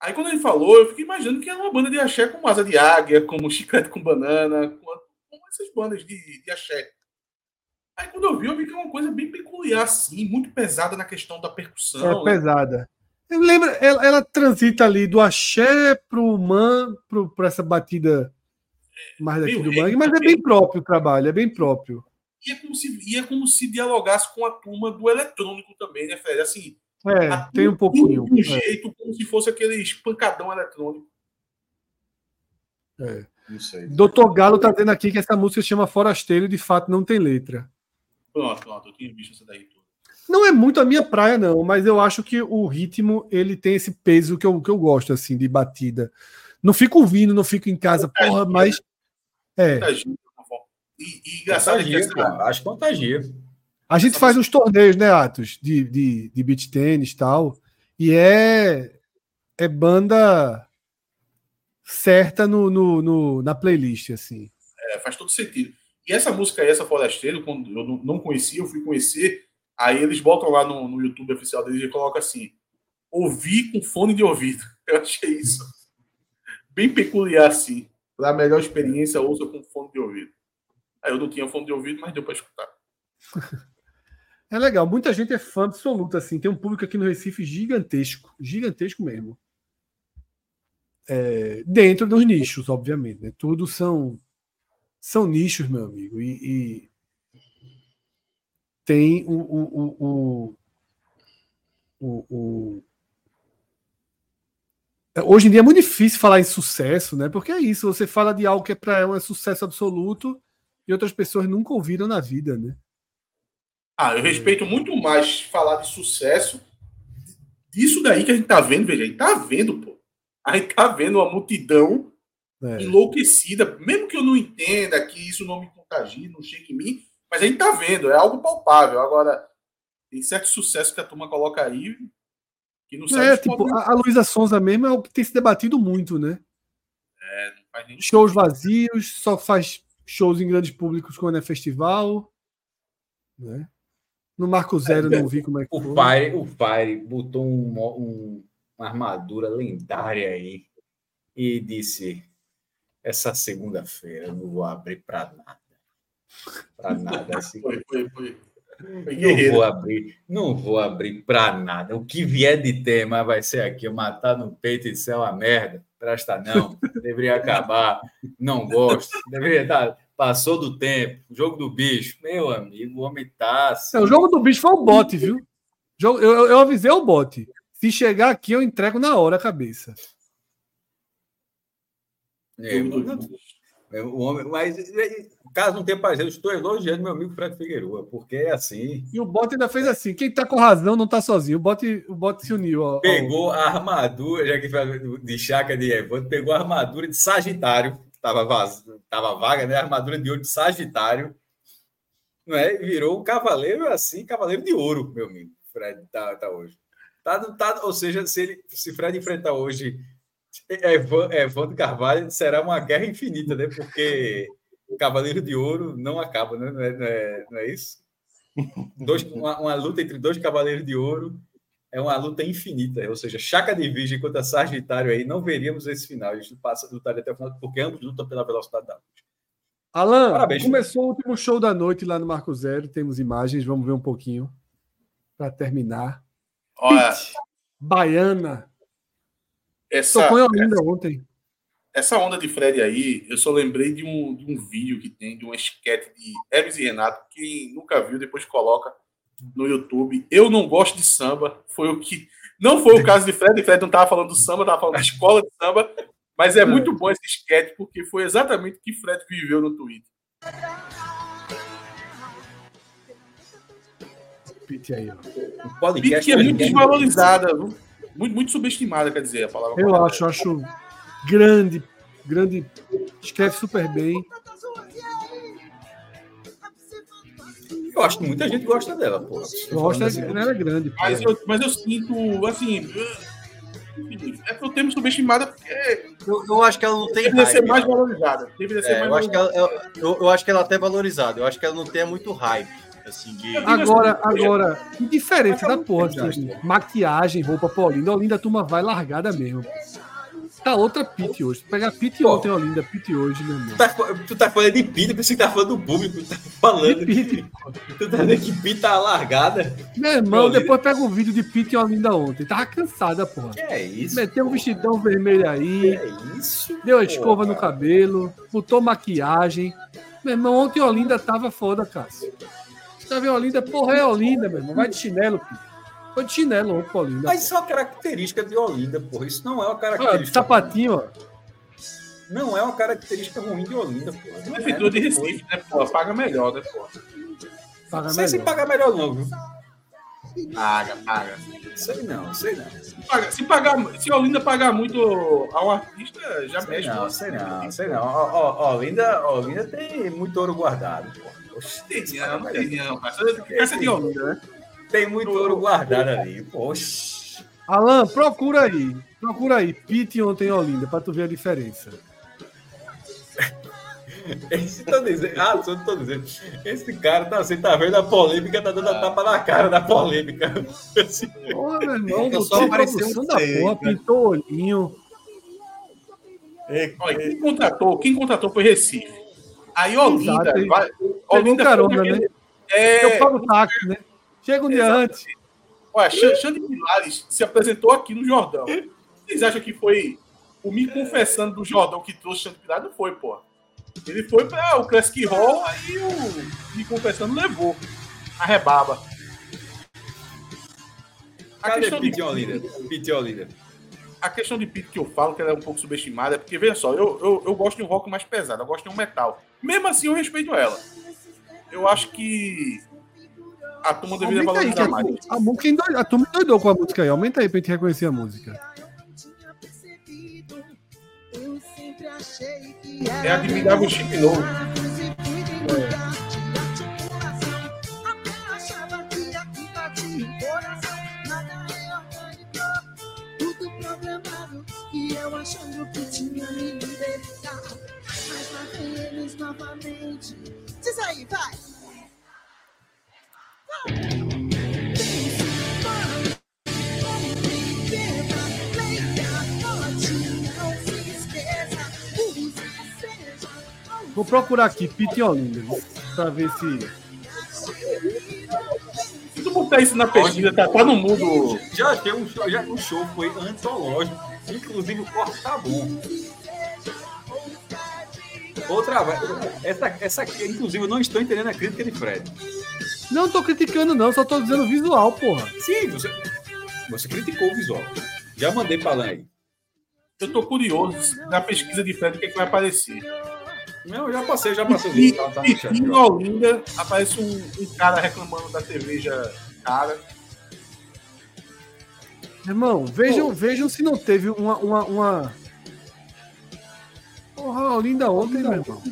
Aí quando ele falou, eu fiquei imaginando que era uma banda de axé com asa de águia, como chiclete com banana, com, com essas bandas de, de axé. Aí quando eu vi, eu vi que é uma coisa bem peculiar, assim, muito pesada na questão da percussão. É né? pesada. Eu lembro, ela, ela transita ali do axé pro man, pro, pra essa batida mais daqui do reggae mangue, mas é bem próprio o trabalho, é bem próprio. E é, como se, e é como se dialogasse com a turma do eletrônico também, né, Fred? Assim, É, tem um pouquinho. De um É, jeito, como se fosse aquele espancadão eletrônico. é. Não sei. Doutor Galo tá dizendo aqui que essa música se chama Forasteiro e de fato não tem letra. Pronto, pronto, eu tinha visto essa daí toda. Não é muito a minha praia, não, mas eu acho que o ritmo ele tem esse peso que eu, que eu gosto, assim, de batida. Não fico ouvindo, não fico em casa, porra, mas. É. Contagia. E, e engraçado é que Contagia, essa. Acho que contagia. A gente faz uns torneios, né, Atos? De, de, de beach tênis e tal. E é, é banda certa no, no, no- na playlist, assim. é, faz todo sentido. E essa música aí, essa Forasteiro, quando eu não- não conhecia, eu fui conhecer, aí eles botam lá no, no YouTube oficial deles e colocam assim, ouvir com fone de ouvido. Eu achei isso bem peculiar, assim. Para a melhor experiência, ouça com fone de ouvido. Aí eu não tinha fone de ouvido, mas deu para escutar. É legal. Muita gente é fã absoluta, assim. Tem um público aqui no Recife gigantesco. Gigantesco mesmo. É, dentro dos nichos, obviamente. Né? Tudo são, são nichos, meu amigo. E, e tem o, o, o, o, o- Hoje em dia é muito difícil falar em sucesso, né? Porque é isso, você fala de algo que é para um sucesso absoluto e outras pessoas nunca ouviram na vida, né? Ah, eu respeito muito mais falar de sucesso disso daí que a gente tá vendo, veja, a gente tá vendo, pô. A gente tá vendo uma multidão É. enlouquecida, mesmo que eu não entenda que isso não me contagie, não chegue em mim, mas a gente tá vendo, é algo palpável. Agora, tem certo sucesso que a turma coloca aí que não sabe É, tipo, a, Luísa Sonza mesmo é tem se debatido muito, né? não faz nem- Shows vazios, só faz shows em grandes públicos quando é festival. Né? No Marco Zero não vi como é que O foi. Fire, o Fire botou um um- uma armadura lendária aí e disse: essa segunda-feira não vou abrir para nada. Para nada. Assim, Foi, foi, foi. Não vou abrir, não vou abrir para nada. O que vier de tema vai ser aqui, eu matar no peito e ser uma merda. Presta não, deveria acabar. Não gosto, deveria estar. Passou do tempo, jogo do bicho. Meu amigo, o homem tá. assim, É, o jogo do bicho foi o bot, viu? Eu, eu, eu avisei o bot. Se chegar aqui, eu entrego na hora a cabeça. É, é, o homem, mas é, caso não tenha parecer, eu estou elogiando meu amigo Fred Figueiredo, porque é assim. E o bot ainda fez assim: quem tá com razão não tá sozinho. O bot, o bot se uniu. Ó. Pegou a armadura, já que de chaca de Evandro, pegou a armadura de Sagitário, estava vaz... tava vaga, né? A armadura de ouro de Sagitário, não é? Virou um cavaleiro assim, cavaleiro de ouro, meu amigo. Fred tá, tá hoje. Tá, tá, ou seja, se, ele, se Fred enfrentar hoje Evan- Evandro Carvalho, será uma guerra infinita, né? Porque Cavaleiro de Ouro não acaba, né? Não é, não é, não é isso? Dois, uma, uma luta entre dois Cavaleiros de Ouro é uma luta infinita, ou seja, Chaca de Virgem contra Sagitário aí, não veríamos esse final. A gente passa lutaria até o final, porque ambos lutam pela velocidade da luz. Alan, Parabéns, começou o último show da noite lá no Marco Zero. Temos imagens, vamos ver um pouquinho para terminar. Olha, Baiana. Essa, Tocou em Olinda ontem. essa onda de Fred aí, eu só lembrei de um, de um vídeo que tem, de uma esquete de Hermes e Renato. Quem nunca viu, depois coloca no YouTube. Eu não gosto de samba. Foi o que. Não foi o caso de Fred. Fred não estava falando do samba, estava falando da escola de samba. Mas é muito bom esse esquete, porque foi exatamente o que Fred viveu no Twitter. Pete aí, ó. Um Pete podcast. que é muito desvalorizada, viu? Muito, muito subestimada, quer dizer, a palavra. Eu acho, eu acho grande, grande. Escreve super bem. Eu acho que muita gente gosta dela, pô. Gosta, Assim, ela é grande. pô. Mas eu, mas eu sinto, assim. É que eu termo subestimada porque Eu, eu acho que ela não tem deveria ser mais valorizada. Deveria ser É, mais eu, acho que valorizada. ela, eu, eu- eu acho que ela é até valorizada. Eu acho que ela não tem muito hype. Assim, de... Agora, agora, indiferente Mas é da porra, assim, maquiagem, roupa pra Olinda, Olinda a turma vai largada mesmo. Tá outra Pete hoje. Pegar Pô. ontem, Olinda, Pete hoje, meu irmão. Tu tá, tu tá falando de Pita, pensei que tá falando do público. Tu tá falando. Pete. Tu tá dizendo que Pita tá largada. Meu irmão, Olinda. depois pega um vídeo de Pete e Olinda ontem. Tava cansada, porra. Que é isso? Meteu um vestidão vermelho Que aí, é isso? deu a escova porra? no cabelo, botou maquiagem. Meu irmão, ontem Olinda tava foda, Cássio. Tá vendo Olinda? Porra, é Olinda, meu irmão. Vai de chinelo, Pete. Foi de chinelo ontem pra Olinda. Mas isso é uma característica de Olinda, porra. Isso não é uma Olha, característica. sapatinho, ó. Não é uma característica ruim de Olinda, porra. Não é, Prefeitura de. Recife, né, pô? Paga melhor, né, pô? Paga Não sei se melhor. pagar melhor, não, viu? Paga, paga. Sei não, sei não. Paga- Se, pagar, se a Olinda pagar muito ao artista, já Sei mexe. não, sei não, sei não. Ó, ó, Olinda, Olinda tem muito ouro guardado, porra. Oxe, Essa de Olinda, né? Tem muito ouro guardado ali. Poxa. Alan, procura aí. Procura aí. Pete ontem em Olinda, pra tu ver a diferença. Esse tá dizendo. Ah, só tô dizendo. Esse cara tá, você tá vendo a polêmica, tá dando a tapa na cara da polêmica. Assim, Porra, meu irmão, Eu botou só a apareceu um da seis, porra, né? pintou o olhinho. Olha, quem contratou, quem contratou foi Recife. Aí Olinda, Exato, vai, Olinda carona, aquele- né? É, Eu pago táxi, né? Chega um dia antes. Olha, Xan- Xande Pilares se apresentou aqui no Jordão. Vocês acham que foi o me confessando do Jordão que trouxe Xande Pilares? Não foi, pô. Ele foi para o Classic Hall, aí o me confessando levou a rebaba. A Cadê questão, de, Pete Olinda? Pete Olinda. A questão de Pete que eu falo que ela é um pouco subestimada é porque, veja só, eu, eu, eu gosto de um rock mais pesado, eu gosto de um metal. Mesmo assim, eu respeito ela. Eu acho que a turma deveria Aumenta aí, valorizar mais. que a, a, música endoi- a turma endoidou com a música aí. Aumenta aí pra gente reconhecer a música. É admirável chip novo. Tudo achando que tinha me libertado. Mas vem eles novamente. Diz aí, vai! Vou procurar aqui, Pete Olinda, pra ver se. Se tu botar isso na pesquisa, tá, tá no mundo. Já tem um show, já, o show foi antológico. Inclusive o corte tá bom. Outra vez. Essa, essa, inclusive, eu não estou entendendo a crítica de Fred. Não tô criticando, não, só tô dizendo visual, porra. Sim, você, você criticou o visual. Já mandei pra lá aí. Eu tô curioso na pesquisa de Fred o que, é que vai aparecer. Não, já passei, já passei. E, Tá, tá e, em. Olinda aparece um, um cara reclamando da cerveja cara. Irmão, vejam, vejam se não teve uma. uma, uma... Porra, a Olinda ontem, meu irmão.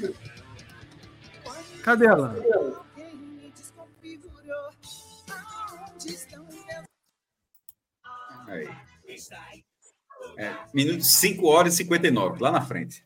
Cadê ela? Aí. É, minuto 5 horas e 59, lá na frente.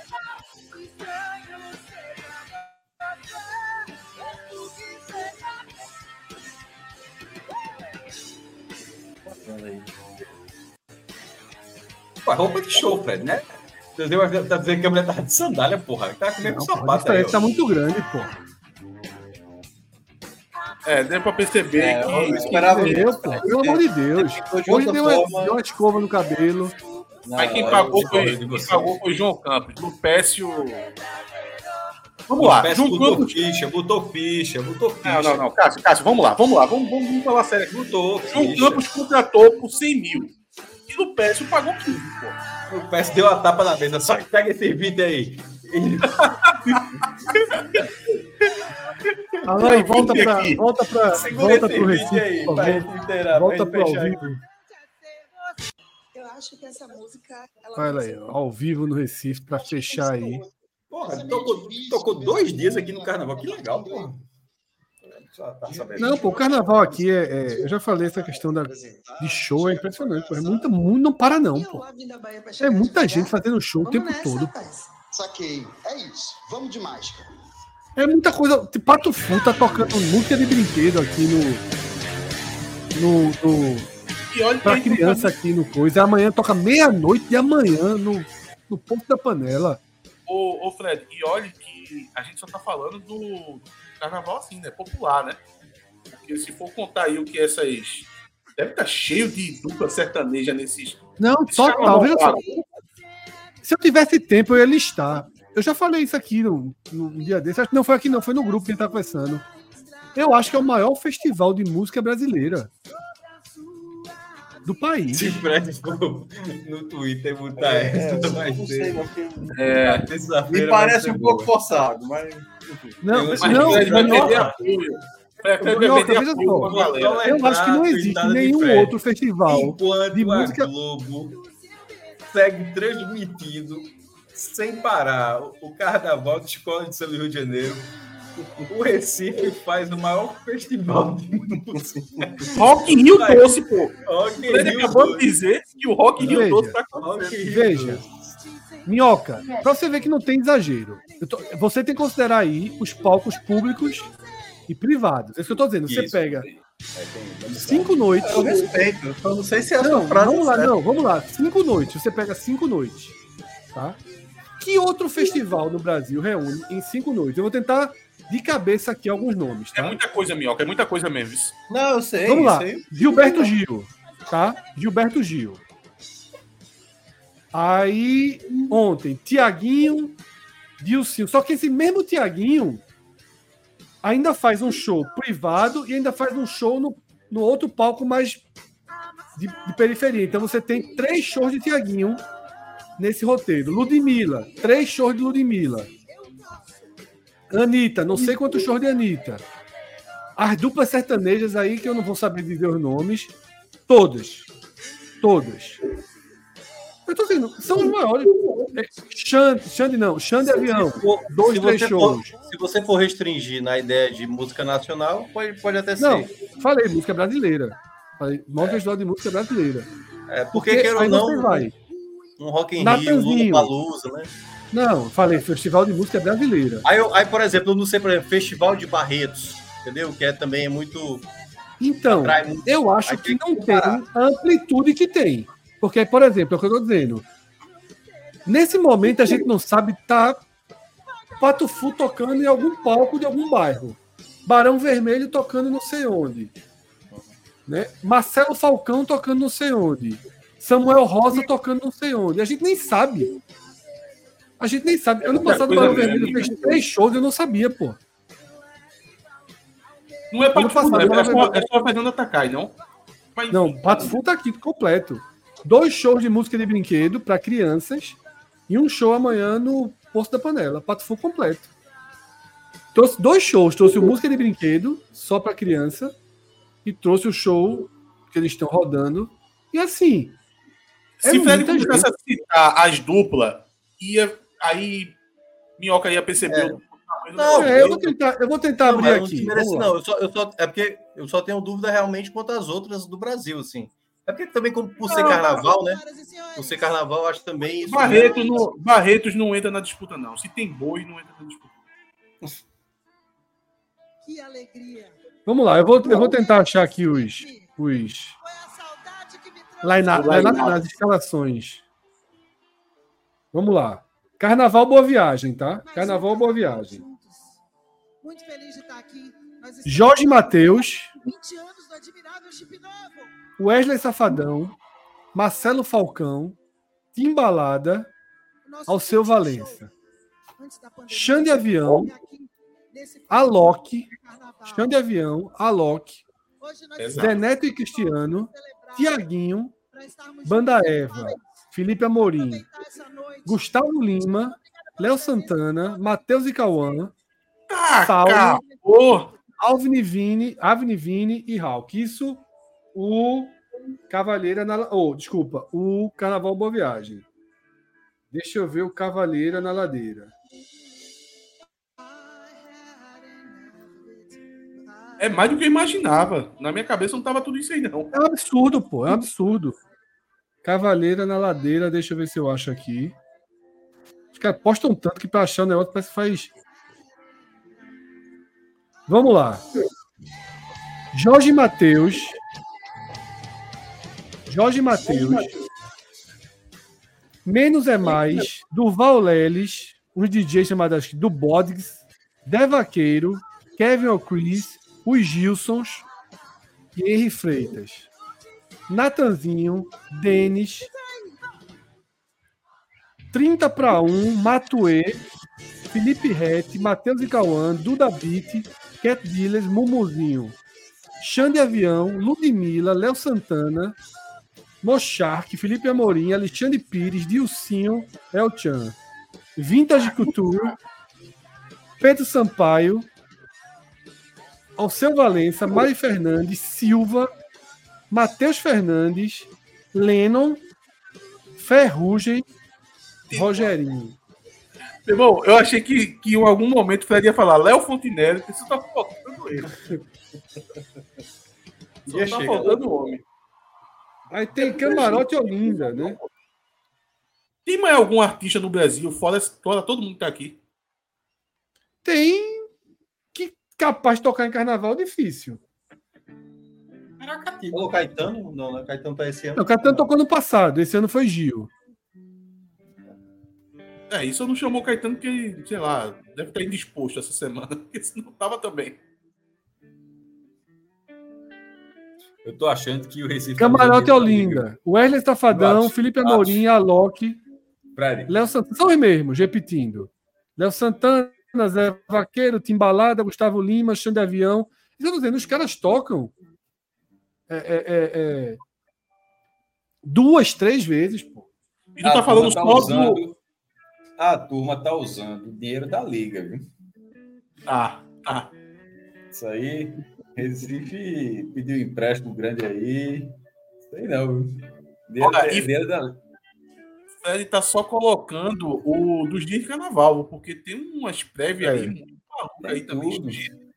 Pô, roupa de show, Fred, né? Tá dizendo tá dizendo que a mulher tava de sandália, porra. Tá com o mesmo a sapato aí. tá muito grande, porra. É, deu pra perceber É, que. eu esperava Deu, pô, pelo amor de Deus. De Hoje deu uma, forma. deu uma escova no cabelo. Não, Mas quem pagou, foi, quem pagou foi João Campos. No Pécio. Vamos lá. João botou Campos. ficha, botou ficha, botou ficha. Não, não, não. Cássio, Cássio, vamos lá, vamos lá. Vamos, vamos, vamos falar sério aqui. Botou João ficha. Campos contratou por 100 mil. No Pécio pagou 15, pô. O PS deu a tapa na mesa. Só pega esse vídeo aí. Alan, volta aqui. volta para Segura volta pro Recife, aí, por pra favor. gente inteirar, Volta pra pro ao vivo. Eu acho que essa música. Ela Olha aí, ao vivo no Recife para fechar aí. Porra, tocou, tocou dois dias aqui no carnaval. Que legal, porra. Tá. Não, pô, o carnaval aqui é, é- eu já falei essa questão da, de show é impressionante, pô, é muita, muito não para não, E pô. É muita gente fazendo show o tempo todo. Saquei. É isso. Vamos de mágica. É muita coisa. Pato Fu tá tocando música de brinquedo aqui no. No. no E olha pra que criança aqui no coisa. Amanhã toca meia-noite de amanhã no, no Ponto da Panela. Ô, ô, Fred, e olha que a gente só tá falando do carnaval assim, né? Popular, né? Porque se for contar aí o que essas. Deve estar cheio de dupla sertaneja nesses. Não, Esse total. Veja só. Se eu tivesse tempo, eu ia listar. Eu já falei isso aqui no, no dia desse. Acho que não foi aqui, não, foi no grupo que a gente tá conversando. Eu acho que é o maior festival de música brasileira do país. Se Fred for no Twitter botar essa, vai não sei, ser. É, me parece um pouco forçado, mas. Não, Mas mas não, Fred vai perder apoio. É, vai Minhoca, veja apoio só. eu acho que não existe de nenhum outro festival. Enquanto de música- a Globo segue transmitindo sem parar o carnaval da Escola de São Rio de Janeiro, o Recife faz o maior festival de música. Rock in Rio doce, pô. Rock Rio acabou de dizer que o Rock in Rio doce tá Rock acontecendo. Veja. Minhoca, pra você ver que não tem exagero. Eu tô- você tem que considerar aí os palcos públicos e privados. É isso que eu tô dizendo. Você Isso. pega cinco noites. Eu respeito. Eu não sei se essa Não, frase vamos é lá, certa. não, vamos lá. Cinco noites. Você pega cinco noites. Tá? Que outro festival no Brasil reúne em cinco noites? Eu vou tentar de cabeça aqui alguns nomes, É tá? muita coisa, Minhoca, é muita coisa mesmo. Não, eu sei. Vamos lá. aí. Gilberto Gil, tá? Gilberto Gil. Aí, ontem, Tiaguinho, Dilcinho. Só que esse mesmo Tiaguinho ainda faz um show privado e ainda faz um show no, no outro palco mais de, de periferia. Então você tem três shows de Tiaguinho nesse roteiro. Ludmilla, três shows de Ludmilla. Anitta, não sei quantos shows de Anitta. As duplas sertanejas aí, que eu não vou saber dizer os nomes, todas. Todas. Eu tô dizendo, são os maiores. É, Xande, Xande não, Xande Avião. Dois, três você for- shows. se você for restringir na ideia de música nacional, pode, pode até Não, ser. falei, música brasileira. Falei, maior festival de música brasileira. É, porque, Porque queira ou não, um Rock in Rio, um Natanzinho. Lollapalooza, né? Não, falei, festival de música brasileira. Aí, eu- aí, por exemplo, eu não sei, por exemplo, Festival de Barretos, entendeu? Que é, também é muito... Então, muito. eu acho Aí que não tem a amplitude que tem. Porque, por exemplo, é o que eu tô dizendo. Nesse momento, a gente não sabe tá Pato Fu tocando em algum palco de algum bairro. Barão Vermelho tocando não sei onde. Né? Marcelo Falcão tocando não sei onde. Samuel Rosa tocando não sei onde. A gente nem sabe. A gente nem sabe. Ano muita passado, o Barão Vermelho fez três shows, eu não sabia, pô. Não é tudo, passado, né? É só, é só Fernando não? Mas, Não, Pato Fu tá aqui completo. Dois shows de música de brinquedo para crianças e um show amanhã no Poço da Panela. Pato Fu completo. Trouxe dois shows. Trouxe o música de brinquedo só para criança e trouxe o show que eles estão rodando. E assim, Se é o Fred muita começasse a citar as duplas, ia, aí Minhoca ia perceber É. Não, é, eu vou tentar, eu vou tentar Não, abrir não aqui. lá. não. Eu só, eu só, é porque eu só tenho dúvida realmente quanto às outras do Brasil, assim. É porque também, como por ser Não, carnaval, né? Por ser carnaval, eu acho também isso. Barreto não, Barretos não entra na disputa, não. Se tem boi, não entra na disputa. Que alegria. Vamos lá, eu vou, eu vou tentar achar aqui os, os Foi a saudade que me trouxe. line O line-up. nas escalações. Vamos lá. Carnaval Boa Viagem, tá? Mais Carnaval Boa Viagem. juntos. Muito feliz de estar aqui. Jorge Mateus, 20 anos do admirável Chip Novo. Wesley Safadão, Marcelo Falcão, Timbalada, Nosso Alceu Valença. pandemia. Xande Avião, Alok. Xande Avião, Alok, Hoje nós Exato. Zé Neto e Cristiano, Tiaguinho, Banda. Eva, Felipe Amorim. Gustavo Lima, Léo Santana, Matheus e Cauã, Saulo. Alvin Vini, Avni Vini e Hulk. Isso o Cavaleira na. Oh, desculpa, o Carnaval Boa Viagem. Deixa eu ver o Cavaleira na Ladeira. É mais do que eu imaginava. Na minha cabeça não tava tudo isso aí, não. É um absurdo, pô, é um absurdo. Cavaleira na Ladeira, deixa eu ver se eu acho aqui. Os caras postam tanto que pra achar o negócio parece que faz. Vamos lá. Jorge Matheus. Jorge Matheus. Menos é mais. Durval Leles. Uns DJs chamados do Bodgs. Devaqueiro. Kevin O'Chris. Os Gilsons. E Henry Freitas. Natanzinho. Denis. 30 para 1. Matuê. Felipe Rett. Matheus e Cauã. Duda Beat. Cat Dealers. Mumuzinho. Xande Avião. Ludmilla. Léo Santana. Mochark, Felipe Amorim, Alexandre Pires, Dilcinho, Elchan. Vintage Couture, Pedro Sampaio, Alceu Valença, Mari Fernandes, Silva, Matheus Fernandes, Lennon, Ferrugem, Rogerinho. Meu irmão, eu achei que, que em algum momento o Fred ia falar Léo Fontinelli, que isso tá faltando ele. Só tá chega. faltando o homem. Aí tem Camarote Olinda, né? Tem mais algum artista no Brasil, fora, fora todo mundo que tá aqui? Tem que capaz de tocar em carnaval difícil. Ô, Caetano? Não, né? Caetano tá esse ano. O Caetano tocou no passado, esse ano foi Gil. É, isso eu não chamou o Caetano porque, sei lá, deve estar indisposto essa semana, porque senão tava também. Eu tô achando que o Recife. Camarote tá Olinda, Wesley Safadão, Acho, Felipe Amorim, Alok, Léo Santana, são os mesmos, repetindo. Léo Santana, Zé Vaqueiro, Timbalada, Gustavo Lima, Xande Avião. Tô dizendo, os caras tocam é, é, é, é, duas, três vezes, pô. E tu a tá falando turma tá só do. usando, A turma tá usando o dinheiro da liga, viu? Ah, tá. Isso aí. Recife pediu empréstimo grande aí. Sei não. viu? Dinheiro, Olha, e- dinheiro da, O Fred tá só colocando o dos dias de carnaval, porque tem umas prévias É. aí muito malucas aí também. tudo.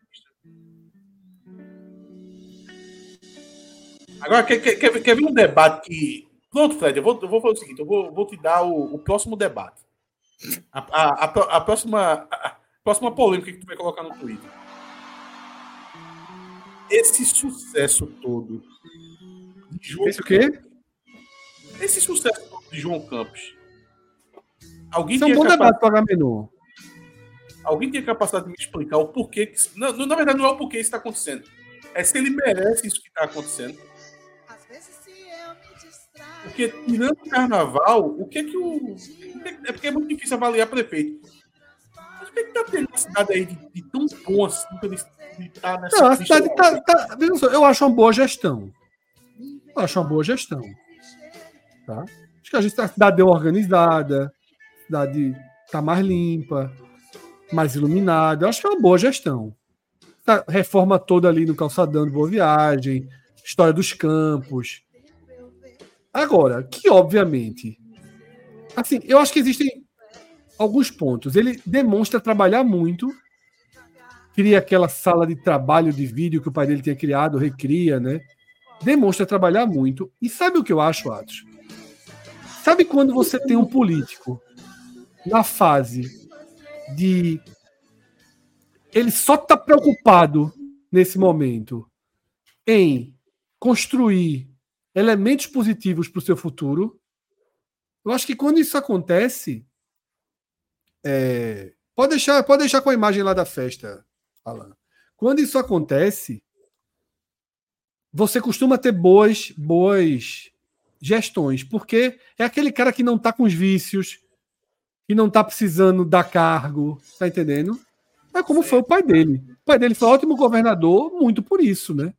Agora, quer, quer, quer, ver um debate que. Pronto, Fred, eu vou, eu vou fazer o seguinte: eu vou, vou te dar o, o próximo debate. A, a, a, a próxima, a, próxima polêmica que tu vai colocar no Twitter. Esse sucesso todo. de João Esse o quê? Esse sucesso todo de João Campos. Alguém Isso é um bom debate para Agamenon. alguém tinha capacidade de me explicar o porquê. Que... não, na verdade, não é o porquê isso está acontecendo. É se ele merece isso que está acontecendo. Porque tirando o carnaval, o que é que o. que é que- porque é muito difícil avaliar prefeito. Mas o que é que tá tendo na cidade aí de, de tão bom assim pra ele estar nessa. Não, a cidade tá, tá- Eu acho uma boa gestão. Eu acho uma boa gestão. Tá? Acho que a, gente, a cidade deu organizada, a cidade tá mais limpa, mais iluminada. Eu acho que é uma boa gestão. Tá, reforma toda ali no calçadão de Boa Viagem, história dos campos. Agora, que obviamente. Assim, eu acho que existem alguns pontos. Ele demonstra trabalhar muito cria aquela sala de trabalho de vídeo que o pai dele tinha criado, recria, né? Demonstra trabalhar muito. E sabe o que eu acho, Atos? Sabe quando você tem um político na fase de. Ele só está preocupado nesse momento em construir elementos positivos para o seu futuro. Eu acho que quando isso acontece. é, Pode deixar, pode deixar com a imagem lá da festa, Alan. Quando isso acontece, você costuma ter boas, boas gestões, porque é aquele cara que não está com os vícios, que não tá precisando dar cargo, tá entendendo? É como foi o pai dele. O pai dele foi ótimo governador, muito por isso, né?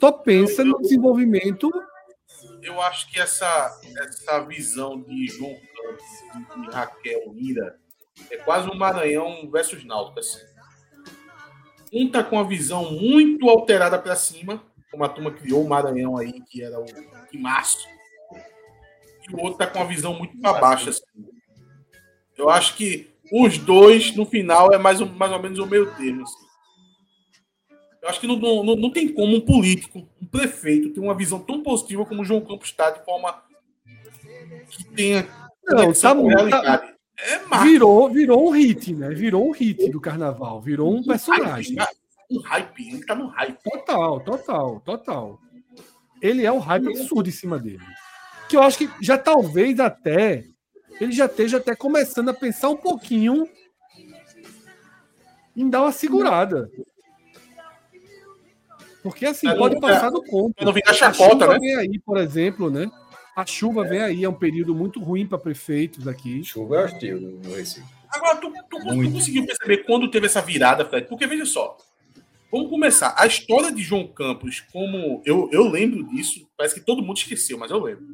Só pensa no desenvolvimento. Eu acho que essa, essa visão de João Campos e Raquel Lira é quase um Maranhão versus Náutico. Assim. Um tá com a visão muito alterada para cima, como a turma criou o Maranhão aí, que era o de março. E o outro tá com a visão muito para baixo. Assim. Eu acho que os dois, no final, é mais, mais ou menos o meio termo. Assim. Eu acho que não, não, não tem como um político, um prefeito, ter uma visão tão positiva como o João Campos está, de forma que tenha Não, tá, com tá. É marca. virou, virou um hit, né? Virou um hit do carnaval, virou um personagem. Hype, um hype, ele tá no hype. Total, total, total. Ele é um hype absurdo em cima dele. Que eu acho que já talvez até ele já esteja até começando a pensar um pouquinho em dar uma segurada. Porque assim, É, pode não- passar do ponto. Pra não virar A chacota, chuva né? vem aí, por exemplo, né? A chuva vem aí, é um período muito ruim para prefeitos aqui. Chuva é hostil no Recife. Agora, tu, tu- tu conseguiu perceber quando teve essa virada, Fred? Porque veja só. Vamos começar. A história de João Campos, como eu, eu lembro disso, parece que todo mundo esqueceu, mas eu lembro.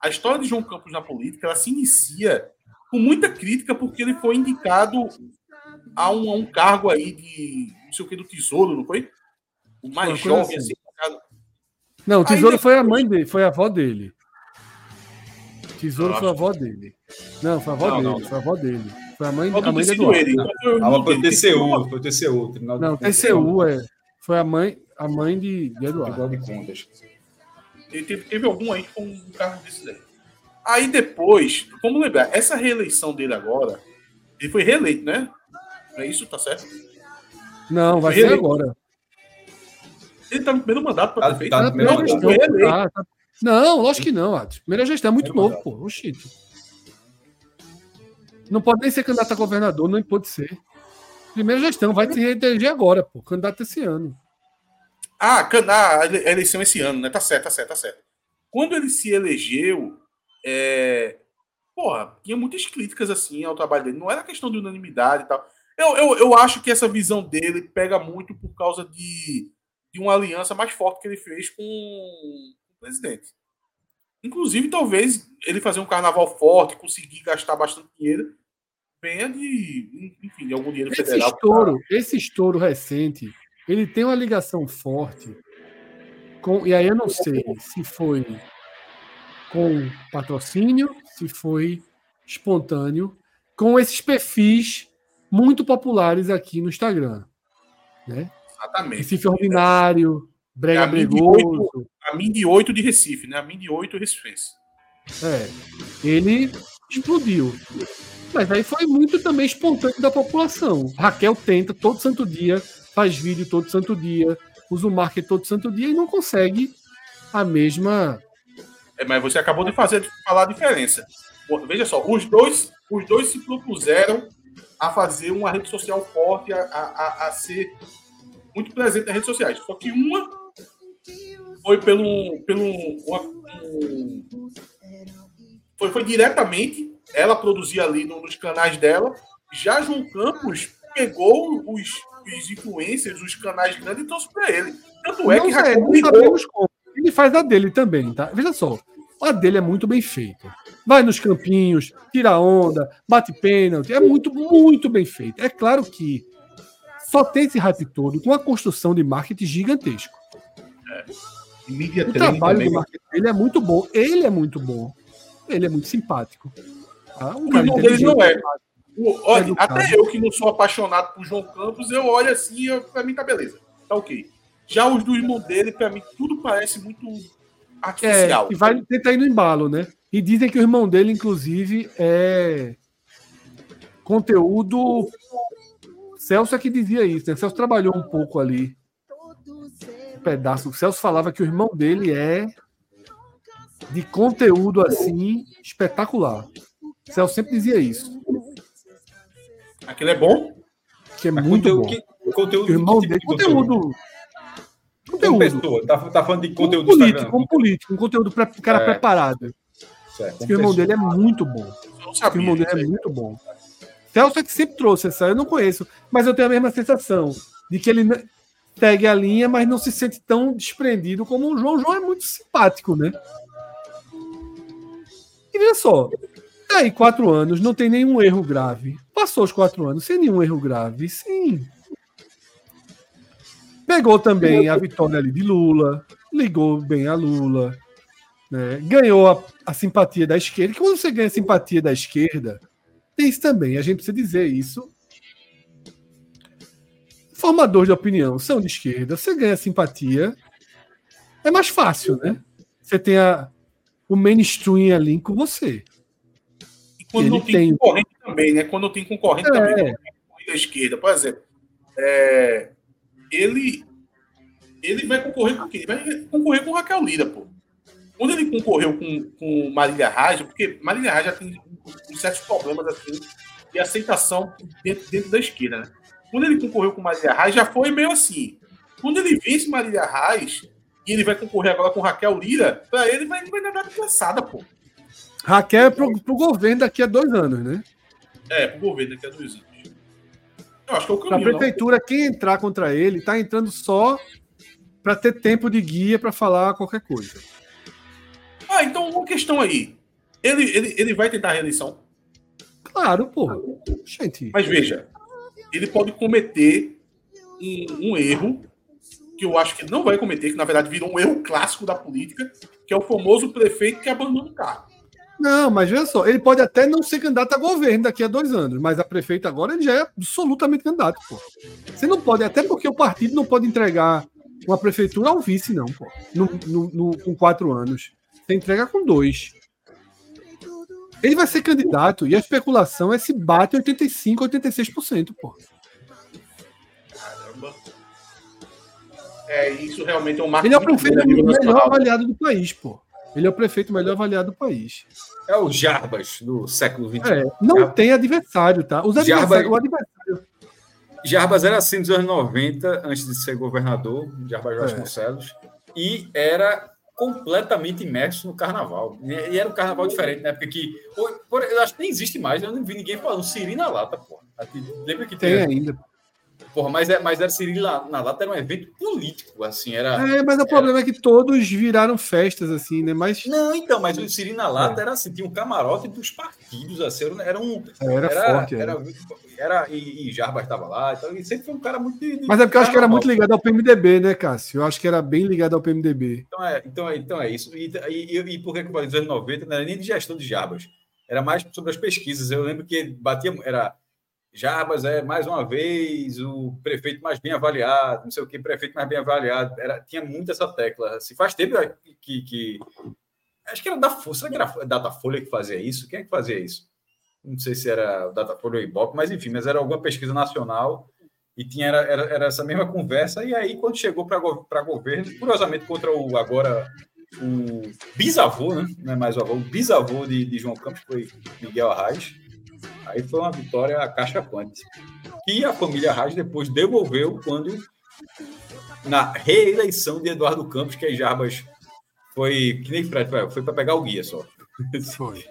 A história de João Campos na política, ela se inicia com muita crítica porque ele foi indicado a um, a um cargo aí de não sei o que do tesouro, não foi? O mais Uma jovem, assim. assim, indicado. Não, o Aí tesouro depois- foi a mãe dele, foi a avó dele. Tesouro foi a avó dele. Não, foi a avó Não, dele, não. foi a avó dele. Foi a mãe, a mãe do Eduardo. ele. então foi o. TCU, foi o TCU. Tribunal Não, TCU é. Foi a mãe, a mãe de, de Eduardo. De Contas. Ele teve, teve algum aí que foi um carro desse daí. Aí depois, vamos lembrar, essa reeleição dele agora, ele foi reeleito, né? Não é isso? Tá certo? Não, vai ser agora. Ele tá no primeiro mandato para Tá- prefeito. tá no Na primeiro mandato. Foi eleito. tá, tá. Não, lógico que não, Atos. Primeira gestão é muito Primeiro novo, pô. Oxi. Não pode nem ser candidato a governador, não pode ser. Primeira gestão, vai se reeleger agora, pô. Candidato esse ano. Ah, can- ah, a eleição esse ano, né? Tá certo, tá certo, tá certo. Quando ele se elegeu, é... porra, tinha muitas críticas assim ao trabalho dele. Não era questão de unanimidade e tal. Eu, eu, eu acho que essa visão dele pega muito por causa de, de uma aliança mais forte que ele fez com o presidente. Inclusive, talvez ele fazer um carnaval forte, conseguir gastar bastante dinheiro, venha de, enfim, de algum dinheiro Esse federal. estouro, esse estouro recente, ele tem uma ligação forte com. E aí eu não sei se foi com patrocínio, se foi espontâneo, com esses perfis muito populares aqui no Instagram. Né? Exatamente. Recife Ordinário, Brega É a mim de Bregoso. A mim de 8 de Recife, né? A mim de 8 Recifense. É, ele explodiu. Mas aí foi muito também espontâneo da população. Raquel tenta todo santo dia, faz vídeo todo santo dia, usa o marketing todo santo dia e não consegue a mesma. É, mas você acabou de fazer de falar a diferença. Veja só, os dois, os dois se propuseram a fazer uma rede social forte, a, a- a ser muito presente nas redes sociais. Só que uma foi pelo. pelo uma- um- foi, foi diretamente, ela produzia ali no- nos canais dela. Já João Campos pegou os, os influencers, os canais grandes e trouxe para ele. Tanto é não que sei, Raquel não sabemos como. Ele faz a dele também, tá? Veja só. A dele é muito bem feita. Vai nos campinhos, tira onda, bate pênalti. É muito, muito bem feito. É claro que só tem esse hype todo com a construção de marketing gigantesco. Media O trabalho também. do marketing dele é muito bom. Ele é muito bom. Ele é muito simpático. Tá? Um O irmão dele não é. O- olha, Educado. até eu que não sou apaixonado por João Campos, eu olho assim e pra mim tá beleza. Tá ok. Já os do irmão dele, pra mim, tudo parece muito artificial. É, e vai tentar ir no embalo, né? E dizem que o irmão dele, inclusive, é conteúdo. Celso é que dizia isso, né? Celso trabalhou um pouco ali. Um pedaço. O Celso falava que o irmão dele é de conteúdo assim espetacular. O Celso sempre dizia isso. Aquilo é bom? Que é Mas muito conteúdo, bom. que, conteúdo O irmão que tipo dele. de conteúdo? Conteúdo. Conteúdo. pessoa. Tá, tá falando de conteúdo do político, Instagram. como político, um conteúdo para cara É. preparado. Certo, Porque o irmão dele é muito bom. Aquele sabia. modelo é muito bom. Celso é que sempre trouxe essa, eu não conheço, mas eu tenho a mesma sensação de que ele segue a linha, mas não se sente tão desprendido como o João. O João é muito simpático, né? E veja só, tá aí quatro anos, não tem nenhum erro grave. Passou os quatro anos sem nenhum erro grave, sim. Pegou também a vitória ali de Lula, ligou bem a Lula, né? ganhou a, a simpatia da esquerda. Que quando você ganha a simpatia da esquerda, tem isso também, a gente precisa dizer isso. Formadores de opinião são de esquerda, você ganha simpatia, é mais fácil, né? Você tem a, o mainstream ali com você. E quando Ele não tem, tem- concorrente também, né? Quando tem concorrente É. também da esquerda, por exemplo, é, ele, ele vai concorrer com quem? Ele vai concorrer com Raquel Lira, pô. Quando ele concorreu com, com Marília Raja, porque Marília Raja tem certos problemas assim de aceitação dentro, dentro da esquerda, né? Quando ele concorreu com Marília Reis, já foi meio assim. Quando ele vence Marília Reis e ele vai concorrer agora com Raquel Lira, pra ele vai, vai dar nada engraçada, pô. Raquel é pro, pro governo daqui a dois anos, né? É, pro governo daqui a dois anos. Eu acho que é o caminho, não? prefeitura, quem entrar contra ele, tá entrando só para ter tempo de guia para falar qualquer coisa. Ah, então uma questão aí. Ele, ele, ele vai tentar a reeleição. Claro, pô. Gente. Mas veja, ele pode cometer um, um erro que eu acho que não vai cometer, que na verdade virou um erro clássico da política, que é o famoso prefeito que abandona o carro. Não, mas veja só, ele pode até não ser candidato a governo daqui a dois anos, mas a prefeito agora ele já é absolutamente candidato, pô. Você não pode, até porque o partido não pode entregar uma prefeitura ao vice, não, pô. No, no- no- com quatro anos. Você entrega com dois. Ele vai ser candidato e a especulação é se bate 85%, 86%, pô. Caramba. É, isso realmente é um marco Ele é o prefeito melhor nacional. avaliado do país, pô. Ele é o prefeito melhor avaliado do país. É o Jarbas do século XXI. É, não tem adversário, tá? Os Jarbas- adversários, o adversário Jarbas era assim nos anos 90, antes de ser governador, Jarbas Vasconcelos, e era completamente imerso no carnaval. E era um carnaval diferente, na época que. por- Eu acho que nem existe mais, eu não vi ninguém falando Siri na lata, porra. Lembra que tem tinha- ainda. Porra, mas, é- mas era Siri na, lata, era um evento político, assim, era. É, mas o problema é que todos viraram festas, assim, né? Mas Não, então, mas o Siri na lata era assim, tinha um camarote dos partidos, assim, era, um- era um. era, forte. é. Era, Era. era- e, e Jarbas estava lá, então, e sempre foi um cara muito. de- de Mas é porque eu acho que era muito ligado ao PMDB, né, Cássio? Eu acho que era bem ligado ao PMDB. Então é, então é, então é isso. E, e, e por que que eu falei dos anos 90? Não era nem de gestão de Jarbas. Era mais sobre as pesquisas. Eu lembro que batia. Era Jarbas é mais uma vez o prefeito mais bem avaliado, não sei o que, prefeito mais bem avaliado. Era, tinha muito essa tecla. Se faz tempo que, que. Acho que era da. Será que era a Datafolha que fazia isso? Quem é que fazia isso? Não sei se era Datafolha ou Ibope, mas enfim, mas era alguma pesquisa nacional e tinha era, era, era essa mesma conversa. E aí, quando chegou para governo, curiosamente contra o agora o bisavô, né? Não é mais o avô, o bisavô de, de João Campos foi Miguel Arraes. Aí foi uma vitória a caixa quante. Que a família Arraes depois devolveu quando na reeleição de Eduardo Campos, que aí Jarbas foi que nem Fred, foi para pegar o guia só. Foi.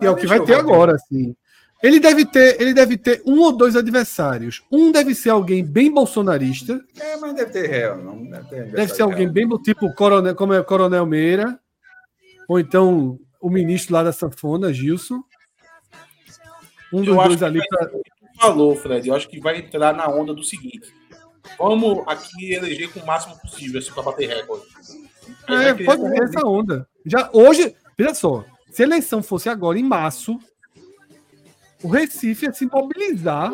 E é o que vai ter agora, assim. Ele deve ter, ele deve ter um ou dois adversários. Um deve ser alguém bem bolsonarista. É, mas deve ter real, não deve ter Deve ser alguém bem tipo coronel, como é Coronel Meira, ou então o ministro lá da sanfona, Gilson. Um dos dois ali pra... falou, Fred. Eu acho que vai entrar na onda do seguinte. Vamos aqui eleger com o máximo possível, assim, para bater recorde. É, pode ter essa onda. Já hoje, veja só, se a eleição fosse agora em março, o Recife ia se mobilizar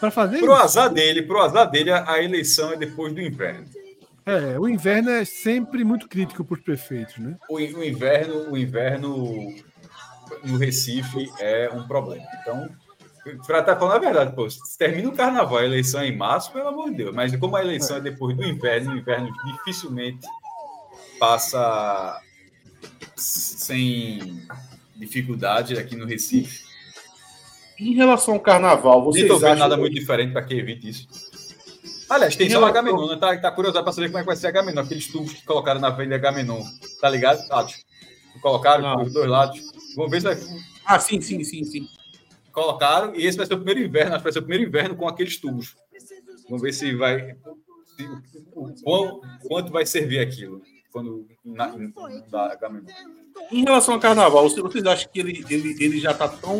para fazer Pro isso. azar dele, pro azar dele, a eleição é depois do inverno. É, o inverno é sempre muito crítico para os prefeitos, né? O inverno, o inverno no Recife é um problema. Então, para estar falando a verdade, pô, se termina o carnaval, a eleição é em março, pelo amor de Deus. Mas como a eleição é depois do inverno, o inverno dificilmente passa sem dificuldade aqui no Recife. Em relação ao carnaval, vocês vendo acham... nada muito diferente para que evite isso. Aliás, tem Em só o relação- Agamenon, né? Tá, tá curioso para saber como é que vai ser Agamenon, aqueles tubos que colocaram na frente de Agamenon. Tá ligado, Atos? Colocaram Não. por dois lados. Vamos ver se vai. Ah, sim, sim, sim, sim. Colocaram, e esse vai ser o primeiro inverno, acho que vai ser o primeiro inverno com aqueles tubos. Vamos ver se vai. se- o quão- quanto vai servir aquilo. Quando. Na, na, na, Em relação ao carnaval, vocês- acham que ele, ele, ele já tá tão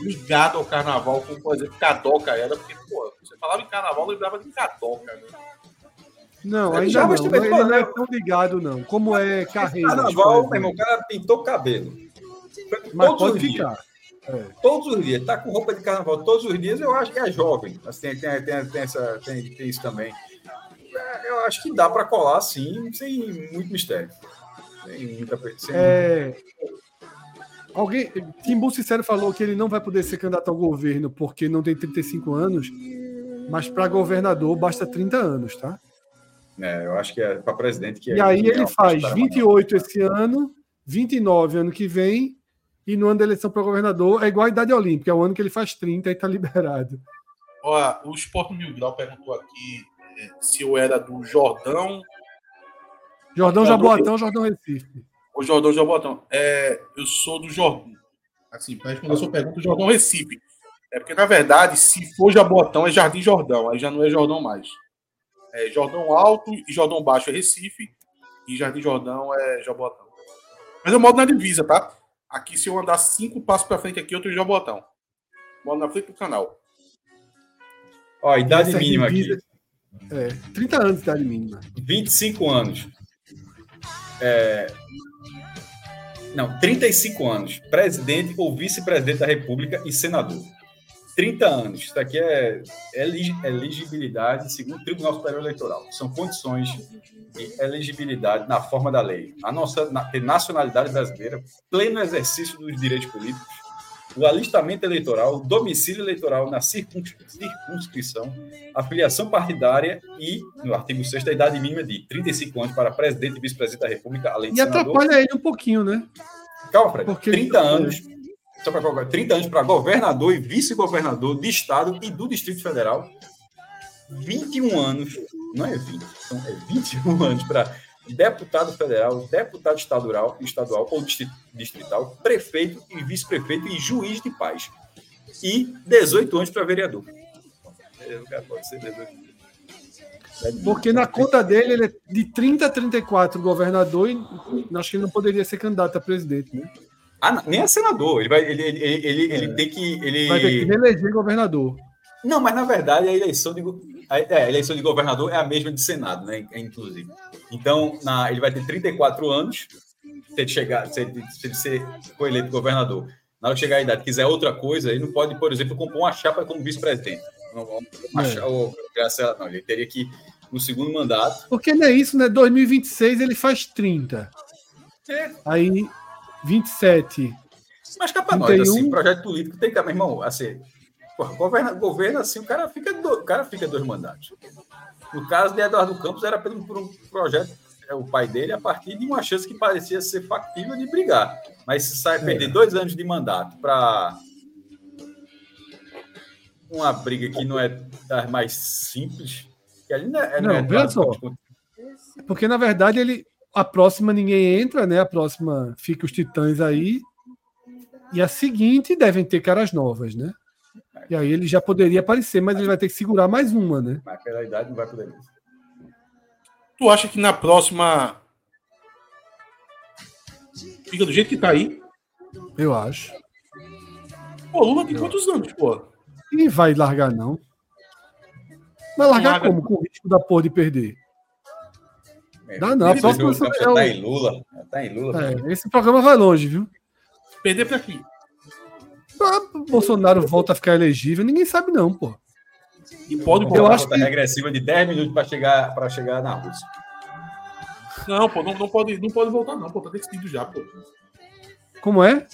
ligado ao carnaval como, por exemplo, Cadoca era? Porque, pô, você falava em carnaval, eu lembrava de Cadoca, né? Não, Ele ainda já, não. também, não é né? tão ligado, não. Como é carreira. Carnaval, meu irmão, o cara pintou o cabelo. Mas todos os dias. ficar. Todos os dias. Tá com roupa de carnaval todos os dias, eu acho que é jovem. Assim, tem, tem, tem, essa, tem, tem isso também. É, Eu acho que dá para colar, sim, sem muito mistério. Sem muita. Sem É... Alguém, Timbu Sincero falou que ele não vai poder ser candidato ao governo porque não tem 35 anos, mas para governador basta 30 anos, tá? É, eu acho que é para presidente que é. E aí é ele faz história 28 esse ano, 29 ano que vem, e no ano da eleição para governador é igual a idade olímpica, é o ano que ele faz 30 e tá liberado. Ó, o Sport Mil Grau perguntou aqui eh, se eu era do Jordão Jordão Jaboatão, Jordão Recife. ou Jordão Jabotão. É, eu sou do Jordão. Assim, para responder a sua pergunta, Jordão Recife. É porque, na verdade, se for Jabotão, é Jardim Jordão, aí já não é Jordão mais. É Jordão Alto e Jordão Baixo é Recife, e Jardim Jordão é Jabotão. Mas eu moro na divisa, tá? Aqui, se eu andar cinco passos para frente aqui, eu tô em Jabotão. Moro na frente do canal. Ó, idade Essa mínima aqui. divisa- É, 30 anos de idade mínima. 25 anos. É... Não, 35 anos. Presidente ou vice-presidente da República e senador. 30 anos. Isso aqui é elegibilidade segundo o Tribunal Superior Eleitoral. São condições de elegibilidade na forma da lei. A nossa na, ter nacionalidade brasileira, pleno exercício dos direitos políticos, o alistamento eleitoral, o domicílio eleitoral na circuns- circunscrição, a filiação partidária e, no artigo 6 a idade mínima de 35 anos para presidente e vice-presidente da República, além de E senador. atrapalha ele um pouquinho, né? Calma, Fred. Porque- 30 anos. Só colocar, 30 anos para governador e vice-governador de estado e do Distrito Federal. 21 anos, não é 20, são é 21 anos para deputado federal, deputado estadual, estadual ou distri- distrital, prefeito e vice-prefeito e juiz de paz. E 18 anos para vereador. O cara pode ser 18. Porque na conta dele ele é de 30 a 34 governador e acho que ele não poderia ser candidato a presidente, né? Ah, nem é senador. Ele vai, ele, ele, ele, ele tem que. Ele... Vai ter que reeleger governador. Não, mas na verdade a eleição de, a, é, a eleição de governador é a mesma de Senado, né? Inclusive. Então, na, ele vai ter 34 anos, se ele chegar, se ele, se ele ser, for eleito governador. Na hora que chegar a idade, quiser outra coisa, ele não pode, por exemplo, compor uma chapa como vice-presidente. Não, uma É. ou, graças não, ele teria que, no segundo mandato. Porque não é isso, né? 2026 ele faz 30. É. Aí 27. Mas cá pra nós, 31. assim, projeto político tem que, meu irmão, assim, porra, governa, governa assim, o cara fica, do, o cara fica dois mandatos. No caso de Eduardo Campos, era por um, por um projeto, é, o pai dele, a partir de uma chance que parecia ser factível de brigar. Mas se sai perder dois anos de mandato para uma briga que não é das mais simples, que ali não é, Não, é veja Eduardo só. Porque na verdade ele a próxima ninguém entra, né? A próxima fica os titãs aí. E a seguinte devem ter caras novas, né? E aí ele já poderia aparecer, mas ele vai ter que segurar mais uma, né? mas pela idade não vai poder. Tu acha que na próxima. Fica do jeito que tá aí? Eu acho. Pô, Lula tem quantos anos, pô? E vai largar, não. Vai largar Larga. como? Com o risco da porra de perder. É, Dá não, a próxima já é o- tá em Lula. já Tá em Lula. É, esse programa vai longe, viu? Perder pra quem? Ah, Bolsonaro volta a ficar elegível, ninguém sabe, não, pô. E pode Eu Uma acho que- regressiva de 10 minutos para chegar, pra chegar na Rússia. Não, pô, não, não, pode, não pode voltar, não, pô. Tá decidido já, pô. Como é?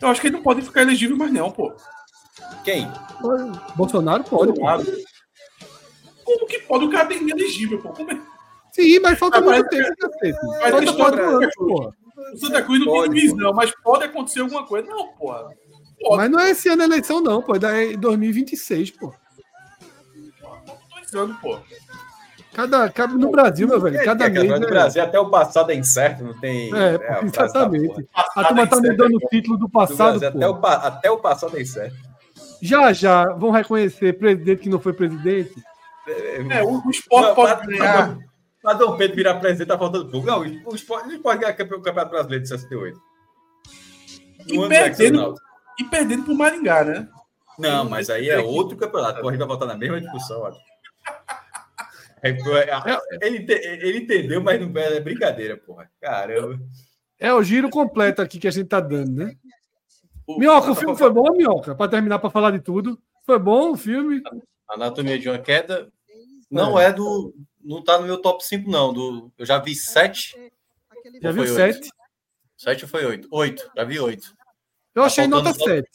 Eu acho que ele não pode ficar elegível mais, não, pô. Quem? Bolsonaro pode. pô. Claro. Como que pode o cara ter elegível, pô? Como é? Sim, mas falta Ah, muito tempo, cacete. mas Falta eu quatro anos, porra. O Santa Cruz não Pode, tem visão, mas pode acontecer alguma coisa. Não, porra. Pode. Mas não é esse ano a eleição, não, pô. É da- é 2026, pô. Dois anos, pô. Cada, cada- no Brasil, meu velho, É, cada é, mês. no é- Brasil até o passado é incerto, não tem. É, a frase da exatamente. A turma tá mudando o título do passado. Brasil, até, o, até o passado é incerto. Já já vão reconhecer presidente que não foi presidente. É, o, o esporte Não, pode ganhar. Pra Dom Pedro virar presidente, tá faltando pouco. Não, o esporte, o esporte ganhar o Campeonato Brasileiro de 68. E No do perdendo, e perdendo pro Maringá, né? Não, mas aí é outro campeonato. Pô, a gente vai voltar na mesma discussão. É, é, ele, ele entendeu, mas não é brincadeira, porra. Caramba. É o giro completo aqui que a gente tá dando, né? Minhoca, o filme foi bom, Minhoca? Pra terminar, pra falar de tudo. Foi bom o filme? Anatomia de uma queda não é do. Não tá no meu top 5, não. Do, eu já vi 7. Já viu foi oito? sete? 7 ou foi 8? 8, já vi 8. Eu achei Tá nota faltando só- 7.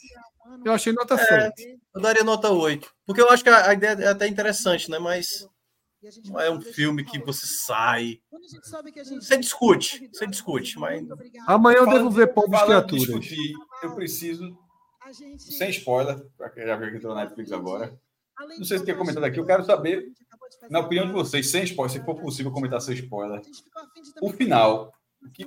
Eu achei nota É. 7. Eu daria nota 8. Porque eu acho que a, a ideia é até interessante, né? Mas não é um filme que você sai. Você discute, você discute, mas. Amanhã eu devo ver Pobres Criaturas. discutir, eu preciso, sem spoiler, pra quem já viu que entrou na Netflix agora. Não sei se quer comentar daqui, eu quero saber, na opinião de vocês, sem spoiler, se for possível comentar sem spoiler, o final que-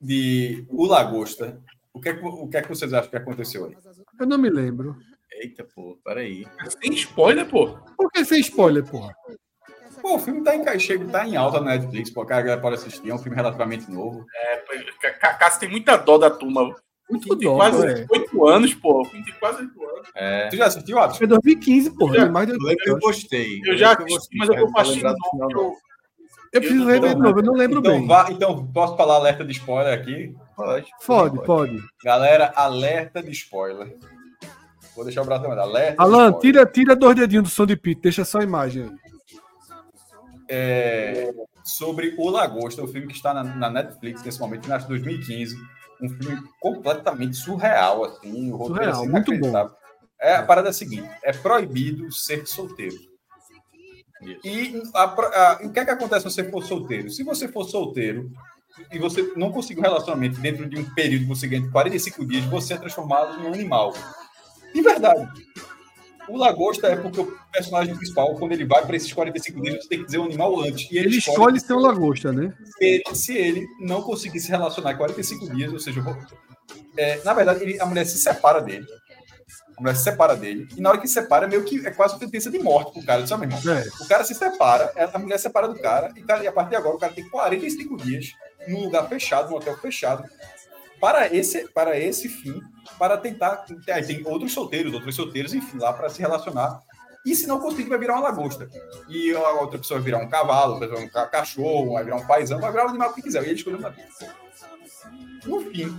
de O Lagosta. O que, é que, o que é que vocês acham que aconteceu aí? Eu não me lembro. Eita, pô, peraí. Sem spoiler, pô. Por que sem spoiler, porra? Pô, o filme tá em, chega, tá em alta na Netflix, pô, a galera pode assistir, é um filme relativamente novo. É, Cássio tem muita dó da turma. Muito Tem dó, quase. 8 anos, pô. Quase 8 anos. É, Tu já assistiu, Atos? Foi 2015, porra. Já. tem mais de eu oito que eu gostei. Eu já lembro que assisti, mas eu tô vou novo. não. Eu, Eu preciso ver de novo, eu não lembro Então, bem. vá, então, posso falar alerta de spoiler aqui? Pode. Pode, pode. Galera, alerta de spoiler. Vou deixar o braço mais. Alerta. Alan, tira, tira dois dedinhos do som de pito, deixa só a imagem aí. É, sobre O Lagosta, o filme que está na, na Netflix nesse momento, nasce em 2015. Um filme completamente surreal, assim. O roteiro Surreal, assim, muito inacreditável. É, a parada é a seguinte: é proibido ser solteiro. E a a- o que é que acontece se você for solteiro? Se você for solteiro e você não conseguir um relacionamento dentro de um período que você ganha de 45 dias, você é transformado num animal. De verdade. O Lagosta é porque o personagem principal, quando ele vai para esses 45 dias, tem que dizer um animal antes. E ele, Ele escolhe ser um lagosta, né? se ele, se ele não conseguir se relacionar em 45 dias, ou seja, é, na verdade, ele- a mulher se separa dele. A mulher se separa dele. E na hora que se separa, meio que é quase uma sentença de morte pro cara. Sabe, meu irmão? É. O cara se separa, a mulher se separa do cara, e, cara, e a partir de agora o cara tem 45 dias num lugar fechado, num hotel fechado, para esse, para esse fim, para tentar. Aí tem outros solteiros, outros solteiros, enfim, lá para se relacionar. E se não conseguir, vai virar uma lagosta. E a outra pessoa vai virar um cavalo, vai virar um ca- cachorro, vai virar um paizão, vai virar o animal que quiser. E ele escolheu uma vida. No fim,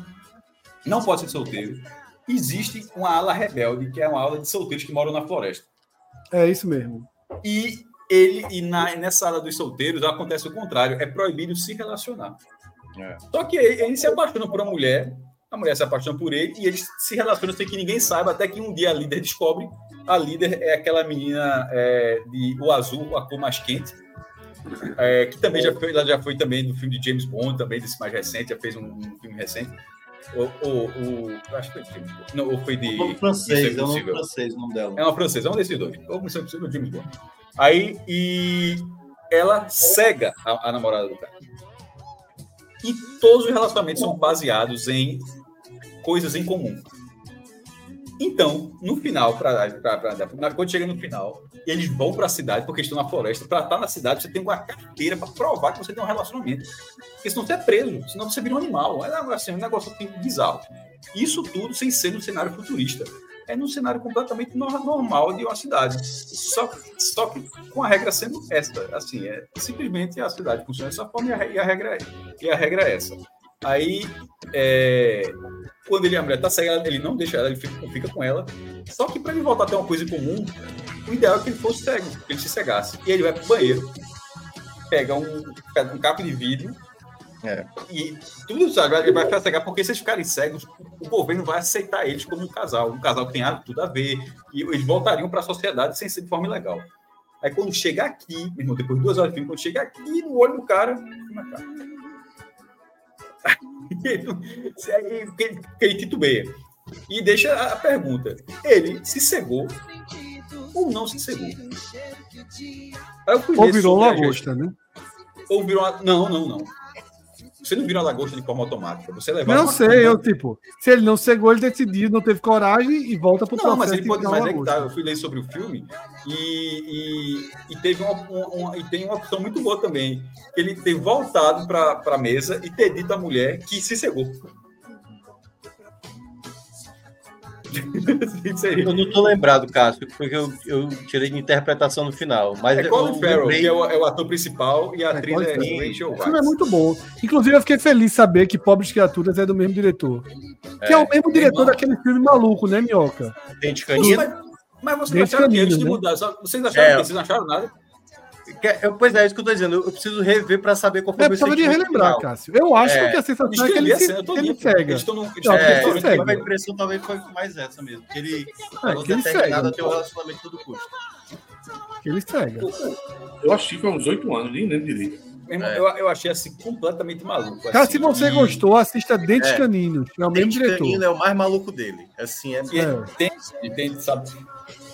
não pode ser solteiro. Existe uma ala rebelde, que é uma ala de solteiros que moram na floresta. É isso mesmo. E ele e na, nessa ala dos solteiros acontece o contrário, é proibido se relacionar. É. Só que ele, ele se apaixona por uma mulher, a mulher se apaixona por ele e eles se relacionam sem que ninguém saiba, até que um dia a líder descobre. A líder é aquela menina é, de o azul, a cor mais quente, é, que também já foi, ela já foi também no filme de James Bond, também desse mais recente, já fez um, um filme recente. O, o, o- acho que foi de James Bond. Não, ou foi de. O francês, é Impossível. francês o nome dela. É uma francesa, é um desses dois. Ou Missão Impossível ou James Bond. Aí, e ela cega a, a namorada do cara. E todos os relacionamentos são baseados em coisas em comum. Então, no final, pra, pra, pra- pra- quando chega no final, eles vão para a cidade, porque estão na floresta. Para estar na cidade, você tem uma carteira para provar que você tem um relacionamento. Porque senão você é preso, senão você vira um animal. É assim, um negócio assim, bizarro. Isso tudo sem ser no cenário futurista. É num cenário completamente no- normal de uma cidade. Só, só que com a regra sendo esta. Assim, é simplesmente a cidade funciona dessa forma e a, re- a regra, é, e a regra é essa. Aí, é, quando ele, a tá cega, ele não deixa ela, ele fica, fica com ela. Só que para ele voltar a ter uma coisa em comum, o ideal é que ele fosse cego, que ele se cegasse. E ele vai pro banheiro, pega um, um capo de vidro É. e tudo sabe, ele vai ficar cego, porque se eles ficarem cegos, o governo vai aceitar eles como um casal, um casal que tem tudo a ver, e eles voltariam para a sociedade sem ser de forma ilegal. Aí quando chega aqui, meu irmão, depois de duas horas de filme, quando chega aqui no olho do cara, na cara. Aí, ele- ele titubeia. E deixa a pergunta. Ele se cegou ou não se cegou. Aí eu Ou virou lagosta, né? Ou virou uma... Não, não, não. Você não vira lagosta de forma automática. Você leva Não sei, eu, tipo, se ele não cegou, ele decidiu, não teve coragem e volta pro Não, mas processo ele de pode. virar Mas é que tá, eu fui ler sobre o filme e, e, e teve uma, uma- uma- e tem uma opção muito boa também. Ele ter voltado para a mesa e ter dito à mulher que se cegou. Eu não tô lembrado, Cássio, porque eu, eu tirei de interpretação no final. Mas É Colin Farrell, lembrei- que é o, é o ator principal, e a É, atriz Colin é. Rachel O filme é Weisz. muito bom. Inclusive, eu fiquei feliz de saber que Pobres Criaturas é do mesmo diretor. Que é o mesmo diretor irmão. daquele filme maluco, né, Minhoca? Dente Mas, canino. mas vocês Dente acharam que de né? mudar? Vocês acharam É. que vocês acharam nada? Eu- Pois é, isso que eu tô dizendo. Eu preciso rever pra saber qual foi É, o meu precisava de sentimento relembrar, final. Cássio. Eu acho É. que a sensação é que ele, se, ele no. eles Não, estão É, segue. a impressão talvez foi mais essa mesmo. Que ele É, que ele segue. a ter um relacionamento todo custo. Que ele cega. Eu achei que foi uns oito anos, nem lembro direito. É. eu, eu achei assim completamente maluco. Cara, assim, se você e- gostou, assista Dentes É. Caninos, que é o mesmo diretor. canino é o mais maluco dele. Assim, é, É. tem, e tem, sabe,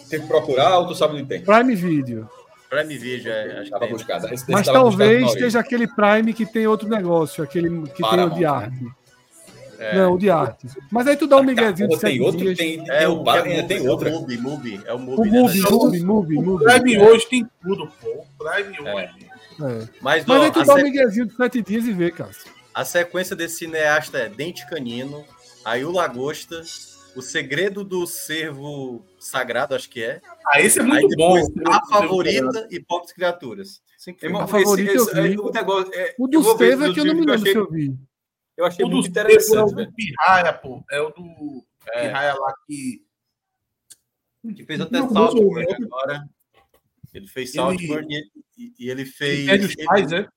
tem que procurar ou tu sabe onde tem? Prime Video. Prime Video, é, acho que buscar. Esse- esse Mas talvez esteja aquele Prime que tem outro negócio, aquele que tem o Paramount, de né? arte. É. Não, o de arte. Mas aí tu dá um miguezinho de tem outro, dias. tem, É, tem o o bar, que é tem Mubi, outra. É o Mubi, Mubi. É o Mubi. O né, Mubi, Mubi, Mubi, O Mubi. Prime hoje tem tudo, pô. O Prime É. hoje. É. Mas, Mas ó, aí tu dá um se- miguezinho de sete dias e vê, Cássio. a sequência desse cineasta é Dente Canino, aí o Lagosta, O Segredo do Cervo Sagrado, acho que é. Ah, esse é Aí muito bom. depois, esse A filme. Favorita e Pobres Criaturas. Irmão. A favorita esse- eu esse- vi. o negócio, é, O eu do vou ver Seve é dos que eu não me lembro que se eu vi. Eu achei O do muito Cervo é interessante, o do Pirraia, pô. É o do É. Pirraia lá que. Que fez até Não, Saltburn agora. Ele fez Ele- Saltburn e, e- e ele fez. Os ele- pais, né?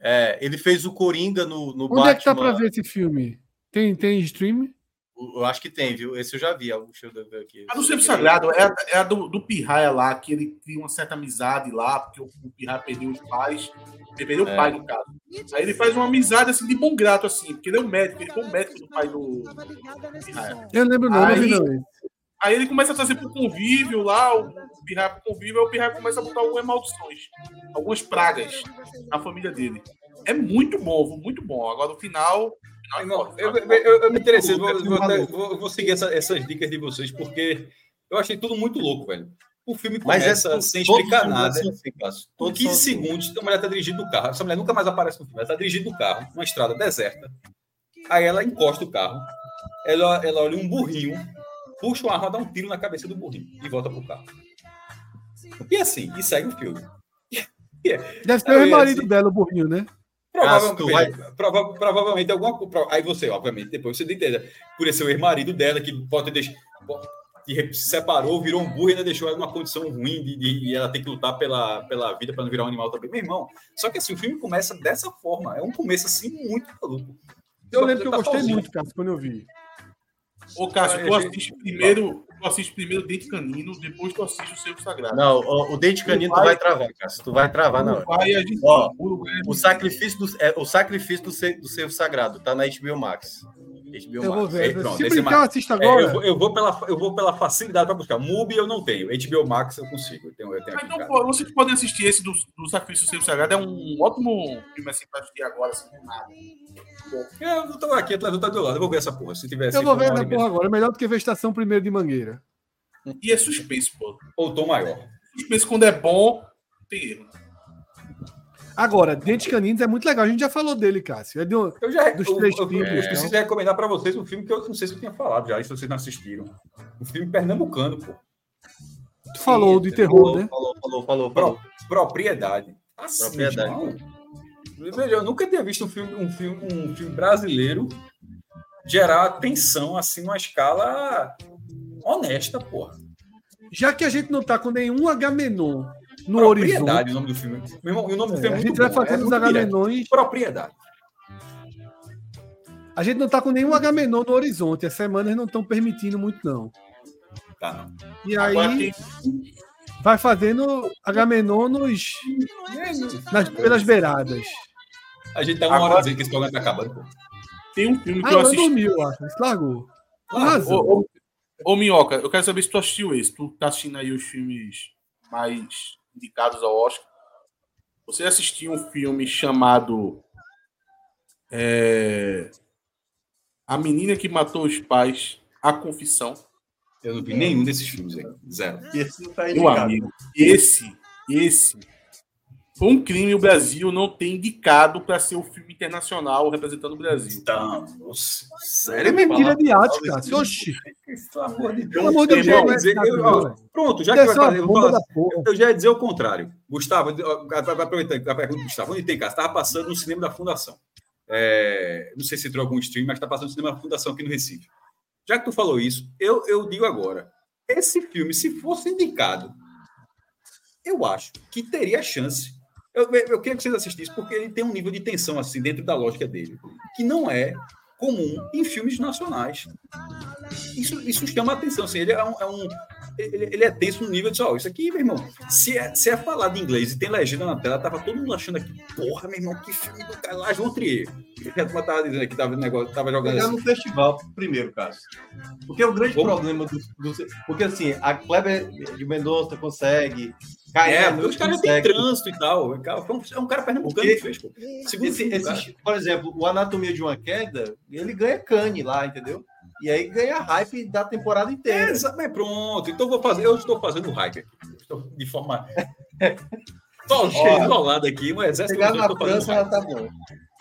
é, ele fez o Coringa no, no Onde Batman. é que tá pra ver esse filme? Tem, tem stream? O- Eu acho que tem, viu? Esse eu já vi. Deixa eu ver aqui. A do Sempre Sagrado é a, é a do, do Pirraia lá, que ele cria uma certa amizade lá, porque o, o Pirraia perdeu os pais. Ele perdeu É. o pai, no caso. Aí ele faz uma amizade assim de bom grato, assim, porque ele é um médico, ele foi um médico do pai do Pirraia. Eu lembro não, não vi Aí- não. Aí ele começa a trazer pro convívio lá, o Pirraia pro convívio, aí o Pirraia começa a botar algumas maldições, algumas pragas na família dele. É muito bom, muito bom. Agora no final. É Irmão, eu, é me interessei, vou, vou, vou- vou seguir essa- essas dicas de vocês, porque eu achei tudo muito louco, velho. O filme Mas é começa tudo- sem explicar nada. assim, Todos 15 são assim. segundos, a mulher tá dirigindo o carro. Essa mulher nunca mais aparece no filme. Ela tá dirigindo o carro, numa estrada deserta. Aí ela encosta o carro. Ela, ela olha um burrinho, puxa uma arma, dá um tiro na cabeça do burrinho e volta pro carro. E assim, e segue o filme. Deve ser Eu o marido dizer- dela, o burrinho, né? Provavelmente, tu vai- prova- provavelmente alguma coisa. Aí você, obviamente, depois você entende. Por o ex-marido dela, que pode ter deixado. Que se separou, virou um burro e ainda deixou ela numa condição ruim de, de- e ela tem que lutar pela, pela vida para não virar um animal também. Meu irmão, só que assim, o filme começa dessa forma. É um começo assim muito maluco. Eu lembro que eu Tá gostei sozinho. muito, Cássio, quando eu vi. Ô, Cássio, tu Eu achei- assiste primeiro, tu assiste primeiro Dente Canino, depois tu assiste o Cervo Sagrado. Não, o, o Dente Canino tu vai- vai travar, Cássio. Tu vai travar hora. Vai, gente Ó? O sacrifício do, é, o sacrifício do, do Cervo Sagrado tá na HBO Max. HBO Eu vou Max. ver. pronto, Se brincar, é mais- assisto É, agora. eu, vou, eu, vou pela, eu vou pela facilidade para buscar. Mubi eu não tenho. HBO Max eu consigo. Eu tenho, eu tenho Então, pô, vocês podem assistir esse do, do Sacrifício do Cervo Sagrado. É um ótimo filme assim pra assistir agora, assim, do nada. Eu não tô aqui, atrás do tá do lado. Eu vou ver essa porra. Se tiver Eu vou ver essa porra agora. Melhor do que ver Estação Primeiro de Mangueira. E é suspense, pô. Ou tom maior. Suspense quando é bom, tem erro. Agora, Dentes Caninos é muito legal. A gente já falou dele, Cássio. É de um- Eu já Dos eu, três eu, eu, filmes, eu né? preciso recomendar para vocês um filme que eu não sei se eu tinha falado já, se vocês não assistiram. Um filme pernambucano, pô. Tu falou de terror, falou, né? Falou, falou, falou, falou. Propriedade. Assim, Propriedade. Veja, eu nunca tinha visto um filme, um filme, um filme brasileiro gerar tensão assim numa escala honesta, porra. Já que a gente não tá com nenhum Agamenon no horizonte, Propriedade, o nome do filme. Meu irmão, o nome do é, filme a é gente muito vai bom, é fazendo os muito direto. Agamenões. Propriedade. A gente não tá com nenhum Agamenon no horizonte. As semanas não estão permitindo muito, não. Tá, não. E Agora aí tem vai fazendo Agamenon nos, nas, pelas beiradas. A gente tá uma Agora- hora dizendo que esse programa tá acabando, pô. Tem um filme que Ah, eu assisti. dormiu, acho. Largou. Com razão. Ô, ô, Ô, Minhoca, eu quero saber se tu assistiu esse. Tu tá assistindo aí os filmes mais indicados ao Oscar. Você assistiu um filme chamado é, A Menina que Matou os Pais, A Confissão. Eu não vi nenhum desses filmes aí. Zero. Esse não tá Meu indicado. amigo, esse, esse foi um crime o Brasil não tem indicado para ser o filme internacional representando o Brasil. Então, nossa, É sério mesmo? mentira de arte, cara. Oxi. Pelo amor de Deus. dizer, eu- cara? ó, Pronto, já que vai uma fazer, eu, falar porra. eu já ia dizer o contrário. Gustavo, aproveitando a pergunta do Gustavo, onde tem casa? Estava passando no cinema da Fundação. É, não sei se entrou algum stream, mas está passando no cinema da Fundação aqui no Recife. Já que tu falou isso, eu, eu digo agora: esse filme, se fosse indicado, eu acho que teria chance. Eu, eu, queria que vocês assistissem, porque ele tem um nível de tensão assim dentro da lógica dele, que não é comum em filmes nacionais. Isso, isso chama a atenção. Assim, ele é um, é um- ele, ele é tenso no nível de ó, isso aqui, meu irmão. Se é, se é falado em inglês e tem legenda na tela, tava todo mundo achando aqui, porra, meu irmão, que filme do cara lá, João Trier. Que a tava dizendo aqui, tava, negócio, tava jogando Pegar assim. no festival primeiro, Cássio. Porque o grande Como? problema do, do- Porque assim, a Kleber de Mendonça consegue. É, Caetano porque os caras têm trânsito e tal. É um cara pernambucano Porque que fez, pô. Segundo Esse, filme, esse- por exemplo, o Anatomia de uma Queda, ele ganha cane lá, entendeu? E aí ganha hype da temporada É, inteira. mas pronto, então vou fazer. Eu estou fazendo hype aqui. Estou de forma. Estou enrolado aqui, um exército. Chegar eu na França, ela tá bom.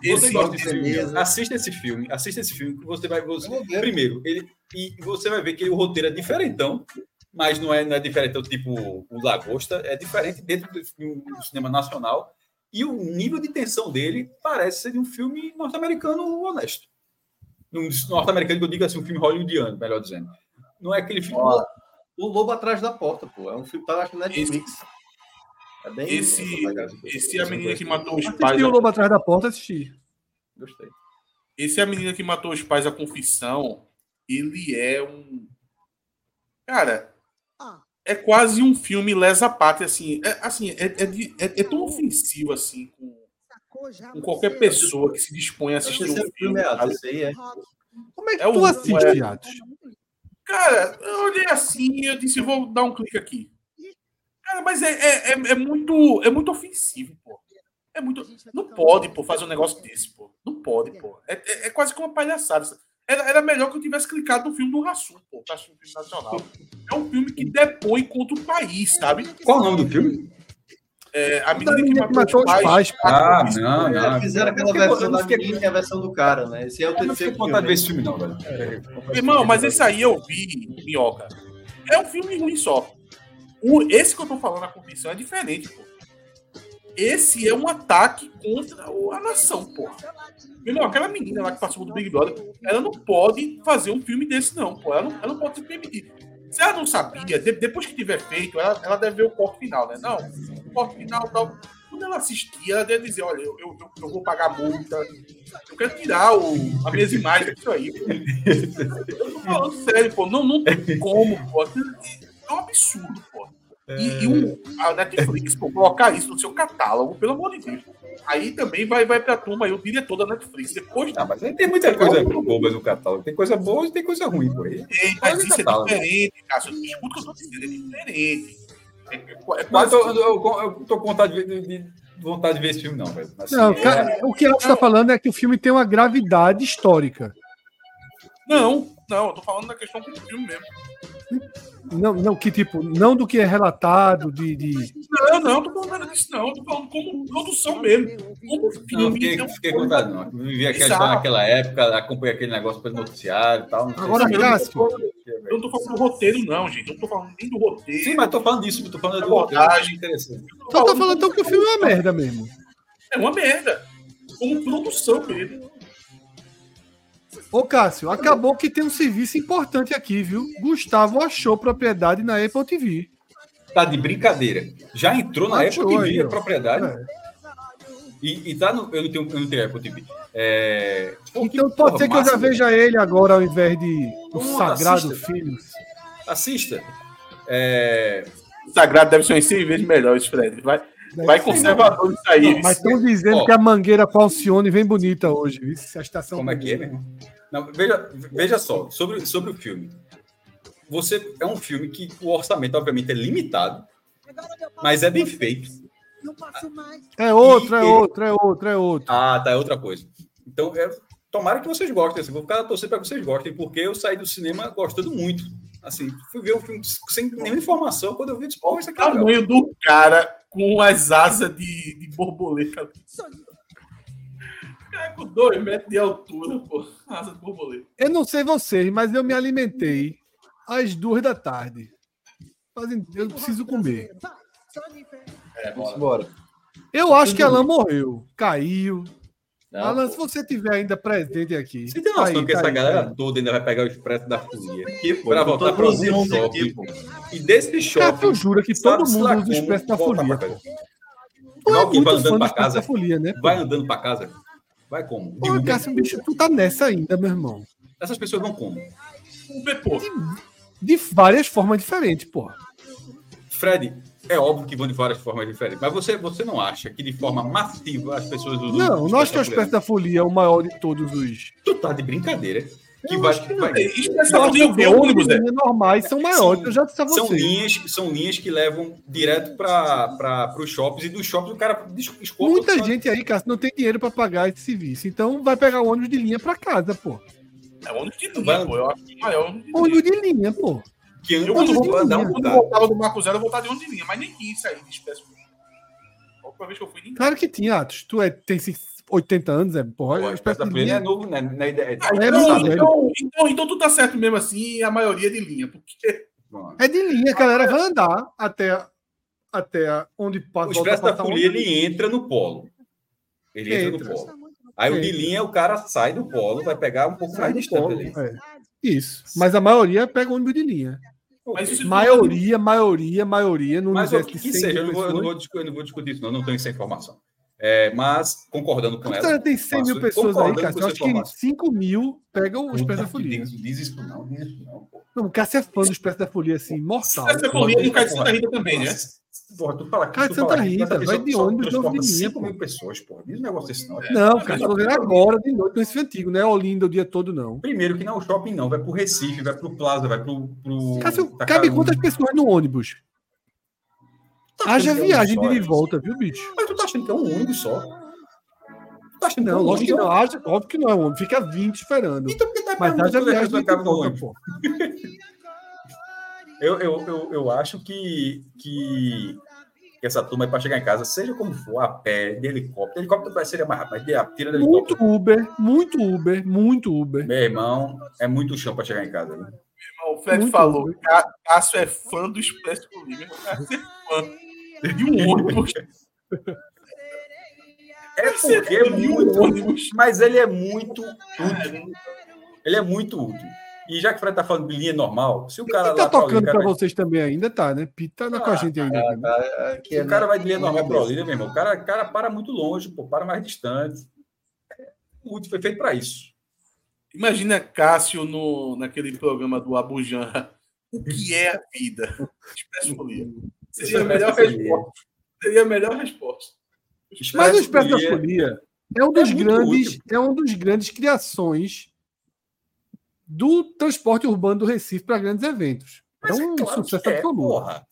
Esse- beleza. filme? Assista esse filme, assista esse filme, que você vai. Você, primeiro, ele, e você vai ver que o roteiro é diferentão, mas não é, não é diferentão tipo o Lagosta, é diferente dentro do, do cinema nacional. E o nível de tensão dele parece ser de um filme norte-americano honesto. Um norte-americano que eu digo assim, um filme hollywoodiano, melhor dizendo. Não é aquele filme. Ó, O Lobo Atrás da Porta, pô. É um filme que tá acho, na Netflix. É bem. Esse, esse é a menina que matou os pais. Assisti o Lobo atrás da porta, assisti. Gostei. Esse é a menina que matou os pais, a confissão. Ele é um. Cara, Ah. é quase um filme lesa pátria, assim. É, assim, é, é, de- é- é tão ofensivo, assim, com, com qualquer você? pessoa que se dispõe a assistir é um o filme, é, é. Como é que É tu o- assiste, é- Atos? Cara, eu olhei assim e eu disse, vou dar um clique aqui. Cara, mas é, é, é, é muito, é muito ofensivo, pô. É muito. Não pode, pô, fazer um negócio desse, pô. Não pode, pô. É, é, é quase que uma palhaçada. Era, era melhor que eu tivesse clicado no filme do Rassum, pô, pra assistir um filme nacional. É um filme que depõe contra o país, sabe? Qual o nome do filme? É, a Da menina que menina que matou, matou os pais. Ah, Isso, não, É, não. fizeram aquela Eu não versão da não fiquei- menina e a versão do cara, né? Esse é o Eu não fiquei terceiro vontade de ver filme. esse filme, não, velho. Irmão, mas esse aí eu vi, Minhoca. É um filme ruim só. O, esse que eu tô falando, a confissão, é diferente, pô. Esse é um ataque contra o- a nação, pô. Meu irmão, aquela menina lá que passou do Big Brother, ela não pode fazer um filme desse, não, pô. Ela não, ela não pode se permitir. Se ela não sabia, de- depois que tiver feito, ela, ela deve ver o corte final, né? Não, o corte final tal. Quando ela assistir, ela deve dizer, olha, eu, eu, eu- vou pagar multa, eu quero tirar o, a minhas imagens disso aí. Eu tô falando sério, pô. Não, não tem como, pô. É um absurdo, pô. E, e um, a Netflix, pô, colocar isso no seu catálogo, pelo amor de Deus. Aí também vai, vai pra turma aí, o diretor da Netflix. Depois Ah, mas aí tem muita coisa boba no catálogo. Tem coisa boa e tem coisa ruim por aí. tem, mas Olha o isso é catálogo. diferente, Cássio. Escuta o que eu tô dizendo, é diferente. É, é, é Mas quase eu, eu, eu tô com vontade de, ver- de- de vontade de ver esse filme, não, velho. Assim, Não, é- cara, o que ela está falando é que o filme tem uma gravidade histórica. Não, não, eu tô falando da questão do filme mesmo. Não, não, que tipo, não do que é relatado, de. de... Não, não, tô falando nada disso, não. Eu tô falando como produção mesmo. Como Não, filme. fiquei, é um fiquei com vontade, não. Eu vivi aquela Exato. história naquela época, acompanhei aquele negócio pelo noticiário e tal. não sei Agora, Cássio, Eu não tô falando do roteiro, não, gente. Eu não tô falando nem do roteiro. Sim, mas tô falando disso, tô falando do Abordagem. roteiro, interessante. Então tá falando então que o filme é uma merda mesmo. É uma merda. Como produção mesmo. Ô, Cássio, acabou que tem um serviço importante aqui, viu? Gustavo achou propriedade na Apple TV. Tá de brincadeira. Já entrou na Achou Apple TV aí, a propriedade. É. E, e tá no. Eu não tenho, eu não tenho Apple TV. É, pô, que Então pode porra ser que eu já veja ele agora ao invés de o Pronto, Sagrado assista. Filhos. Assista. É, O Sagrado deve ser 100 vezes melhor, Fred. Vai, vai conservador isso aí. Mas estão dizendo Ó. que a mangueira com Alcione vem bonita hoje. viu? Se a estação como é que é, bonita. Não, veja, veja só, sobre, sobre o filme. você é um filme que o orçamento, obviamente, é limitado, mas é bem feito. É outro, é outro, é outro, é outro. Ah, tá, é outra coisa. Então, é, tomara que vocês gostem. Assim, vou ficar torcendo para que vocês gostem, porque eu saí do cinema gostando muito. Assim, fui ver o filme sem nenhuma informação. Quando eu vi, eu disse, pô, isso aqui é legal. tamanho do cara com as asas de, de borboleta. Cara, com dois metros de altura, pô. Asa de borboleta. Eu não sei vocês, mas eu me alimentei às duas da tarde. Eu preciso comer. É, bora. Eu acho que Alan morreu. Caiu. Não, Alan, pô. se você tiver ainda presente aqui. Você tem noção tá aí, que tá essa aí, galera tá toda ainda vai pegar o expresso da folia Que, pô, para eu tô voltar para o produzindo um shopping. aqui, pô. E desse Cara, tu shopping. jura que todo mundo usa o expresso da folia, pra pô. Tu é quem vai andando expresso casa. folia, né? Vai andando para casa. Vai como? De Pô, Uber. Cássio, bicho, tu tá nessa ainda, meu irmão. Essas pessoas não como. Pô. De várias formas diferentes, pô. Fred, é óbvio que vão de várias formas diferentes, mas você, você não acha que de forma massiva as pessoas usam Não, o não acho que o expresso expresso da folia é o maior de todos os. Tu tá de brincadeira. Que Eu vai, que vai- folia é o quê? Ônibus, é? linhas normais são maiores. eu já disse a são você. linhas, são linhas que levam direto para os shoppings e dos shoppings o cara des- escopa. Muita gente aí, Cássio, não tem dinheiro pra pagar esse serviço. Então vai pegar o ônibus de linha pra casa, pô. É ônibus de Vai- linha, pô. Eu acho que é maior ônibus de linha. De pô. que Eu, quando, vou, andar um quando lugar. voltava do Marco Zero, eu voltava de ônibus de linha, mas nem quis sair de expresso. A última vez que eu fui, nem Claro que tinha, Atos. Tu é, tem 80 anos, é, porra. Pô, é a espécie da linha. é novo, né? Na ideia. Ah, É então, velho. então, então, então tu tá certo mesmo assim, a maioria de linha, porque É de linha, a galera vai andar até, até onde passa. O expresso da folia ele entra no polo. Ele entra, Entra. no polo. Aí o de Entra. linha, o cara sai do polo, vai pegar um pouco mais distante ali. É. Isso. Mas a maioria pega ônibus de linha. Mas isso- Maioria, maioria, maioria. No Mas o universo que, que 100 seja, eu não, vou, eu, não vou, eu não vou discutir isso, não, não tenho essa informação. É, mas, concordando com Quando ela. tem 100 mil pessoas aí, com eu acho que informação. 5 mil pegam o Expresso da Folia. Diz, diz isso não, diz isso não. pô. Não, Cássio é fã do Expresso da Folia, assim, mortal. Expresso da Folia e o Caio de Santa Rita também, né? Porra, tu fala tu fala Santa Rita, vai de ônibus, não de linha, 5 pô. mil pessoas, porra. Diz um negócio desse não. Não, cara, estou vendo agora de noite nesse antigo, não é Olinda o dia todo, não. Primeiro que não é o shopping, não. Vai pro Recife, vai pro Plaza, vai pro. pro Cássio, cabe quantas pessoas no ônibus? Tá Haja é viagem de ida e é? volta, viu, bicho? Mas tu tá achando que é um ônibus só? Tu tá achando que é Não, um lógico que não. Haja, óbvio que não é um. Fica 20 esperando. Então por que tá Mas haja viagem de ida volta, pô. Eu, eu, eu, eu acho que, que essa turma é para chegar em casa, seja como for, a pé, de helicóptero. Helicóptero vai ser mais rápido, mas de, tira do Muito helicóptero. Uber, muito Uber, muito Uber. Meu irmão, é muito chão para chegar em casa. Né? O Fred Muito falou, Cássio é fã do Expresso Folia. Cássio é fã de um ônibus. É porque é muito. Mas ele é muito útil. Ele é muito útil. E já que o Fred tá falando de linha normal, se o cara E tá tocando cara, vocês também ainda, tá, né? Pita tá com a gente ainda. né? se o cara vai de linha normal para Olinda, meu irmão, o cara, o cara para muito longe, pô, para mais distante. O útil foi feito para isso. Imagina Cássio no, naquele programa do Abujan. O que é a vida? Expresso. Seria a melhor resposta. Seria a melhor resposta. Mas o Expresso da Folia- é um dos muito grandes, útil. é um dos grandes criações do transporte urbano do Recife para grandes eventos. Mas é um claro sucesso é, absoluto. porra.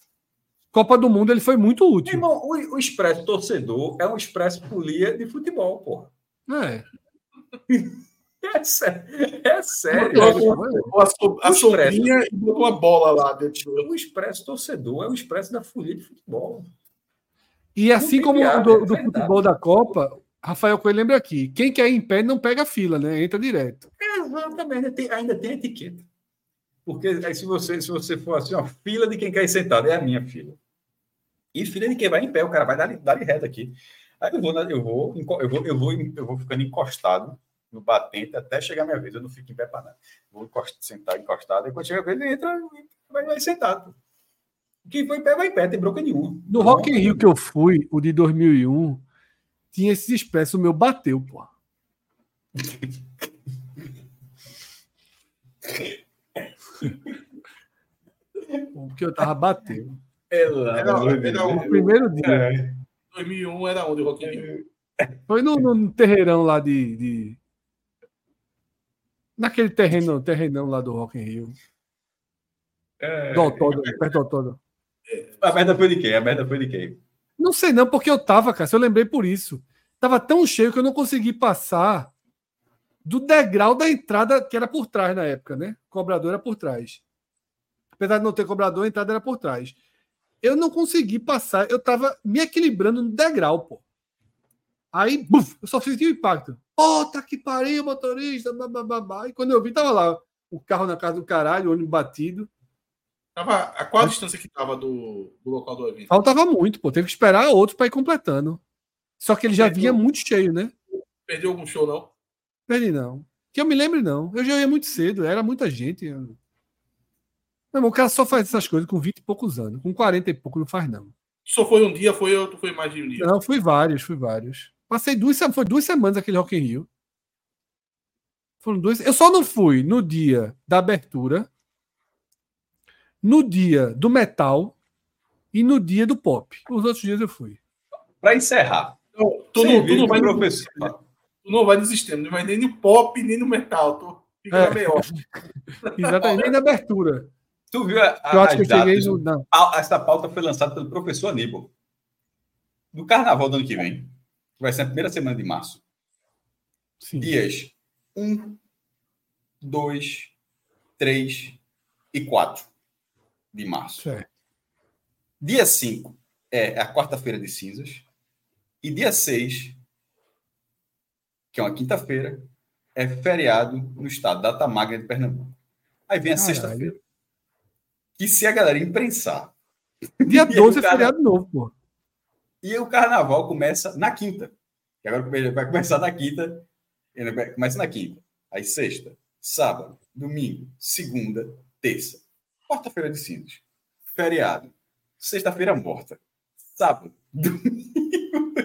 Copa do Mundo ele foi muito útil. irmão, o, o expresso torcedor é um expresso folia de futebol, porra. É. É sério. É sério. Botou a, so- a O sombrinha e botou uma bola lá dentro. O expresso torcedor é o expresso da folia de futebol. E assim como o piada, do, é do verdade. futebol da Copa, Rafael Coelho lembra aqui: quem quer ir em pé não pega fila, né? Entra direto. Exatamente, ainda tem, ainda tem etiqueta. Porque aí se você, se você for assim, ó, fila de quem quer ir sentado, é a minha fila. E fila de quem vai em pé, o cara vai dar, dar reto aqui. Aí eu vou, eu vou, eu vou, eu vou, eu vou ficando encostado no batente até chegar a minha vez. Eu não fico em pé para nada. Vou encost- sentar encostado, e quando chega a vez, ele entra e vai, vai sentado. Quem foi em pé, vai em pé, tem bronca nenhuma. No Rock in Rio que eu fui, o de 2001, tinha esse expresso, o meu bateu, pô. Porque eu tava batendo. Ela, Era, era No o, primeiro dia. É. 2001 era onde o Rock in Rio? Foi no, no terreirão lá de, de- Naquele terreno, terrenão lá do Rock in Rio. É, Do autódromo, perto do autódromo. A merda foi de quem? A merda foi de quem? Não sei não, porque eu tava, cara. Eu lembrei por isso. Tava tão cheio que eu não consegui passar do degrau da entrada, que era por trás na época, né? O cobrador era por trás. Apesar de não ter cobrador, a entrada era por trás. Eu não consegui passar. Eu tava me equilibrando no degrau, pô. Aí, buf, eu só senti o impacto. Puta que pariu, motorista. Blá, blá, blá, blá. E quando eu vi, tava lá o carro na casa do caralho, o ônibus batido. Tava, a qual a distância que tava do, do local do evento? Faltava muito, pô. Teve que esperar outros para ir completando. Só que ele já vinha muito cheio, né? Perdeu algum show, não? Perdi não. Que eu me lembre, não. Eu já ia muito cedo, era muita gente. Eu... Irmão, o cara só faz essas coisas com 20 e poucos anos. Com 40 e pouco não faz, não. Só foi um dia, foi outro, foi mais de um dia. Não, fui vários, fui vários. Passei duas, foi duas semanas aquele Rock in Rio. Foram duas. Eu só não fui no dia da abertura, no dia do metal e no dia do pop. Os outros dias eu fui. Para encerrar, Então, tu, não, tu, não vai do no, professor. tu não vai no sistema, não vai nem no pop, nem no metal. Tu fica É. hora. Exatamente, nem na abertura. tu viu a, a, Eu acho que eu cheguei no. Não. A- Essa pauta foi lançada pelo professor Aníbal. Do carnaval do ano que vem, vai ser a primeira semana de março. Sim. Dias 1, 2, 3 e 4 de março. Certo. Dia 5 é a quarta-feira de cinzas. E dia 6, que é uma quinta-feira, é feriado no estado da Magna de Pernambuco. Aí vem a sexta-feira. Que se a galera imprensar. Dia E 12 o é feriado novo, pô. E o carnaval começa na quinta. Que agora vai começar na quinta. Começa na quinta. Aí sexta, sábado, domingo, segunda, terça. Quarta-feira de cinzas. Feriado. Sexta-feira morta. Sábado. Domingo.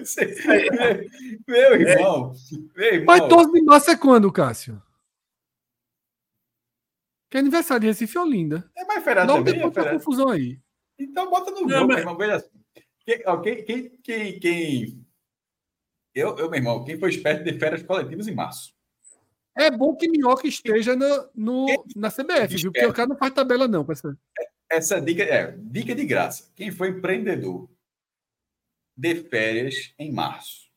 Meu irmão. Meu irmão. Mas 12 de março é quando, Cássio? Que é aniversário de Recife e Olinda. É mais feriado Logo também? depois É feriado. confusão aí. Então bota no Não, grupo, mas- irmão. Veja assim. Quem, ó, quem, quem, quem, quem- Eu, eu, meu irmão, quem foi esperto de férias coletivas em março? É bom que Minhoca esteja no, no- na CBF, viu? Porque o cara não faz tabela, não. com essa- Essa dica é dica de graça. Quem foi empreendedor de férias em março?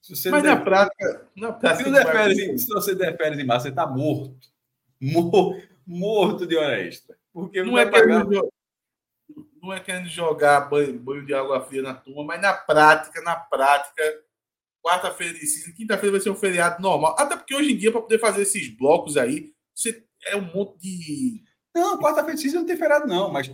Se você Mas der, na prática, na se prática você não der férias, em- se você der férias em março, você está morto. Mor- Morto de hora extra. Porque não não é, vai pagar. jo- não é querendo jogar banho, banho de água fria na turma, mas na prática, na prática, quarta-feira de cinza, quinta-feira vai ser um feriado normal. Até porque hoje em dia, para poder fazer esses blocos aí, você é um monte de. Não, quarta-feira de cinza não tem feriado, não, mas,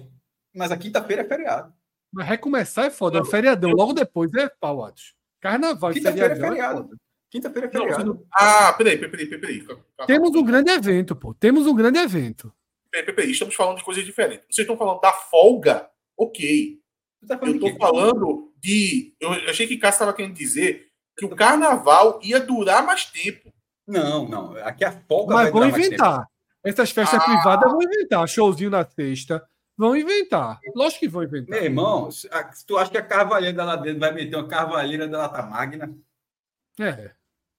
mas a quinta-feira é feriado. Mas recomeçar é foda. É um feriadão. Logo depois é pau, Atos. Carnaval e Quinta-feira é feriadão. é feriado. Quinta-feira é Não, feriado. não- Ah, peraí, peraí, peraí, peraí. peraí. Temos um grande evento, pô. Temos um grande evento. Peraí, peraí, peraí. Estamos falando de coisas diferentes. Vocês estão falando da folga? Ok. Tá Eu falando estou falando de. Eu achei que Cássio estava querendo dizer que o carnaval ia durar mais tempo. Não, não. Aqui a folga Mas vai vão durar mais tempo. inventar. Essas festas Ah. privadas vão inventar. Showzinho na sexta. Vão inventar. Lógico que vão inventar. Meu irmão, se tu acha que a Carvalheira da Ladeira vai meter uma Carvalheira da Lata Magna, É.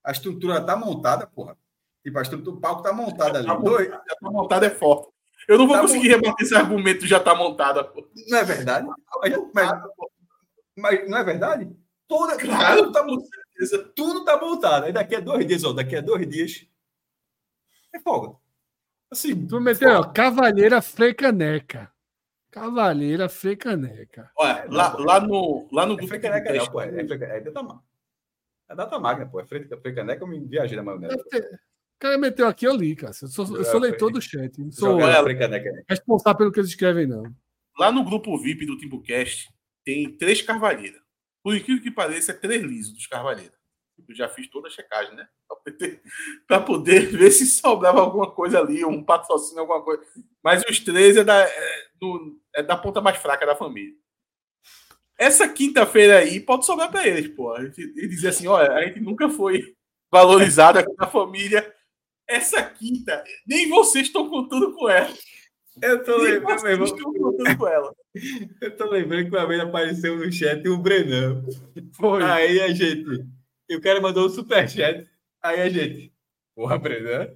a estrutura tá montada, porra. Tipo, a estrutura, o palco tá montado ali. Tá Dois- tá montado é forte. Eu não vou Tá conseguir rebater esse argumento já tá montada. pô. Não é verdade? Mas, mas- mas não é verdade? Toda, Claro. tudo, tá, tudo tá montado. Aí daqui a dois dias, ó, daqui a dois dias é folga. Assim, Tu meteu, ó, Cavalheira Frecaneca. Cavalheira Frecaneca. Olha, lá, lá no, lá no é grupo frecaneca, de não, pô. É, freca- é data magna. É data magna, pô. É freca- frecaneca, eu me viajei na maionese. Cara meteu aqui, eu li, cara. Eu sou, eu sou leitor do chat. Não sou Jogar Olha, frecaneca. responsável pelo que eles escrevem, não. lá no grupo VIP do Timbucast tem três carvalheiras. Por incrível que pareça, é três lisos dos carvalheiras. Eu já fiz toda a checagem, né? Pra poder, ver se sobrava alguma coisa ali, um patrocínio, alguma coisa. Mas os três é da, é do- é da ponta mais fraca da família. Essa quinta-feira aí pode sobrar para eles, pô. E dizer assim: olha, a gente nunca foi valorizado aqui na família. Essa quinta, nem vocês estão contando com ela. Eu tô Nem lembrando, meu vocês irmão. estão contando com ela. Eu tô lembrando que uma vez apareceu no chat o Brenão. Foi. Aí a gente. E o cara mandou um superchat. Aí a gente. Porra, Brenão.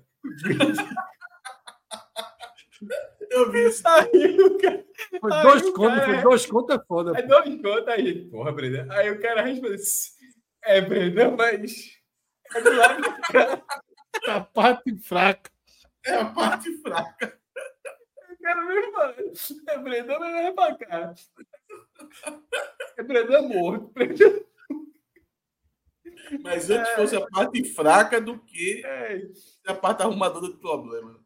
Eu vi isso. Aí o cara. Foi dois contos, cara foi é- dois contos é foda. Aí dois contos aí, porra, Brenda. Aí o cara responde assim, é, Brenda, mas. É do lado do cara. A parte fraca. É a parte fraca. O cara me fala, é Brenda, mas é pra cá. É Brenda morto. Brenda Mas antes fosse a parte fraca do que é. a parte arrumadora do problema.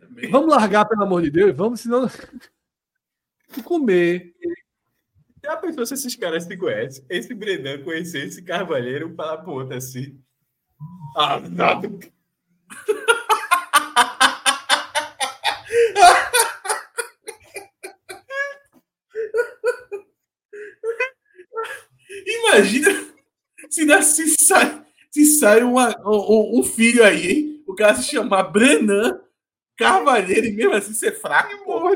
Também. Vamos largar, pelo amor de Deus, vamos, senão. Comer. Já pensou se esses caras se conhecem? Esse Brendan conhecer esse Carvalheiro falar pro outro assim. Ah. Imagina se, na- se sai, se sai uma- um, um filho aí, hein? O cara se chamar Brenan Carvalheiro e mesmo assim ser fraco. pô.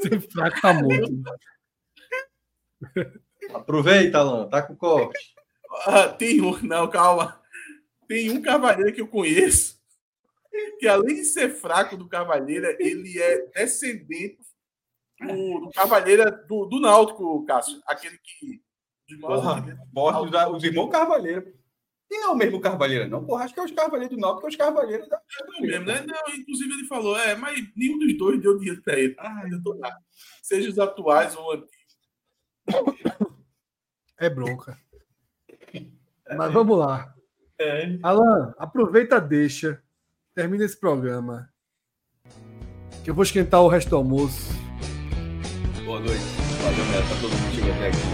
Ser fraco tá morto. Aproveita, Alan, tá com corte. Ah, tem um, não, calma. Tem um cavaleiro que eu conheço que, além de ser fraco do cavaleiro, ele é descendente do, do cavaleiro do, do Náutico, Cássio. Aquele que. Porra, morte dos, os irmãos Carvalheiro. E não é o mesmo Carvalheiro, não. Porra, acho que é os Carvalheiros do Náutico, que é os Carvalheiros da. Não mesmo, né? Não, inclusive ele falou, é, mas nenhum dos dois deu dinheiro pra ele. Ah, eu tô lá. Seja os atuais ou antigos. É bronca. Mas vamos lá. É. Alan, aproveita, deixa. Termina esse programa. Que eu vou esquentar o resto do almoço. Boa noite. Valeu, galera, pra todo mundo que chegou até aqui.